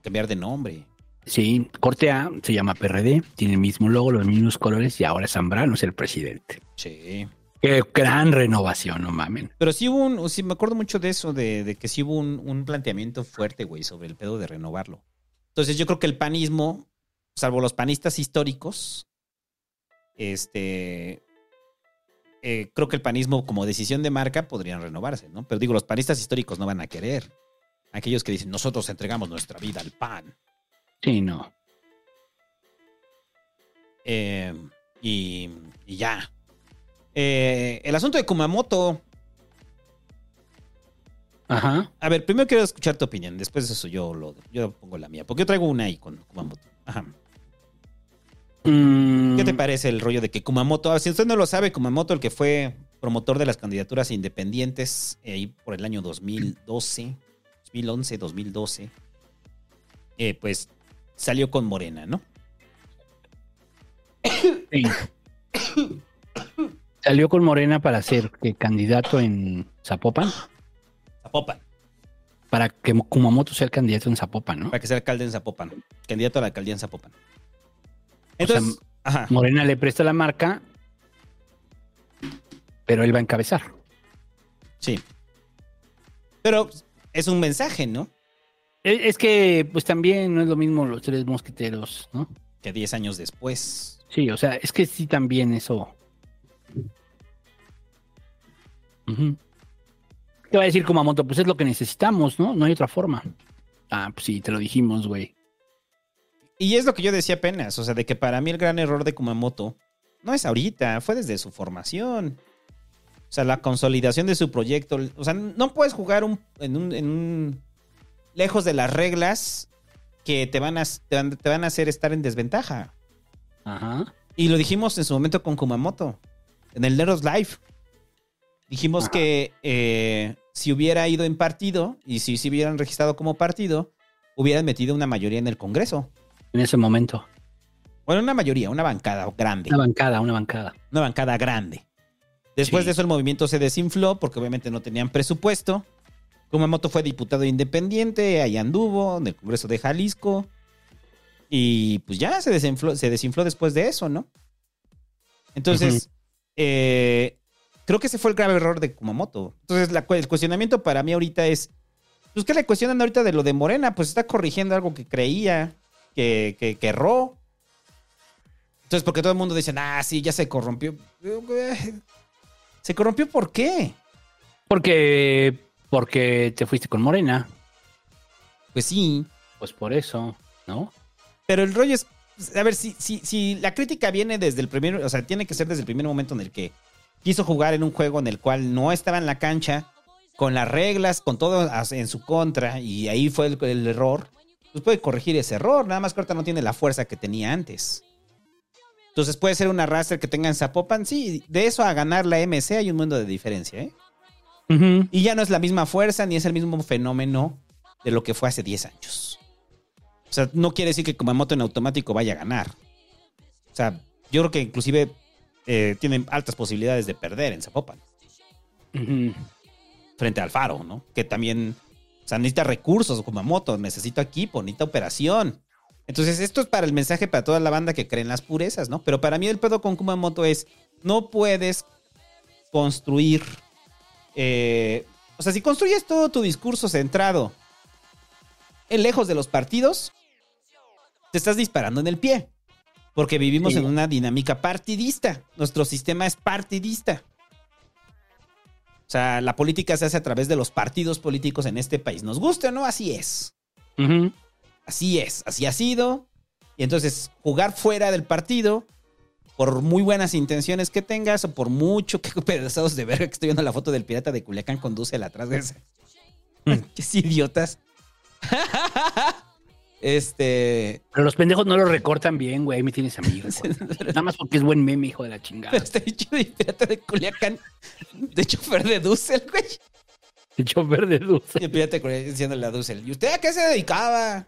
Cambiar de nombre. Sí, Corte A se llama PRD, tiene el mismo logo, los mismos colores y ahora Zambrano es el presidente. Sí. Qué gran renovación, no mamen. Pero sí hubo un, sí me acuerdo mucho de eso, de, de que sí hubo un, un planteamiento fuerte, güey, sobre el pedo de renovarlo. Entonces yo creo que el panismo, salvo los panistas históricos, este, eh, creo que el panismo como decisión de marca podrían renovarse, ¿no? Pero digo, los panistas históricos no van a querer. Aquellos que dicen, nosotros entregamos nuestra vida al pan. Sí, no. Eh, y, y ya. Eh, el asunto de Kumamoto. Ajá. A ver, primero quiero escuchar tu opinión. Después de eso yo, lo, yo pongo la mía. Porque yo traigo una ahí con Kumamoto. Ajá. Mm, ¿Qué te parece el rollo de que Kumamoto, ah, si usted no lo sabe, Kumamoto, el que fue promotor de las candidaturas independientes eh, por el año 2012, 2011, 2012, eh, pues salió con Morena, ¿no? sí. Salió con Morena para ser que candidato en Zapopan. Zapopan, Para que Kumamoto sea el candidato en Zapopan, ¿no? para que sea alcalde en Zapopan, candidato a la alcaldía en Zapopan. O sea, Entonces, ajá, Morena le presta la marca, pero él va a encabezar. sí. Pero es un mensaje, ¿no? Es que, pues también no es lo mismo los tres mosqueteros, ¿no? Que 10 años después. Sí, o sea, es que sí también eso. Ujú. ¿Qué va a decir Kumamoto? Pues es lo que necesitamos, ¿no? No hay otra forma. Ah, pues sí, te lo dijimos, güey. Y es lo que yo decía apenas, o sea, de que para mí el gran error de Kumamoto no es ahorita, fue desde su formación. O sea, la consolidación de su proyecto. O sea, no puedes jugar un- en, un, en un- lejos de las reglas que te van, a, te, van, te van a hacer estar en desventaja. Ajá. Y lo dijimos en su momento con Kumamoto, en el Neros Live. Dijimos Ajá. que eh, si hubiera ido en partido y si se hubieran registrado como partido, hubieran metido una mayoría en el Congreso. En ese momento. Bueno, una mayoría, una bancada grande. Una bancada, una bancada. Una bancada grande. Después Sí. de eso el movimiento se desinfló porque obviamente no tenían presupuesto. Kumamoto fue diputado independiente, ahí anduvo en el Congreso de Jalisco. Y pues ya se desinfló, se desinfló después de eso, ¿no? Entonces, eh, creo que ese fue el grave error de Kumamoto. Entonces, la el cuestionamiento para mí ahorita es, pues, ¿qué le cuestionan ahorita de lo de Morena? Pues está corrigiendo algo que creía, que, que, que erró. Entonces, porque todo el mundo dice, ah, sí, ya se corrompió. ¿Se corrompió por qué? Porque, porque te fuiste con Morena. Pues sí. Pues por eso, ¿no? Pero el rollo es, a ver, si, si, si la crítica viene desde el primer, o sea, tiene que ser desde el primer momento en el que quiso jugar en un juego en el cual no estaba en la cancha, con las reglas, con todo en su contra, y ahí fue el, el error, pues puede corregir ese error, nada más que ahorita no tiene la fuerza que tenía antes. Entonces puede ser una raster que tenga en Zapopan, sí, de eso a ganar la MC hay un mundo de diferencia, ¿eh? Y ya no es la misma fuerza ni es el mismo fenómeno de lo que fue hace 10 años. O sea, no quiere decir que Kumamoto en automático vaya a ganar. O sea, yo creo que inclusive eh, tienen altas posibilidades de perder en Zapopan. Frente al Faro, ¿no? Que también, o sea, necesita recursos Kumamoto, necesita equipo, necesita operación. Entonces, esto es para el mensaje para toda la banda que cree en las purezas, ¿no? Pero para mí el pedo con Kumamoto es, no puedes construir, eh, o sea, si construyes todo tu discurso centrado en lejos de los partidos, te estás disparando en el pie. Porque vivimos Sí. en una dinámica partidista. Nuestro sistema es partidista. O sea, la política se hace a través de los partidos políticos en este país. Nos guste o no, así es. Así es, así ha sido. Y entonces, jugar fuera del partido, por muy buenas intenciones que tengas, o por mucho que *laughs* pedazados de verga que estoy viendo la foto del pirata de Culiacán conduce la atrás de ese. *laughs* Qué idiotas. *laughs* este. Pero los pendejos no lo recortan bien, güey. Ahí me tienes amigo. güey. Nada más porque es buen meme, hijo de la chingada. Está hecho de pirata de Culiacán. De chofer de Dussel, güey. El chofer de Dussel. Y el pirata de Culiacán diciéndole a Dussel. ¿Y usted a qué se dedicaba?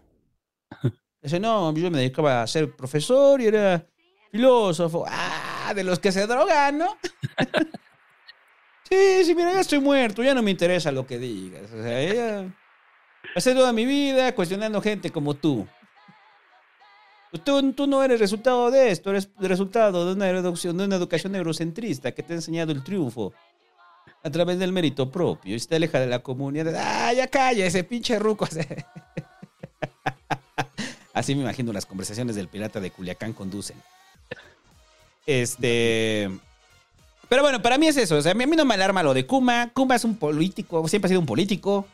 Dice, no, yo me dedicaba a ser profesor y era filósofo. Ah, de los que se drogan, ¿no? *laughs* sí, sí, mira, ya estoy muerto, ya no me interesa lo que digas. O sea, ya pasé toda mi vida cuestionando gente como tú. Tú, tú no eres resultado de esto, eres resultado de una, de una educación eurocentrista que te ha enseñado el triunfo a través del mérito propio y te aleja de la comunidad. Ah, ya calla ese pinche ruco. *laughs* Así me imagino las conversaciones del pirata de Culiacán conducen. Este. Pero bueno, para mí es eso. O sea, a mí a mí no me alarma lo de Kuma. Kuma es un político, siempre ha sido un político.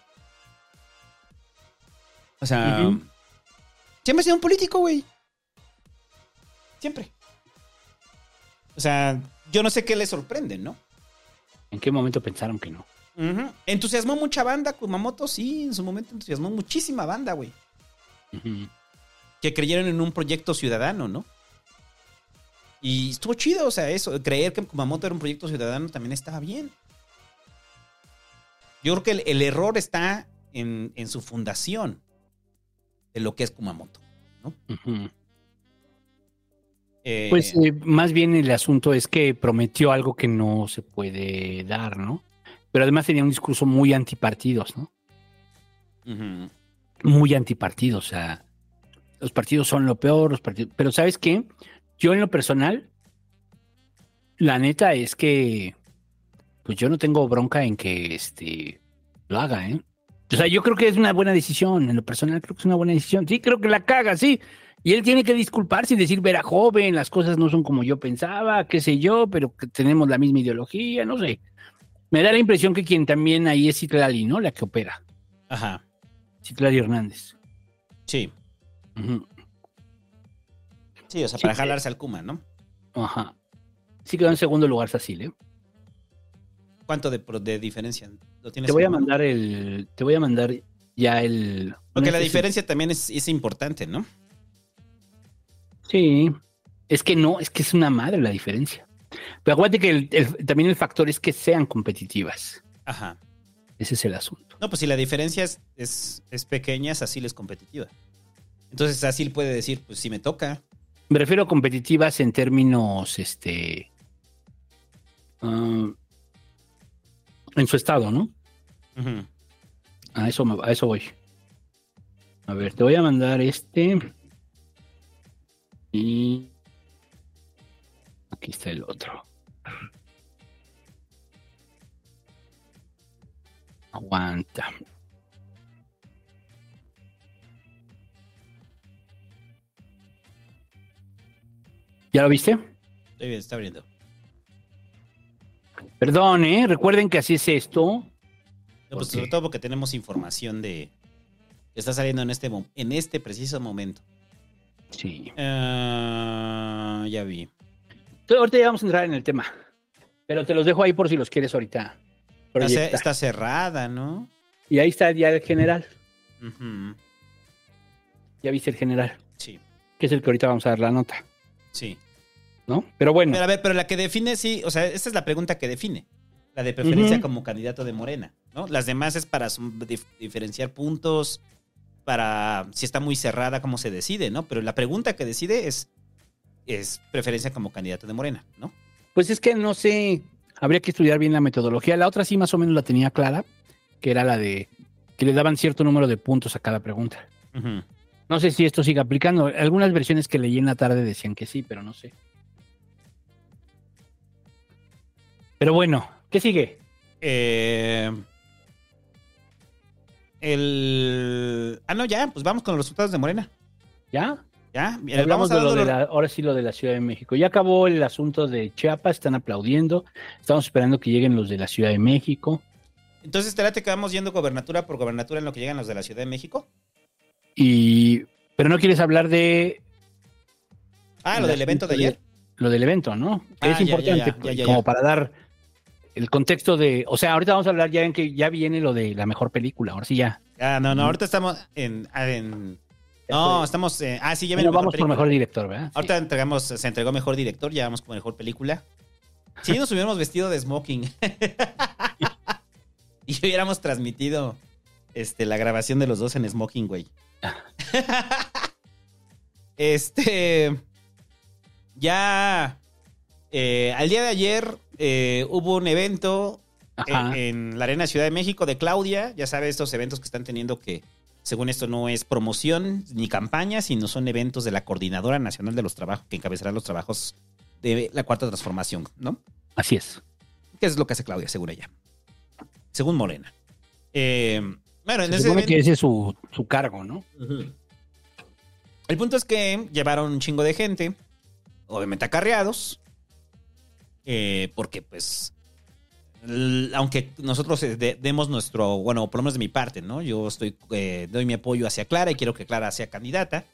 O sea, siempre ha sido un político, güey. Siempre. O sea, yo no sé qué les sorprende, ¿no? ¿En qué momento pensaron que no? Entusiasmó mucha banda, Kumamoto, sí, en su momento entusiasmó muchísima banda, güey. Ujú. Que creyeron en un proyecto ciudadano, ¿no? Y estuvo chido, o sea, eso, creer que Kumamoto era un proyecto ciudadano también estaba bien. Yo creo que el, el error está en, en su fundación de lo que es Kumamoto. Ujú. Eh, Pues eh, más bien el asunto es que prometió algo que no se puede dar, ¿no? Pero además tenía un discurso muy antipartidos, ¿no? Muy antipartidos, o sea, los partidos son lo peor, los partidos... Pero ¿sabes qué? Yo en lo personal, la neta es que, pues yo no tengo bronca en que este lo haga, ¿eh? O sea, yo creo que es una buena decisión, en lo personal creo que es una buena decisión. Sí, creo que la caga, sí. Y él tiene que disculparse y decir, vera joven, las cosas no son como yo pensaba, qué sé yo, pero que tenemos la misma ideología, no sé. Me da la impresión que quien también ahí es Citlali, ¿no? La que opera. Ajá, Citlali Hernández. sí. Sí, o sea, Sí, para que- jalarse al Kuma, ¿no? Ajá. Sí quedó en segundo lugar Sacil, ¿eh? ¿Cuánto de, diferencia? ¿Lo tienes Te voy a mano? mandar el. Te voy a mandar ya el. Porque la diferencia también es, es importante, ¿no? Sí. Es que no, es que es una madre la diferencia. Pero acuérdate que el- el- también el factor es que sean competitivas. Ajá. Ese es el asunto. No, pues si la diferencia es, es, es pequeña, Sacil es competitiva. Entonces Sacil puede decir, pues si me toca. Me refiero a competitivas en términos, este. ah, en su estado, ¿no? Ujú. A eso, me- a eso voy. A ver, te voy a mandar este. Y. Aquí está el otro. Aguanta. ¿Ya lo viste? Está bien, está abriendo. Perdón, ¿eh? Recuerden que así es esto. No, pues sobre todo porque tenemos información de que está saliendo en este, en este preciso momento. Sí. Ah, ya vi. Entonces, ahorita ya vamos a entrar en el tema. Pero te los dejo ahí por si los quieres ahorita. Está, cerrada, ¿no? Y ahí está ya el general. Ujú. Ya viste el general. Sí, Que es el que ahorita vamos a dar la nota. Sí. ¿No? Pero bueno. Pero a ver, pero la que define, sí, o sea, esta es la pregunta que define. La de preferencia como candidato de Morena, ¿no? Las demás es para dif- diferenciar puntos, para si está muy cerrada, cómo se decide, ¿no? Pero la pregunta que decide es, es preferencia como candidato de Morena, ¿no? Pues es que no sé, habría que estudiar bien la metodología. La otra sí más o menos la tenía clara, que era la de que le daban cierto número de puntos a cada pregunta. No sé si esto sigue aplicando. Algunas versiones que leí en la tarde decían que sí, pero no sé. Pero bueno, ¿qué sigue? Eh, el... Ah, no, ya, pues vamos con los resultados de Morena. ¿Ya? Ya, mira, Hablamos vamos a de lo de darlo- la, ahora sí lo de la Ciudad de México. Ya acabó el asunto de Chiapas, están aplaudiendo. Estamos esperando que lleguen los de la Ciudad de México. Entonces, ¿te late que vamos yendo gobernatura por gobernatura en lo que llegan los de la Ciudad de México? Y pero no quieres hablar de Ah, lo el del evento de ayer. Lo del evento, ¿no? Ah, es ya, importante ya, ya, ya, como para dar el contexto de, o sea, ahorita vamos a hablar ya en que ya viene lo de la mejor película, ahora sí ya. Ah, no, no, ahorita estamos en... ah, en- no, estamos... en- ah, sí, ya viene Bueno, vamos por película. mejor director, ¿verdad? Sí. Ahorita entregamos, se entregó mejor director, ya vamos con mejor película. Si nos hubiéramos vestido de smoking *laughs* y hubiéramos transmitido este, la grabación de los dos en smoking, güey. *laughs* este. Ya. eh, al día de ayer eh, hubo un evento eh, en la Arena Ciudad de México de Claudia. Ya sabes, estos eventos que están teniendo que, según esto, no es promoción ni campaña, sino son eventos de la Coordinadora Nacional de los Trabajos, que encabezará los trabajos de la Cuarta Transformación, ¿no? Así es. ¿Qué es lo que hace Claudia, según ella? Según Morena. Eh, bueno, en Se ese supone que ese es su, su cargo, ¿no? El punto es que llevaron un chingo de gente, obviamente acarreados, eh, porque pues, aunque nosotros eh, de- demos nuestro, bueno, por lo menos de mi parte, ¿no? Yo estoy, eh, doy mi apoyo hacia Clara y quiero que Clara sea candidata.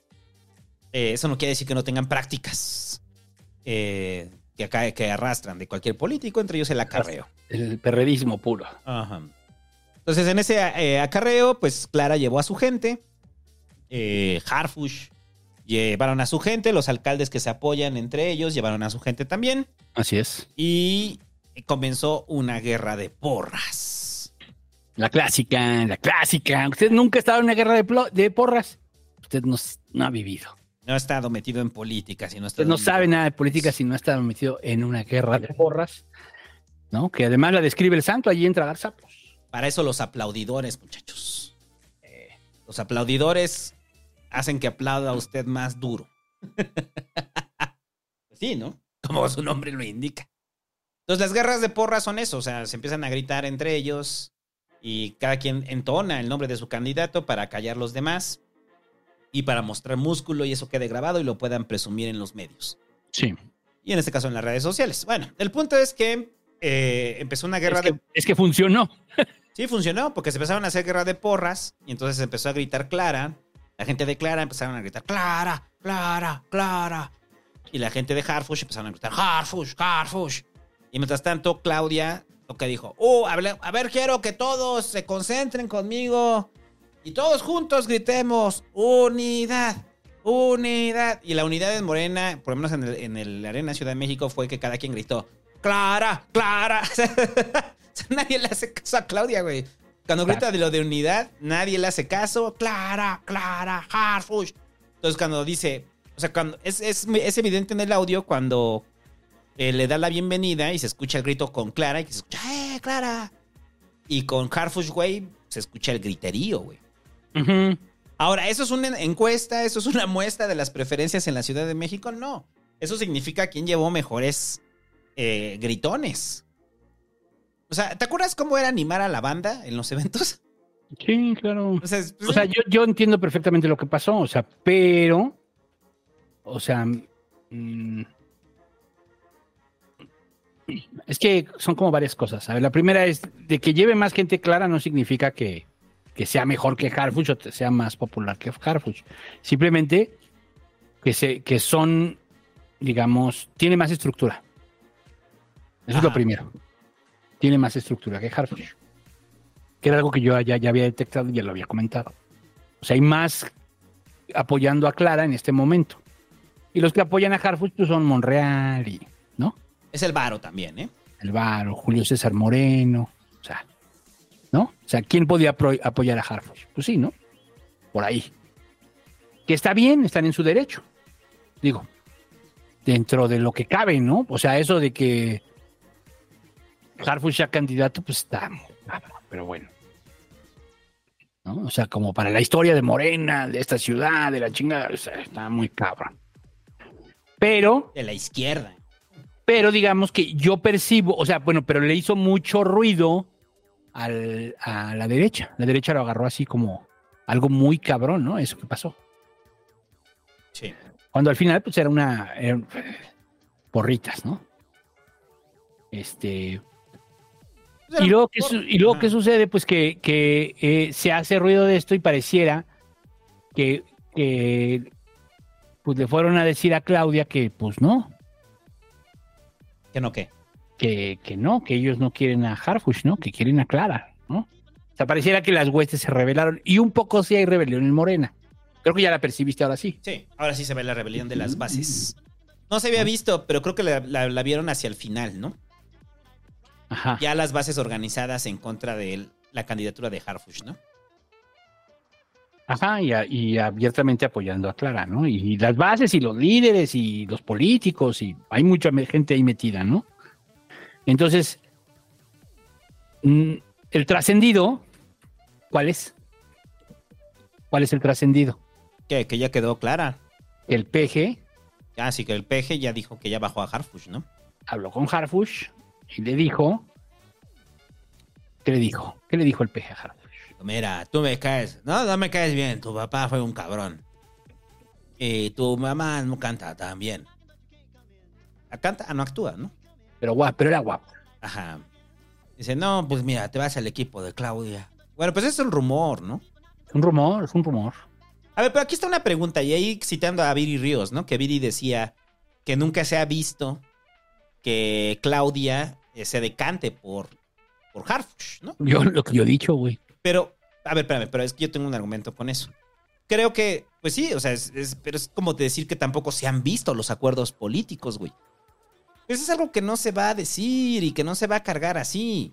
Eh, eso no quiere decir que no tengan prácticas eh, que, acá, que arrastran de cualquier político, entre ellos el acarreo. El perredismo puro. Ajá. Entonces, en ese eh, acarreo, pues Clara llevó a su gente. Eh, Harfush llevaron a su gente. Los alcaldes que se apoyan entre ellos llevaron a su gente también. Así es. Y comenzó una guerra de porras. La clásica, la clásica. Usted nunca ha estado en una guerra de, porras. Usted no, no ha vivido. No ha estado metido en política, sino Usted no sabe nada de política si no ha estado metido en una guerra de porras. ¿No? Que además la describe el santo, allí entra Garzapos. Para eso los aplaudidores, muchachos. Eh, los aplaudidores hacen que aplauda a usted más duro. *laughs* Sí, ¿no? Como su nombre lo indica. Entonces las guerras de porras son eso, o sea, se empiezan a gritar entre ellos y cada quien entona el nombre de su candidato para callar los demás y para mostrar músculo y eso quede grabado y lo puedan presumir en los medios. Sí. Y en este caso en las redes sociales. Bueno, el punto es que eh, empezó una guerra Es que, de... es que funcionó. Sí, funcionó, porque se empezaron a hacer guerra de porras y entonces se empezó a gritar Clara. La gente de Clara empezaron a gritar Clara, Clara, Clara. Y la gente de Harfush empezaron a gritar Harfush, Harfush. Y mientras tanto, Claudia lo que dijo, oh, a ver, quiero que todos se concentren conmigo y todos juntos gritemos unidad, unidad. Y la unidad en Morena, por lo menos en el, en el Arena Ciudad de México, fue que cada quien gritó Clara, Clara. *laughs* *laughs* nadie le hace caso a Claudia, güey. Cuando grita de lo de unidad, nadie le hace caso. Clara, Clara, Harfush. Entonces cuando dice, o sea, cuando es, es, es evidente en el audio cuando eh, le da la bienvenida y se escucha el grito con Clara y que se escucha, ¡eh, Clara! Y con Harfush, güey, se escucha el griterío, güey. Ahora, ¿eso es una encuesta? ¿Eso es una muestra de las preferencias en la Ciudad de México? No. Eso significa quién llevó mejores eh, gritones. O sea, ¿te acuerdas cómo era animar a la banda en los eventos? Sí, claro. O sea, es- O sea, yo, yo entiendo perfectamente lo que pasó, o sea, pero, o sea, mm, es que son como varias cosas. A ver, la primera es de que lleve más gente clara no significa que, que sea mejor que Harfush o que sea más popular que Harfush. Simplemente que, se, que son, digamos, tiene más estructura. Eso es lo primero. Tiene más estructura que Harfush. Que era algo que yo ya, ya había detectado y ya lo había comentado. O sea, hay más apoyando a Clara en este momento. Y los que apoyan a Harfuch pues, son Monreal y, ¿no? Es el varo también, ¿eh? El Varo, Julio César Moreno, o sea, ¿no? O sea, ¿quién podía apoyar a Harfuch? Pues sí, ¿no? Por ahí. Que está bien, están en su derecho. Digo, dentro de lo que cabe, ¿no? O sea, eso de que Harfuch sea candidato, pues está muy cabrón, pero bueno. ¿No? O sea, como para la historia de Morena, de esta ciudad, de la chingada, o sea, está muy cabrón. Pero De la izquierda. pero digamos que yo percibo, o sea, bueno, pero le hizo mucho ruido al- a la derecha. La derecha lo agarró así como algo muy cabrón, ¿no? Eso que pasó. Sí. Cuando al final, pues era una. eran porritas, ¿no? Este. Y luego, ¿qué, su- y luego ¿qué sucede? Pues que, que, eh, se hace ruido de esto y pareciera que, que, pues le fueron a decir a Claudia que, pues no, ¿Que no qué? que, que no, que ellos no quieren a Harfush, ¿no? Que quieren a Clara, ¿no? O sea, pareciera que las huestes se rebelaron y un poco sí hay rebelión en Morena. Creo que ya la percibiste ahora sí. Sí, ahora sí se ve la rebelión de las bases. No se había visto, pero creo que la, la- la vieron hacia el final, ¿no? Ajá. Ya las bases organizadas en contra de él, la candidatura de Harfush, ¿no? Ajá, y, a- y abiertamente apoyando a Clara, ¿no? Y las bases y los líderes y los políticos y hay mucha gente ahí metida, ¿no? Entonces, mm, el trascendido, ¿cuál es? ¿Cuál es el trascendido? Que, que ya quedó clara. El PG Ah, sí, que el peje ya dijo que ya bajó a Harfush, ¿no? habló con Harfush y le dijo, ¿qué le dijo? ¿Qué le dijo el PG a Harfush? Mira, tú me caes. No, no me caes bien. Tu papá fue un cabrón. Y tu mamá no canta tan bien. Ah, Canta, ah, no actúa, ¿no? Pero guapo, pero era guapo. Ajá. Dice, no, pues mira, te vas al equipo de Claudia. Bueno, pues es un rumor, ¿no? Es un rumor, es un rumor. A ver, pero aquí está una pregunta, y ahí citando a Viri Ríos, ¿no? Que Viri decía que nunca se ha visto que Claudia eh, se decante por, por Harfush, ¿no? Yo lo que yo he dicho, güey. Pero, a ver, espérame, pero es que yo tengo un argumento con eso. Creo que, pues sí, o sea, es, es- pero es como decir que tampoco se han visto los acuerdos políticos, güey. Eso es algo que no se va a decir y que no se va a cargar así.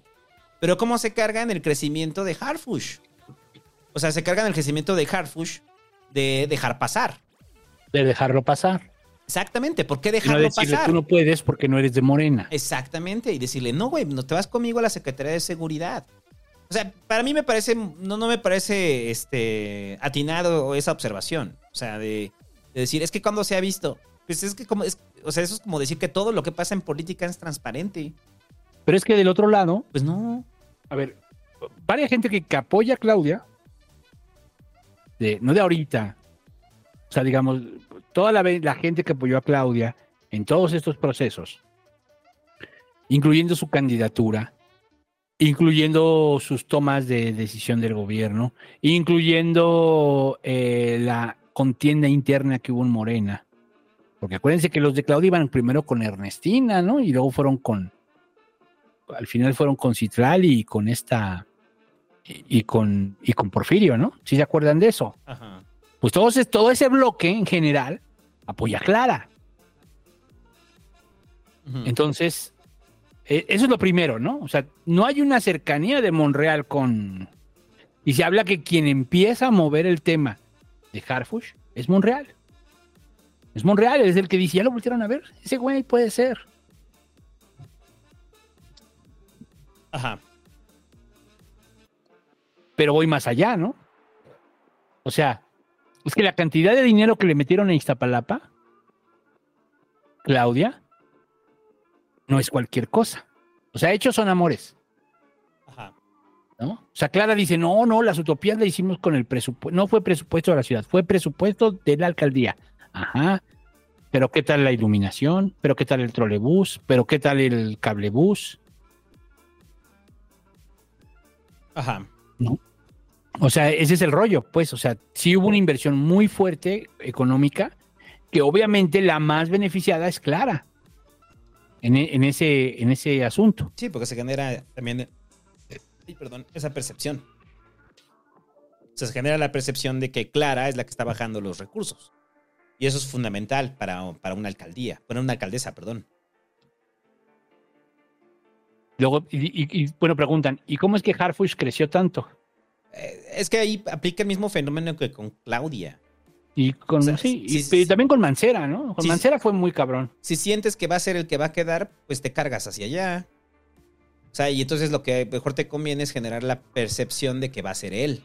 Pero ¿cómo se carga en el crecimiento de Harfush? O sea, se carga en el crecimiento de Harfush de dejar pasar. De dejarlo pasar. Exactamente, ¿por qué Y no dejarlo decirle, pasar? tú no puedes porque no eres de Morena. Exactamente, y decirle, no, güey, no te vas conmigo a la Secretaría de Seguridad. O sea, para mí me parece, no, no me parece este atinado esa observación. O sea, de, de decir, es que cuando se ha visto, pues es que como, es- o sea, eso es como decir que todo lo que pasa en política es transparente. Pero es que del otro lado, Pues no. a ver, varias gente que, que apoya a Claudia, de, no de ahorita, o sea, digamos, toda la, gente que apoyó a Claudia en todos estos procesos, incluyendo su candidatura, incluyendo sus tomas de decisión del gobierno, incluyendo eh, la contienda interna que hubo en Morena. Porque acuérdense que los de Claudia iban primero con Ernestina, ¿no? Y luego fueron con, al final fueron con Citlali y con esta y, y con y con Porfirio, ¿no? ¿Sí se acuerdan de eso? Ajá. Pues todo ese, todo ese bloque en general apoya a Clara. Entonces, eh, eso es lo primero, ¿no? O sea, no hay una cercanía de Monreal con... Y se habla que quien empieza a mover el tema de Harfush es Monreal. Es Monreal, es el que dice, ya lo volvieron a ver, ese güey puede ser. Ajá. pero voy más allá, ¿no? O sea, es que la cantidad de dinero que le metieron a Iztapalapa, Claudia, no es cualquier cosa. O sea, hechos son amores, Ajá. ¿no? O sea, Clara dice, no, no, las utopías la hicimos con el presupuesto, no fue presupuesto de la ciudad, fue presupuesto de la alcaldía. Ajá. Pero ¿qué tal la iluminación? ¿Pero qué tal el trolebús? ¿Pero qué tal el cablebús? Ajá. O sea, ese es el rollo, pues. O sea, sí hubo una inversión muy fuerte económica, que obviamente la más beneficiada es Clara en, e- en ese, en ese asunto. Sí, porque se genera también, eh, perdón, esa percepción. O sea, se genera la percepción de que Clara es la que está bajando los recursos. Y eso es fundamental para, para una alcaldía, para una alcaldesa, perdón. Luego, y, y- y, bueno, preguntan, ¿y cómo es que Harfush creció tanto? Eh, Es que ahí aplica el mismo fenómeno que con Claudia. Y con, O sea, sí, y- también con Mancera, ¿no? Con Mancera fue muy cabrón. Si sientes que va a ser el que va a quedar, pues te cargas hacia allá. O sea, y entonces lo que mejor te conviene es generar la percepción de que va a ser él.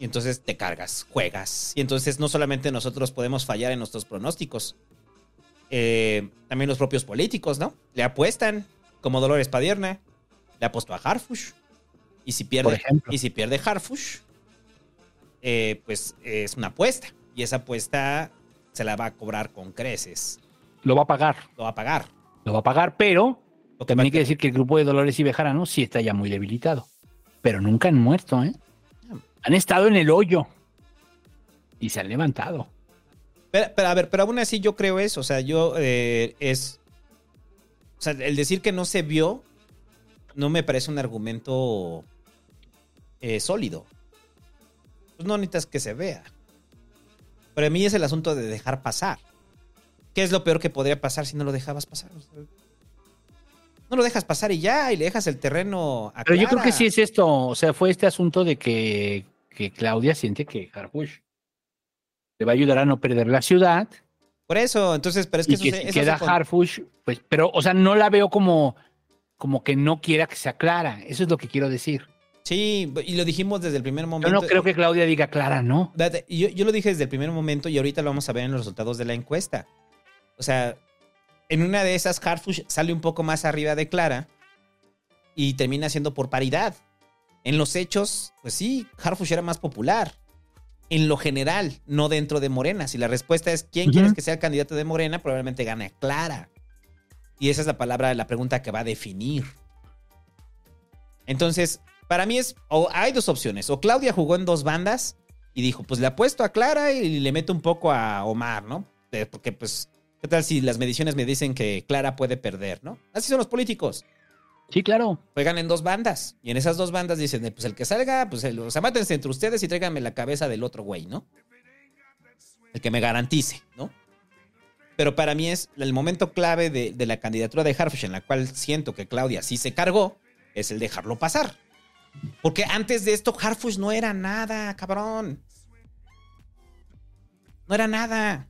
Y entonces te cargas, juegas. Y entonces no solamente nosotros podemos fallar en nuestros pronósticos, eh, también los propios políticos, ¿no? Le apuestan, como Dolores Padierna, le apostó a Harfush. Y si Por pierde, ejemplo. y si pierde Harfush, eh, pues es una apuesta. Y esa apuesta se la va a cobrar con creces. Lo va a pagar, Lo va a pagar. lo va a pagar, pero Lo que también hay que decir que el grupo de Dolores y Bejarano sí está ya muy debilitado. Pero nunca han muerto, ¿eh? Han estado en el hoyo y se han levantado. Pero, pero, a ver, pero aún así yo creo eso. O sea, yo eh, es. O sea, el decir que no se vio no me parece un argumento eh, sólido. Pues no necesitas que se vea. Para mí es el asunto de dejar pasar. ¿Qué es lo peor que podría pasar si no lo dejabas pasar? O sea, no lo dejas pasar y ya, y le dejas el terreno a Pero yo creo que sí es esto, o sea, fue este asunto de que, que Claudia siente que Harfush le va a ayudar a no perder la ciudad Por eso, entonces, pero es que y eso se- eso queda se Harfush, pues, pero, o sea, no la veo como, como que no quiera que sea Clara, eso es lo que quiero decir. Sí, y lo dijimos desde el primer Yo momento. no creo que Claudia diga Clara, no. Yo, yo lo dije desde el primer momento y ahorita lo vamos a ver en los resultados de la encuesta. O sea, en una de esas, Harfush sale un poco más arriba de Clara y termina siendo por paridad. En los hechos, pues sí, Harfush era más popular. En lo general, no dentro de Morena. Si la respuesta es ¿quién quieres que sea el candidato de Morena? Probablemente gane Clara. Y esa es la palabra, la pregunta que va a definir. Entonces, para mí es, o hay dos opciones. O Claudia jugó en dos bandas y dijo, pues le apuesto a Clara y le meto un poco a Omar, ¿no? Eh, Porque pues ¿Qué tal si las mediciones me dicen que Clara puede perder, no? Así son los políticos. Sí, claro. Juegan en dos bandas. Y en esas dos bandas dicen, pues el que salga, pues el, o sea, mátense entre ustedes y tráiganme la cabeza del otro güey, ¿no? El que me garantice, ¿no? Pero para mí es el momento clave de, de la candidatura de Harfush, en la cual siento que Claudia sí se cargó, es el dejarlo pasar. Porque antes de esto, Harfush no era nada, cabrón. No era nada.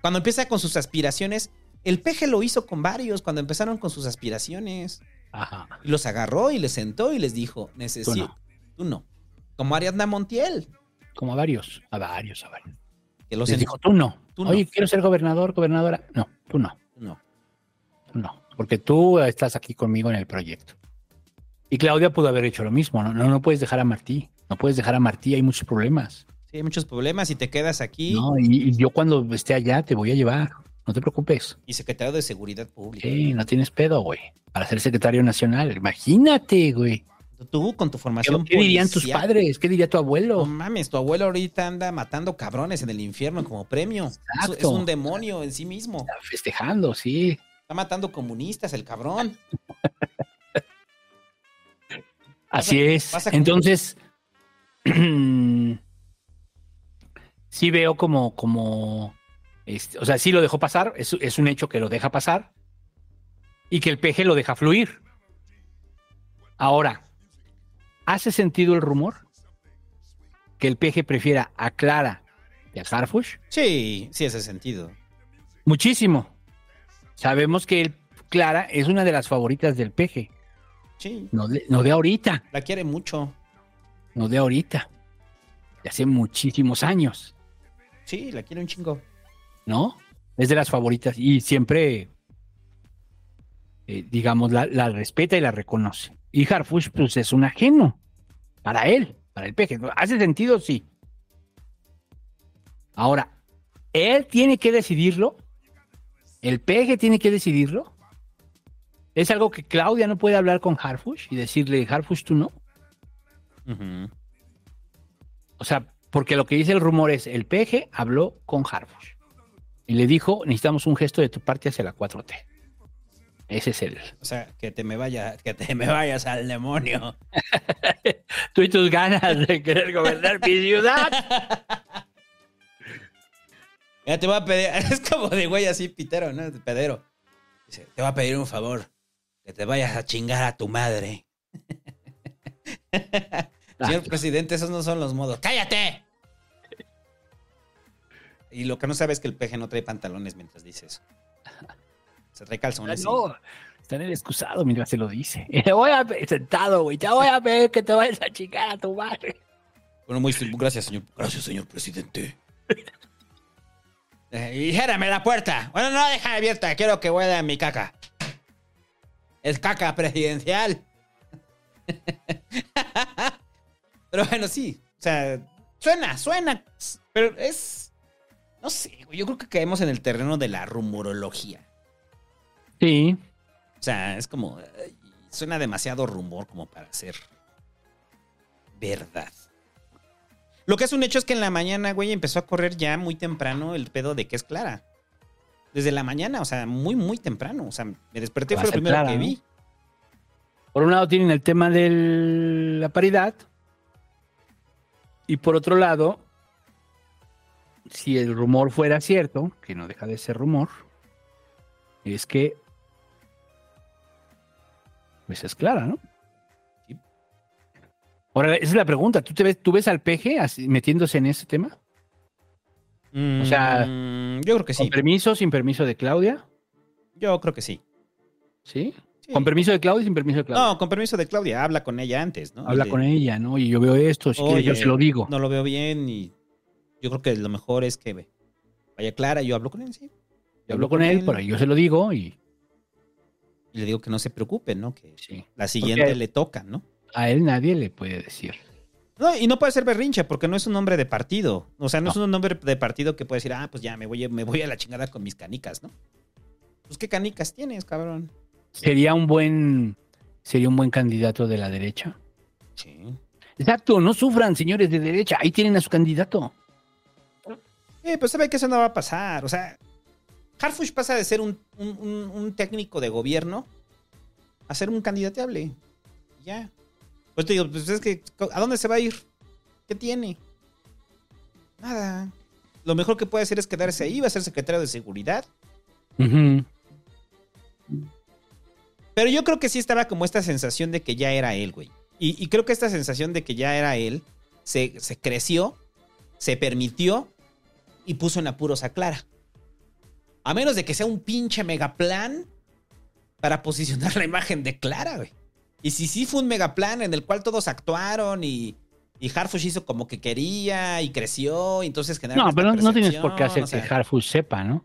Cuando empieza con sus aspiraciones, el peje lo hizo con varios cuando empezaron con sus aspiraciones. Ajá. Y los agarró y les sentó y les dijo, necesito. Tú no. Tú no. Como Ariadna Montiel. Como a varios, a varios, a varios. Que los Les dijo, tú no. Tú no. Oye, quiero ser gobernador, gobernadora. No, tú no. No. Tú no. Porque tú estás aquí conmigo en el proyecto. Y Claudia pudo haber hecho lo mismo. No, no, no puedes dejar a Martí. No puedes dejar a Martí. Hay muchos problemas. Sí, hay muchos problemas y te quedas aquí. No, y, y yo cuando esté allá te voy a llevar. No te preocupes. Y secretario de Seguridad Pública. Sí, no tienes pedo, güey. Para ser secretario nacional. Imagínate, güey. Tú con tu formación ¿Qué, qué dirían tus padres? ¿Qué diría tu abuelo? No mames, tu abuelo ahorita anda matando cabrones en el infierno como premio. Es, Exacto. es un demonio en sí mismo. Está festejando, sí. Está matando comunistas, el cabrón. *laughs* Así es. Entonces, *clears throat* sí veo como, como, este, o sea, sí lo dejó pasar, es, es un hecho que lo deja pasar y que el peje lo deja fluir. Ahora, ¿hace sentido el rumor? Que el peje prefiera a Clara y a Harfush. Sí, sí, ese sentido. Muchísimo. Sabemos que el- Clara es una de las favoritas del peje. Sí, No de, no de ahorita. la quiere mucho. no de ahorita, de hace muchísimos años, Sí, la quiere un chingo. ¿no? Es de las favoritas y siempre, eh, digamos, la, la respeta y la reconoce. Y Harfush, pues es un ajeno para él, para el peje. ¿Hace sentido? Sí. Ahora, él tiene que decidirlo. El peje tiene que decidirlo. Es algo que Claudia no puede hablar con Harfush y decirle, Harfush, tú no. O sea, porque lo que dice el rumor es, el PG habló con Harfush y le dijo, necesitamos un gesto de tu parte hacia la 4T. Ese es el... O sea, que te me vaya, que te me vayas al demonio. *laughs* Tú y tus ganas de querer gobernar mi ciudad. Ya te voy a pedir, *laughs* es como de güey así pitero, ¿no? De pedero. Dice, te voy a pedir un favor, que te vayas a chingar a tu madre. *laughs* Señor presidente, esos no son los modos. ¡Cállate! Y lo que no sabe es que el peje no trae pantalones mientras dice eso. Se trae calzones. y- No, está en el excusado mientras se lo dice. *laughs* Te voy a sentado, güey, te voy a pedir que te vayas a chingar a tu madre. Bueno, muy gracias, señor. Gracias, señor presidente. *laughs* Eh, y la puerta. Bueno, no, deja abierta. Quiero que huela mi caca. Es caca presidencial. *laughs* Pero bueno, sí. O sea, suena, suena. Pero es. No sé, güey, yo creo que caemos en el terreno de la rumorología. Sí. O sea, es como. suena demasiado rumor como para ser verdad. Lo que es un hecho es que en la mañana, güey, empezó a correr ya muy temprano el pedo de que es Clara. Desde la mañana, o sea, muy, muy temprano. O sea, me desperté, fue lo primero Clara, que ¿no? vi. Por un lado tienen el tema de la paridad. Y por otro lado, si el rumor fuera cierto, que no deja de ser rumor, es que pues es clara, ¿no? Ahora, esa es la pregunta. ¿Tú, te ves, ¿Tú ves al peje así, metiéndose en ese tema? O sea, Mm, yo creo que sí. ¿Con permiso, sin permiso de Claudia? Yo creo que sí. ¿Sí? ¿Con permiso de Claudia sin permiso de Claudia? No, con permiso de Claudia, habla con ella antes, ¿no? Habla con ella, ¿no? Y yo veo esto, si yo se lo digo. No lo veo bien y yo creo que lo mejor es que vaya Clara yo hablo con él, sí. Yo hablo con él, pero yo se lo digo y Y le digo que no se preocupe, ¿no? Que la siguiente Porque- le toca, ¿no? a él nadie le puede decir. No, y no puede ser berrinche porque no es un nombre de partido. O sea, no, es un nombre de partido que puede decir, ah, pues ya me voy, a- me voy a la chingada con mis canicas, ¿no? Pues qué canicas tienes, cabrón. Sería un buen sería un buen candidato de la derecha. Sí. Exacto, no sufran, señores de derecha, ahí tienen a su candidato. Eh, pues sabe que eso no va a pasar. O sea, Harfush pasa de ser un, un- un- un técnico de gobierno a ser un candidateable. Ya. Pues te digo, pues es que, ¿a dónde se va a ir? ¿Qué tiene? Nada. Lo mejor que puede hacer es quedarse ahí, va a ser secretario de seguridad. Pero yo creo que sí estaba como esta sensación de que ya era él, güey. Y, y creo que esta sensación de que ya era él se, se creció, se permitió y puso en apuros a Clara. A menos de que sea un pinche megaplan para posicionar la imagen de Clara, güey. Y si sí fue un megaplan en el cual todos actuaron y, y Harfush hizo como que quería y creció, y entonces generaron No, pero no, tienes por qué hacer o sea, que Harfush sepa, ¿no?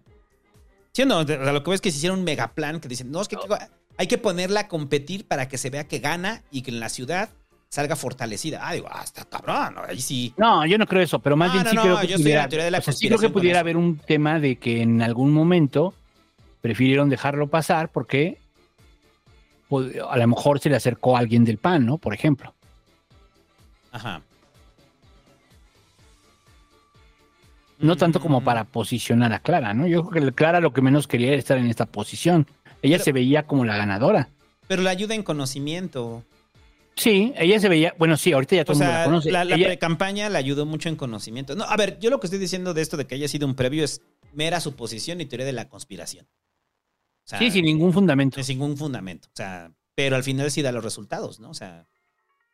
Sí, no, de- lo que ves es que se hicieron un megaplan que dicen, no, es que hay que ponerla a competir para que se vea que gana y que en la ciudad salga fortalecida. Ah, digo, ah, está cabrón, ahí sí. No, yo no creo eso, pero más No, bien no, sí no, creo que pudiera, la teoría de la o sea, sí creo que pudiera haber un tema de que en algún momento prefirieron dejarlo pasar porque pues, a lo mejor se le acercó a alguien del PAN, ¿no? Por ejemplo. Ajá. No tanto Mm. como para posicionar a Clara, ¿no? Yo creo que Clara lo que menos quería era estar en esta posición. Ella se veía como la ganadora. Pero la ayuda en conocimiento. Sí, ella se veía, bueno, sí, ahorita ya todo O el mundo la conoce. la, la Ella- precampaña la ayudó mucho en conocimiento. No, a ver, yo lo que estoy diciendo de esto de que haya sido un previo es mera suposición y teoría de la conspiración. O sea, sí, sin ningún fundamento. Sin ningún fundamento. O sea, pero al final sí da los resultados, ¿no? O sea,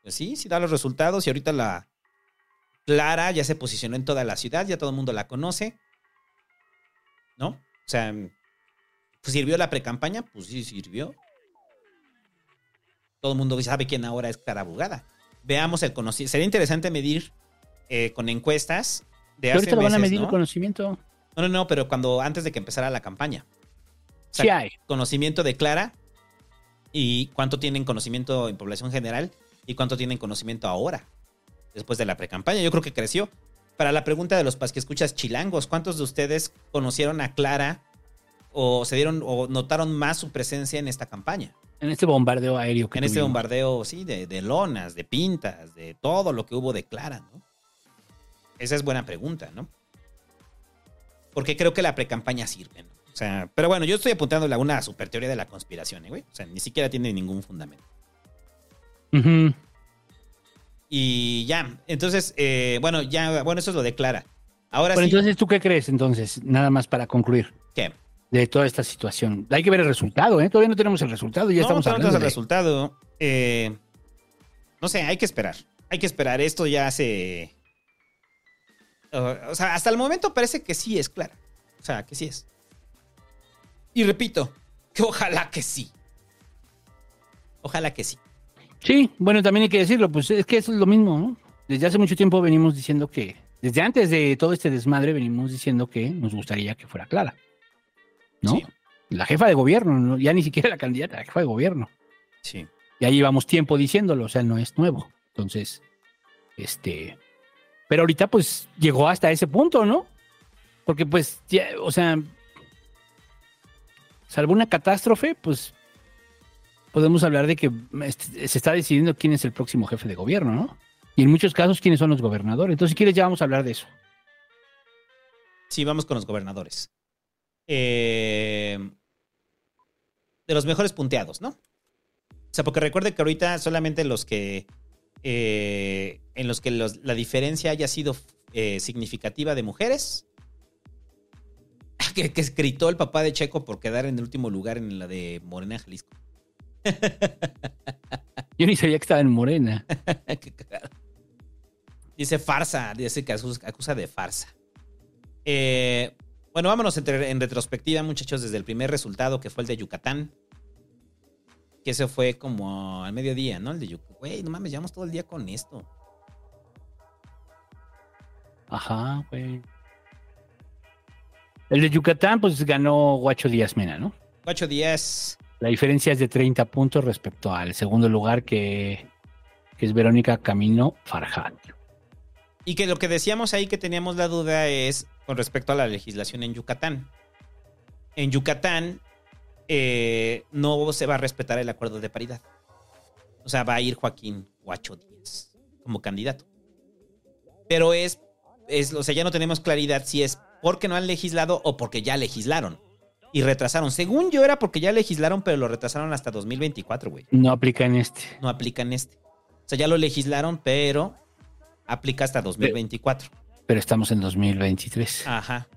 pues sí, sí da los resultados y ahorita la Clara ya se posicionó en toda la ciudad, ya todo el mundo la conoce. ¿No? O sea, pues, ¿sirvió la precampaña? Pues sí, sirvió. Todo el mundo sabe quién ahora es Clara Bugada. Veamos el conocimiento. Sería interesante medir eh, con encuestas de hace ahorita lo van a medir ¿no? el conocimiento. No, no, no, pero cuando antes de que empezara la campaña. O sea, Sí hay. Conocimiento de Clara y cuánto tienen conocimiento en población general y cuánto tienen conocimiento ahora, después de la precampaña. Yo creo que creció. Para la pregunta de los pas que escuchas chilangos, ¿cuántos de ustedes conocieron a Clara o se dieron o notaron más su presencia en esta campaña? En este bombardeo aéreo que En este bombardeo, sí, de, de lonas, de pintas, de todo lo que hubo de Clara, ¿no? Esa es buena pregunta, ¿no? Porque creo que la precampaña sirve, ¿no? O sea, pero bueno, yo estoy apuntándole a una super teoría de la conspiración, ¿eh, güey? O sea, ni siquiera tiene ningún fundamento. Ujú. Y ya, entonces, eh, bueno, ya, bueno, eso es lo de Clara. Ahora Bueno, sí, entonces, ¿tú qué crees entonces? Nada más para concluir. ¿qué? De toda esta situación. Hay que ver el resultado, ¿eh? Todavía no tenemos el resultado, ya no, estamos todavía no hablando. tenemos el de- resultado. Eh, no sé, hay que esperar. Hay que esperar. Esto ya se. Uh, o sea, hasta el momento parece que sí es Clara. O sea, que sí es. Y repito, que ojalá que sí. Ojalá que sí. Sí, bueno, también hay que decirlo, pues es que eso es lo mismo, ¿no? Desde hace mucho tiempo venimos diciendo que, desde antes de todo este desmadre, venimos diciendo que nos gustaría que fuera Clara. ¿no? La jefa de gobierno, ¿no? ya ni siquiera la candidata, la jefa de gobierno. Sí. Ya llevamos tiempo diciéndolo, o sea, no es nuevo. Entonces, este. Pero ahorita, pues, llegó hasta ese punto, ¿no? Porque, pues, ya, o sea, salvo una catástrofe, pues, podemos hablar de que este, se está decidiendo quién es el próximo jefe de gobierno, ¿no? Y en muchos casos, quiénes son los gobernadores. Entonces, si quieres, ya vamos a hablar de eso. Sí, vamos con los gobernadores. Eh, de los mejores punteados, ¿no? O sea, porque recuerde que ahorita solamente los que. eh, en los que la diferencia haya sido eh, significativa de mujeres. *laughs* Que, que gritó el papá de Checo por quedar en el último lugar en la de Morena, Jalisco. *laughs* Yo ni sabía que estaba en Morena. *laughs* Qué. Dice farsa, dice que acusa, acusa de farsa. Eh, bueno, vámonos entre- en retrospectiva, muchachos, desde el primer resultado que fue el de Yucatán. Que ese fue como al mediodía, ¿no? El de Yucatán. Güey, no mames, llevamos todo el día con esto. Ajá, güey. El de Yucatán, pues ganó Guacho Díaz Mena, ¿no? Ocho días. La diferencia es de 30 puntos respecto al segundo lugar que, que es Verónica Camino Farjat. Y que lo que decíamos ahí que teníamos la duda es con respecto a la legislación en Yucatán. En Yucatán eh, no se va a respetar el acuerdo de paridad. O sea, va a ir Joaquín Guacho Díaz como candidato. Pero es, es, o sea, ya no tenemos claridad si es porque no han legislado o porque ya legislaron. Y retrasaron. Según yo era porque ya legislaron, pero lo retrasaron hasta 2024, güey. No aplica en este. No aplica en este. O sea, ya lo legislaron, pero aplica hasta 2024. Pero estamos en 2023. Ajá.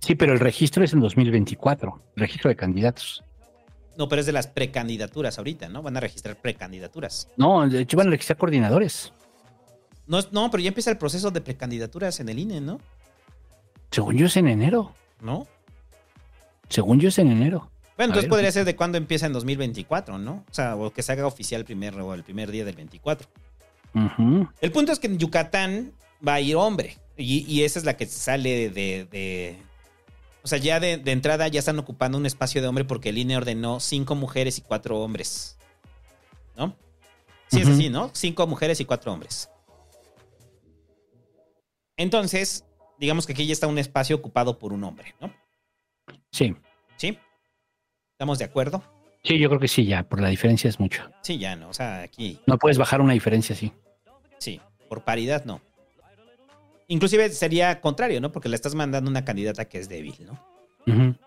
Sí, pero el registro es en 2024. El registro de candidatos. No, pero es de las precandidaturas ahorita, ¿no? Van a registrar precandidaturas. No, de hecho van a registrar coordinadores. No, no, pero ya empieza el proceso de precandidaturas en el INE, ¿no? Según yo es en enero. ¿No? Según yo es en enero. Bueno, entonces ver. podría ser de cuándo empieza en 2024, ¿no? O sea, o que se haga oficial primero o el primer día del 24. Ujú. El punto es que en Yucatán va a ir hombre. Y, y esa es la que sale de. de- o sea, ya de, de entrada ya están ocupando un espacio de hombre porque el INE ordenó cinco mujeres y cuatro hombres. ¿No? Sí, es así, ¿no? Cinco mujeres y cuatro hombres. Entonces, digamos que aquí ya está un espacio ocupado por un hombre, ¿no? Sí. ¿Sí? ¿Estamos de acuerdo? Sí, yo creo que sí, ya. Por la diferencia es mucho. Sí, ya no. O sea, aquí No puedes bajar una diferencia así. Sí, por paridad no. Inclusive sería contrario, ¿no? Porque le estás mandando una candidata que es débil, ¿no?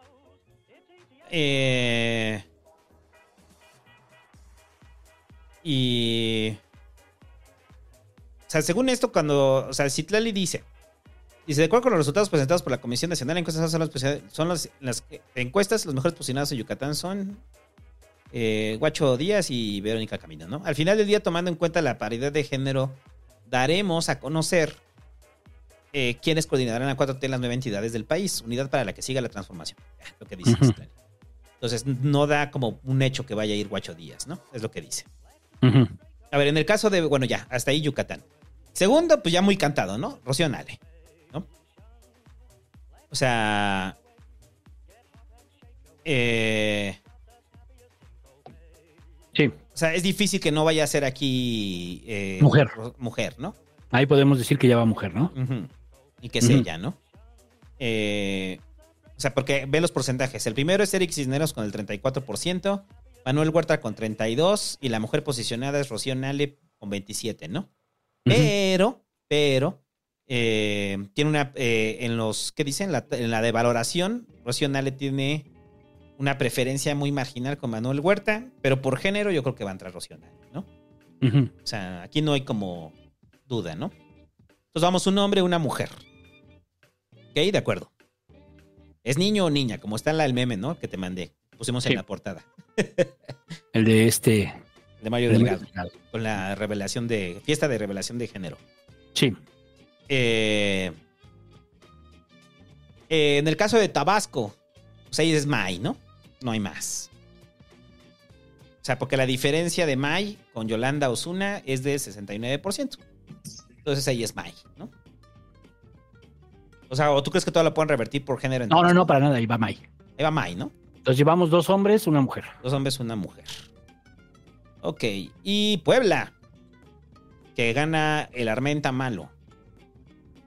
Eh, y... O sea, según esto, cuando... O sea, Citlali dice... Dice, de acuerdo con los resultados presentados por la Comisión Nacional de Encuestas, son, las, son las, las encuestas, los mejores posicionados en Yucatán son eh, Guacho Díaz y Verónica Camino, ¿no? Al final del día, tomando en cuenta la paridad de género, daremos a conocer eh, quiénes coordinarán a 4T en las nueve entidades del país, unidad para la que siga la transformación. Lo que dice. Entonces, no da como un hecho que vaya a ir Guacho Díaz, ¿no? Es lo que dice. A ver, en el caso de, bueno, ya, hasta ahí Yucatán. Segundo, pues ya muy cantado, ¿no? Rocío Nale, ¿no? O sea. Eh, Sí. o sea, es difícil que no vaya a ser aquí. eh, Mujer. Mujer, ¿no? Ahí podemos decir que ya va mujer, ¿no? Y que es ella, ¿no? Eh, o sea, porque ve los porcentajes. El primero es Eric Cisneros con el 34%, Manuel Huerta con 32% y la mujer posicionada es Rocío Nale con 27%, ¿no? Pero, pero, eh, tiene una, eh, en los, ¿qué dicen? La- en la de valoración, Rocío Nale tiene una preferencia muy marginal con Manuel Huerta, pero por género yo creo que va a entrar Rocío Nale, ¿no? O sea, aquí no hay como duda, ¿no? Entonces vamos, un hombre, una mujer. Ok, de acuerdo. ¿Es niño o niña? Como está en la del meme, ¿no? Que te mandé. Pusimos en Sí. la portada. *laughs* El de este. De Mario el de Delgado. Delgado. Con la revelación de. Fiesta de revelación de género. Sí. Eh, eh, en el caso de Tabasco, pues ahí es May, ¿no? No hay más. O sea, porque la diferencia de May con Yolanda Osuna es de 69%. Entonces ahí es May, ¿no? O sea, ¿o tú crees que todo lo pueden revertir por género? No, no, no, para nada. Ahí va May. Ahí va May, ¿no? Entonces llevamos dos hombres, una mujer. Dos hombres, una mujer. Ok. Y Puebla. Que gana el Armenta Malo.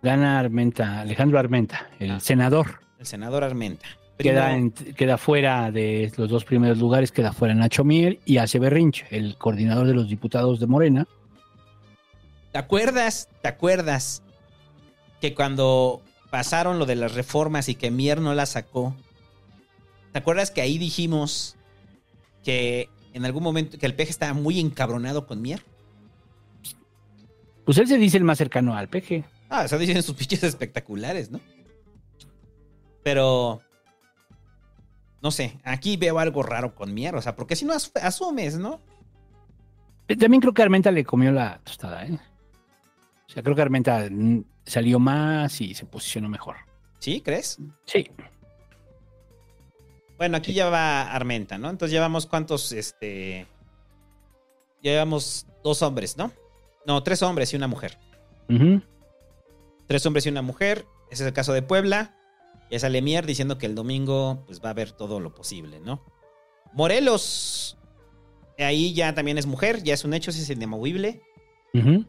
Gana Armenta, Alejandro Armenta, el senador. El senador Armenta. Queda, en- queda fuera de los dos primeros lugares, queda fuera Nacho Mier y hace Berrinche, el coordinador de los diputados de Morena. ¿Te acuerdas? ¿Te acuerdas? Que cuando pasaron lo de las reformas y que Mier no la sacó. ¿Te acuerdas que ahí dijimos que en algún momento que el peje estaba muy encabronado con Mier? Pues él se dice el más cercano al peje. Ah, eso dicen sus pinches espectaculares, ¿no? Pero. No sé, aquí veo algo raro con Mier, o sea, porque si no as- asumes, ¿no? Eh, También creo que Armenta le comió la tostada, ¿eh? O sea, creo que Armenta mm, salió más y se posicionó mejor. ¿Sí? ¿Crees? Sí. Bueno, aquí ya va Armenta, ¿no? Entonces llevamos cuántos, este. Llevamos dos hombres, ¿no? No, tres hombres y una mujer. Ujú. Tres hombres y una mujer. Ese es el caso de Puebla. Ya sale Mier diciendo que el domingo pues va a haber todo lo posible, ¿no? Morelos. Ahí ya también es mujer, ya es un hecho, es inamovible.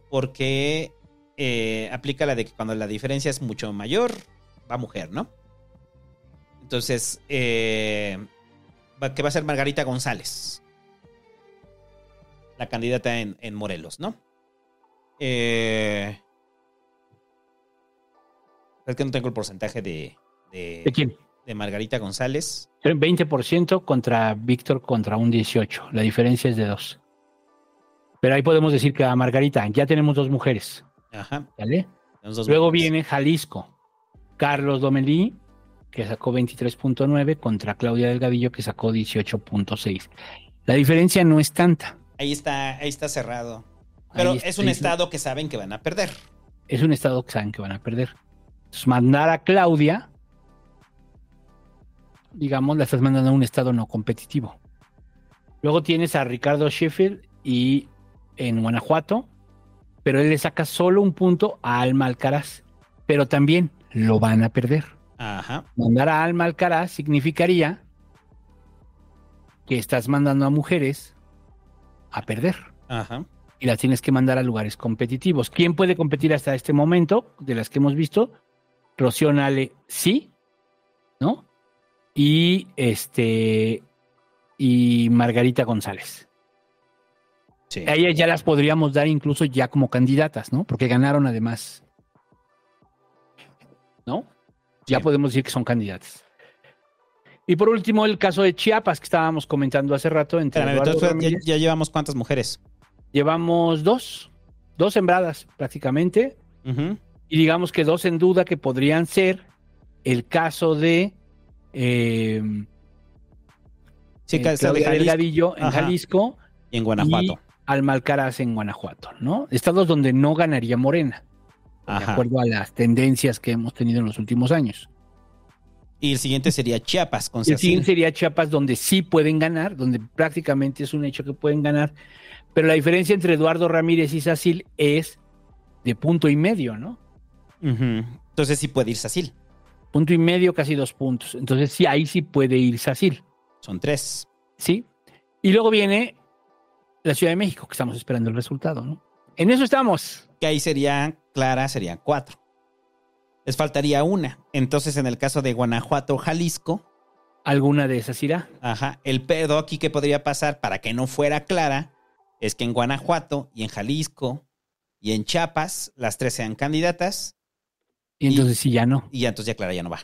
Porque eh, aplica la de que cuando la diferencia es mucho mayor, va mujer, ¿no? Entonces, eh, va- que va a ser Margarita González. La candidata en, en Morelos, ¿no? Eh, es que no tengo el porcentaje de, de, ¿De quién? de Margarita González. 20% contra Víctor contra un 18. La diferencia es de dos. Pero ahí podemos decir que a Margarita ya tenemos dos mujeres. Ajá. ¿Vale? Dos Luego mujeres. viene Jalisco. Carlos Domelí, que sacó 23.9, contra Claudia Delgadillo, que sacó 18.6. La diferencia no es tanta. Ahí está, ahí está cerrado. Pero Ahí es está, un estado que saben que van a perder. Es un estado que saben que van a perder. Entonces, mandar a Claudia, digamos, la estás mandando a un estado no competitivo. Luego tienes a Ricardo Sheffield y en Guanajuato, pero él le saca solo un punto a Alma Alcaraz, pero también lo van a perder. Ajá. Mandar a Alma Alcaraz significaría que estás mandando a mujeres a perder Ajá. y las tienes que mandar a lugares competitivos. ¿Quién puede competir hasta este momento de las que hemos visto? Rocío Nale, sí, ¿no? Y este y Margarita González. Sí. A ellas ya las podríamos dar incluso ya como candidatas, ¿no? Porque ganaron además. ¿No? Ya podemos decir que son candidatas. Y por último, el caso de Chiapas que estábamos comentando hace rato. Entre entonces, ya, Ramírez. ya llevamos cuántas mujeres. Llevamos dos, dos sembradas prácticamente, Ujú. Y digamos que dos en duda que podrían ser el caso de eh, Sí, eh, de. Delgadillo en Ajá. Jalisco Y en Guanajuato. y Alma Alcaraz en Guanajuato, ¿no? Estados donde no ganaría Morena, de Ajá. acuerdo a las tendencias que hemos tenido en los últimos años. Y el siguiente sería Chiapas con el siguiente sería Chiapas, donde sí pueden ganar, donde prácticamente es un hecho que pueden ganar. Pero la diferencia entre Eduardo Ramírez y Sacil es de punto y medio, ¿no? Entonces sí puede ir Cecil. Punto y medio, casi dos puntos. Entonces sí, ahí sí puede ir Sacil, Son tres. ¿sí? Y luego viene la Ciudad de México, que estamos esperando el resultado, ¿no? En eso estamos. Que ahí sería, Clara, serían cuatro. Les faltaría una. Entonces, en el caso de Guanajuato, Jalisco, Alguna de esas irá. ajá, el pedo aquí que podría pasar para que no fuera Clara es que en Guanajuato y en Jalisco y en Chiapas las tres sean candidatas Y entonces sí, ya no. y ya entonces ya Clara ya no va,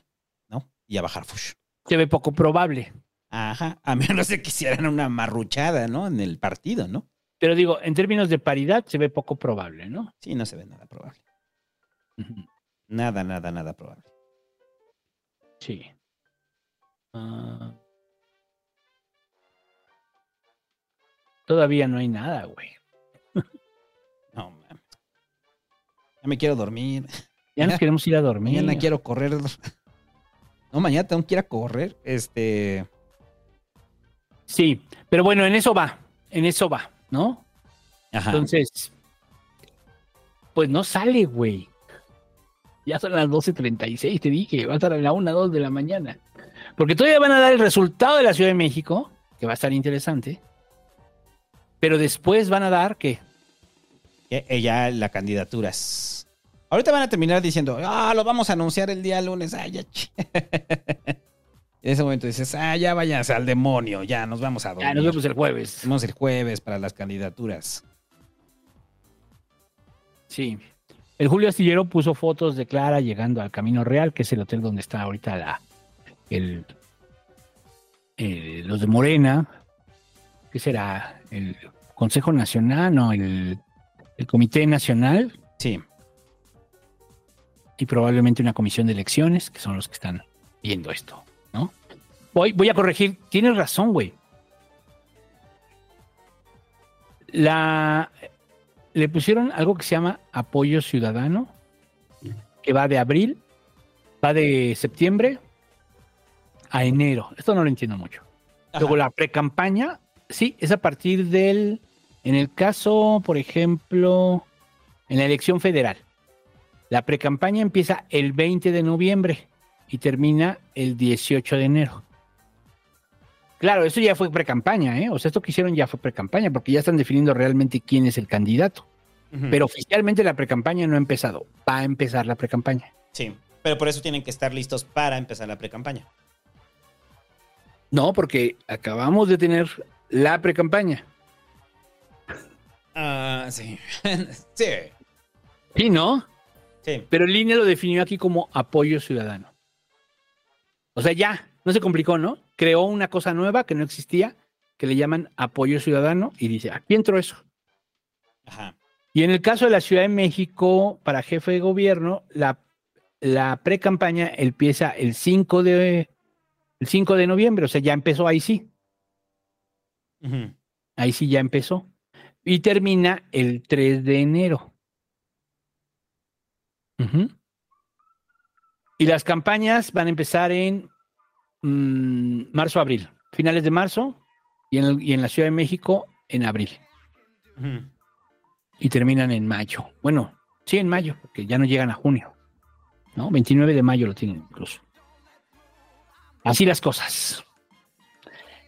¿no? Y a bajar Fush. Se ve poco probable. Ajá, a menos de que hicieran una marruchada, ¿no? En el partido, ¿no? Pero digo, en términos de paridad, se ve poco probable, ¿no? Sí, no se ve nada probable. Nada, nada, nada probable. Sí. Ah. Todavía no hay nada, güey. No, mames. Ya me quiero dormir. Ya nos queremos ir a dormir. Mañana quiero correr. *laughs* No, mañana tengo que ir a correr. Este. Sí, pero bueno, en eso va. En eso va, ¿no? Ajá. Entonces, pues no sale, güey. Ya son las 12.36, te dije, va a estar a la 1, 2 de la mañana. Porque todavía van a dar el resultado de la Ciudad de México, que va a estar interesante. Pero después van a dar que que ella la candidaturas. Ahorita van a terminar diciendo, ah, lo vamos a anunciar el día lunes. Ah, ya. ch-". *laughs* En ese momento dices, ah, ya váyanse al demonio, ya nos vamos a dormir. ya nos vemos el jueves. Nos vemos el jueves para las candidaturas. Sí. El Julio Astillero puso fotos de Clara llegando al Camino Real, que es el hotel donde está ahorita la, el, eh, los de Morena. ¿Qué será? El Consejo Nacional, no, el, el Comité Nacional Sí. Y probablemente una comisión de elecciones, que son los que están viendo esto, ¿no? Voy, voy a corregir, tienes razón, güey. La, le pusieron algo que se llama apoyo ciudadano, que va de abril, va de septiembre a enero. Esto no lo entiendo mucho. Luego la pre-campaña, sí, es a partir del, en el caso, por ejemplo, en la elección federal. La pre-campaña empieza el 20 de noviembre y termina el 18 de enero. Claro, eso ya fue pre-campaña, ¿eh? O sea, esto que hicieron ya fue pre-campaña, porque ya están definiendo realmente quién es el candidato. Pero oficialmente la pre-campaña no ha empezado. Va a empezar la pre-campaña. Sí. Pero por eso tienen que estar listos para empezar la pre-campaña. No, porque acabamos de tener la pre-campaña. Ah, sí. *laughs* sí. Sí, ¿no? Sí. Pero el INE lo definió aquí como apoyo ciudadano. O sea, ya, no se complicó, ¿no? Creó una cosa nueva que no existía, que le llaman apoyo ciudadano, y dice, aquí entró eso. Ajá. Y en el caso de la Ciudad de México, para jefe de gobierno, la, la pre-campaña empieza el 5 de el 5 de noviembre, o sea, ya empezó ahí sí. Ahí sí ya empezó. Y termina el 3 de enero. Y las campañas van a empezar en mm, marzo-abril, finales de marzo, y en, el- y en la Ciudad de México en abril. Y terminan en mayo. Bueno, sí, en mayo, porque ya no llegan a junio. ¿No? 29 de mayo lo tienen incluso. Así las cosas.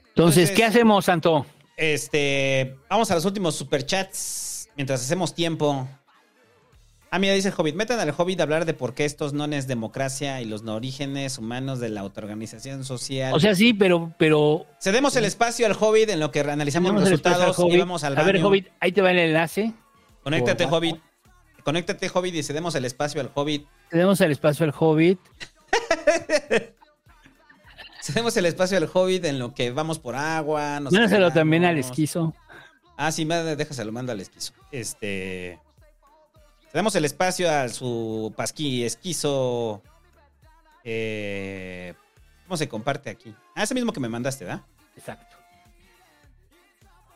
Entonces, Entonces- ¿qué hacemos, Santo? Este, vamos a los últimos superchats mientras hacemos tiempo. Ah, mira, dice el Hobbit. Metan al Hobbit a hablar de por qué estos no es democracia y los no orígenes humanos de la autoorganización social. O sea, sí, pero, pero Cedemos el espacio al Hobbit en lo que analizamos los al resultados y vamos al A ver, baño. Hobbit, ahí te va el enlace. Conéctate, Por- Hobbit. Conéctate, Hobbit, y cedemos el espacio al Hobbit. Tenemos el espacio al Hobbit. *laughs* Cedemos el espacio al Hobbit en lo que vamos por agua. Mándaselo también al esquizo. Ah, sí, déjaselo, manda al esquizo. Este. Cedemos el espacio a su pasqui esquizo. Eh, ¿Cómo se comparte aquí? Ah, ese mismo que me mandaste, ¿verdad? Exacto.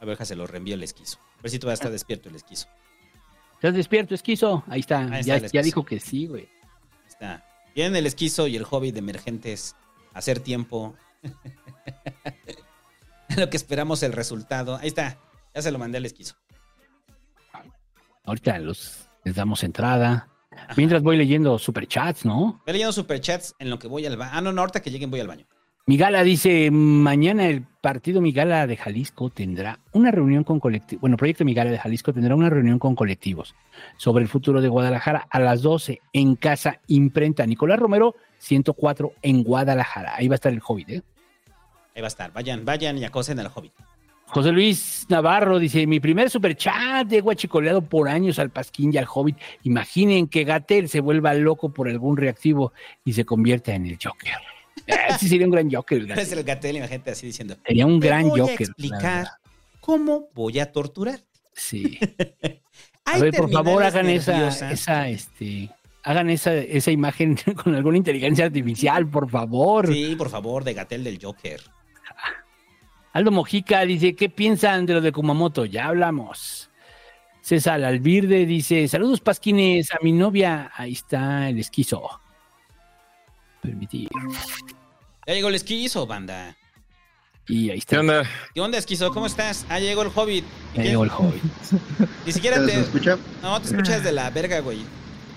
A ver, se lo reenvío el esquizo. A ver si todavía está despierto el esquizo. ¿Estás despierto, esquizo? Ahí está. Ahí está ya, ya dijo que sí, güey. Ahí Está. Vienen el esquizo y el hobby de emergentes hacer tiempo. *laughs* Lo que esperamos el resultado. Ahí está. Ya se lo mandé al esquizo. Ahorita los, les damos entrada. Mientras voy leyendo superchats, ¿no? Voy leyendo superchats en lo que voy al baño. Ah, no, no, ahorita que lleguen voy al baño. Migala dice, mañana el partido Migala de Jalisco tendrá una reunión con colectivos, bueno, Proyecto Migala de Jalisco tendrá una reunión con colectivos sobre el futuro de Guadalajara a las 12 en Casa Imprenta. Nicolás Romero, 104 en Guadalajara. Ahí va a estar el Hobbit, ¿eh? Ahí va a estar. Vayan, vayan y acosen al hobbit. José Luis Navarro dice, mi primer superchat de guachicoleado por años al Pasquín y al Hobbit. Imaginen que Gatel se vuelva loco por algún reactivo y se convierta en el Joker. Ah, sí sería un gran Joker. el Gatel. *laughs* Es el gatel gente así diciendo. Sería un "Te gran voy a Joker, la explicar cómo voy a torturar. Sí. *laughs* A ver, por favor, hagan esa, esa, este, hagan esa, esa imagen *laughs* con alguna inteligencia artificial, por favor. Sí, por favor, de gatel del Joker. Aldo Mojica dice, ¿qué piensan de lo de Kumamoto? Ya hablamos. César Albirde dice, saludos pasquines a mi novia. Ahí está el esquizo. Permitir. Ya llegó el esquizo, banda. Y ahí está. ¿Qué onda? ¿Qué onda, esquizo? ¿Cómo estás? Ah, llegó el hobbit. Ya llegó el Hobbit. Ni siquiera ¿Se te. escucha? No, te escuchas de la verga, güey.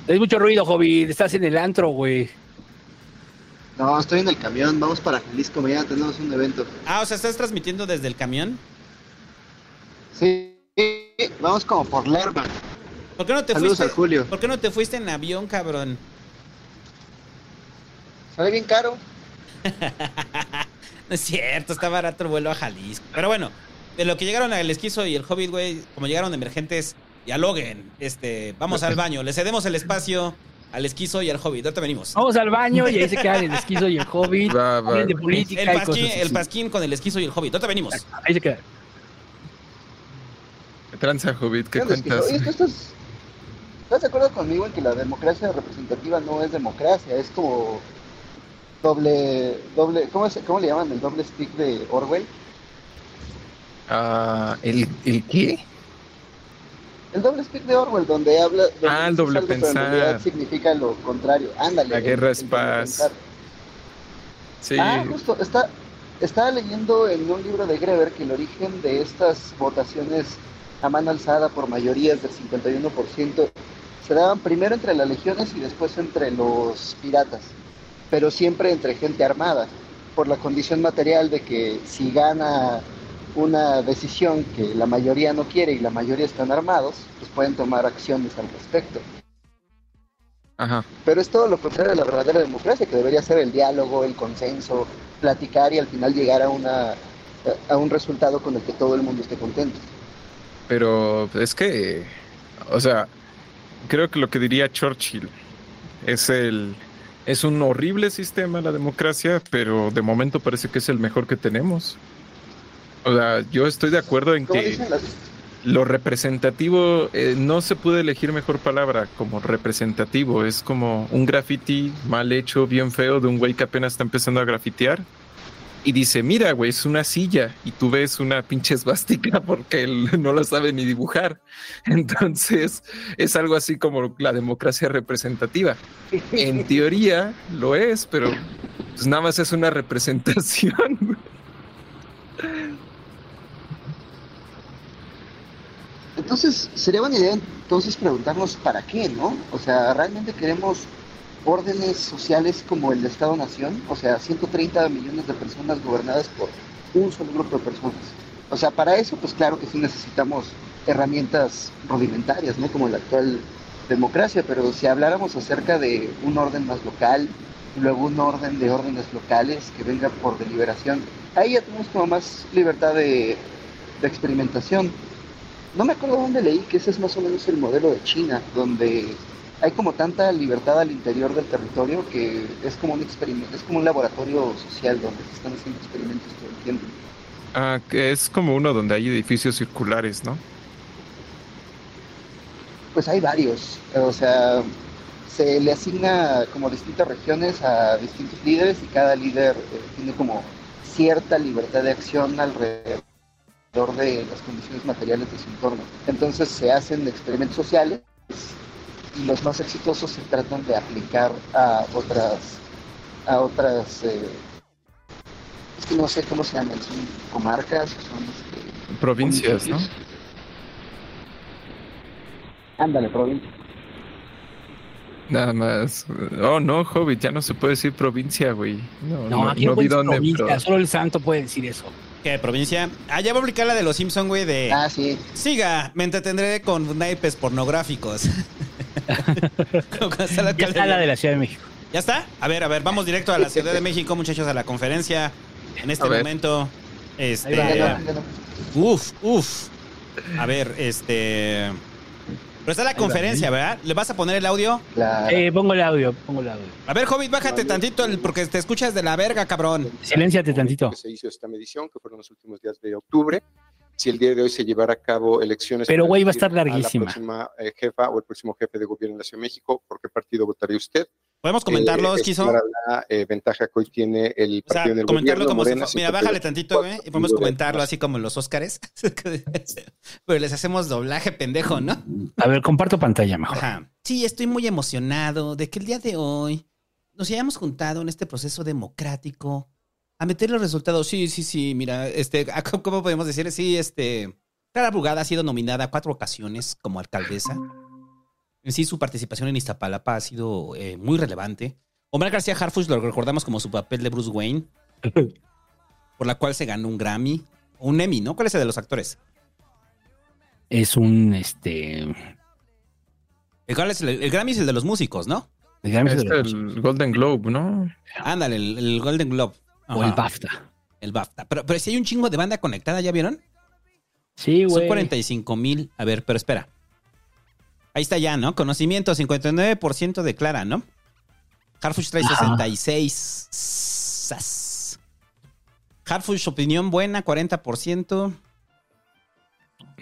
Hay mucho ruido, Hobbit. Estás en el antro, güey. No, estoy en el camión, vamos para Jalisco, mañana tenemos un evento. Ah, o sea, ¿estás transmitiendo desde el camión? Sí, vamos como por Lerma. ¿Por qué no te Saludos fuiste? a Julio. ¿Por qué no te fuiste en avión, cabrón? Sale bien caro. *laughs* No es cierto, está barato el vuelo a Jalisco. Pero bueno, de lo que llegaron al esquizo y el hobbit, güey, como llegaron emergentes, dialoguen. Este, vamos al baño, le cedemos el espacio al esquizo y al hobbit. Ahorita venimos. Vamos al baño y ahí se quedan el esquizo y el Hobbit. Va, va. Hablan de política El y pasquín, cosas el pasquín con el esquizo y el hobbit. Ahorita venimos. Ahí se quedan. Tranza, Hobbit, ¿qué cuentas? oye, ¿tú estás, ¿Estás de acuerdo conmigo en que la democracia representativa no es democracia? Es como doble, doble, ¿cómo, es- cómo le llaman? El doble stick de Orwell. Ah, ¿el, ¿El qué? El doble stick de Orwell, donde habla. donde Ah, el doble algo, pensar. significa lo contrario. Ándale. La guerra es paz. Sí. Ah, justo, está, estaba leyendo en un libro de Greber que el origen de estas votaciones a mano alzada por mayorías del 51% se daban primero entre las legiones y después entre los piratas, pero siempre entre gente armada, por la condición material de que si gana una decisión que la mayoría no quiere y la mayoría están armados, pues pueden tomar acciones al respecto. Ajá. Pero es todo lo contrario a la verdadera democracia, que debería ser el diálogo, el consenso, platicar y al final llegar a, una, a un resultado con el que todo el mundo esté contento. Pero es que, o sea, creo que lo que diría Churchill es el, Es un horrible sistema la democracia, pero de momento parece que es el mejor que tenemos. O sea, yo estoy de acuerdo en que las- lo representativo, eh, no se puede elegir mejor palabra como representativo. Es como un graffiti mal hecho, bien feo, de un güey que apenas está empezando a grafitear. Y dice, mira, güey, es una silla. Y tú ves una pinche esvástica *laughs* porque él no la sabe ni dibujar. *laughs* Entonces, es algo así como la democracia representativa. En *laughs* teoría lo es, pero pues nada más es una representación. Entonces, sería buena idea entonces preguntarnos para qué, ¿no? O sea, ¿realmente queremos órdenes sociales como el Estado-Nación? O sea, 130 millones de personas gobernadas por un solo grupo de personas. O sea, para eso, pues claro que sí necesitamos herramientas rudimentarias, ¿no? Como la actual democracia, pero si habláramos acerca de un orden más local, luego un orden de órdenes locales que venga por deliberación, ahí ya tenemos como más libertad de experimentación. No me acuerdo dónde leí que ese es más o menos el modelo de China, donde hay como tanta libertad al interior del territorio que es como un experimento, es como un laboratorio social donde se están haciendo experimentos todo el tiempo. Ah, que es como uno donde hay edificios circulares, ¿no? Pues hay varios, o sea, se le asigna como distintas regiones a distintos líderes y cada líder eh, tiene como cierta libertad de acción alrededor de las condiciones materiales de su entorno. Entonces se hacen experimentos sociales y los más exitosos se tratan de aplicar a otras, a otras, eh, es que no sé cómo se llaman, son comarcas, son este, Provincias, ¿no? Ándale, provincia. Nada más. Oh, no, Hobbit, ya no se puede decir provincia, güey. No, No, no, aquí no no vi puede ser dónde, provincia, pero- solo el santo puede decir eso. ¿Qué provincia? Ah, ya voy a aplicar la de los Simpson, güey, de... Ah, sí. Siga, me entretendré con naipes pornográficos. *laughs* Ya está la de la Ciudad de México. ¿Ya está? A ver, a ver, vamos directo a la Ciudad de México, muchachos, a la conferencia. En este momento, Ahí este... va, ahí Ya no, ya no. Uf, uf. A ver, este... Pero está la conferencia, ¿verdad? ¿Le vas a poner el audio? Claro. Eh, pongo el audio, pongo el audio. A ver, Hobbit, bájate tantito el- porque te escuchas de la verga, cabrón. Silénciate tantito. se hizo esta medición, que fueron los últimos días de octubre. Si el día de hoy se llevara a cabo elecciones. Pero, güey, va a estar larguísima. la próxima eh, jefa o el próximo jefe de gobierno de la Ciudad de México, ¿por qué partido votaría usted? ¿Podemos comentarlo, Eh, Esquizo? la eh, ventaja que hoy tiene el O sea, partido en el comentarlo gobierno, como si Morena, fu- Mira, 58, bájale tantito, güey, y podemos partido de- comentarlo así como en los Óscares. *laughs* Pero les hacemos doblaje pendejo, ¿no? A ver, comparto pantalla mejor. Ajá. Sí, estoy muy emocionado de que el día de hoy nos hayamos juntado en este proceso democrático a meter los resultados. Sí, sí, sí, mira, este, ah, ¿cómo cómo podemos decir? Sí, este, Clara Brugada ha sido nominada cuatro ocasiones como alcaldesa. En sí, su participación en Iztapalapa ha sido eh, muy relevante. Omar García Harfuch lo recordamos como su papel de Bruce Wayne, *laughs* por la cual se ganó un Grammy, o un Emmy, ¿no? ¿Cuál es el de los actores? Es un, este... El, cuál es el, el Grammy es el de los músicos, ¿no? El Grammy es Es de los- el Golden Globe, ¿no? Ándale, el, el Golden Globe. O el. BAFTA. El BAFTA. Pero, pero si hay un chingo de banda conectada, ¿ya vieron? Sí, Son güey. 45 mil. A ver, pero espera. Ahí está ya, ¿no? Conocimiento, 59% de Clara, ¿no? Harfush trae Ajá. 66. Sas. Harfush, opinión buena, 40%.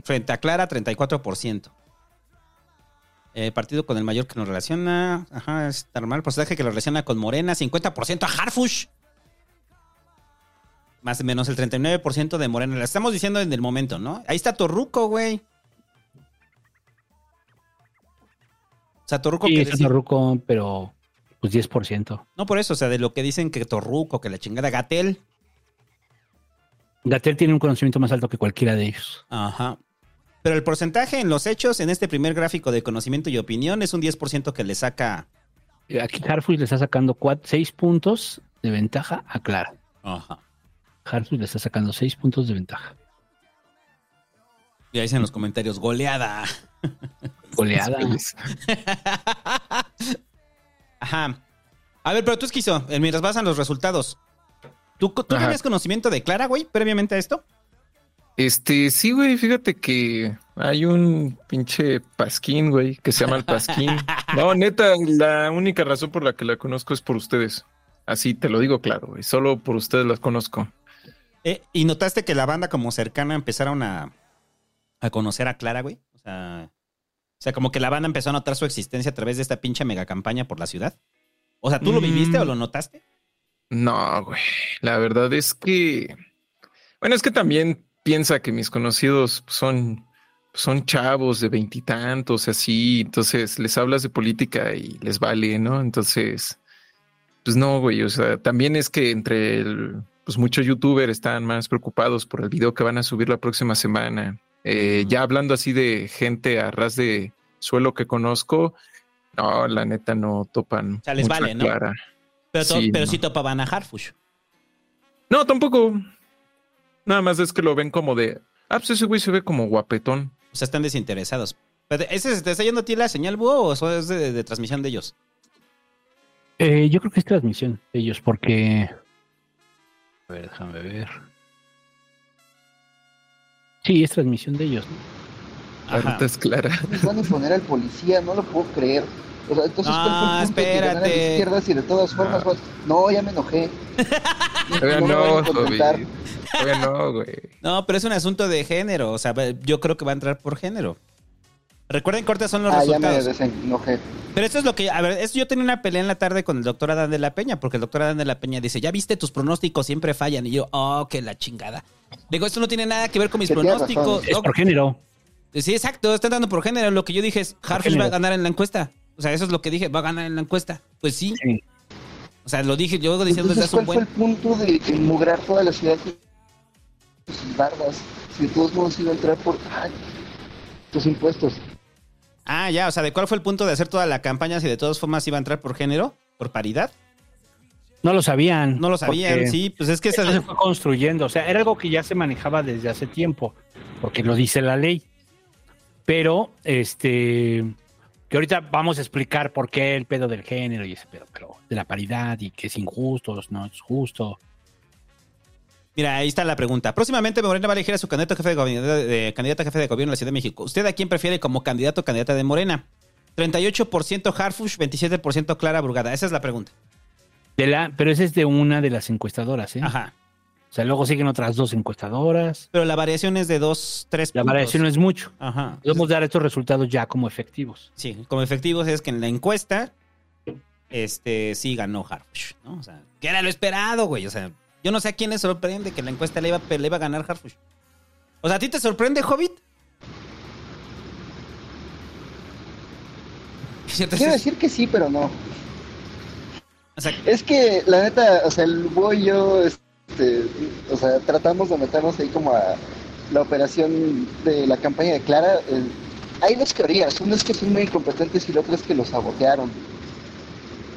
Frente a Clara, 34%. Eh, partido con el mayor que nos relaciona. Ajá, es normal. Porcentaje que lo relaciona con Morena, 50% a Harfush. Más o menos el 39% de Morena. La estamos diciendo en el momento, ¿no? Ahí está Torruco, güey. O sea, Torruco Sí, que está decía- Torruco, pero pues 10%. No por eso, o sea, de lo que dicen que Torruco, que la chingada Gatel. Gatel tiene un conocimiento más alto que cualquiera de ellos. Ajá. Pero el porcentaje en los hechos, en este primer gráfico de conocimiento y opinión, es un 10% que le saca. Eh, Aquí Harfuch le está sacando 6 puntos de ventaja a Clara. Ajá. Harfuch le está sacando 6 puntos de ventaja. Y ahí dicen en los comentarios, goleada. *laughs* Goleada. *laughs* Ajá. A ver, pero tú esquizo, eh, mientras pasan los resultados. ¿Tú, tú Ajá. tenías conocimiento de Clara, güey, previamente a esto? Este, sí, güey, fíjate que Hay un pinche pasquín, güey, que se llama el pasquín. *laughs* No, neta, la única razón por la que la conozco es por ustedes. Así te lo digo claro, güey. Solo por ustedes las conozco. Eh, ¿Y notaste que la banda como cercana empezaron a, a conocer a Clara, güey? O sea, o sea, como que la banda empezó a notar su existencia a través de esta pinche mega campaña por la ciudad. O sea, ¿tú lo viviste Mm. o lo notaste? No, güey. La verdad es que. Bueno, es que también piensa que mis conocidos son, son chavos de veintitantos, así. Entonces les hablas de política y les vale, ¿no? Entonces, pues no, güey. O sea, también es que entre el, pues muchos youtubers están más preocupados por el video que van a subir la próxima semana. Eh, Ya hablando así de gente a ras de suelo que conozco, no, la neta no topan. O sea, les mucho vale, ¿no? Clara. Pero, to- Sí, pero no. sí topaban a Harfush. No, tampoco. Nada más es que lo ven como de. Ah, pues ese güey se ve como guapetón. O sea, están desinteresados. Pero, ¿Ese se te está yendo a ti la señal, búho, o eso es de, de transmisión de ellos? Eh, yo creo que es transmisión de ellos, porque. A ver, déjame ver. Sí, es transmisión de ellos. ¿no? Ruta es clara. Van a imponer al policía, no lo puedo creer. O sea, entonces, ¿cuál fue el punto de que ganara la espérate. izquierda si de todas formas vas- No, ya me enojé. *laughs* Todavía No no, a. Todavía no, güey. No, pero es un asunto de género. O sea, yo creo que va a entrar por género. Recuerden que ahorita son los Ah, ya me resultados. desenojé. Pero esto es lo que, a ver, eso yo tenía una pelea en la tarde con el doctor Adán de la Peña, porque el doctor Adán de la Peña dice, ya viste, tus pronósticos siempre fallan. Y yo, oh, que la chingada. Digo, esto no tiene nada que ver con mis pronósticos. Es por género. Sí, exacto, están dando por género. Lo que yo dije es, género. va a ganar en la encuesta. O sea, eso es lo que dije, va a ganar en la encuesta. Pues sí. Sí. O sea, lo dije, yo vengo diciendo desde hace un ¿cuál fue buen... el punto de enmugrar toda la ciudad con sus bardas? Si de todos modos iba a entrar por ay, tus impuestos. Ah, ya, o sea, ¿de cuál fue el punto de hacer toda la campaña si de todas formas iba a entrar por género? ¿Por paridad? No lo sabían. No lo sabían, sí, pues es que esa... Se fue construyendo. O sea, era algo que ya se manejaba desde hace tiempo, porque lo dice la ley. Pero, este, que ahorita vamos a explicar por qué el pedo del género y ese pedo, pero de la paridad y que es injusto, no es justo. Mira, ahí está la pregunta. Próximamente Morena va a elegir a su candidato jefe de, gobierno, de, candidato jefe de gobierno en la Ciudad de México. ¿Usted a quién prefiere como candidato o candidata de Morena? 38% Harfush, 27% Clara Burgada. Esa es la pregunta. De la, pero ese es de una de las encuestadoras, ¿eh? Ajá. O sea, luego siguen otras dos encuestadoras. Pero la variación es de 2, 3 La variación no es mucho. Ajá. Podemos dar estos resultados ya como efectivos. Sí, como efectivos es que en la encuesta, este, sí ganó Harfush, ¿no? O sea, que era lo esperado, güey. O sea, yo no sé a quién le sorprende que la encuesta le iba, le iba a ganar Harfush. O sea, ¿a ti te sorprende, Hobbit? *laughs* Quiero decir que sí, pero no. O sea, Es que, la neta, o sea, el Búho y yo, este, o sea, tratamos de meternos ahí como a la operación de la campaña de Clara. eh, hay dos teorías. Una es que son muy incompetentes y la otra es que los sabotearon.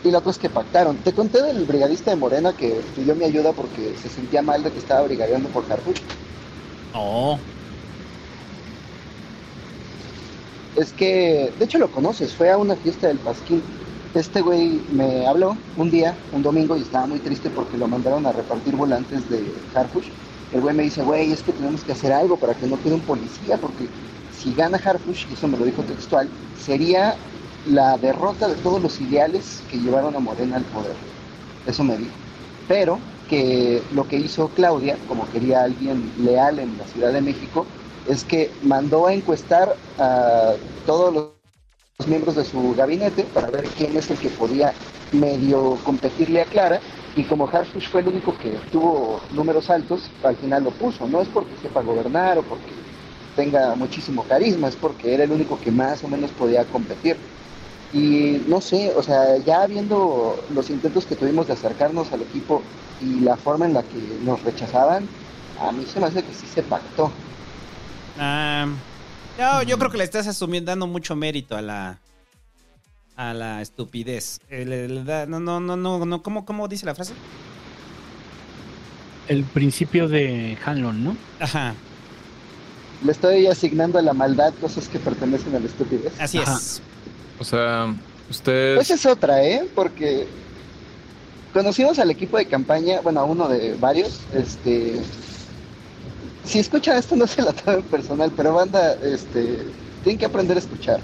Y la otra es que pactaron. Te conté del brigadista de Morena que pidió mi ayuda porque se sentía mal de que estaba brigadeando por Harfuch. No. Es que, de hecho lo conoces, fue a una fiesta del Pasquín. Este güey me habló un día, un domingo, y estaba muy triste porque lo mandaron a repartir volantes de Harfush. El güey me dice, güey, es que tenemos que hacer algo para que no quede un policía, porque si gana Harfush, y eso me lo dijo textual, sería la derrota de todos los ideales que llevaron a Morena al poder. Eso me dijo. Pero que lo que hizo Claudia, como quería alguien leal en la Ciudad de México, es que mandó a encuestar a todos los miembros de su gabinete para ver quién es el que podía medio competirle a Clara y como Harfush fue el único que tuvo números altos, al final lo puso. No es porque sepa gobernar o porque tenga muchísimo carisma, es porque era el único que más o menos podía competir. Y no sé, o sea, ya viendo los intentos que tuvimos de acercarnos al equipo y la forma en la que nos rechazaban, a mí se me hace que sí se pactó. Ah, no, yo creo que le estás asumiendo, dando mucho mérito a la a la estupidez. Eh, le- le da- no, no, no, no, no, ¿cómo, ¿cómo dice la frase? El principio de Hanlon, ¿no? Ajá, Le estoy asignando a la maldad cosas que pertenecen a la estupidez. así es. O sea, ustedes. Pues es otra, ¿eh? Porque conocimos al equipo de campaña, bueno, a uno de varios, este... si escuchan esto no se la tomen personal, pero banda, este, tienen que aprender a escuchar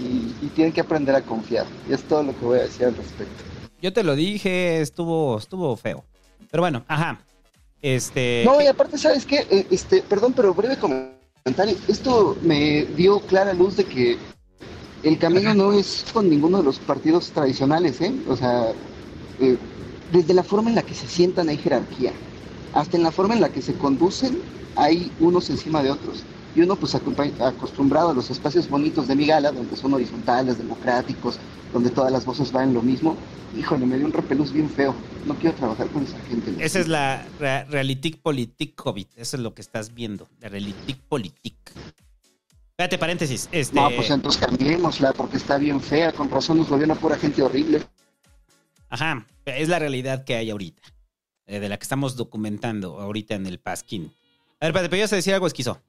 y, y tienen que aprender a confiar. Y es todo lo que voy a decir al respecto. Yo te lo dije, estuvo, estuvo feo. Pero bueno, ajá. Este. No, y aparte, ¿sabes qué? Eh, Este, perdón, pero breve comentario. Esto me dio clara luz de que el camino no es con ninguno de los partidos tradicionales, ¿eh? O sea, eh, desde la forma en la que se sientan hay jerarquía. Hasta en la forma en la que se conducen hay unos encima de otros. Y uno, pues, acostumbrado a los espacios bonitos de mi gala, donde son horizontales, democráticos, donde todas las voces van lo mismo. Híjole, me dio un repelús bien feo. No quiero trabajar con esa gente. Esa es la re- Realitic Politic COVID. Eso es lo que estás viendo. La Realitic Politic. Espérate, paréntesis. Este, No, pues entonces cambiémosla porque está bien fea. Con razón nos gobierna pura gente horrible. Ajá, es la realidad que hay ahorita. eh, de la que estamos documentando ahorita en el Pasquín. A ver, espérate, pero ibas a decir algo esquizo.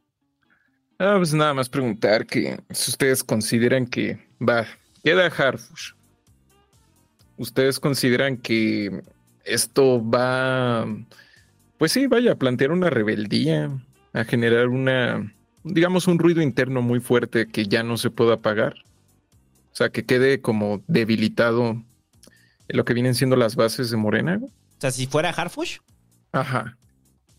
Ah, pues nada más preguntar que si ustedes consideran que va, queda Harfush. ¿Ustedes consideran que esto va, pues sí, vaya a plantear una rebeldía, a generar una, digamos, un ruido interno muy fuerte que ya no se pueda apagar? O sea, que quede como debilitado en lo que vienen siendo las bases de Morena. O sea, si fuera Harfush, Ajá.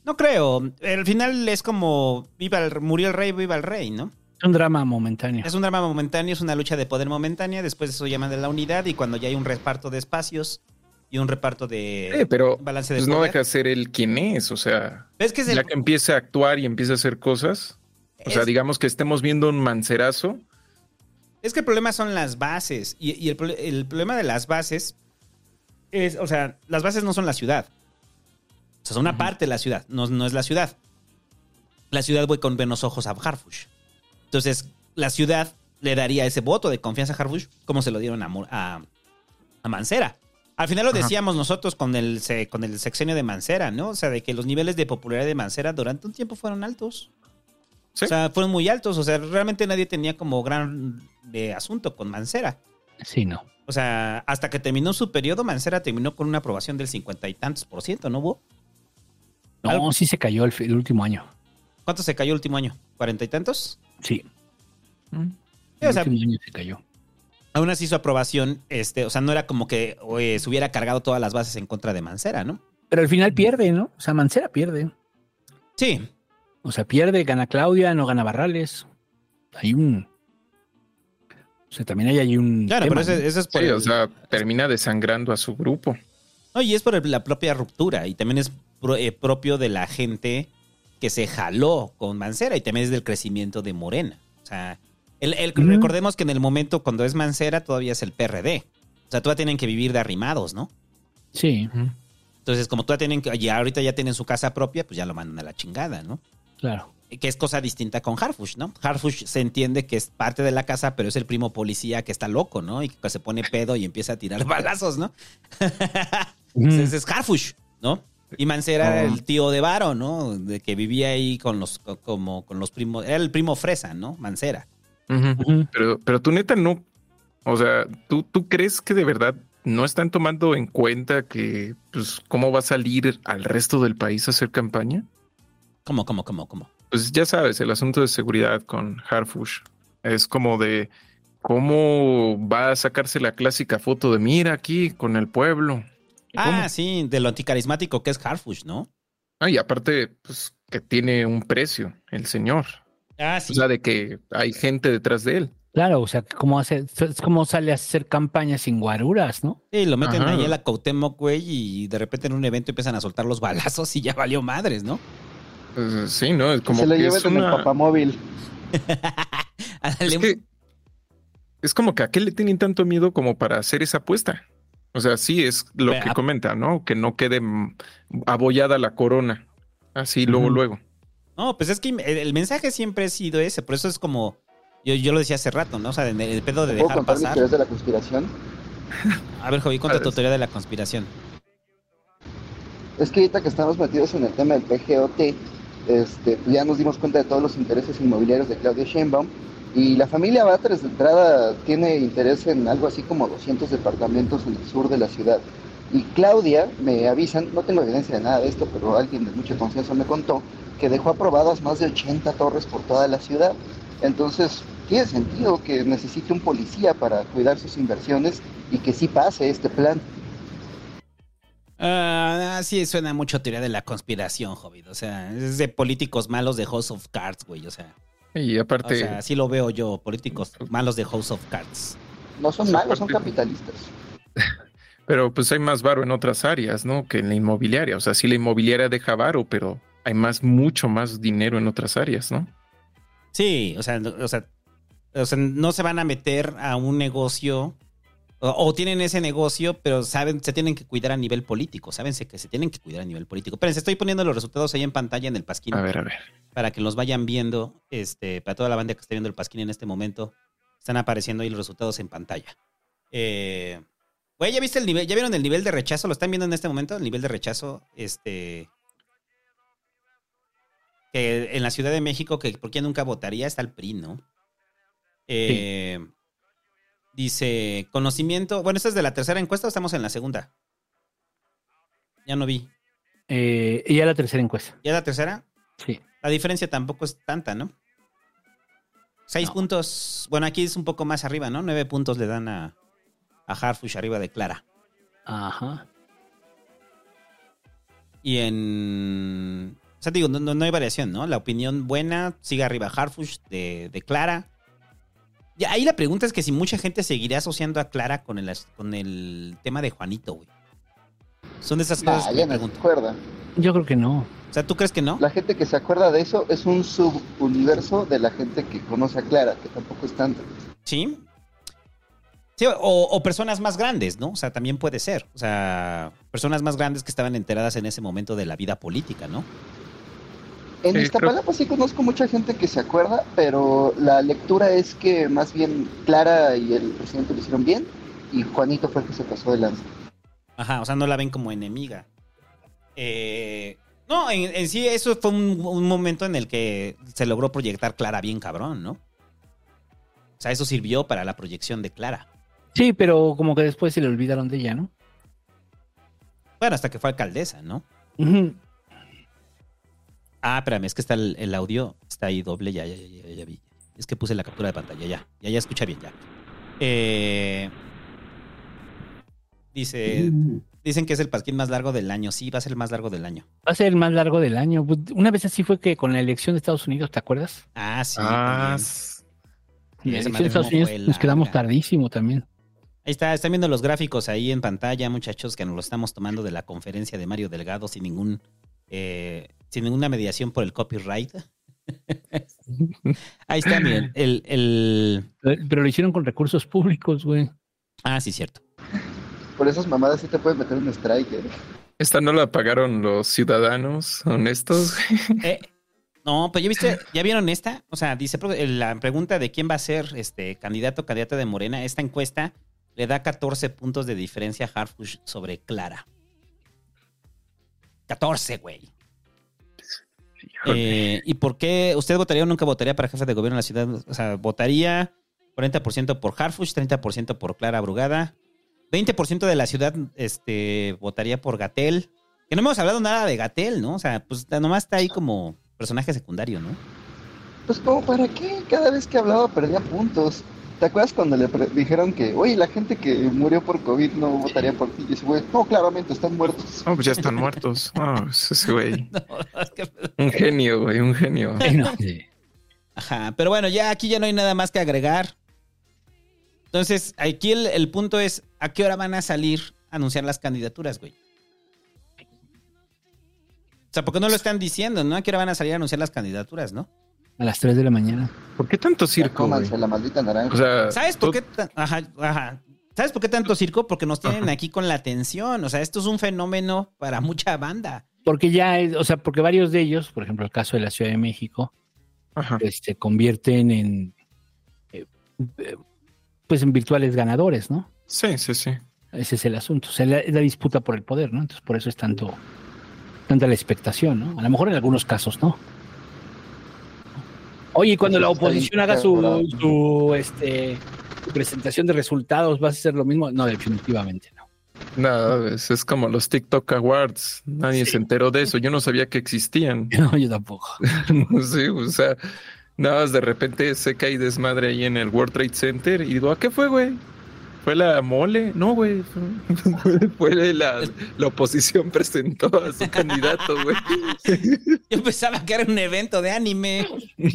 no creo. Al final es como viva el, murió el rey, viva el rey, ¿no? Un drama momentáneo. Es un drama momentáneo, es una lucha de poder momentánea. Después eso llaman de la unidad y cuando ya hay un reparto de espacios y un reparto de pero balance de pues no poder. deja de ser él quien es, o sea, Es que es el- ya que empiece a actuar y empiece a hacer cosas, o sea, digamos que estemos viendo un mancerazo, Es que el problema son las bases. Y, y el, pro- el problema de las bases es, o sea, las bases no son la ciudad. O sea, son una parte de la ciudad, no, no es la ciudad. La ciudad voy con buenos ojos a Harfush. Entonces, la ciudad le daría ese voto de confianza a Harfush como se lo dieron a, a, a Mancera. Al final lo Ajá. decíamos nosotros con el, con el sexenio de Mancera, ¿no? O sea, de que los niveles de popularidad de Mancera durante un tiempo fueron altos. O sea, fueron muy altos. O sea, realmente nadie tenía como gran de asunto con Mancera. Sí, no. O sea, hasta que terminó su periodo, Mancera terminó con una aprobación del cincuenta y tantos por ciento, ¿no hubo? No, sí se cayó el, el último año. ¿Cuánto se cayó el último año? ¿Cuarenta y tantos? Sí. Sí, El o sea, último año se cayó. aún así su aprobación, este, o sea, no era como que oye, se hubiera cargado todas las bases en contra de Mancera, ¿no? Pero al final pierde, ¿no? O sea, Mancera pierde. Sí. O sea, pierde, gana Claudia, no gana Barrales. Hay un. O sea, también hay ahí un. Claro, tema, pero ese, ¿no? ese es por sí, el- o sea, termina desangrando a su grupo. No, y es por el- la propia ruptura y también es pro- eh, propio de la gente que se jaló con Mancera y también es del crecimiento de Morena. O sea, el, el- recordemos que en el momento cuando es Mancera todavía es el PRD. O sea, todavía tienen que vivir de arrimados, ¿no? Sí, Entonces, como todavía tienen que, ya ahorita ya tienen su casa propia, pues ya lo mandan a la chingada, ¿no? Claro. Que es cosa distinta con Harfush, ¿no? Harfush se entiende que es parte de la casa, pero es el primo policía que está loco, ¿no? Y que se pone pedo y empieza a tirar *laughs* balazos, ¿no? *laughs* Ese es Harfush, ¿no? Y Mancera era el tío de Varo, ¿no? De que vivía ahí con los, co- como con los primos, era el primo fresa, ¿no? Mancera. Pero, pero tú neta no, o sea, ¿tú, tú crees que de verdad no están tomando en cuenta que, pues, cómo va a salir al resto del país a hacer campaña? ¿Cómo, cómo, cómo, cómo? Pues ya sabes, el asunto de seguridad con Harfush es como de cómo va a sacarse la clásica foto de mira aquí con el pueblo. Ah, sí, de lo anticarismático que es Harfush, ¿no? Ah, y aparte, pues que tiene un precio el señor. Ah, sí. O sea, de que hay gente detrás de él. Claro, o sea, ¿cómo, hace, es como sale a hacer campaña sin guaruras, ¿no? Sí, lo meten Ajá. ahí en la Cuauhtémoc, güey, y de repente en un evento empiezan a soltar los balazos y ya valió madres, ¿no? Pues, sí, ¿no? Es como Se lo que llevan es en el papamóvil. *laughs* Es que es como que a qué le tienen tanto miedo como para hacer esa apuesta. O sea, sí es lo que comenta, ¿no? Que no quede abollada la corona. Así, luego, Ujú. luego. No, pues es que el, mensaje siempre ha sido ese, por eso es como, yo, yo lo decía hace rato, ¿no? O sea, el, el pedo de ¿Puedo dejar pasar. teorías de la conspiración? *laughs* A ver, Javi, cuenta tu teoría de la conspiración. Es que ahorita que estamos metidos en el tema del PGOT, este, pues ya nos dimos cuenta de todos los intereses inmobiliarios de Claudia Sheinbaum y la familia Batres de entrada tiene interés en algo así como 200 departamentos en el sur de la ciudad. Y Claudia, me avisan, no tengo evidencia de nada de esto, pero alguien de mucha confianza me contó que dejó aprobadas más de 80 torres por toda la ciudad. Entonces, tiene sentido que necesite un policía para cuidar sus inversiones y que sí pase este plan. Ah, sí, suena mucho teoría de la conspiración, Hobbit. O sea, es de políticos malos de House of Cards, güey. O sea, Y aparte, o sea, así lo veo yo, políticos malos de House of Cards. No son malos, son capitalistas. *laughs* pero pues hay más varo en otras áreas, ¿no? Que en la inmobiliaria. O sea, sí la inmobiliaria deja varo, pero hay más, mucho más dinero en otras áreas, ¿no? Sí, o sea, o sea, o sea, no se van a meter a un negocio o, o tienen ese negocio, pero saben, se tienen que cuidar a nivel político. Sábense que se tienen que cuidar a nivel político. Espérense, estoy poniendo los resultados ahí en pantalla en el Pasquín. A ver, a ver. Para que los vayan viendo, este, para toda la banda que está viendo el Pasquín en este momento, están apareciendo ahí los resultados en pantalla. Eh, güey, ¿ya viste el nivel? ¿Ya vieron el nivel de rechazo? ¿Lo están viendo en este momento? El nivel de rechazo, este. Que en la Ciudad de México, que por quién nunca votaría, está el PRI, ¿no? Eh, Dice, conocimiento. Bueno, ¿esta es de la tercera encuesta o estamos en la segunda? Ya no vi. Eh, y ya la tercera encuesta. ¿Ya la tercera? Sí. La diferencia tampoco es tanta, ¿no? Seis puntos. Bueno, aquí es un poco más arriba, ¿no? Nueve puntos le dan a, a Harfush arriba de Clara. Ajá. Y en. O sea, digo, no, no- no hay variación, ¿no? La opinión buena sigue arriba Harfush de, de Clara. Y ahí la pregunta es que si mucha gente seguirá asociando a Clara con el, con el tema de Juanito, güey. Son de esas cosas Nah, que ya me no se pregunto. acuerda. Yo creo que no. O sea, ¿tú crees que no? La gente que se acuerda de eso es un subuniverso de la gente que conoce a Clara, que tampoco es tanto. Sí. Sí, o, o personas más grandes, ¿no? O sea, también puede ser. O sea, personas más grandes que estaban enteradas en ese momento de la vida política, ¿no? En Sí, Iztapalapa sí conozco mucha gente que se acuerda, pero la lectura es que más bien Clara y el presidente lo hicieron bien y Juanito fue el que se pasó de lanza. Ajá, o sea, no la ven como enemiga. Eh, no, en, en sí, eso fue un, un momento en el que se logró proyectar Clara bien cabrón, ¿no? O sea, eso sirvió para la proyección de Clara. Sí, pero como que después se le olvidaron de ella, ¿no? Bueno, hasta que fue alcaldesa, ¿no? Ujú. Ah, espérame, es que está el, el audio, está ahí doble, ya, ya, ya, ya, ya vi. Es que puse la captura de pantalla, ya, ya, ya escucha bien, ya. Eh, dice, dicen que es el pasquín más largo del año. Sí, va a ser el más largo del año. Va a ser el más largo del año. Pues, Una vez así fue que con la elección de Estados Unidos, ¿te acuerdas? Ah, sí. Ah, la elección de Estados Unidos nos quedamos larga. tardísimo también. Ahí está, están viendo los gráficos ahí en pantalla, muchachos, que nos lo estamos tomando de la conferencia de Mario Delgado sin ningún eh, sin ninguna mediación por el copyright. *laughs* ahí está, miren, el, el... Pero lo hicieron con recursos públicos, güey. Ah, sí, cierto. Por esas mamadas sí te pueden meter un strike. ¿eh? esta no la pagaron los ciudadanos honestos. Eh, no, pues ya viste, ¿ya vieron esta? O sea, dice pro- la pregunta de quién va a ser este candidato o candidata de Morena, esta encuesta le da 14 puntos de diferencia a Harfush sobre Clara. 14, güey. Eh, ¿Y por qué usted votaría o nunca votaría para jefe de gobierno en la ciudad? O sea, votaría 40% por Harfush, 30% por Clara Brugada, 20% de la ciudad este, votaría por Gatel. Que no hemos hablado nada de Gatel, ¿no? O sea, pues nomás está ahí como personaje secundario, ¿no? Pues como para qué, cada vez que hablaba perdía puntos. ¿Te acuerdas cuando le dijeron que, oye, la gente que murió por COVID no votaría por ti? Y ese güey, no, claramente, están muertos. No, pues ya están muertos. *laughs* No, ese güey. *laughs* No, es que- Un genio, güey, un genio. Ajá, pero bueno, ya aquí ya no hay nada más que agregar. Entonces, aquí el, el punto es, ¿a qué hora van a salir a anunciar las candidaturas, güey? O sea, ¿por qué no lo están diciendo, no? ¿A qué hora van a salir a anunciar las candidaturas, no? A las 3 de la mañana. ¿Por qué tanto circo? Cómanse la maldita naranja. O sea, ¿Sabes por qué? Ajá, ajá. ¿Sabes por qué tanto circo? Porque nos tienen aquí con la atención. O sea, esto es un fenómeno para mucha banda. Porque ya, es- o sea, porque varios de ellos, por ejemplo, el caso de la Ciudad de México, pues, se convierten en, eh, pues, en virtuales ganadores, ¿no? Sí, sí, sí. Ese es el asunto. O sea, la- es la disputa por el poder, ¿no? Entonces, por eso es tanto, tanta la expectación, ¿no? A lo mejor en algunos casos, ¿no? Oye, y cuando la Está bien oposición haga su, su, este, su presentación de resultados, ¿vas a hacer lo mismo? No, definitivamente no. No, es, es como los TikTok Awards. Nadie se enteró de eso. Yo no sabía que existían. *laughs* No, yo tampoco. *laughs* sí, o sea, nada más de repente se cae desmadre ahí en el World Trade Center y digo, ¿a qué fue, güey? ¿Fue la mole? No, güey. Fue, *laughs* la, la oposición presentó a su *laughs* candidato, güey. Yo pensaba que era un evento de anime. *laughs*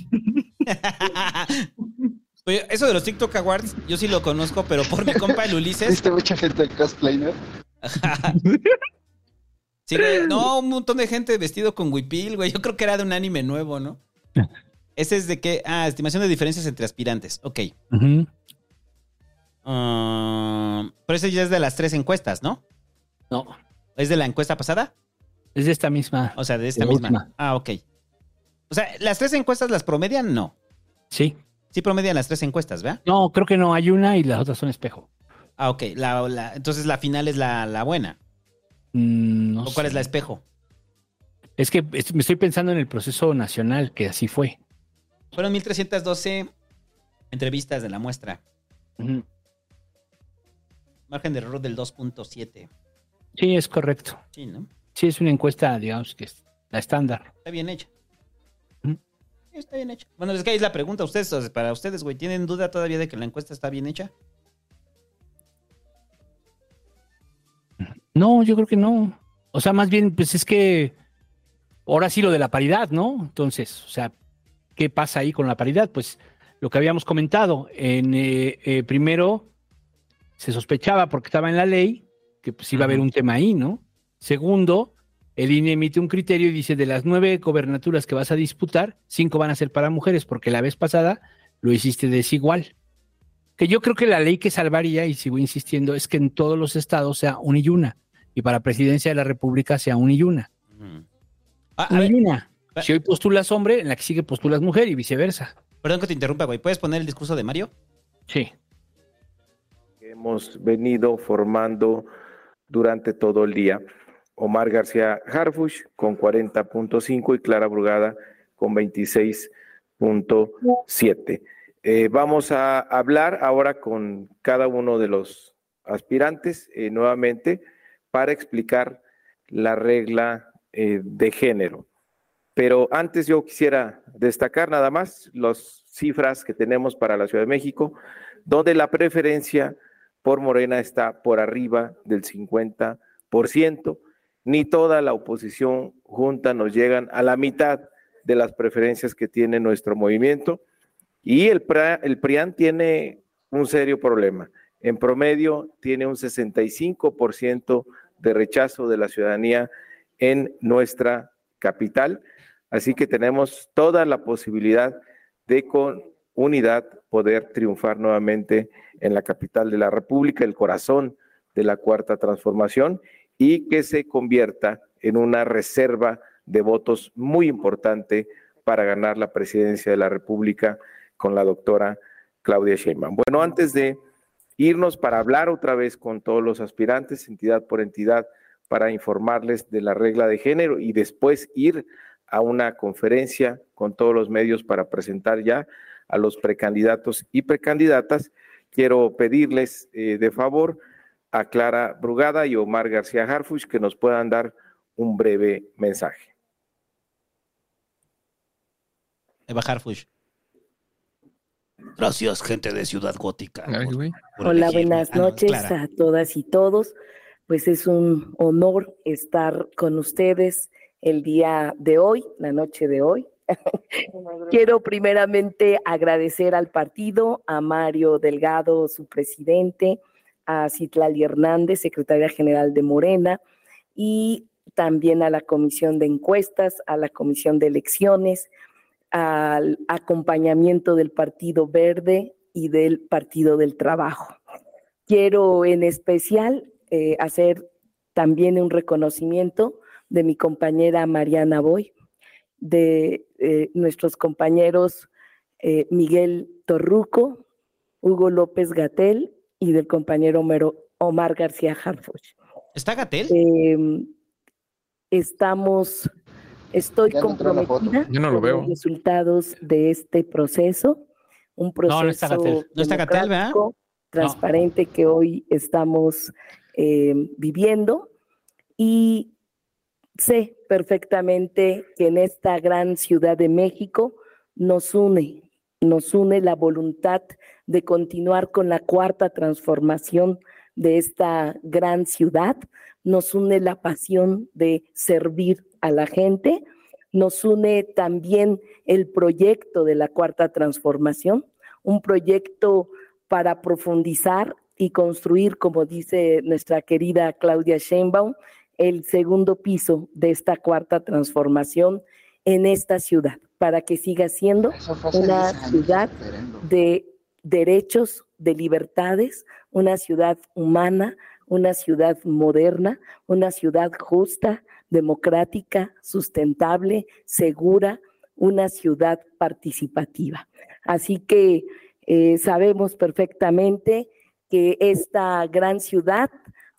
Oye, eso de los TikTok Awards, yo sí lo conozco, pero por mi compa el Ulises. Viste mucha gente de cosplay, ¿no? Sí, güey. No, un montón de gente vestido con huipil, güey. Yo creo que era de un anime nuevo, ¿no? Ese es de qué? Ah, estimación de diferencias entre aspirantes. Ok. Ah, pero ese ya es de las tres encuestas, ¿no? No. ¿Es de la encuesta pasada? Es de esta misma. O sea, de esta misma. última. Ah, ok. O sea, ¿las tres encuestas las promedian? No. Sí. Sí promedian las tres encuestas, ¿verdad? No, creo que no. Hay una y las otras son espejo. Ah, ok. La- la- entonces la final es la, la buena. Mm, no ¿O cuál sé. es la espejo? Es que me estoy pensando en el proceso nacional, que así fue. Fueron 1312 entrevistas de la muestra. Margen de error del 2.7. Sí, es correcto. Sí, ¿no? Sí, es una encuesta, digamos, que es la estándar. Está bien hecha. Sí, está bien hecha. Bueno, es que ahí es la pregunta a ustedes, para ustedes, güey. ¿Tienen duda todavía de que la encuesta está bien hecha? No, yo creo que no. O sea, más bien, pues es que ahora sí lo de la paridad, ¿no? Entonces, o sea, ¿qué pasa ahí con la paridad? Pues lo que habíamos comentado, en eh, eh, primero se sospechaba porque estaba en la ley que pues iba a haber un tema ahí, ¿no? Segundo, el INE emite un criterio y dice de las nueve gobernaturas que vas a disputar, cinco van a ser para mujeres porque la vez pasada lo hiciste desigual. Que yo creo que la ley que salvaría, y sigo insistiendo, es que en todos los estados sea una y una. Y para presidencia de la República sea una y una. Ah, Una y una. Si hoy postulas hombre, en la que sigue postulas mujer y viceversa. perdón que te interrumpa, güey. ¿Puedes poner el discurso de Mario? Sí. Hemos venido formando durante todo el día. Omar García Harfush con 40.5 y Clara Brugada con 26.7. Eh, vamos a hablar ahora con cada uno de los aspirantes eh, nuevamente para explicar la regla eh, de género. Pero antes yo quisiera destacar nada más las cifras que tenemos para la Ciudad de México, donde la preferencia por Morena está por arriba del 50%, ni toda la oposición junta nos llegan a la mitad de las preferencias que tiene nuestro movimiento. Y el, el PRIAN tiene un serio problema. En promedio tiene un 65% de rechazo de la ciudadanía en nuestra capital. Así que tenemos toda la posibilidad de con unidad poder triunfar nuevamente en la capital de la República, el corazón de la cuarta transformación, y que se convierta en una reserva de votos muy importante para ganar la presidencia de la República con la doctora Claudia Sheinbaum. Bueno, antes de irnos para hablar otra vez con todos los aspirantes, entidad por entidad, para informarles de la regla de género y después ir a una conferencia con todos los medios para presentar ya a los precandidatos y precandidatas. Quiero pedirles eh, de favor a Clara Brugada y Omar García Harfuch que nos puedan dar un breve mensaje. Eva Harfush. Gracias, gente de Ciudad Gótica. por Hola, elegirme. buenas Ah, no, noches Clara. a todas y todos. Pues es un honor estar con ustedes el día de hoy, la noche de hoy. Quiero primeramente agradecer al partido, a Mario Delgado, su presidente, a Citlali Hernández, secretaria general de Morena, y también a la comisión de encuestas, a la comisión de elecciones, al acompañamiento del Partido Verde y del Partido del Trabajo. Quiero en especial eh, hacer también un reconocimiento de mi compañera Mariana Boy, de eh, nuestros compañeros eh, Miguel Torruco, Hugo López Gatel y del compañero Homero- Omar García Harfuch. ¿Está Gatel? Eh, estamos, estoy Ya comprometida Yo no lo con veo. los resultados de este proceso, un proceso No, no está Gatell. No está Gatell, ¿verdad? democrático, transparente que hoy estamos eh, viviendo y sé perfectamente que en esta gran ciudad de México nos une, nos une la voluntad de continuar con la cuarta transformación de esta gran ciudad, nos une la pasión de servir a la gente, nos une también el proyecto de la cuarta transformación, un proyecto para profundizar y construir, como dice nuestra querida Claudia Sheinbaum, el segundo piso de esta cuarta transformación en esta ciudad, para que siga siendo una ciudad de derechos, de libertades, una ciudad humana, una ciudad moderna, una ciudad justa, democrática, sustentable, segura, una ciudad participativa. Así que eh, sabemos perfectamente que esta gran ciudad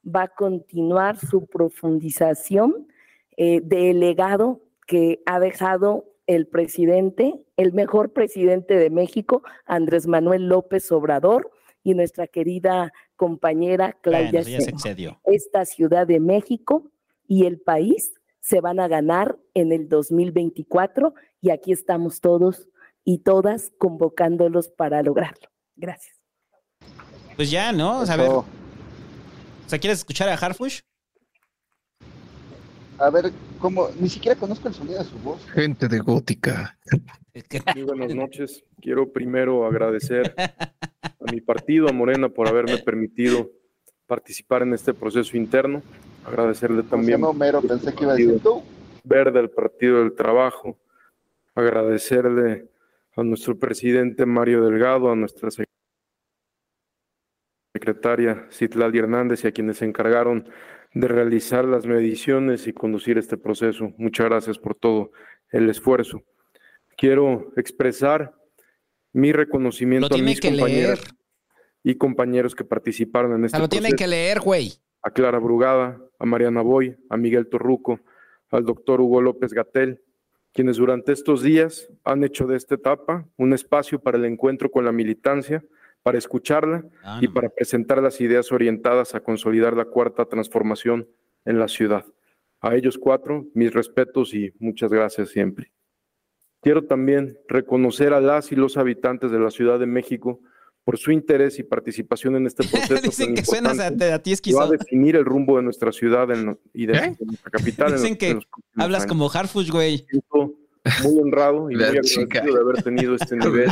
va a continuar su profundización eh, del legado que ha dejado el presidente, el mejor presidente de México, Andrés Manuel López Obrador, y nuestra querida compañera Claudia Bueno, ya se Sheinbaum. excedió. Esta Ciudad de México y el país se van a ganar en el 2024 y aquí estamos todos y todas convocándolos para lograrlo. Gracias. Pues ya, ¿no? O sea, a ver. O sea, ¿quieres escuchar a Harfush? A ver, ¿cómo? Ni siquiera conozco el sonido de su voz. Gente de gótica. Muy buenas noches. Quiero primero agradecer a mi partido, a Morena, por haberme permitido participar en este proceso interno. Agradecerle también Homero, pensé que iba a decir tú. Verde, el Partido del Trabajo. Agradecerle a nuestro presidente Mario Delgado, a nuestra sec- secretaria Citlali Hernández y a quienes se encargaron de realizar las mediciones y conducir este proceso. Muchas gracias por todo el esfuerzo. Quiero expresar mi reconocimiento a mis que compañeras leer. y compañeros que participaron en O este sea, lo tienen proceso que leer, güey. a Clara Brugada, a Mariana Boy, a Miguel Torruco, al doctor Hugo López Gatel, quienes durante estos días han hecho de esta etapa un espacio para el encuentro con la militancia, para escucharla y para presentar las ideas orientadas a consolidar la cuarta transformación en la ciudad. A ellos cuatro, mis respetos y muchas gracias siempre. Quiero también reconocer a las y los habitantes de la Ciudad de México por su interés y participación en este *laughs* proceso. Dicen que suenas a, a ti que va esquizo. a definir el rumbo de nuestra ciudad en- y de, ¿Eh? de nuestra capital. en Dicen los- que en los hablas años. como Harfush, güey. Muy honrado y *laughs* muy La agradecido de haber tenido este *laughs* nivel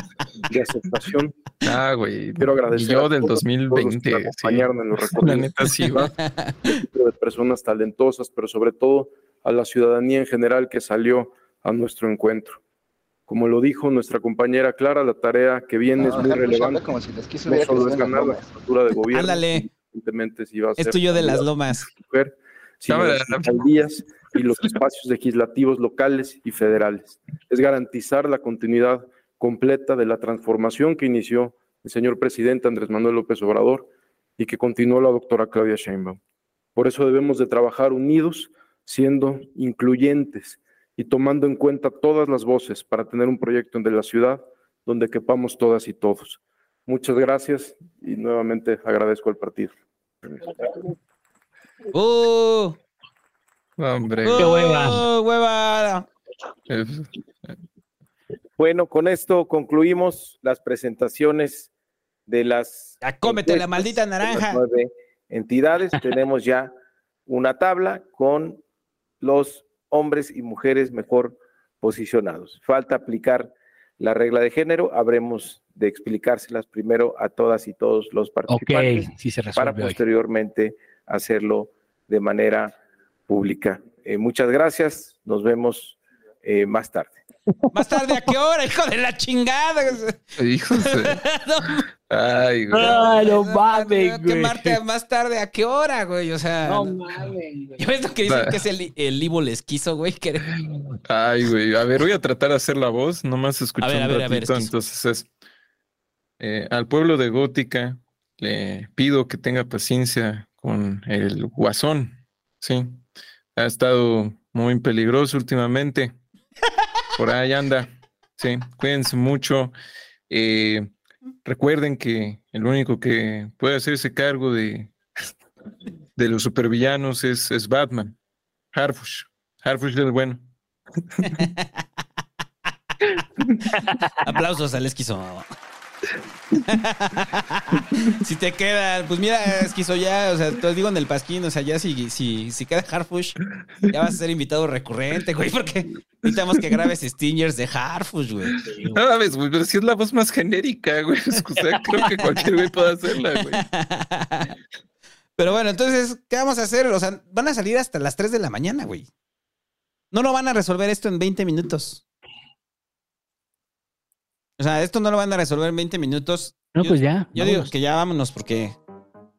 de aceptación. Ah, güey. Quiero agradecer Y yo a del todos- todos los que 2020. me sí. en los *laughs* La recorridos neta sí, la un equipo de personas talentosas, pero sobre todo a la ciudadanía en general que salió a nuestro encuentro. Como lo dijo nuestra compañera Clara, la tarea que viene No, es muy Harfush habla relevante. como si les quiso No solo es ganar la estructura de gobierno, Ándale. evidentemente si va a Es tuyo de las lomas. mujer, sino No, las la- alcaldías y los *laughs* espacios legislativos locales y federales. Es garantizar la continuidad completa de la transformación que inició el señor presidente Andrés Manuel López Obrador y que continuó la doctora Claudia Sheinbaum. Por eso debemos de trabajar unidos, siendo incluyentes y tomando en cuenta todas las voces para tener un proyecto de la ciudad donde quepamos todas y todos. Muchas gracias y nuevamente agradezco al partido. ¡Uh! Hombre. ¡Uh, hueva! Bueno, con esto concluimos las presentaciones de las. Ya cómete la maldita naranja. nueve entidades. *laughs* Tenemos ya una tabla con los hombres y mujeres mejor posicionados. Falta aplicar la regla de género. Habremos de explicárselas primero a todas y todos los participantes sí se para posteriormente hacerlo de manera pública. Eh, muchas gracias. Nos vemos eh, más tarde. Más tarde, ¿a qué hora, hijo de la chingada? Hijo de- *laughs* Ay, güey. Ah, no mames, güey. Marte, más tarde, ¿a qué hora, güey? O sea. No no- mames, güey. ¿Ya ves lo que dicen que es el, el Ivo esquizo, güey? Que- Ay, güey. A ver, voy a tratar de hacer la voz, nomás escuché A ver, un a ver, a ver, ratito, esquizo. entonces es eh, al pueblo de Gótica le pido que tenga paciencia con el guasón, sí. Ha estado muy peligroso últimamente. Por ahí anda. Sí, cuídense mucho. Eh, recuerden que el único que puede hacerse cargo de de los supervillanos es, es Batman. Harfush. Harfush es el bueno. *laughs* Aplausos al esquizo. *laughs* si te queda, pues mira, esquizo ya, o sea, te digo en el pasquín, o sea, ya si, si, si queda Harfush, ya vas a ser invitado recurrente, güey, porque necesitamos que grabes Stingers de Harfush, güey. No mames, güey, pero si es la voz más genérica, güey. O sea, creo que cualquier güey puede hacerla, güey. *laughs* Pero bueno, entonces, ¿qué vamos a hacer? O sea, van a salir hasta las 3 de la mañana, güey. No lo van a resolver esto en 20 minutos. O sea, esto no lo van a resolver en 20 minutos. No, Yo- pues ya, Yo digo que ya vámonos porque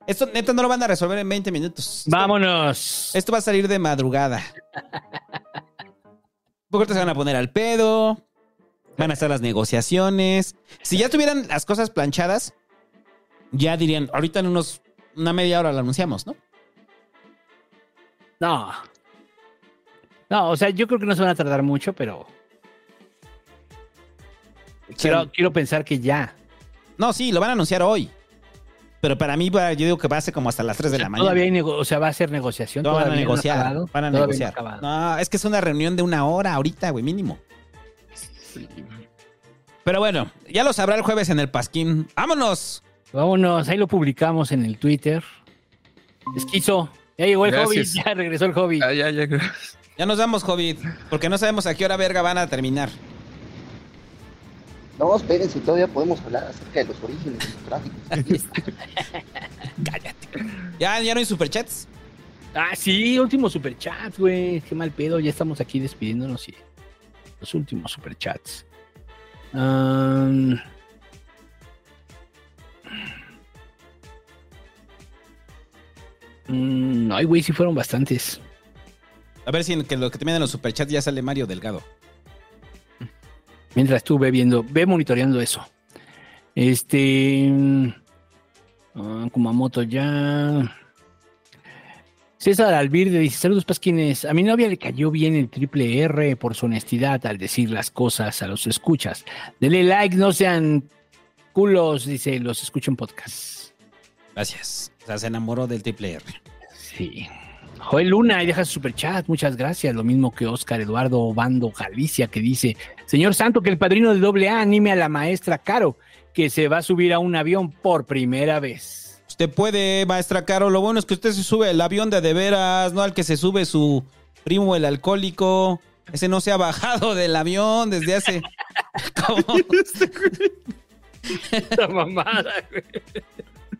esto neta no lo van a resolver en 20 minutos. Esto- Vámonos. Esto va a salir de madrugada. *laughs* Porque ahorita se van a poner al pedo. Van a estar las negociaciones. Si ya tuvieran las cosas planchadas, ya dirían, ahorita en unos una media hora lo anunciamos, ¿no? No. No, o sea, yo creo que no se van a tardar mucho, pero. Quiero, quiero pensar que ya. No, sí, lo van a anunciar hoy. Pero para mí, yo digo que va a ser como hasta las 3 de la mañana. Todavía hay o sea, va a ser negociación. No van a todavía no negociar. acabado, van a no negociar. No, es que es una reunión de una hora ahorita, güey, mínimo. Pero bueno, ya lo sabrá el jueves en el Pasquín. ¡Vámonos! Vámonos, ahí lo publicamos en el Twitter. Esquizo. Ya llegó el Gracias. Hobbit, ya regresó el Hobbit. Ah, ya, ya. Ya nos vamos, Hobbit, porque no sabemos a qué hora verga van a terminar. No, espérense, todavía podemos hablar acerca de los orígenes democráticos. *laughs* ¿Ya, ya no hay superchats? Ah, sí, último superchat, güey. Qué mal pedo. Ya estamos aquí despidiéndonos y los últimos superchats. Am, mm, ay, güey, sí fueron bastantes. A ver si en que lo que terminan los superchats ya sale Mario Delgado. Mientras estuve viendo, ve monitoreando eso. Este. ah, Kumamoto ya. César Albirde dice: Saludos, Pasquines. A mi novia le cayó bien el triple R por su honestidad al decir las cosas a los escuchas. Denle like, no sean culos, dice, los escucho en podcast. Gracias. O sea, se enamoró del triple R. Sí. Joel Luna, y deja su superchat, muchas gracias. Lo mismo que Oscar Eduardo Obando Galicia, que dice: Señor Santo, que el padrino de doble A anime a la maestra Caro, que se va a subir a un avión por primera vez. Usted puede, maestra Caro. Lo bueno es que usted se sube el avión de de veras, no al que se sube su primo el alcohólico. Ese no se ha bajado del avión desde hace. *laughs* *laughs* ¿Cómo? Esta mamada, güey.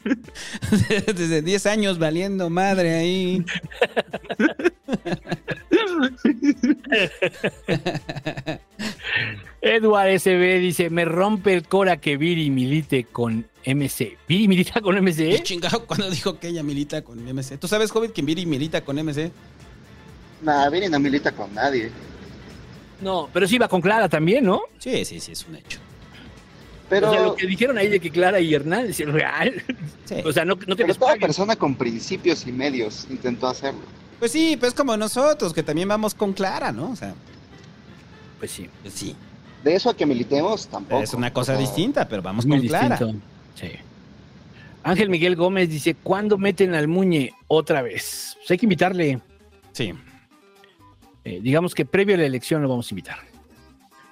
*laughs* Desde 10 años valiendo madre ahí. Edward SB dice: Me rompe el cora que Viri milite con MC. ¿Viri milita con MC? ¿Qué chingado cuando dijo que ella milita con MC? ¿Tú sabes, Hobbit, que Viri milita con MC? Nah, Vini no milita con nadie. No, pero sí va con Clara también, ¿no? Sí, sí, sí, es un hecho. Pero, O sea, lo que dijeron ahí de que Clara y Hernández es real. O sea, no, no que pero les toda persona con principios y medios intentó hacerlo. Pues sí, pues como nosotros, que también vamos con Clara, ¿no? O sea, Pues sí. pues sí. De eso a que militemos, tampoco. Es una cosa O sea, distinta, pero vamos Muy con Clara. distinto. Sí. Ángel Miguel Gómez dice: ¿Cuándo meten al Muñe otra vez? Pues hay que invitarle. Sí. Eh, digamos que previo a la elección lo vamos a invitar.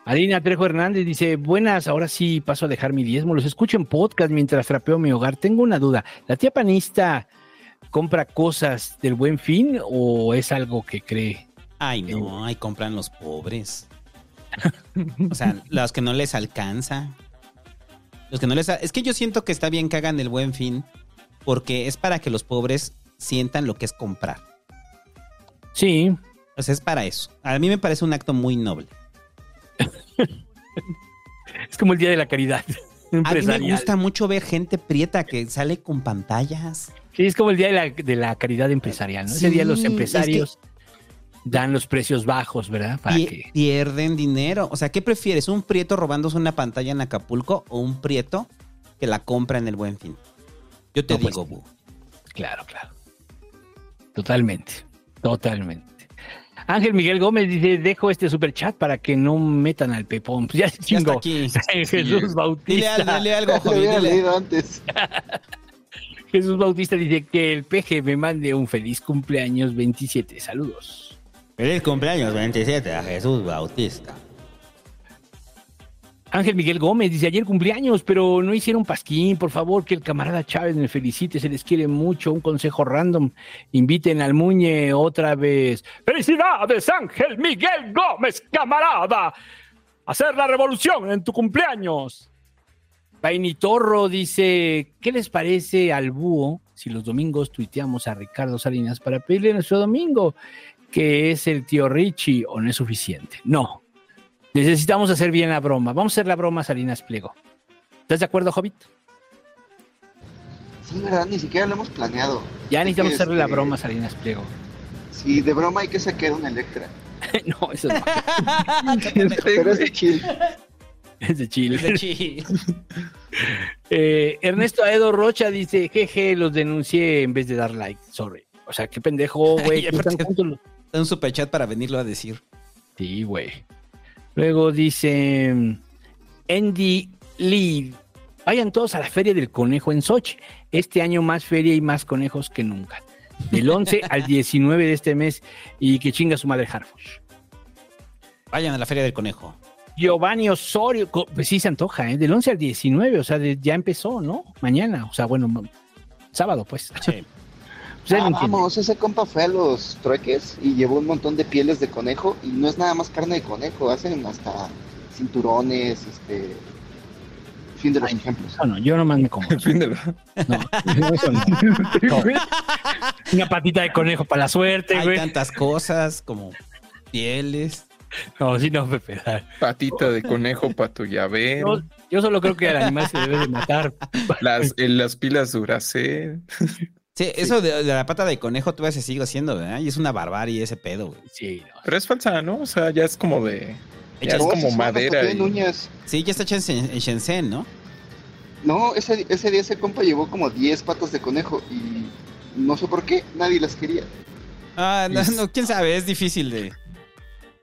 Alina Trejo Hernández dice, buenas, ahora sí paso a dejar mi diezmo. Los escucho en podcast mientras trapeo mi hogar. Tengo una duda. ¿La tía panista compra cosas del buen fin o es algo que cree? Ay, no, ahí compran los pobres. O sea, *laughs* los que no les alcanza. Los que no les... Es que yo siento que está bien que hagan el buen fin porque es para que los pobres sientan lo que es comprar. Sí. Sea, es para eso. A mí me parece un acto muy noble. Es como el Día de la Caridad A mí me gusta mucho ver gente prieta que sale con pantallas. Sí, es como el Día de la, de la Caridad Empresarial, ¿no? Ese día los es empresarios dan los precios bajos, ¿verdad? Para que... Pierden dinero. O sea, ¿qué prefieres? ¿Un prieto robándose una pantalla en Acapulco o un prieto que la compra en el buen fin? Yo te No, pues, digo, Bu. Claro, claro. Totalmente, totalmente. Ángel Miguel Gómez dice, dejo este super chat para que no metan al pepón. Pues ya se Ya está chingó. aquí. *laughs* Jesús Bautista. dile algo, *laughs* dile. leído antes. *laughs* Jesús Bautista dice que el peje me mande un feliz cumpleaños 27. Saludos. Feliz cumpleaños 27 a Jesús Bautista. Ángel Miguel Gómez dice, ayer cumpleaños, pero no hicieron pasquín, por favor, que el camarada Chávez me felicite, se les quiere mucho, un consejo random, inviten al Muñe otra vez. ¡Felicidades, Ángel Miguel Gómez, camarada! Hacer la revolución en tu cumpleaños. Painitorro dice, ¿qué les parece al búho si los domingos tuiteamos a Ricardo Salinas para pedirle nuestro domingo, que es el tío Richie, o no es suficiente? No, necesitamos hacer bien la broma. Vamos a hacer la broma Salinas Pliego. ¿Estás de acuerdo, Hobbit? Sí, verdad, ni siquiera lo hemos planeado. Ya Así necesitamos hacerle la este, broma a Salinas Pliego. Sí, de broma hay que sacar un Electra. *laughs* no, eso no. *laughs* Pero es de chill. Es de Chile. Es de Chile. *laughs* Eh, Ernesto Aedo Rocha dice, jeje, los denuncié en vez de dar like. Sorry. O sea, qué pendejo, güey. Un superchat para venirlo a decir. Sí, güey. Luego dice Andy Lee. Vayan todos a la Feria del Conejo en Sochi. Este año más feria y más conejos que nunca. Del 11 *laughs* al 19 de este mes. Y que chinga su madre Harfush. Vayan a la Feria del Conejo. Giovanni Osorio, pues sí se antoja, ¿eh? Del 11 al 19, o sea, de- ya empezó, ¿no? Mañana, o sea, bueno, sábado, pues. Sí. *laughs* Pues Ah, vamos, ese compa fue a los trueques y llevó un montón de pieles de conejo y no es nada más carne de conejo, hacen hasta cinturones, este... Fin de los ejemplos. No, no, yo nomás me como. *laughs* Fin de No, eso no. *laughs* No. Una patita de conejo para la suerte, Hay güey. tantas cosas como pieles. No, sí, no, Pepe. Patita de conejo para tu llavero. Yo, yo solo creo que al animal se debe de matar. Las, en las pilas Duracell. Sí, eso de, de la pata de conejo todavía se sigue haciendo, ¿verdad? Y es una barbarie ese pedo, güey. Sí, Pero es falsa, ¿no? O sea, ya es como de. Ya es No, como madera. y- uñas. Sí, ya está hecho en, Shen- en Shenzhen, ¿no? No, ese, ese día ese compa llevó como 10 patas de conejo y no sé por qué, nadie las quería. Ah, no, no, quién sabe, es difícil de,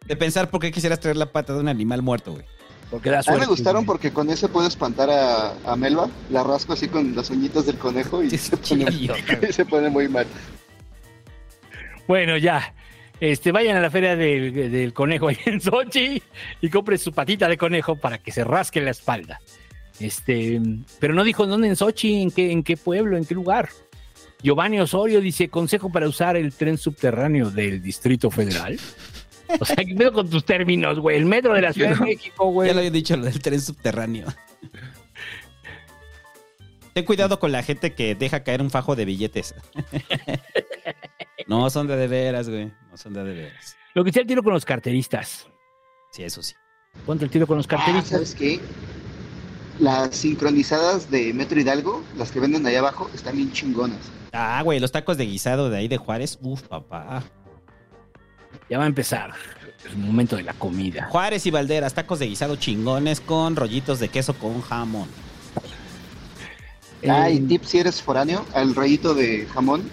de pensar por qué quisieras traer la pata de un animal muerto, güey. Porque da A mí me gustaron güey. porque con ese puedo espantar a, a Melba, la rasco así con las uñitas del conejo y *laughs* se pone, *laughs* se pone muy mal. Bueno, ya. Este, vayan a la feria del, del conejo ahí en Sochi y compren su patita de conejo para que se rasque la espalda. Este, pero no dijo dónde en Sochi, en qué, en qué pueblo, en qué lugar. Giovanni Osorio dice, consejo para usar el tren subterráneo del Distrito Federal. O sea, ¿qué pedo con tus términos, güey? El metro de la Ciudad de México, güey. Ya lo había dicho, lo del tren subterráneo. Ten cuidado con la gente que deja caer un fajo de billetes. *laughs* no son de de veras, güey. No son de de veras. Lo que sea el tiro con los carteristas. Sí, eso sí. Ponte el tiro con los Ah, carteristas. ¿Sabes qué? Las sincronizadas de Metro Hidalgo, las que venden ahí abajo, están bien chingonas. Ah, güey, los tacos de guisado de ahí de Juárez. Uf, papá. Ya va a empezar el momento de la comida. Juárez y Valderas, tacos de guisado chingones con rollitos de queso con jamón. Ah, Eh, y tip si eres foráneo, al rollito de jamón,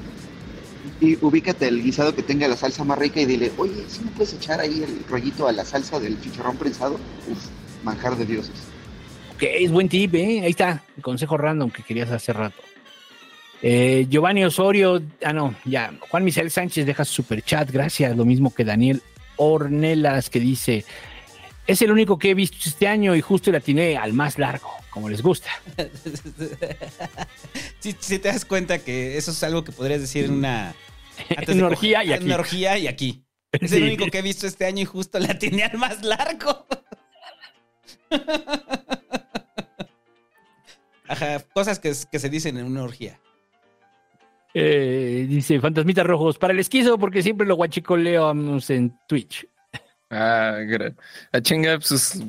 y ubícate el guisado que tenga la salsa más rica y dile, oye, si me puedes echar ahí el rollito a la salsa del chicharrón prensado? Uf, manjar de dioses. Ok, es buen tip, ¿eh? Ahí está, el consejo random que querías hace rato. Eh, Giovanni Osorio, ah, no, ya. Juan Misael Sánchez deja su super chat, gracias. Lo mismo que Daniel Ornelas, que dice: Es el único que he visto este año y justo le atiné al más largo, como les gusta. *laughs* Si te das cuenta que eso es algo que podrías decir en una. *laughs* En orgía y aquí. En orgía y aquí. Es Sí. el único que he visto este año y justo la tiene al más largo. *laughs* Ajá, cosas que, que se dicen en una orgía. Eh, dice Fantasmitas Rojos, para el esquizo, porque siempre lo guachicoleamos en Twitch. Ah, gra- ah, chinga, pues,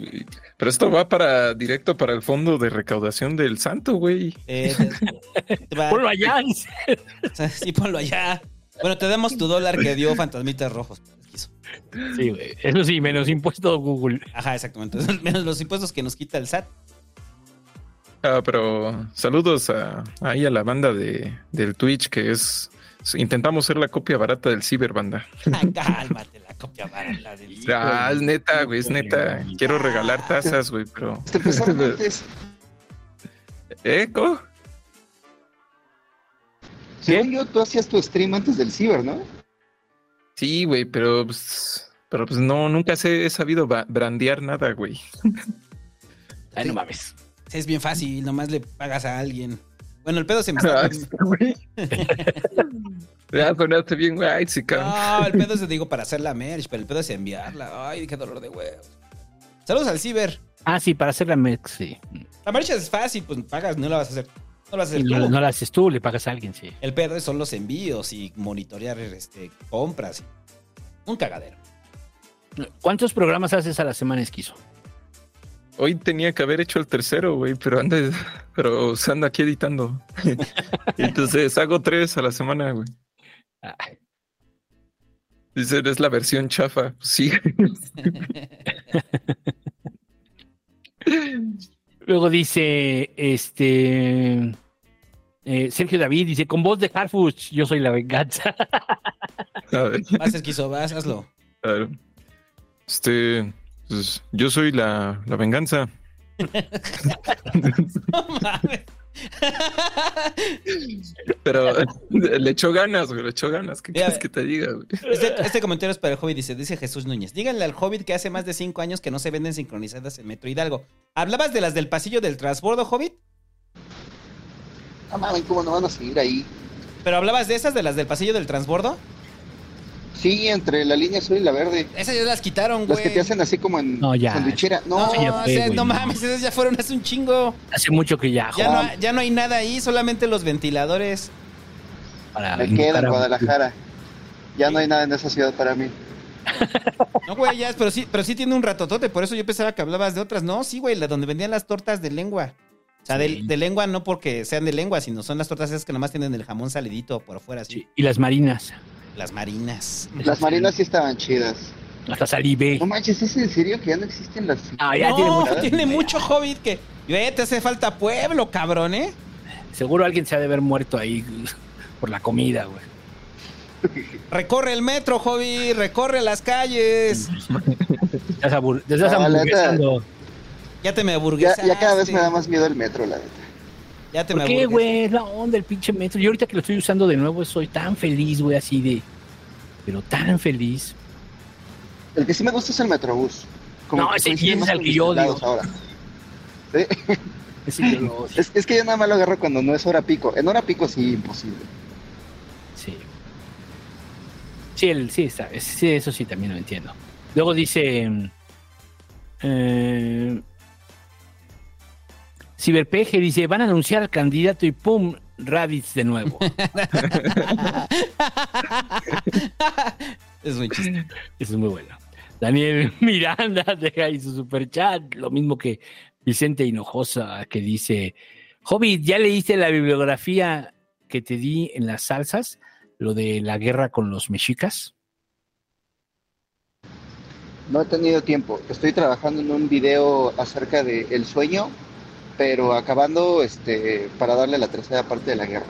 pero esto va para directo para el fondo de recaudación del santo, güey. Eh, Ponlo allá. *laughs* Sí, ponlo allá. Bueno, te damos tu dólar que dio Fantasmitas Rojos. Sí, güey. Eso sí, menos impuesto Google. Ajá, exactamente. *laughs* Menos los impuestos que nos quita el SAT. Ah, pero saludos a, ahí a la banda de, del Twitch que es intentamos ser la copia barata del Ciberbanda. Ah, cálmate, la copia barata del *laughs* Ah, es neta, güey, es neta. Quiero regalar tazas, güey, pero. Te empezaron *laughs* antes. ¿Eh? ¿Cómo? Según yo, tú hacías tu stream antes del ciber, ¿no? Sí, güey, pero pues, pero pues no, nunca se he sabido brandear nada, güey. Ay, no mames. Es bien fácil, nomás le pagas a alguien. Bueno, el pedo se me está... *laughs* Ya sonaste bien, güey, sí, cabrón. No, el pedo *laughs* es, digo, para hacer la merch, pero el pedo es enviarla. Ay, qué dolor de huevo. Saludos al ciber. Ah, sí, para hacer la merch, sí. La merch es fácil, pues pagas, no la vas a hacer. No la vas a Y hacer no, tú. no la haces tú, le pagas a alguien, sí. El pedo son los envíos y monitorear este, compras. Un cagadero. ¿Cuántos programas haces a la semana, Esquizo? Hoy tenía que haber hecho el tercero, güey, pero anda, pero se anda aquí editando. *laughs* Entonces hago tres a la semana, güey. Dice, es la versión chafa. Sí. *laughs* Luego dice, este... eh, Sergio David dice, con voz de Harfuch, yo soy la venganza. *laughs* A ver, Vas, esquizo, vas, hazlo. a ver. Este, pues, yo soy la, la venganza. No mames. *laughs* Pero *laughs* le echó ganas, güey, le echó ganas. ¿Qué quieres que te diga, güey? Este, este comentario es para el Hobbit, dice, dice Jesús Núñez. Díganle al Hobbit que hace más de cinco años que no se venden sincronizadas en Metro Hidalgo. ¿Hablabas de las del pasillo del transbordo, Hobbit? No mames, ¿cómo no van a seguir ahí? ¿Pero hablabas de esas, de las del pasillo del transbordo? Sí, entre la línea azul y la verde. Esas ya las quitaron, Las güey. que te hacen así como en No, ya. sandwichera. No, No, ya o fue, sea, güey, no no. mames, esas ya fueron hace un chingo. Hace mucho que ya, Ya no, ya no hay nada ahí, solamente los ventiladores. para me queda en Guadalajara. Ya no hay nada en esa ciudad para mí. No, güey, ya, pero sí, pero sí tiene un ratotote, por eso yo pensaba que hablabas de otras. No, sí, güey, la donde vendían las tortas de lengua. O sea, de, de lengua no porque sean de lengua, sino son las tortas esas que nomás tienen el jamón salidito por afuera, así. Y las marinas. Las marinas. Las marinas sí estaban chidas. Hasta salivé. No manches, ¿es en serio que ya no existen las Ah, ya no, tiene mucho. tiene mucho hobbit que. Ve, te hace falta pueblo, cabrón, ¿eh? Seguro alguien se ha de haber muerto ahí por la comida, güey. Recorre el metro, hobbit, recorre las calles. Ya se ya estás. Ya te me Ya, aburguesaste. ya cada vez me da más miedo el metro, la neta. Ya te ¿Por me qué, güey? Es la onda, el pinche metro. Yo ahorita que lo estoy usando de nuevo soy tan feliz, güey, así de... Pero tan feliz. El que sí me gusta es el metrobús. No, que ese sí es el que yo odio. Ahora. Sí. *laughs* Ese yo lo odio. Es, es que yo nada más lo agarro cuando no es hora pico. En hora pico sí, imposible. Sí. Sí, el, sí, está, es- sí, eso sí también lo entiendo. Luego dice... mm, Eh, Ciberpeje dice, van a anunciar al candidato y pum, Raditz de nuevo. Es muy chiste. Eso es muy bueno. Daniel Miranda *laughs* deja ahí su super chat, lo mismo que Vicente Hinojosa que dice, Hobbit, ¿ya leíste la bibliografía que te di en las salsas? Lo de la guerra con los mexicas. No he tenido tiempo. Estoy trabajando en un video acerca de el sueño, pero acabando este para darle la tercera parte de la guerra.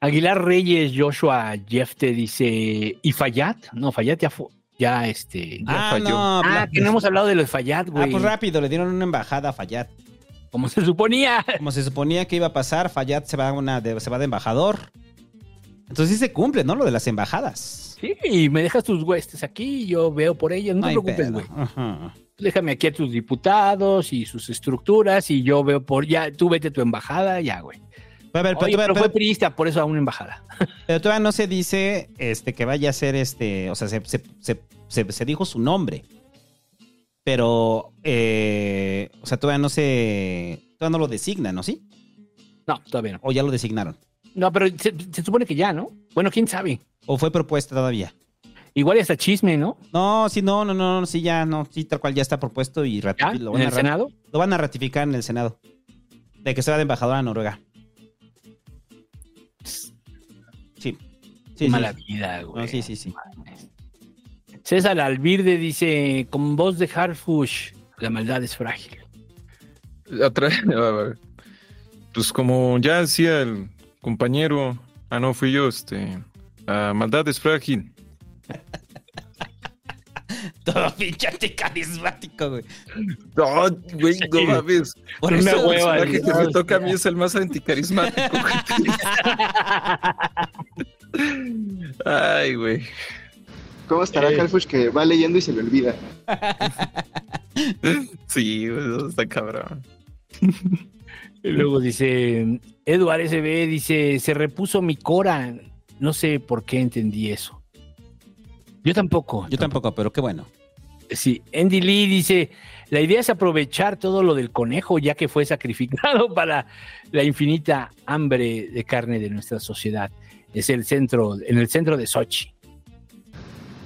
Aguilar Reyes, Joshua Jeff te dice, ¿y Fayad? No, Fayad ya fue, ya este, ya Ah, falló. no, ah, bla- que no hemos hablado de lo de Fayad, Ah, güey. pues rápido, le dieron una embajada a Fayad. Como se suponía. Como se suponía que iba a pasar, Fayad se va, una de, se va de embajador. Entonces sí se cumple, ¿no? Lo de las embajadas. Sí, y me dejas tus huestes aquí, yo veo por ellos, no te hay preocupes, güey. Ajá. Déjame aquí a tus diputados y sus estructuras y yo veo por ya, tú vete a tu embajada, ya, güey. A ver, pero, Oye, pero- pero fue priista, por eso a una embajada. *laughs* pero todavía no se dice este, que vaya a ser este. O sea, se, se- se- se- dijo su nombre. Pero. eh, o sea, todavía no se. Todavía no lo designan, ¿no? ¿Sí? No, todavía no. O ya lo designaron. No, pero se, se supone que ya, ¿no? Bueno, quién sabe. O fue propuesta todavía. Igual hasta chisme, ¿no? No, sí, no, no, no, sí, ya, no, sí, tal cual ya está propuesto y ¿Ya? lo ¿En van a el Senado? Lo van a ratificar en el Senado. De que se va de embajadora a Noruega. Sí. Sí, Mala sí. vida, güey. No, sí, sí, sí. César Alvirde dice, con voz de Harfush, la maldad es frágil. Atra- *laughs* a ver. Pues como ya decía el compañero, ah no, fui yo, este, la maldad es frágil. *laughs* Todo pinche anticarismático, güey. No, güey, no mames. Por Una eso- hueva. El güey. personaje que me toca a mí es el más anticarismático. güey. *laughs* Ay, güey. ¿Cómo estará Eh. Calfush que va leyendo y se le olvida? Sí, güey, no, está cabrón. Y luego dice, Edward SB dice, se repuso mi Cora. No sé por qué entendí eso. Yo tampoco. Yo tampoco, pero qué bueno. Sí, Andy Lee dice, la idea es aprovechar todo lo del conejo ya que fue sacrificado *laughs* para la infinita hambre de carne de nuestra sociedad. Es el centro, en el centro de Sochi.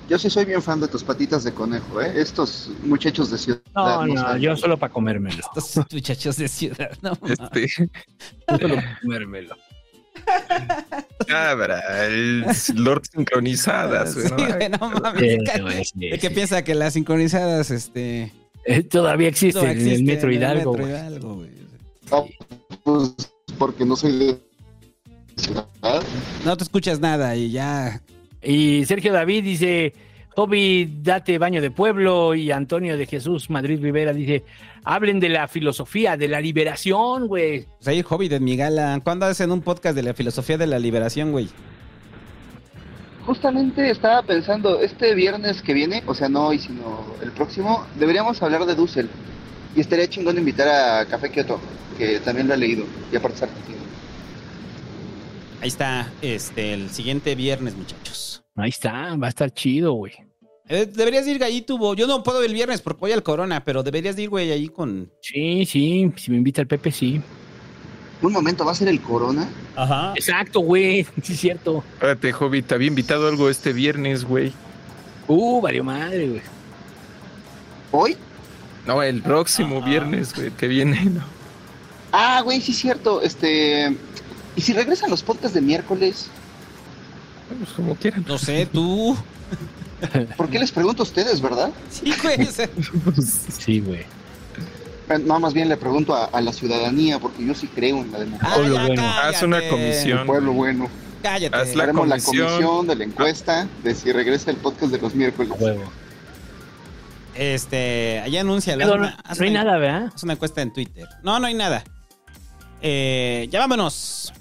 Yo sí soy bien fan de tus patitas de conejo, ¿eh? Estos muchachos de ciudad. No, no, yo solo para comérmelo. Estos muchachos de ciudad, no. Este, Solo *laughs* para comérmelo. Cabra, el Lord sincronizadas. Sí, ¿no? güey, no mames. Sí, Ca- güey, sí, ¿De qué sí. piensa que las sincronizadas, este... Eh, Todavía existe no en el existen Metro en el. Metro. Hidalgo, güey? Ah, pues porque no soy de ciudad. No te escuchas nada y ya... Y Sergio David dice, Toby, date baño de pueblo. Y Antonio de Jesús Madrid Rivera dice, hablen de la filosofía, de la liberación, güey. Pues ahí, Hobby de Migala. ¿Cuándo hacen un podcast de la filosofía de la liberación, güey? Justamente estaba pensando, este viernes que viene, o sea, no hoy, sino el próximo, deberíamos hablar de Dussel. Y estaría chingón invitar a Café Kioto, que también lo ha leído, y aparte es argentino. Ahí está, este, el siguiente viernes, muchachos. Ahí está, va a estar chido, güey. Eh, deberías ir ahí, tuvo. Yo no puedo el viernes porque voy al Corona, pero deberías de ir, güey, ahí con. Sí, sí, si me invita el Pepe, sí. Un momento, ¿va a ser el Corona? Ajá. Exacto, güey, *laughs* sí es cierto. Espérate, Hobbit, te había invitado algo este viernes, güey. Uh, valió madre, güey. ¿Hoy? No, el próximo viernes, güey, que viene, ¿no? Ah, güey, sí es cierto, este... ¿Y si regresan los podcasts de miércoles? Pues como quieran. No sé, tú. *laughs* ¿Por qué les pregunto a ustedes, verdad? Sí, güey. *laughs* Sí, güey. No, más bien le pregunto a, a la ciudadanía, porque yo sí creo en la democracia. Ah, bueno. Haz una comisión. El pueblo bueno. Cállate. Haz la Haremos la comisión. de la encuesta de si regresa el podcast de los miércoles. Huevo. Este, allá anuncia. No, no hay nada, ¿verdad? Haz una encuesta en Twitter. No, no hay nada. Eh, ya vámonos.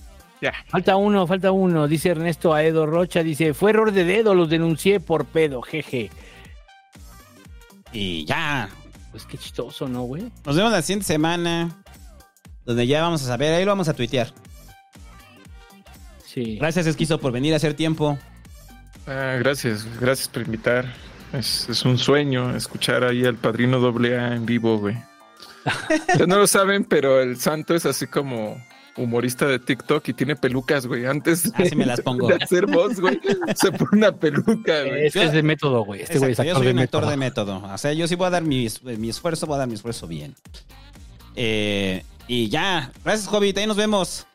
Ya. Falta uno, falta uno. Dice Ernesto Aedo Rocha, dice, fue error de dedo, los denuncié por pedo, jeje. Y ya. Pues qué chistoso, ¿no, güey? Nos vemos la siguiente semana. Donde ya vamos a saber. Ahí lo vamos a tuitear. Sí. Gracias, Esquizo, por venir a hacer tiempo. Ah, gracias, gracias por invitar. Es, es un sueño escuchar ahí al padrino doble A en vivo, güey. *laughs* Ustedes no lo saben, pero el santo es así como humorista de TikTok y tiene pelucas, güey. Antes de, Ah, sí me las pongo. de hacer voz, güey, se pone una peluca, güey. Este es de método, güey. Este güey es Exacto, yo actor soy de un actor método. de método. O sea, yo sí voy a dar mi, mi esfuerzo, voy a dar mi esfuerzo bien. Eh, y ya. Gracias, Hobbit. Ahí nos vemos.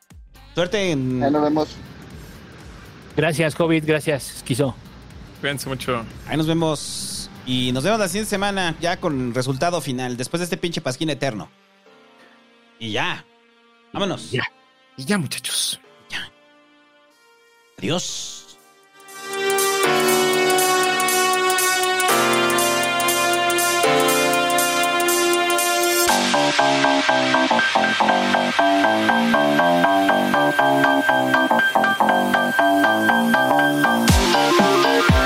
Suerte en. Ahí nos vemos. Gracias, Hobbit, gracias, Esquizo. Cuídense mucho. Ahí nos vemos. Y nos vemos la siguiente semana, ya con resultado final, después de este pinche pasquín eterno. Y ya. Vámonos. Ya. Y ya, muchachos. Ya. Adiós.